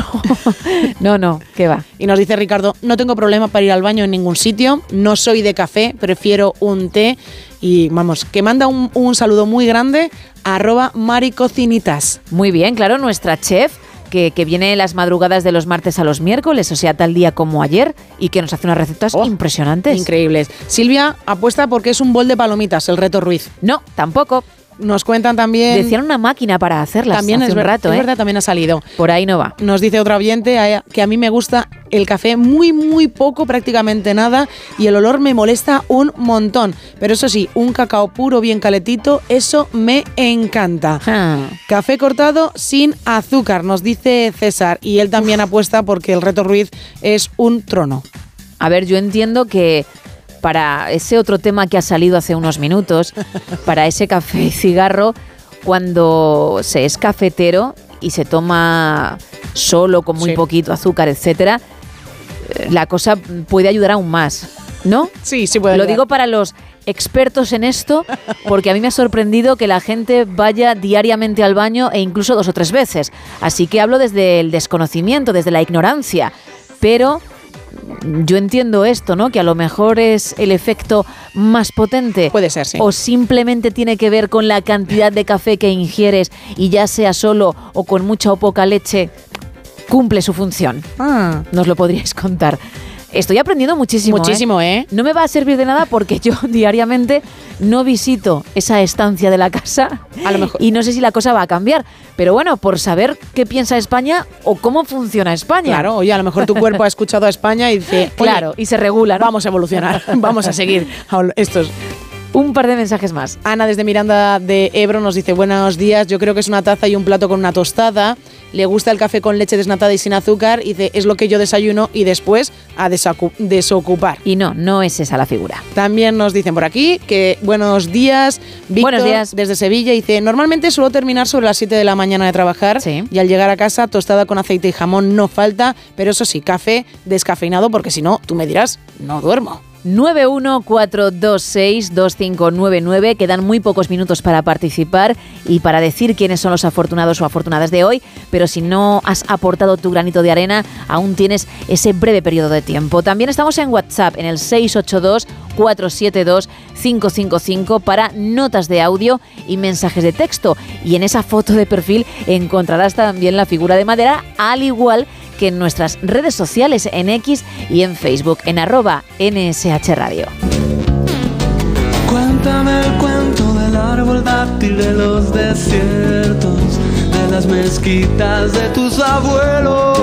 No, no, ¿qué va? Y nos dice Ricardo, no tengo problema para ir al baño en ningún sitio, no soy de café, prefiero un té. Y vamos, que manda un, un saludo muy grande arroba maricocinitas. Muy bien, claro, nuestra chef. Que, que viene las madrugadas de los martes a los miércoles, o sea, tal día como ayer, y que nos hace unas recetas impresionantes. Increíbles. Silvia apuesta porque es un bol de palomitas, el reto Ruiz. No, tampoco. Nos cuentan también... Decían una máquina para hacerlas También hace es, un rato, es ¿eh? verdad, también ha salido. Por ahí no va. Nos dice otro oyente a- que a mí me gusta el café muy, muy poco, prácticamente nada, y el olor me molesta un montón. Pero eso sí, un cacao puro bien caletito, eso me encanta. Ah. Café cortado sin azúcar, nos dice César, y él también apuesta porque el reto Ruiz es un trono. A ver, yo entiendo que para ese otro tema que ha salido hace unos minutos, para ese café y cigarro, cuando se es cafetero y se toma solo con muy Sí. poquito azúcar, etcétera, la cosa puede ayudar aún más, ¿no? Sí, sí puede Lo ayudar. digo para los expertos en esto, porque a mí me ha sorprendido que la gente vaya diariamente al baño e incluso dos o tres veces. Así que hablo desde el desconocimiento, desde la ignorancia. Pero yo entiendo esto, ¿no? Que a lo mejor es el efecto más potente. Puede ser, sí. O simplemente tiene que ver con la cantidad de café que ingieres y ya sea solo o con mucha o poca leche, cumple su función. Ah. Nos lo podríais contar. Estoy aprendiendo muchísimo. Muchísimo, ¿eh? No me va a servir de nada porque yo diariamente no visito esa estancia de la casa A lo mejor- y no sé si la cosa va a cambiar. Pero bueno, por saber qué piensa España o cómo funciona España. Claro, oye, a lo mejor tu cuerpo ha escuchado a España y dice, Claro, y se regula. ¿no? vamos a evolucionar, vamos a seguir. Estos. Un par de mensajes más. Ana desde Miranda de Ebro nos dice buenos días, yo creo que es una taza y un plato con una tostada. Le gusta el café con leche desnatada y sin azúcar. Y dice, es lo que yo desayuno y después a desocupar. Y no, no es esa la figura. También nos dicen por aquí que buenos días. Víctor, Buenos días. Desde Sevilla dice, normalmente suelo terminar sobre las 7 de la mañana de trabajar Sí. y al llegar a casa tostada con aceite y jamón no falta, pero eso sí, café descafeinado porque si no, tú me dirás, no duermo. 914262599. Quedan muy pocos minutos para participar y para decir quiénes son los afortunados o afortunadas de hoy. Pero si no has aportado tu granito de arena, aún tienes ese breve periodo de tiempo. También estamos en WhatsApp en el 682-472-555 para notas de audio y mensajes de texto. Y en esa foto de perfil encontrarás también la figura de madera, al igual que en nuestras redes sociales, en X y en Facebook, en arroba NSH Radio. Cuéntame el cuento del árbol dátil de los desiertos, de las mezquitas de tus abuelos.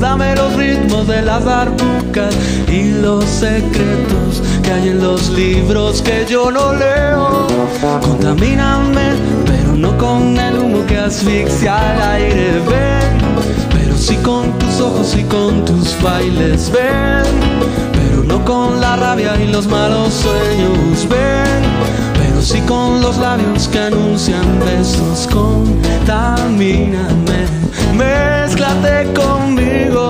Dame los ritmos de las arbucas y los secretos que hay en los libros que yo no leo. Contamíname, pero no con el humo que asfixia al aire. Ven, sí con tus ojos y con tus bailes. Ven, pero no con la rabia y los malos sueños. Ven, pero sí con los labios que anuncian besos. Contamíname, mézclate conmigo.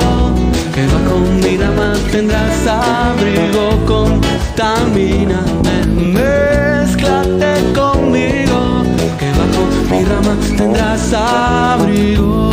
Que bajo mi rama tendrás abrigo. Contamíname, mézclate conmigo. Que bajo mi rama tendrás abrigo.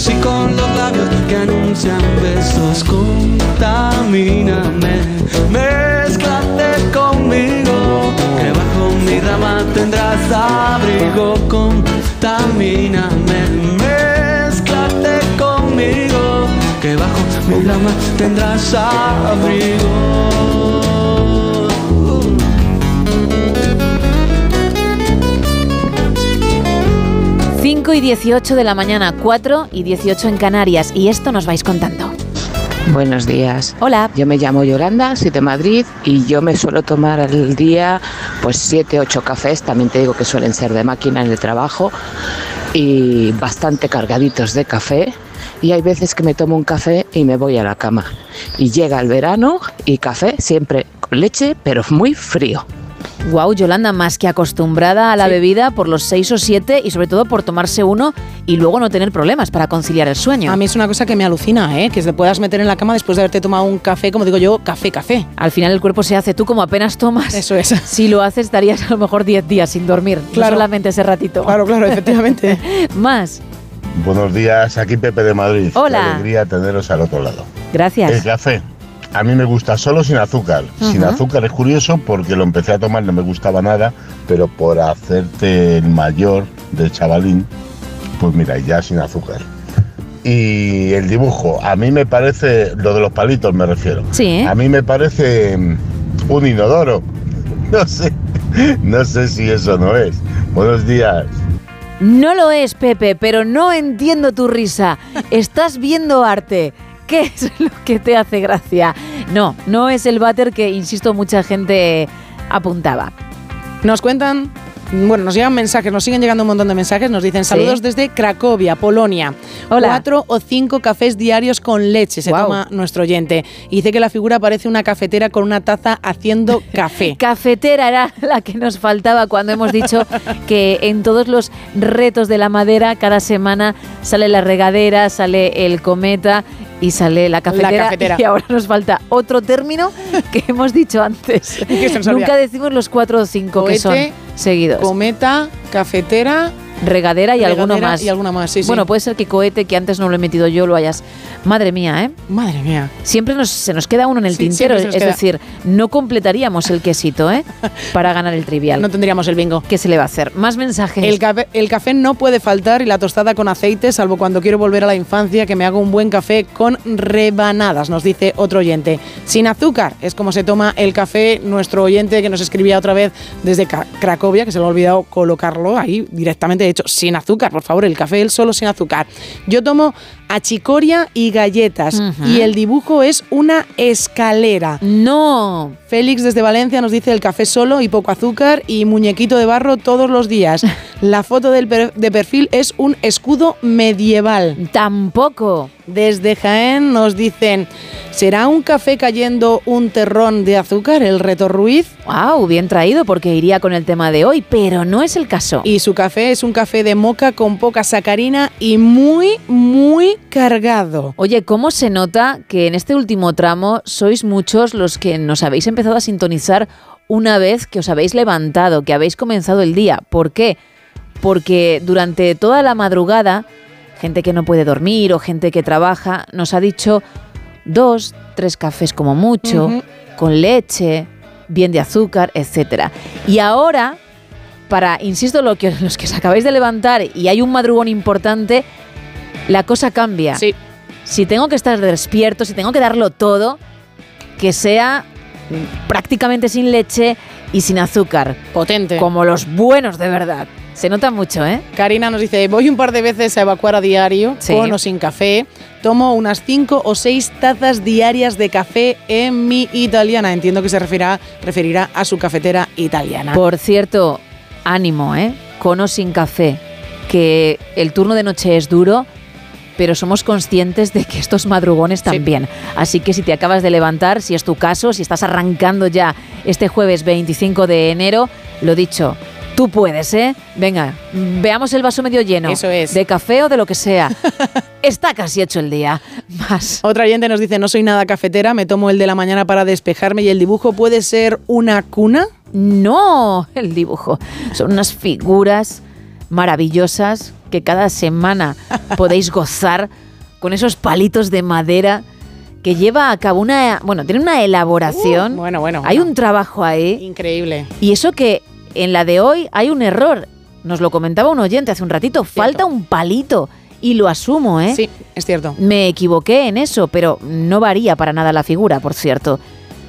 sí con los labios que anuncian besos. Contamíname, mézclate conmigo, que bajo mi rama tendrás abrigo. Contamíname, mézclate conmigo, que bajo mi rama tendrás abrigo. 5 y 18 de la mañana, 4 y 18 en Canarias. Y esto nos vais contando. Buenos días. Hola. Yo me llamo Yolanda, soy de Madrid y yo me suelo tomar al día pues 7, 8 cafés, también te digo que suelen ser de máquina en el trabajo y bastante cargaditos de café. Y hay veces que me tomo un café y me voy a la cama. Y llega el verano y café siempre con leche, pero muy frío. Wow, Yolanda, más que acostumbrada a la bebida por los 6 o 7 y sobre todo por tomarse uno y luego no tener problemas para conciliar el sueño. A mí es una cosa que me alucina, ¿eh? que te puedas meter en la cama después de haberte tomado un café, como digo yo, café, café. Al final el cuerpo se hace, tú como apenas tomas. Eso es. Si lo haces estarías a lo mejor 10 días sin dormir, Claro. no solamente ese ratito. Claro, claro, efectivamente. Más. Buenos días, aquí Pepe de Madrid. Hola. Qué alegría teneros al otro lado. Gracias. El café. A mí me gusta solo sin azúcar. Sin azúcar es curioso porque lo empecé a tomar, no me gustaba nada, pero por hacerte el mayor de chavalín, pues mira, ya sin azúcar. Y el dibujo, a mí me parece, lo de los palitos me refiero. Sí, ¿eh? A mí me parece mm, un inodoro. No sé, no sé si eso no es. Buenos días. No lo es, Pepe, pero no entiendo tu risa. Estás viendo arte. ¿Qué es lo que te hace gracia? No, no es el váter que, insisto, mucha gente apuntaba. Nos cuentan, bueno, nos llegan mensajes, nos siguen llegando un montón de mensajes, nos dicen Sí. saludos desde Cracovia, Polonia. Hola. Cuatro o cinco cafés diarios con leche se toma nuestro oyente. Y dice que la figura parece una cafetera con una taza haciendo café. Cafetera era la que nos faltaba cuando hemos dicho que en todos los retos de la madera cada semana sale la regadera, sale el cometa y sale la cafetera. cafetera. Y ahora nos falta otro término que hemos dicho antes. Nunca decimos los cuatro o cinco que son seguidos. Cometa, cafetera, regadera y alguno más. Y alguna más, sí, sí. Bueno, puede ser que cohete, que antes no lo he metido yo, lo hayas. Madre mía, ¿eh? Madre mía. Siempre nos, se nos queda uno en el Sí, tintero. Es queda. decir, no completaríamos el quesito, ¿eh? Para ganar el trivial. No tendríamos el bingo. ¿Qué se le va a hacer? Más mensajes. El café, el café no puede faltar y la tostada con aceite, salvo cuando quiero volver a la infancia, que me hago un buen café con rebanadas, nos dice otro oyente. Sin azúcar, es como se toma el café nuestro oyente que nos escribía otra vez desde Cracovia, que se le ha olvidado colocarlo ahí directamente, hecho, sin azúcar, por favor, el café él solo sin azúcar. Yo tomo achicoria y galletas y el dibujo es una escalera. No. Félix desde Valencia nos dice el café solo y poco azúcar y muñequito de barro todos los días. La foto del per- de perfil es un escudo medieval. Tampoco. Desde Jaén nos dicen, ¿será un café cayendo un terrón de azúcar, el reto Ruiz? Wow, bien traído porque iría con el tema de hoy, pero no es el caso. Y su café es un café de moca con poca sacarina y muy, muy cargado. Oye, ¿cómo se nota que en este último tramo sois muchos los que nos habéis empezado a sintonizar una vez que os habéis levantado, que habéis comenzado el día? ¿Por qué? Porque durante toda la madrugada, gente que no puede dormir o gente que trabaja, nos ha dicho dos, tres cafés como mucho, con leche, bien de azúcar, etcétera. Y ahora, para, insisto, lo que, los que os acabáis de levantar y hay un madrugón importante, la cosa cambia. Sí. Si tengo que estar despierto, si tengo que darlo todo, que sea prácticamente sin leche y sin azúcar. Potente. Como los buenos de verdad. Se nota mucho, ¿eh? Karina nos dice, voy un par de veces a evacuar a diario, Sí. con o sin café. Tomo unas cinco o seis tazas diarias de café en mi italiana. Entiendo que se referirá, referirá a su cafetera italiana. Por cierto, ánimo, ¿eh? Con o sin café. Que el turno de noche es duro, pero somos conscientes de que estos madrugones también. Así que si te acabas de levantar, si es tu caso, si estás arrancando ya este jueves 25 de enero, lo dicho. Tú puedes, ¿eh? Venga, veamos el vaso medio lleno. Eso es. De café o de lo que sea. Está casi hecho el día. Más. Otra oyente nos dice, no soy nada cafetera, me tomo el de la mañana para despejarme y el dibujo puede ser una cuna. No, el dibujo. Son unas figuras maravillosas que cada semana podéis gozar con esos palitos de madera que lleva a cabo una, bueno, tiene una elaboración. Uh, bueno, bueno, Hay un trabajo ahí. Increíble. Y eso que en la de hoy hay un error. Nos lo comentaba un oyente hace un ratito. Falta un palito. Y lo asumo, ¿eh? Sí, es cierto. Me equivoqué en eso, pero no varía para nada la figura, por cierto.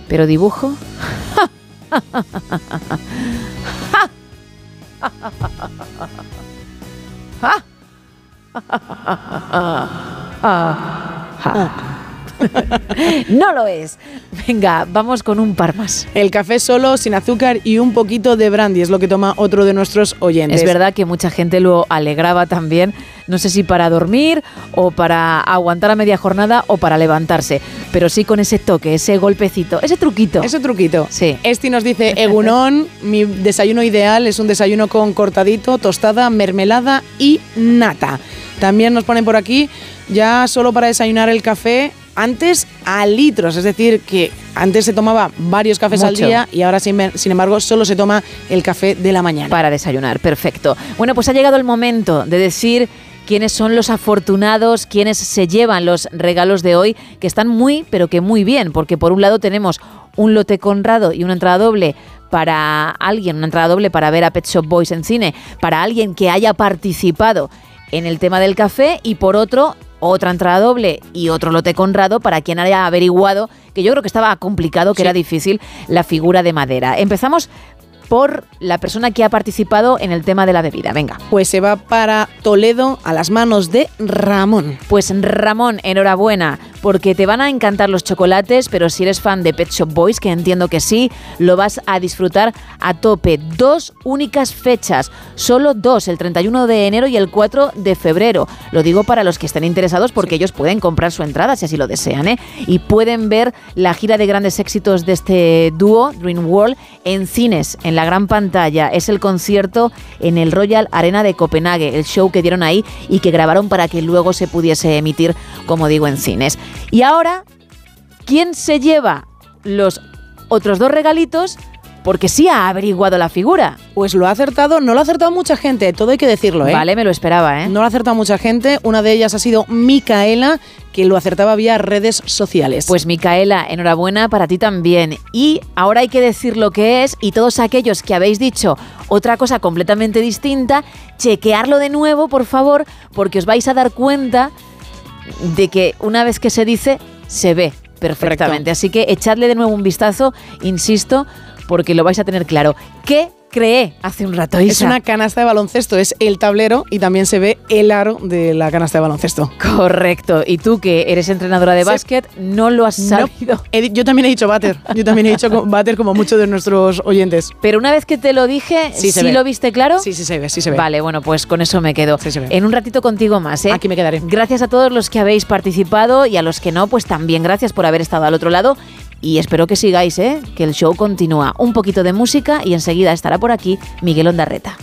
Pero dibujo. はっはっはっはっ no lo es. Venga, vamos con un par más. El café solo, sin azúcar y un poquito de brandy es lo que toma otro de nuestros oyentes. Es verdad que mucha gente lo alegraba también, no sé si para dormir o para aguantar a media jornada o para levantarse, pero sí con ese toque, ese golpecito, ese truquito. Ese truquito. Sí. Esti nos dice, Egunón, mi desayuno ideal es un desayuno con cortadito, tostada, mermelada y nata. También nos ponen por aquí, ya solo para desayunar el café, antes a litros, es decir, que antes se tomaba varios cafés al día y ahora sin, sin embargo solo se toma el café de la mañana. Para desayunar, perfecto. Bueno, pues ha llegado el momento de decir quiénes son los afortunados, quiénes se llevan los regalos de hoy, que están muy, pero que muy bien, porque por un lado tenemos un lote conrado y una entrada doble para alguien, una entrada doble para ver a Pet Shop Boys en cine, para alguien que haya participado en el tema del café y por otro otra entrada doble y otro lote conrado para quien haya averiguado que yo creo que estaba complicado, que era difícil la figura de madera. Empezamos por la persona que ha participado en el tema de la bebida. Venga. Pues se va para Toledo a las manos de Ramón. Pues Ramón, enhorabuena, porque te van a encantar los chocolates, pero si eres fan de Pet Shop Boys, que entiendo que sí, lo vas a disfrutar a tope. Dos únicas fechas, solo dos, el 31 de enero y el 4 de febrero. Lo digo para los que estén interesados porque ellos pueden comprar su entrada si así lo desean, ¿eh? Y pueden ver la gira de grandes éxitos de este dúo, Dream World, en cines, en la gran pantalla. Es el concierto en el Royal Arena de Copenhague, el show que dieron ahí y que grabaron para que luego se pudiese emitir, como digo, en cines. Y ahora, ¿quién se lleva los otros dos regalitos? Porque sí ha averiguado la figura. Pues lo ha acertado, no lo ha acertado mucha gente, todo hay que decirlo, ¿eh? Vale, me lo esperaba, ¿eh? No lo ha acertado mucha gente, una de ellas ha sido Micaela, que lo acertaba vía redes sociales. Pues Micaela, enhorabuena para ti también. Y ahora hay que decir lo que es y todos aquellos que habéis dicho otra cosa completamente distinta, chequearlo de nuevo, por favor, porque os vais a dar cuenta de que una vez que se dice, se ve perfectamente. Así que echadle de nuevo un vistazo, insisto, porque lo vais a tener claro. ¿Qué creé hace un rato, Es Isa. una canasta de baloncesto, es el tablero y también se ve el aro de la canasta de baloncesto. Correcto. Y tú, que eres entrenadora de Sí. básquet, no lo has No, sabido. he di- yo también he dicho váter, yo también he dicho váter como muchos de nuestros oyentes. Pero una vez que te lo dije, Sí ¿sí, lo viste claro? Sí, sí se ve, sí se ve. Vale, bueno, pues con eso me quedo. Sí. En un ratito contigo más, ¿eh? Aquí me quedaré. Gracias a todos los que habéis participado y a los que no, pues también gracias por haber estado al otro lado. Y espero que sigáis, ¿eh? Que el show continúa. Un poquito de música y enseguida estará por aquí Miguel Ondarreta.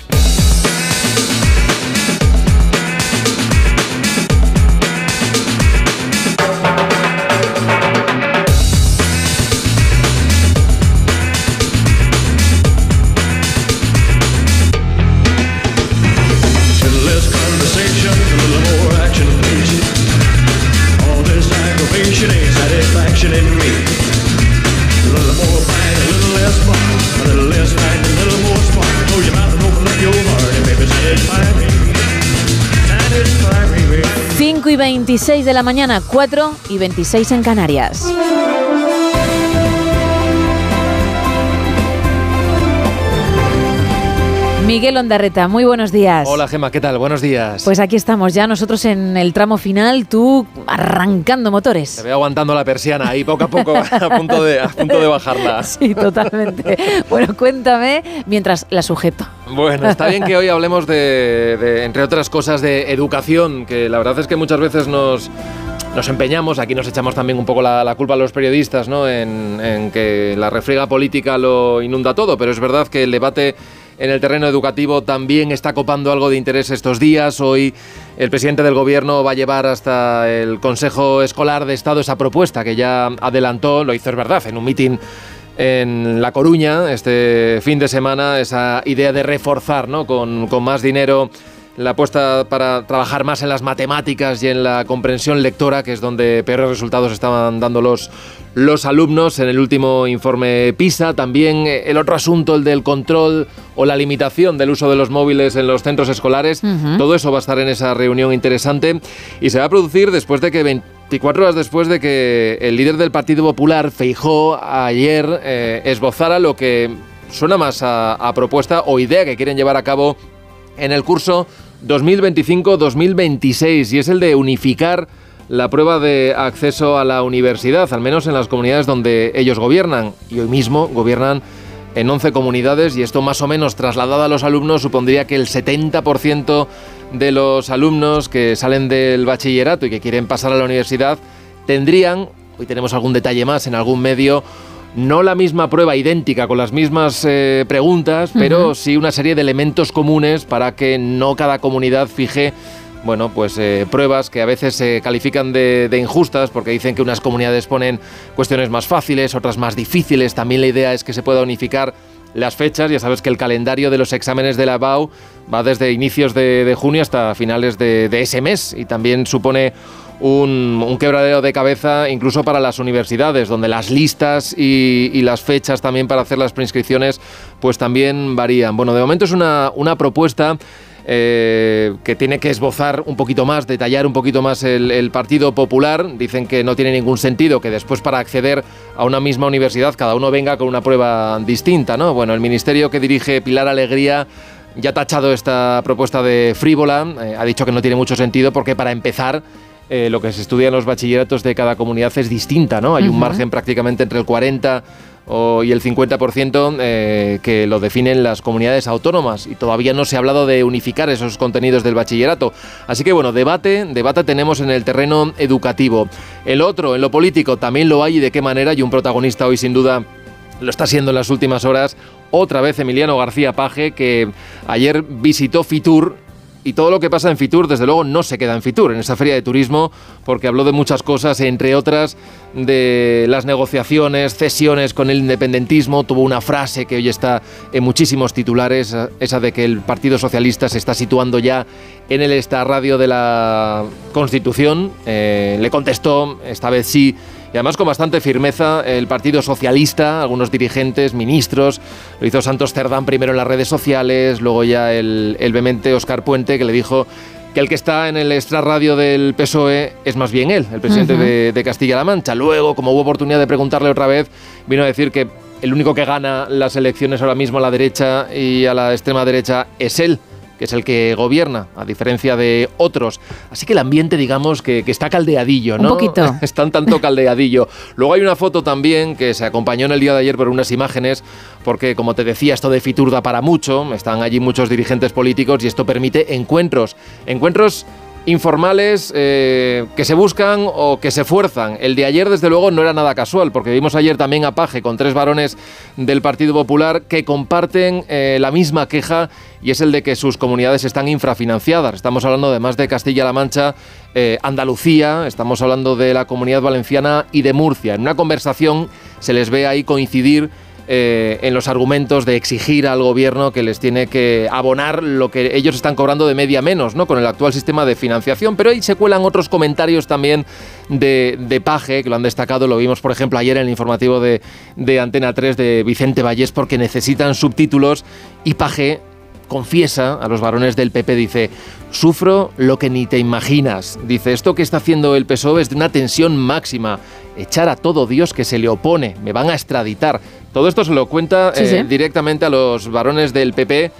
26 de la mañana, 4 y 26 en Canarias. Miguel Ondarreta, muy buenos días. Hola Gema, ¿qué tal? Buenos días. Pues aquí estamos ya nosotros en el tramo final, tú arrancando motores. Te veo aguantando la persiana ahí poco a poco, a punto de, a punto de bajarla. Sí, totalmente. bueno, cuéntame mientras la sujeto. Bueno, está bien que hoy hablemos de, de, entre otras cosas, de educación, que la verdad es que muchas veces nos, nos empeñamos, aquí nos echamos también un poco la, la culpa a los periodistas, ¿no? En, en que la refriega política lo inunda todo, pero es verdad que el debate en el terreno educativo también está copando algo de interés estos días. Hoy el presidente del gobierno va a llevar hasta el Consejo Escolar de Estado esa propuesta que ya adelantó, lo hizo es verdad, en un mitin en La Coruña este fin de semana, esa idea de reforzar ¿no? con, con más dinero la apuesta para trabajar más en las matemáticas y en la comprensión lectora, que es donde peores resultados estaban dando los, los alumnos en el último informe PISA. También eh, el otro asunto, el del control o la limitación del uso de los móviles en los centros escolares. Ujú. Todo eso va a estar en esa reunión interesante y se va a producir después de que 24 horas después de que el líder del Partido Popular, Feijó, ayer eh, esbozara lo que suena más a, a propuesta o idea que quieren llevar a cabo en el curso 2025-2026 y es el de unificar la prueba de acceso a la universidad, al menos en las comunidades donde ellos gobiernan. Y hoy mismo gobiernan en 11 comunidades y esto más o menos trasladado a los alumnos supondría que el 70% de los alumnos que salen del bachillerato y que quieren pasar a la universidad tendrían, hoy tenemos algún detalle más en algún medio, no la misma prueba idéntica con las mismas eh, preguntas, pero sí una serie de elementos comunes para que no cada comunidad fije bueno, pues eh, pruebas que a veces se califican de, de injustas porque dicen que unas comunidades ponen cuestiones más fáciles, otras más difíciles. También la idea es que se pueda unificar las fechas. Ya sabes que el calendario de los exámenes de la BAU va desde inicios de, de junio hasta finales de, de ese mes y también supone un, quebradero de cabeza incluso para las universidades, donde las listas y, y las fechas también para hacer las preinscripciones pues también varían. Bueno, de momento es una, una propuesta eh, que tiene que esbozar un poquito más, detallar un poquito más el, el, Partido Popular. Dicen que no tiene ningún sentido que después para acceder a una misma universidad cada uno venga con una prueba distinta, ¿no? Bueno, el ministerio que dirige Pilar Alegría ya ha tachado esta propuesta de frívola, eh, ha dicho que no tiene mucho sentido porque para empezar eh, lo que se estudia en los bachilleratos de cada comunidad es distinta, ¿no? Hay uh -huh. un margen prácticamente entre el 40 o, y el 50% eh, que lo definen las comunidades autónomas y todavía no se ha hablado de unificar esos contenidos del bachillerato. Así que bueno, debate, debate tenemos en el terreno educativo. El otro, en lo político, también lo hay y de qué manera y un protagonista hoy sin duda lo está siendo en las últimas horas. Otra vez Emiliano García Paje, que ayer visitó Fitur y todo lo que pasa en Fitur, desde luego, no se queda en Fitur, en esa feria de turismo, porque habló de muchas cosas, entre otras de las negociaciones, cesiones con el independentismo. Tuvo una frase que hoy está en muchísimos titulares, esa de que el Partido Socialista se está situando ya en el radio de la Constitución. Eh, le contestó, esta vez sí, y además con bastante firmeza el Partido Socialista, algunos dirigentes, ministros, lo hizo Santos Cerdán primero en las redes sociales, luego ya el, el vehemente Oscar Puente que le dijo que el que está en el extrarradio del PSOE es más bien él, el presidente uh -huh. de, de Castilla-La Mancha. Luego, como hubo oportunidad de preguntarle otra vez, vino a decir que el único que gana las elecciones ahora mismo a la derecha y a la extrema derecha es él que es el que gobierna, a diferencia de otros. Así que el ambiente, digamos, que, que está caldeadillo, ¿no? Un poquito. está un tanto caldeadillo. Luego hay una foto también que se acompañó en el día de ayer por unas imágenes, porque como te decía, esto de Fitur da para mucho, están allí muchos dirigentes políticos y esto permite encuentros, encuentros informales eh, que se buscan o que se fuerzan. El de ayer, desde luego, no era nada casual, porque vimos ayer también a Paje con tres varones del Partido Popular que comparten eh, la misma queja y es el de que sus comunidades están infrafinanciadas. Estamos hablando de más de Castilla-La Mancha, eh, Andalucía, estamos hablando de la Comunidad Valenciana y de Murcia. En una conversación se les ve ahí coincidir eh, en los argumentos de exigir al gobierno que les tiene que abonar lo que ellos están cobrando de media menos, ¿no? Con el actual sistema de financiación. Pero ahí se cuelan otros comentarios también de, de Paje, que lo han destacado, lo vimos por ejemplo ayer en el informativo de, de Antena 3 de Vicente Vallés, porque necesitan subtítulos y Paje confiesa a los varones del PP, dice, sufro lo que ni te imaginas. Dice, esto que está haciendo el PSOE es de una tensión máxima, echar a todo Dios que se le opone, me van a extraditar. Todo esto se lo cuenta Sí, eh, directamente a los varones del PP.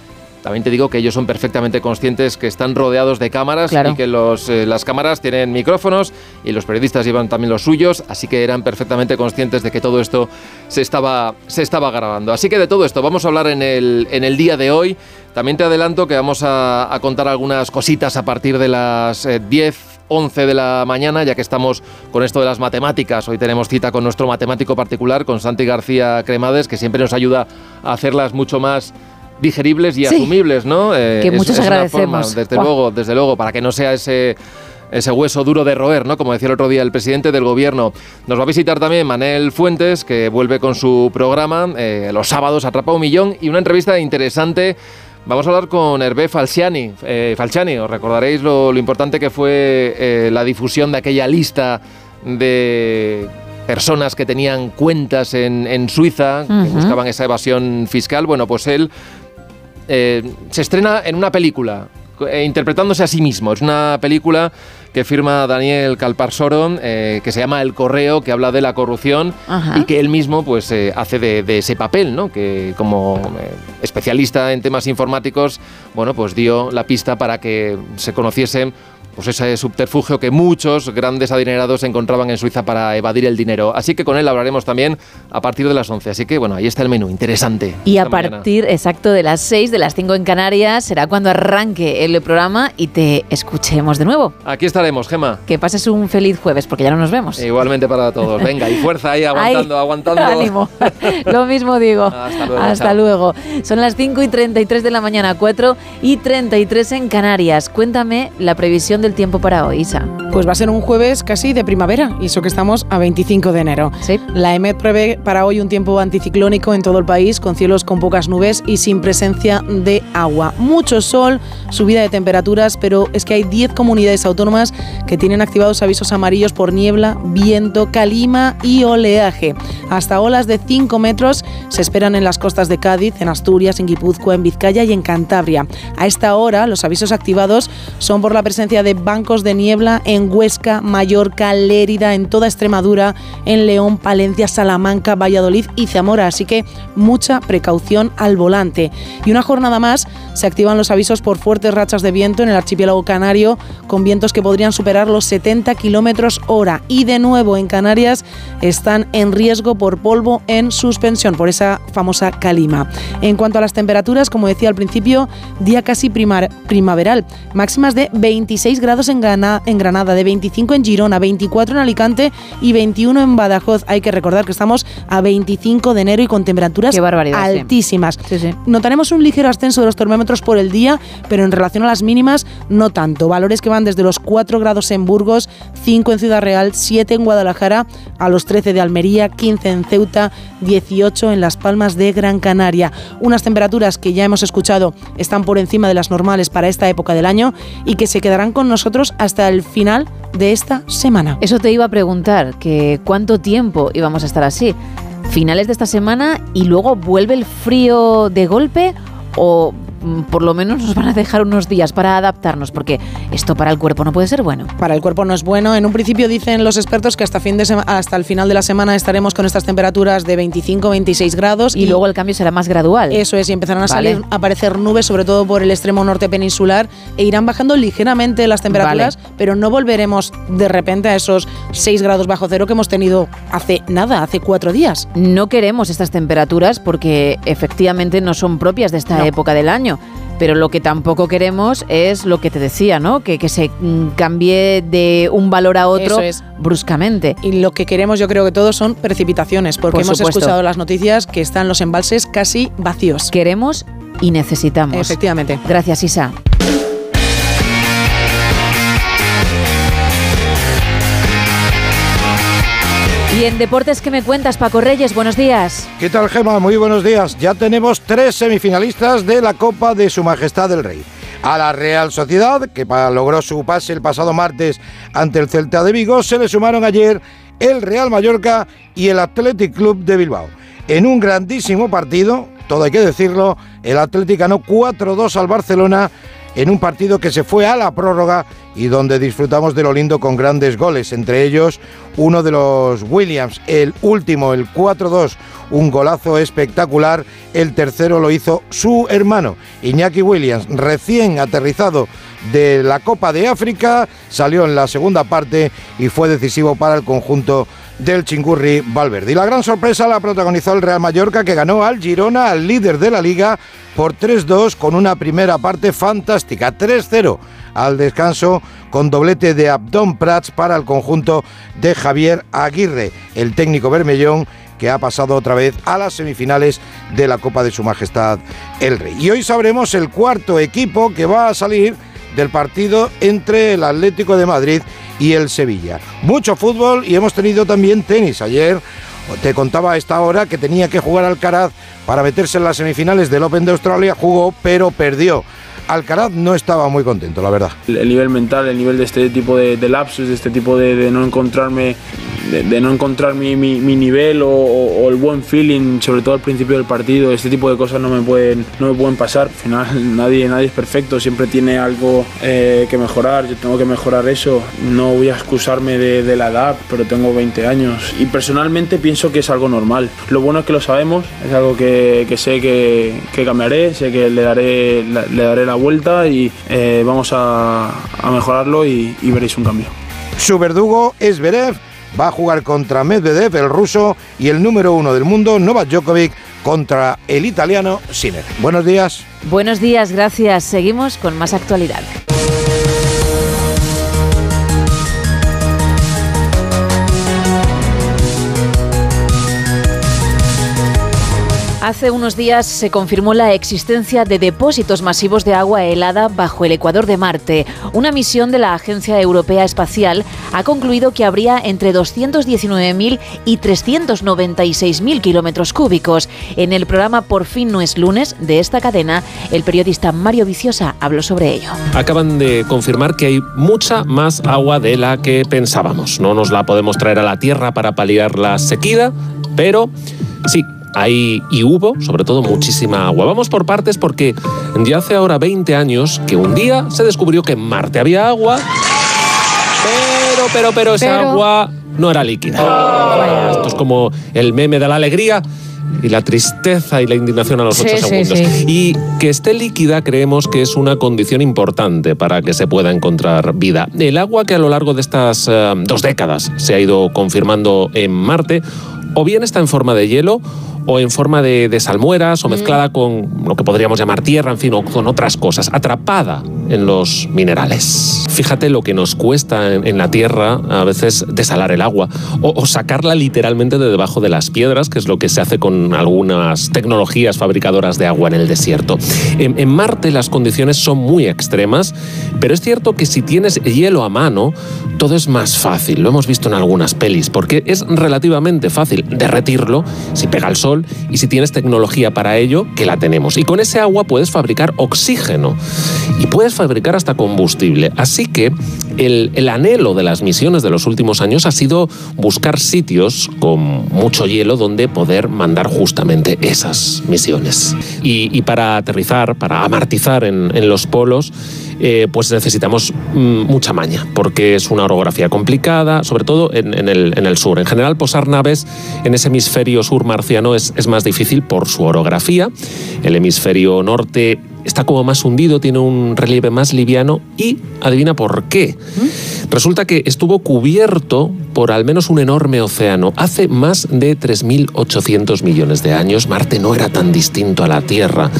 También te digo que ellos son perfectamente conscientes que están rodeados de cámaras Claro. y que los, eh, las cámaras tienen micrófonos y los periodistas llevan también los suyos, así que eran perfectamente conscientes de que todo esto se estaba, se estaba grabando. Así que de todo esto vamos a hablar en el, en el día de hoy. También te adelanto que vamos a, a contar algunas cositas a partir de las eh, 10 11 de la mañana, ya que estamos con esto de las matemáticas. Hoy tenemos cita con nuestro matemático particular, con Santi García Cremades, que siempre nos ayuda a hacerlas mucho más digeribles y Sí. asumibles, ¿no? Eh, Que muchos agradecemos. forma, desde luego, desde luego, para que no sea ese ese hueso duro de roer, ¿no? Como decía el otro día el presidente del gobierno. Nos va a visitar también Manel Fuentes, que vuelve con su programa eh, los sábados Atrapa un Millón y una entrevista interesante. Vamos a hablar con Hervé Falciani. Eh, Falciani, os recordaréis lo, lo importante que fue eh, la difusión de aquella lista de personas que tenían cuentas en, en Suiza, que buscaban esa evasión fiscal. Bueno, pues él eh, se estrena en una película, interpretándose a sí mismo. Es una película que firma Daniel Calparsoro, eh, que se llama El Correo, que habla de la corrupción Ajá. y que él mismo pues eh, hace de, de ese papel, ¿no? Que como eh, especialista en temas informáticos, bueno, pues dio la pista para que se conociese pues ese subterfugio que muchos grandes adinerados encontraban en Suiza para evadir el dinero. Así que con él hablaremos también a partir de las 11. Así que bueno, ahí está el menú, interesante. Y a mañana. partir exacto de las 6, de las 5 en Canarias, será cuando arranque el programa y te escuchemos de nuevo. Aquí estaremos, Gema. Que pases un feliz jueves, porque ya no nos vemos. Igualmente para todos. Venga, y fuerza ahí, aguantando, Ay, aguantando. Ánimo. Lo mismo digo. Hasta luego, Hasta chao. luego. Son las 5 y 33 de la mañana, 4 y 33 en Canarias. Cuéntame la previsión del tiempo para hoy, Isa. Pues va a ser un jueves casi de primavera, y eso que estamos a 25 de enero. La EMET prevé para hoy un tiempo anticiclónico en todo el país, con cielos con pocas nubes y sin presencia de agua. Mucho sol, subida de temperaturas, pero es que hay 10 comunidades autónomas que tienen activados avisos amarillos por niebla, viento, calima y oleaje. Hasta olas de 5 metros se esperan en las costas de Cádiz, en Asturias, en Guipúzcoa, en Vizcaya y en Cantabria. A esta hora, los avisos activados son por la presencia de bancos de niebla en Huesca, Mallorca, Lérida, en toda Extremadura, en León, Palencia, Salamanca, Valladolid y Zamora. Así que mucha precaución al volante. Y una jornada más se activan los avisos por fuertes rachas de viento en el archipiélago canario, con vientos que podrían superar los 70 kilómetros hora. Y de nuevo en Canarias están en riesgo por polvo en suspensión, por esa famosa calima. En cuanto a las temperaturas, como decía al principio, día casi primaveral. Máximas de 26 grados en, Gana- en Granada, de 25 en Girona, 24 en Alicante y 21 en Badajoz. Hay que recordar que estamos a 25 de enero y con temperaturas Qué barbaridad, sí. altísimas. Notaremos un ligero ascenso de los termómetros por el día, pero en relación a las mínimas, no tanto. Valores que van desde los 4 grados en Burgos, 5 en Ciudad Real, 7 en Guadalajara, a los 13 de Almería, 15 en Ceuta, 18 en Las Palmas de Gran Canaria. Unas temperaturas que ya hemos escuchado están por encima de las normales para esta época del año y que se quedarán con nosotros hasta el final de esta semana. Eso te iba a preguntar, que cuánto tiempo íbamos a estar así. Finales de esta semana y luego vuelve el frío de golpe o por lo menos nos van a dejar unos días para adaptarnos, porque esto para el cuerpo no puede ser bueno. Para el cuerpo no es bueno. En un principio dicen los expertos que hasta, fin de sema- hasta el final de la semana estaremos con estas temperaturas de 25-26 grados. Y luego el cambio será más gradual. Eso es, y empezarán a Vale. salir, a aparecer nubes, sobre todo por el extremo norte peninsular, e irán bajando ligeramente las temperaturas, pero no volveremos de repente a esos 6 grados bajo cero que hemos tenido hace nada, hace cuatro días. No queremos estas temperaturas porque efectivamente no son propias de esta No. época del año. Pero lo que tampoco queremos es lo que te decía, ¿no? Que, que se mm, cambie de un valor a otro es. bruscamente. Y lo que queremos, yo creo que todos son precipitaciones, porque Por hemos escuchado las noticias que están los embalses casi vacíos. Queremos y necesitamos. Efectivamente. Gracias, Isa. Y deportes, ¿qué me cuentas, Paco Reyes? Buenos días. ¿Qué tal, Gema? Muy buenos días. Ya tenemos tres semifinalistas de la Copa de Su Majestad el Rey. A la Real Sociedad, que logró su pase el pasado martes ante el Celta de Vigo, se le sumaron ayer el Real Mallorca y el Athletic Club de Bilbao. En un grandísimo partido, todo hay que decirlo, el Athletic ganó 4-2 al Barcelona en un partido que se fue a la prórroga y donde disfrutamos de lo lindo con grandes goles, entre ellos uno de los Williams, el último, el 4-2, un golazo espectacular, el tercero lo hizo su hermano, Iñaki Williams, recién aterrizado de la Copa de África, salió en la segunda parte y fue decisivo para el conjunto del Chingurri Valverde. Y la gran sorpresa la protagonizó el Real Mallorca que ganó al Girona, al líder de la liga, por 3-2 con una primera parte fantástica, 3-0 al descanso con doblete de Abdón Prats para el conjunto de Javier Aguirre, el técnico bermellón que ha pasado otra vez a las semifinales de la Copa de Su Majestad el Rey. Y hoy sabremos el cuarto equipo que va a salir del partido entre el Atlético de Madrid y el Sevilla. Mucho fútbol y hemos tenido también tenis. Ayer te contaba a esta hora que tenía que jugar Alcaraz para meterse en las semifinales del Open de Australia, jugó pero perdió. Alcaraz no estaba muy contento, la verdad. El, el nivel mental, el nivel de este tipo de, de lapsus, de este tipo de, no encontrarme, de, no encontrar mi, nivel o, el buen feeling, sobre todo al principio del partido, este tipo de cosas no me pueden, no me pueden pasar. Al final nadie, nadie es perfecto, siempre tiene algo eh, que mejorar, yo tengo que mejorar eso. No voy a excusarme de, la edad, pero tengo 20 años y personalmente pienso que es algo normal. Lo bueno es que lo sabemos, es algo que, sé que, que cambiaré, sé que le daré, le daré vuelta y eh, vamos a, a mejorarlo y, y veréis un cambio. Su verdugo es Berev, va a jugar contra Medvedev, el ruso, y el número uno del mundo, Novak Djokovic, contra el italiano Sinner. Buenos días. Buenos días, gracias. Seguimos con más actualidad. Hace unos días se confirmó la existencia de depósitos masivos de agua helada bajo el ecuador de Marte. Una misión de la Agencia Europea Espacial ha concluido que habría entre 219.000 y 396.000 kilómetros cúbicos. En el programa Por fin no es lunes de esta cadena, el periodista Mario Viciosa habló sobre ello. acaban de confirmar que hay mucha más agua de la que pensábamos. No nos la podemos traer a la Tierra para paliar la sequía, pero sí. Hay y hubo, sobre todo, muchísima agua. Vamos por partes porque ya hace ahora 20 años que un día se descubrió que en Marte había agua, pero, pero, pero esa Pero- agua no era líquida. Esto es como el meme de la alegría y la tristeza y la indignación a los Sí, ocho segundos. sí. Y que esté líquida creemos que es una condición importante para que se pueda encontrar vida. El agua que a lo largo de estas eh, dos décadas se ha ido confirmando en Marte, o bien está en forma de hielo, o en forma de, de salmueras, o mezclada con lo que podríamos llamar tierra, en fin, o con otras cosas, atrapada en los minerales. Fíjate lo que nos cuesta en, en la tierra a veces desalar el agua, o, o sacarla literalmente de debajo de las piedras, que es lo que se hace con algunas tecnologías fabricadoras de agua en el desierto. En, en Marte las condiciones son muy extremas, pero es cierto que si tienes hielo a mano, todo es más fácil. Lo hemos visto en algunas pelis, porque es relativamente fácil derretirlo si pega el sol y si tienes tecnología para ello, que la tenemos. Y con ese agua puedes fabricar oxígeno y puedes fabricar hasta combustible. Así que El, el anhelo de las misiones de los últimos años ha sido buscar sitios con mucho hielo donde poder mandar justamente esas misiones. Y, para aterrizar, para amartizar en, los polos, eh, pues necesitamos mm, mucha maña, porque es una orografía complicada, sobre todo en, el, sur. En general, posar naves en ese hemisferio sur marciano es más difícil por su orografía. El hemisferio norte está como más hundido, tiene un relieve más liviano y adivina por qué. Resulta que estuvo cubierto por al menos un enorme océano hace más de 3.800 millones de años. Marte no era tan distinto a la Tierra.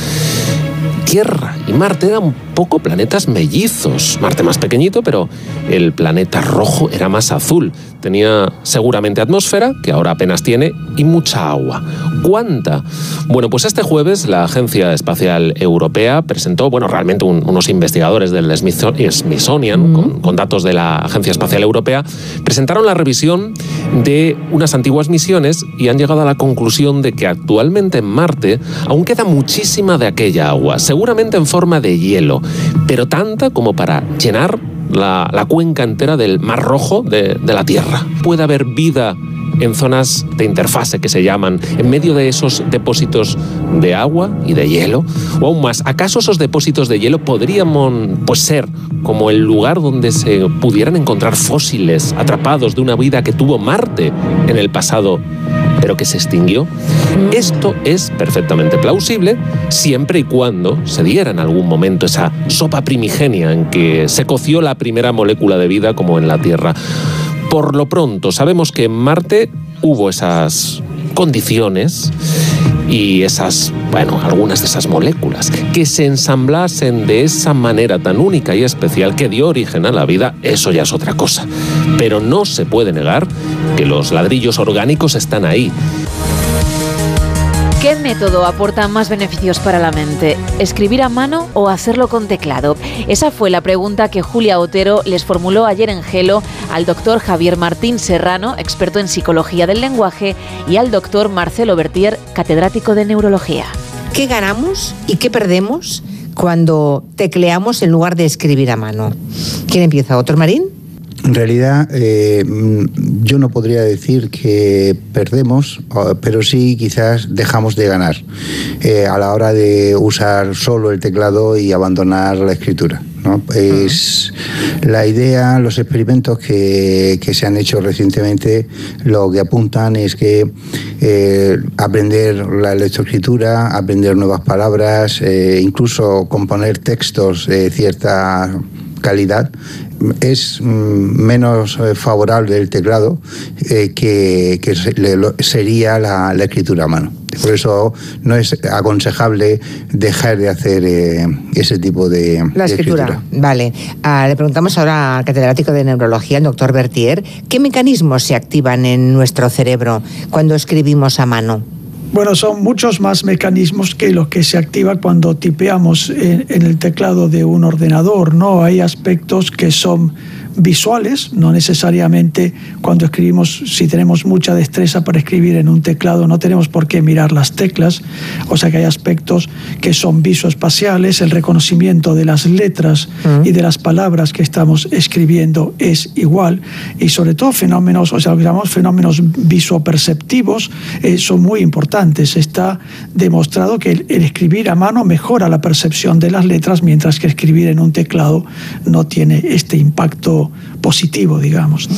Tierra y Marte eran poco planetas mellizos. Marte más pequeñito, pero el planeta rojo era más azul. Tenía seguramente atmósfera, que ahora apenas tiene, y mucha agua. ¿Cuánta? Bueno, pues este jueves la Agencia Espacial Europea presentó, bueno, realmente un- unos investigadores del Smithso- Smithsonian, con, con datos de la Agencia Espacial Europea, presentaron la revisión de unas antiguas misiones y han llegado a la conclusión de que actualmente en Marte aún queda muchísima de aquella agua, seguramente en forma de hielo, pero tanta como para llenar la, la cuenca entera del Mar Rojo de, de la Tierra. Puede haber vida en zonas de interfase que se llaman, en medio de esos depósitos de agua y de hielo, o aún más, ¿acaso esos depósitos de hielo podrían pues, ser como el lugar donde se pudieran encontrar fósiles atrapados de una vida que tuvo Marte en el pasado, pero que se extinguió? Esto es perfectamente plausible siempre y cuando se diera en algún momento esa sopa primigenia en que se coció la primera molécula de vida como en la Tierra. Por lo pronto, sabemos que en Marte hubo esas condiciones y esas, bueno, algunas de esas moléculas que se ensamblasen de esa manera tan única y especial que dio origen a la vida, eso ya es otra cosa. Pero no se puede negar que los ladrillos orgánicos están ahí. ¿Qué método aporta más beneficios para la mente? ¿Escribir a mano o hacerlo con teclado? Esa fue la pregunta que Julia Otero les formuló ayer en Gelo al doctor Javier Martín Serrano, experto en psicología del lenguaje, y al doctor Marcelo Bertier, catedrático de neurología. ¿Qué ganamos y qué perdemos cuando tecleamos en lugar de escribir a mano? ¿Quién empieza? ¿Otro Marín? En realidad, eh, yo no podría decir que perdemos, pero sí quizás dejamos de ganar eh, a la hora de usar solo el teclado y abandonar la escritura. Es la idea, los experimentos que, que se han hecho recientemente, lo que apuntan es que eh, aprender la lectoescritura, aprender nuevas palabras, incluso componer textos de cierta calidad es mm, menos eh, favorable el teclado eh, que, que se- le- lo- sería la, la escritura a mano. Por eso no es aconsejable dejar de hacer eh, ese tipo de, La de escritura. Vale. Ah, le preguntamos ahora al catedrático de neurología, el doctor Bertier, ¿qué mecanismos se activan en nuestro cerebro cuando escribimos a mano? Bueno, son muchos más mecanismos que lo que se activa cuando tipeamos en, en el teclado de un ordenador, ¿no? Hay aspectos que son visuales, no necesariamente cuando escribimos, si tenemos mucha destreza para escribir en un teclado, no tenemos por qué mirar las teclas, o sea que hay aspectos que son visoespaciales, el reconocimiento de las letras y de las palabras que estamos escribiendo es igual, y sobre todo fenómenos, o sea, lo que llamamos fenómenos visoperceptivos, eh, son muy importantes. Está demostrado que el, el escribir a mano mejora la percepción de las letras, mientras que escribir en un teclado no tiene este impacto positivo, digamos.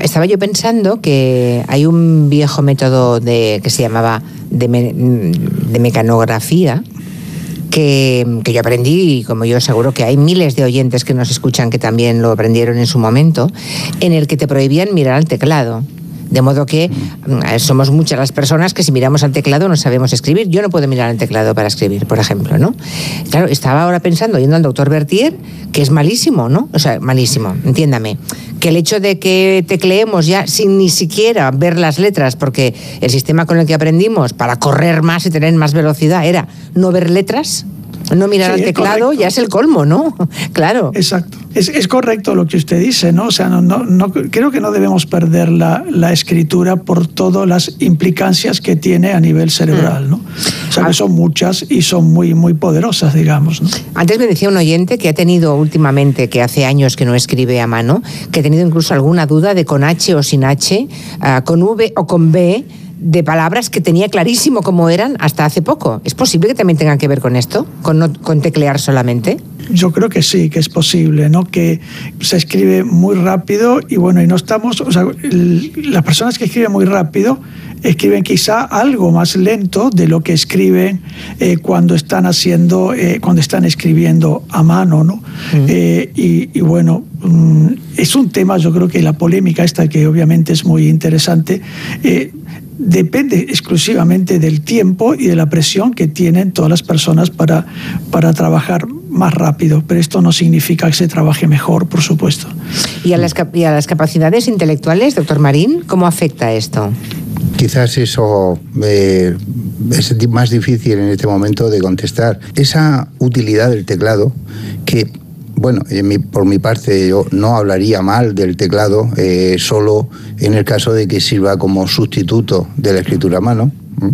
Estaba yo pensando que hay un viejo método de, que se llamaba de mecanografía que, que yo aprendí, y como yo seguro que hay miles de oyentes que nos escuchan que también lo aprendieron en su momento, en el que te prohibían mirar al teclado. De modo que mm, somos muchas las personas que si miramos al teclado no sabemos escribir. Yo no puedo mirar al teclado para escribir, por ejemplo, ¿no? Claro, estaba ahora pensando, yendo al doctor Bertier, que es malísimo, ¿no? O sea, malísimo, entiéndame. Que el hecho de que tecleemos ya sin ni siquiera ver las letras, porque el sistema con el que aprendimos para correr más y tener más velocidad era no ver letras, no mirar Sí, al teclado, ya es el colmo, ¿no? Claro. Exacto. Es, es correcto lo que usted dice, ¿no? O sea, no, no, no- creo que no debemos perder la, la escritura por todas las implicancias que tiene a nivel cerebral, ¿no? O sea que son muchas y son muy, muy poderosas, digamos. ¿no? Antes me decía un oyente que ha tenido últimamente, que hace años que no escribe a mano, que ha tenido incluso alguna duda de con H o sin H, ah, con V o con B, de palabras que tenía clarísimo cómo eran hasta hace poco. ¿Es posible que también tengan que ver con esto? ¿Con, no- con teclear solamente? Yo creo que sí, que es posible, ¿no? Que se escribe muy rápido y bueno, y no estamos, o sea, el- las personas que escriben muy rápido escriben quizá algo más lento de lo que escriben eh, cuando están haciendo, eh, cuando están escribiendo a mano, ¿no? Eh, y, y bueno, mm, es un tema, yo creo que la polémica esta, que obviamente es muy interesante, depende exclusivamente del tiempo y de la presión que tienen todas las personas para, para trabajar más rápido, pero esto no significa que se trabaje mejor, por supuesto. ¿Y a las, y a las capacidades intelectuales, doctor Marín, cómo afecta esto? Quizás eso eh, es más difícil en este momento de contestar. Esa utilidad del teclado, que, bueno, en mi- por mi parte yo no hablaría mal del teclado, eh, solo en el caso de que sirva como sustituto de la escritura a mano. ¿m?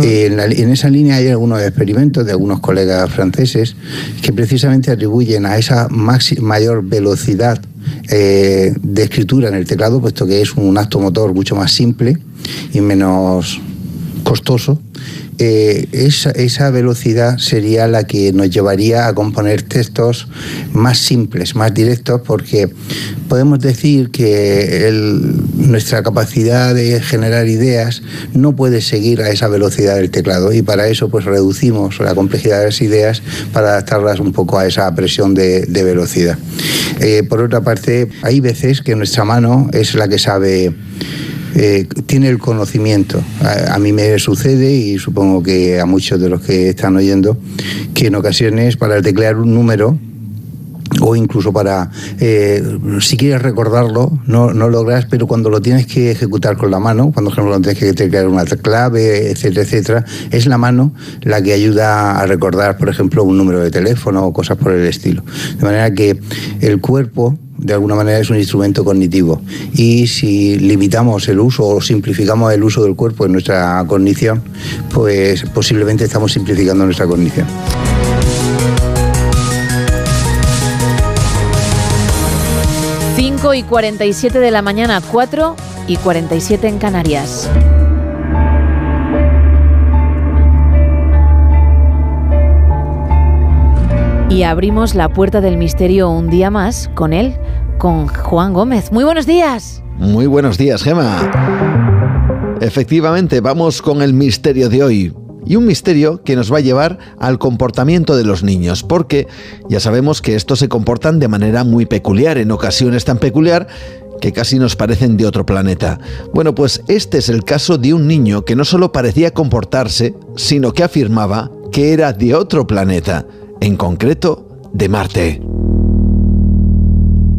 Eh, en, la- en esa línea hay algunos experimentos de algunos colegas franceses que precisamente atribuyen a esa maxi- mayor velocidad eh, de escritura en el teclado, puesto que es un acto motor mucho más simple y menos costoso, eh, esa, esa velocidad sería la que nos llevaría a componer textos más simples, más directos, porque podemos decir que nuestra capacidad de generar ideas no puede seguir a esa velocidad del teclado y para eso pues reducimos la complejidad de las ideas para adaptarlas un poco a esa presión de, de velocidad. Eh, por otra parte, hay veces que nuestra mano es la que sabe eh, tiene el conocimiento. A, mí me sucede, y supongo que a muchos de los que están oyendo, que en ocasiones para teclear un número o incluso para, eh, si quieres recordarlo, no, no logras, pero cuando lo tienes que ejecutar con la mano, cuando por ejemplo tienes que teclear una clave, etcétera, etcétera, es la mano la que ayuda a recordar, por ejemplo, un número de teléfono o cosas por el estilo. De manera que el cuerpo de alguna manera es un instrumento cognitivo y si limitamos el uso o simplificamos el uso del cuerpo en nuestra cognición, pues posiblemente estamos simplificando nuestra cognición. Y 47 de la mañana, 4 y 47 en Canarias. Y abrimos la puerta del misterio un día más con él, con Juan Gómez. Muy buenos días. Muy buenos días, Gema. Efectivamente, vamos con el misterio de hoy. Y un misterio que nos va a llevar al comportamiento de los niños, porque ya sabemos que estos se comportan de manera muy peculiar, en ocasiones tan peculiar que casi nos parecen de otro planeta. Bueno, pues este es el caso de un niño que no solo parecía comportarse, sino que afirmaba que era de otro planeta, en concreto de Marte.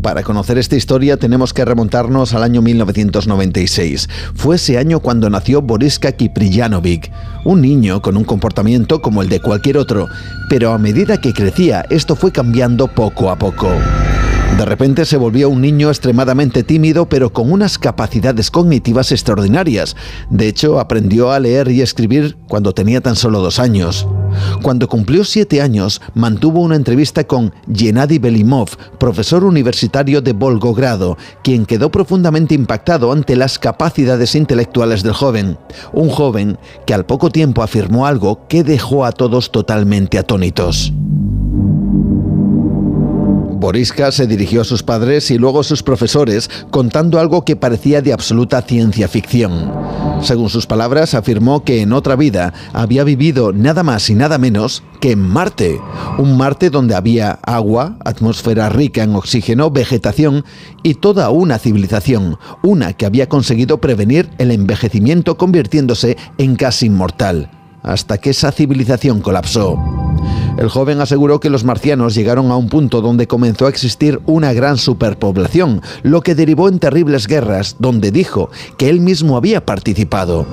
Para conocer esta historia tenemos que remontarnos al año 1996. Fue ese año cuando nació Boriska Kipriyanovic, un niño con un comportamiento como el de cualquier otro, pero a medida que crecía esto fue cambiando poco a poco. De repente se volvió un niño extremadamente tímido pero con unas capacidades cognitivas extraordinarias. De hecho, aprendió a leer y escribir cuando tenía tan solo dos años. Cuando cumplió siete años, mantuvo una entrevista con Gennady Belimov, profesor universitario de Volgogrado, quien quedó profundamente impactado ante las capacidades intelectuales del joven. Un joven que al poco tiempo afirmó algo que dejó a todos totalmente atónitos. Boriska se dirigió a sus padres y luego a sus profesores contando algo que parecía de absoluta ciencia ficción. Según sus palabras, afirmó que en otra vida había vivido nada más y nada menos que en Marte, un Marte donde había agua, atmósfera rica en oxígeno, vegetación y toda una civilización, una que había conseguido prevenir el envejecimiento convirtiéndose en casi inmortal, hasta que esa civilización colapsó. El joven aseguró que los marcianos llegaron a un punto donde comenzó a existir una gran superpoblación, lo que derivó en terribles guerras, donde dijo que él mismo había participado.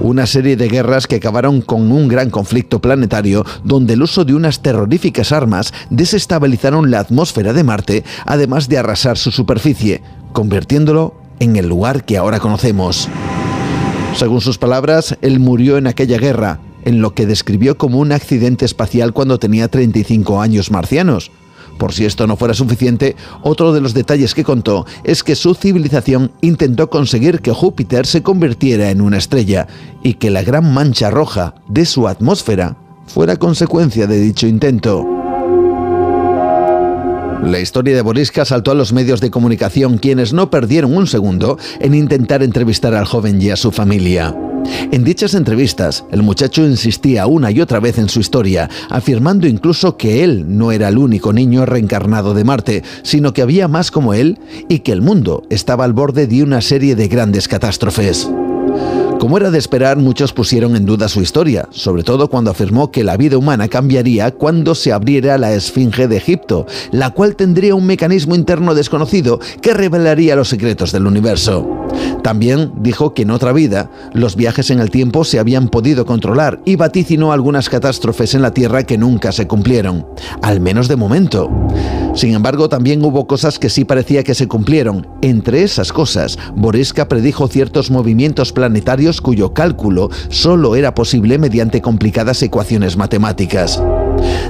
Una serie de guerras que acabaron con un gran conflicto planetario, donde el uso de unas terroríficas armas desestabilizaron la atmósfera de Marte, además de arrasar su superficie, convirtiéndolo en el lugar que ahora conocemos. Según sus palabras, él murió en aquella guerra, en lo que describió como un accidente espacial cuando tenía 35 años marcianos. Por si esto no fuera suficiente, otro de los detalles que contó es que su civilización intentó conseguir que Júpiter se convirtiera en una estrella y que la gran mancha roja de su atmósfera fuera consecuencia de dicho intento. La historia de Boriska saltó a los medios de comunicación, quienes no perdieron un segundo en intentar entrevistar al joven y a su familia. En dichas entrevistas, el muchacho insistía una y otra vez en su historia, afirmando incluso que él no era el único niño reencarnado de Marte, sino que había más como él y que el mundo estaba al borde de una serie de grandes catástrofes. Como era de esperar, muchos pusieron en duda su historia, sobre todo cuando afirmó que la vida humana cambiaría cuando se abriera la Esfinge de Egipto, la cual tendría un mecanismo interno desconocido que revelaría los secretos del universo. También dijo que en otra vida los viajes en el tiempo se habían podido controlar y vaticinó algunas catástrofes en la Tierra que nunca se cumplieron, al menos de momento. Sin embargo, también hubo cosas que sí parecía que se cumplieron. Entre esas cosas, Boriska predijo ciertos movimientos planetarios cuyo cálculo solo era posible mediante complicadas ecuaciones matemáticas.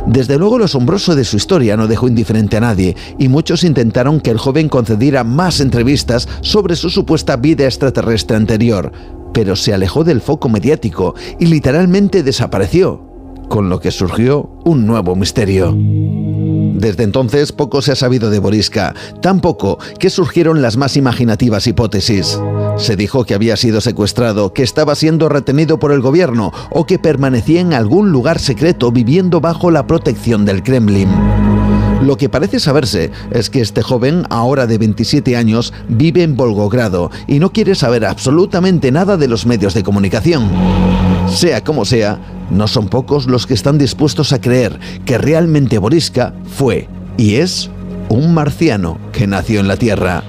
Desde luego lo asombroso de su historia no dejó indiferente a nadie y muchos intentaron que el joven concediera más entrevistas sobre su supuesta vida extraterrestre anterior, pero se alejó del foco mediático y literalmente desapareció, con lo que surgió un nuevo misterio. Desde entonces poco se ha sabido de Boriska, tan poco que surgieron las más imaginativas hipótesis. Se dijo que había sido secuestrado, que estaba siendo retenido por el gobierno o que permanecía en algún lugar secreto viviendo bajo la protección del Kremlin. Lo que parece saberse es que este joven, ahora de 27 años, vive en Volgogrado y no quiere saber absolutamente nada de los medios de comunicación. Sea como sea, no son pocos los que están dispuestos a creer que realmente Boriska fue y es un marciano que nació en la Tierra.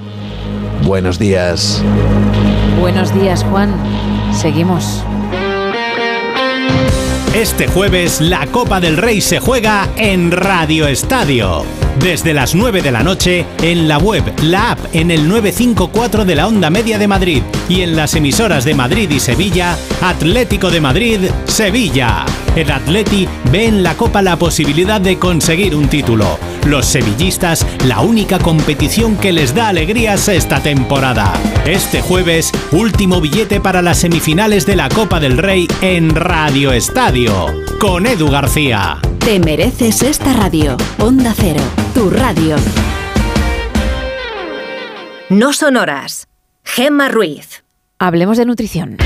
Buenos días. Buenos días, Juan. Seguimos. Este jueves la Copa del Rey se juega en Radio Estadio. Desde las 9 de la noche en la web, la app en el 954 de la onda media de Madrid y en las emisoras de Madrid y Sevilla, Atlético de Madrid, Sevilla. El Atleti ve en la Copa la posibilidad de conseguir un título. Los sevillistas, la única competición que les da alegrías esta temporada. Este jueves, último billete para las semifinales de la Copa del Rey en Radio Estadio, con Edu García. Te mereces esta radio. Onda Cero, tu radio. No son horas. Gemma Ruiz. Hablemos de nutrición.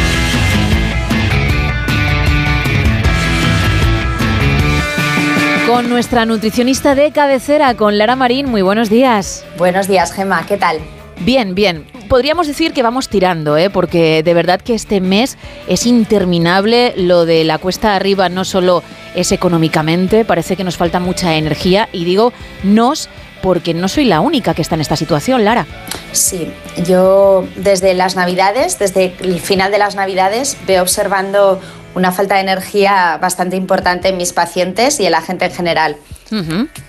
Con nuestra nutricionista de cabecera, con Lara Marín. Muy buenos días. Buenos días, Gemma. ¿Qué tal? Bien, bien. Podríamos decir que vamos tirando, ¿eh? porque de verdad que este mes es interminable. Lo de la cuesta arriba no solo es económicamente, parece que nos falta mucha energía. Y digo nos porque no soy la única que está en esta situación, Lara. Sí, yo desde las Navidades, desde el final de las Navidades, veo observando una falta de energía bastante importante en mis pacientes y en la gente en general.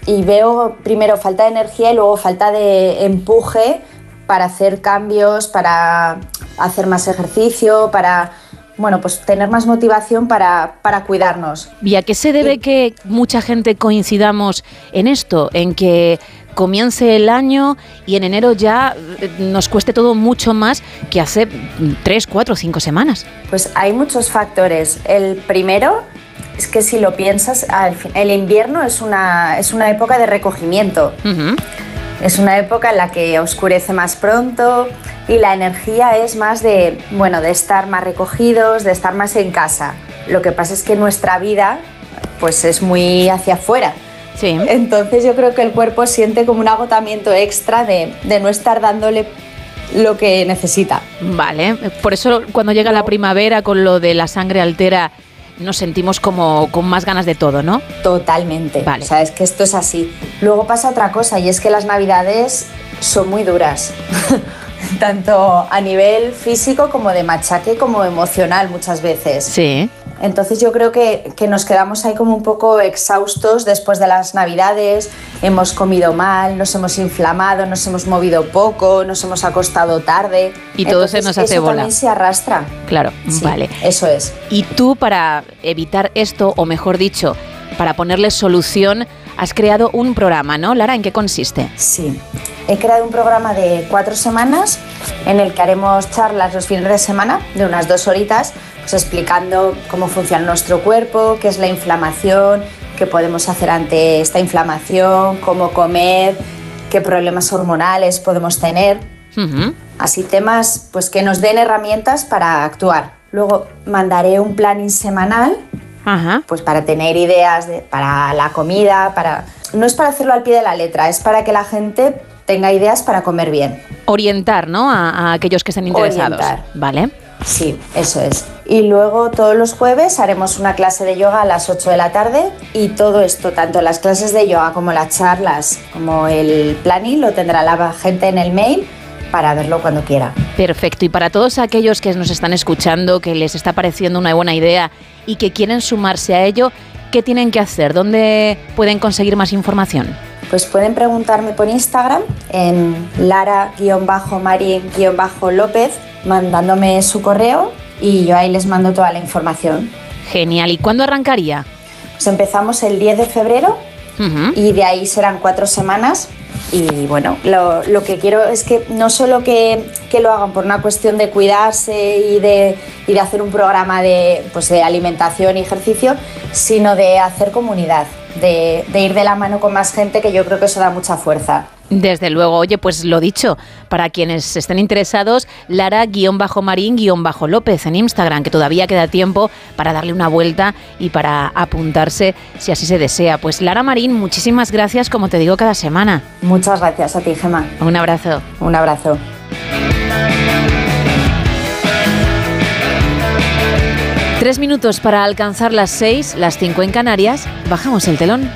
Y veo primero falta de energía y luego falta de empuje para hacer cambios, para hacer más ejercicio, para bueno, pues tener más motivación para, para cuidarnos. ¿Y a qué se debe que mucha gente coincidamos en esto? En que comience el año y en enero ya eh, nos cueste todo mucho más que hace tres, cuatro, cinco semanas. Pues hay muchos factores. El primero es que si lo piensas, el invierno es una, es una época de recogimiento. Es una época en la que oscurece más pronto y la energía es más de, bueno, de estar más recogidos, de estar más en casa. Lo que pasa es que nuestra vida pues es muy hacia afuera. Sí. Entonces yo creo que el cuerpo siente como un agotamiento extra de, de no estar dándole lo que necesita. Vale, por eso cuando llega la primavera con lo de la sangre altera nos sentimos como con más ganas de todo, ¿no? Totalmente. Vale. O sea, es que esto es así. Luego pasa otra cosa y es que las navidades son muy duras. Tanto a nivel físico como de machaque como emocional muchas veces. Sí. Entonces yo creo que, que nos quedamos ahí como un poco exhaustos después de las navidades, hemos comido mal, nos hemos inflamado, nos hemos movido poco, nos hemos acostado tarde. Y todo se nos hace eso bola. también se arrastra. Claro, Sí, vale. Eso es. Y tú para evitar esto, o mejor dicho, para ponerle solución, has creado un programa, ¿no? Lara, ¿en qué consiste? Sí. He creado un programa de cuatro semanas en el que haremos charlas los fines de semana de unas dos horitas, pues explicando cómo funciona nuestro cuerpo, qué es la inflamación, qué podemos hacer ante esta inflamación, cómo comer, qué problemas hormonales podemos tener. Así temas pues que nos den herramientas para actuar. Luego mandaré un planning semanal pues para tener ideas de- para la comida, para no es para hacerlo al pie de la letra, es para que la gente tenga ideas para comer bien. Orientar, ¿no? A, a aquellos que estén interesados. Orientar. Vale. Sí, eso es. Y luego todos los jueves haremos una clase de yoga a las 8 de la tarde y todo esto, tanto las clases de yoga como las charlas, como el planning, lo tendrá la gente en el mail para verlo cuando quiera. Perfecto. Y para todos aquellos que nos están escuchando, que les está pareciendo una buena idea y que quieren sumarse a ello, ¿qué tienen que hacer? ¿Dónde pueden conseguir más información? Pues pueden preguntarme por Instagram en lara-mari-lópez mandándome su correo y yo ahí les mando toda la información. Genial. ¿Y cuándo arrancaría? Pues empezamos el 10 de febrero y de ahí serán cuatro semanas. Y bueno, lo, lo que quiero es que no solo que, que lo hagan por una cuestión de cuidarse y de, y de hacer un programa de, pues de alimentación y ejercicio, sino de hacer comunidad, de, de ir de la mano con más gente, que yo creo que eso da mucha fuerza. Desde luego, oye, pues lo dicho, para quienes estén interesados, Lara-Marín-López en Instagram, que todavía queda tiempo para darle una vuelta y para apuntarse si así se desea. Pues Lara Marín, muchísimas gracias, como te digo cada semana. Muchas gracias a ti, Gemma. Un abrazo. Un abrazo. Tres minutos para alcanzar las seis, las cinco en Canarias. Bajamos el telón.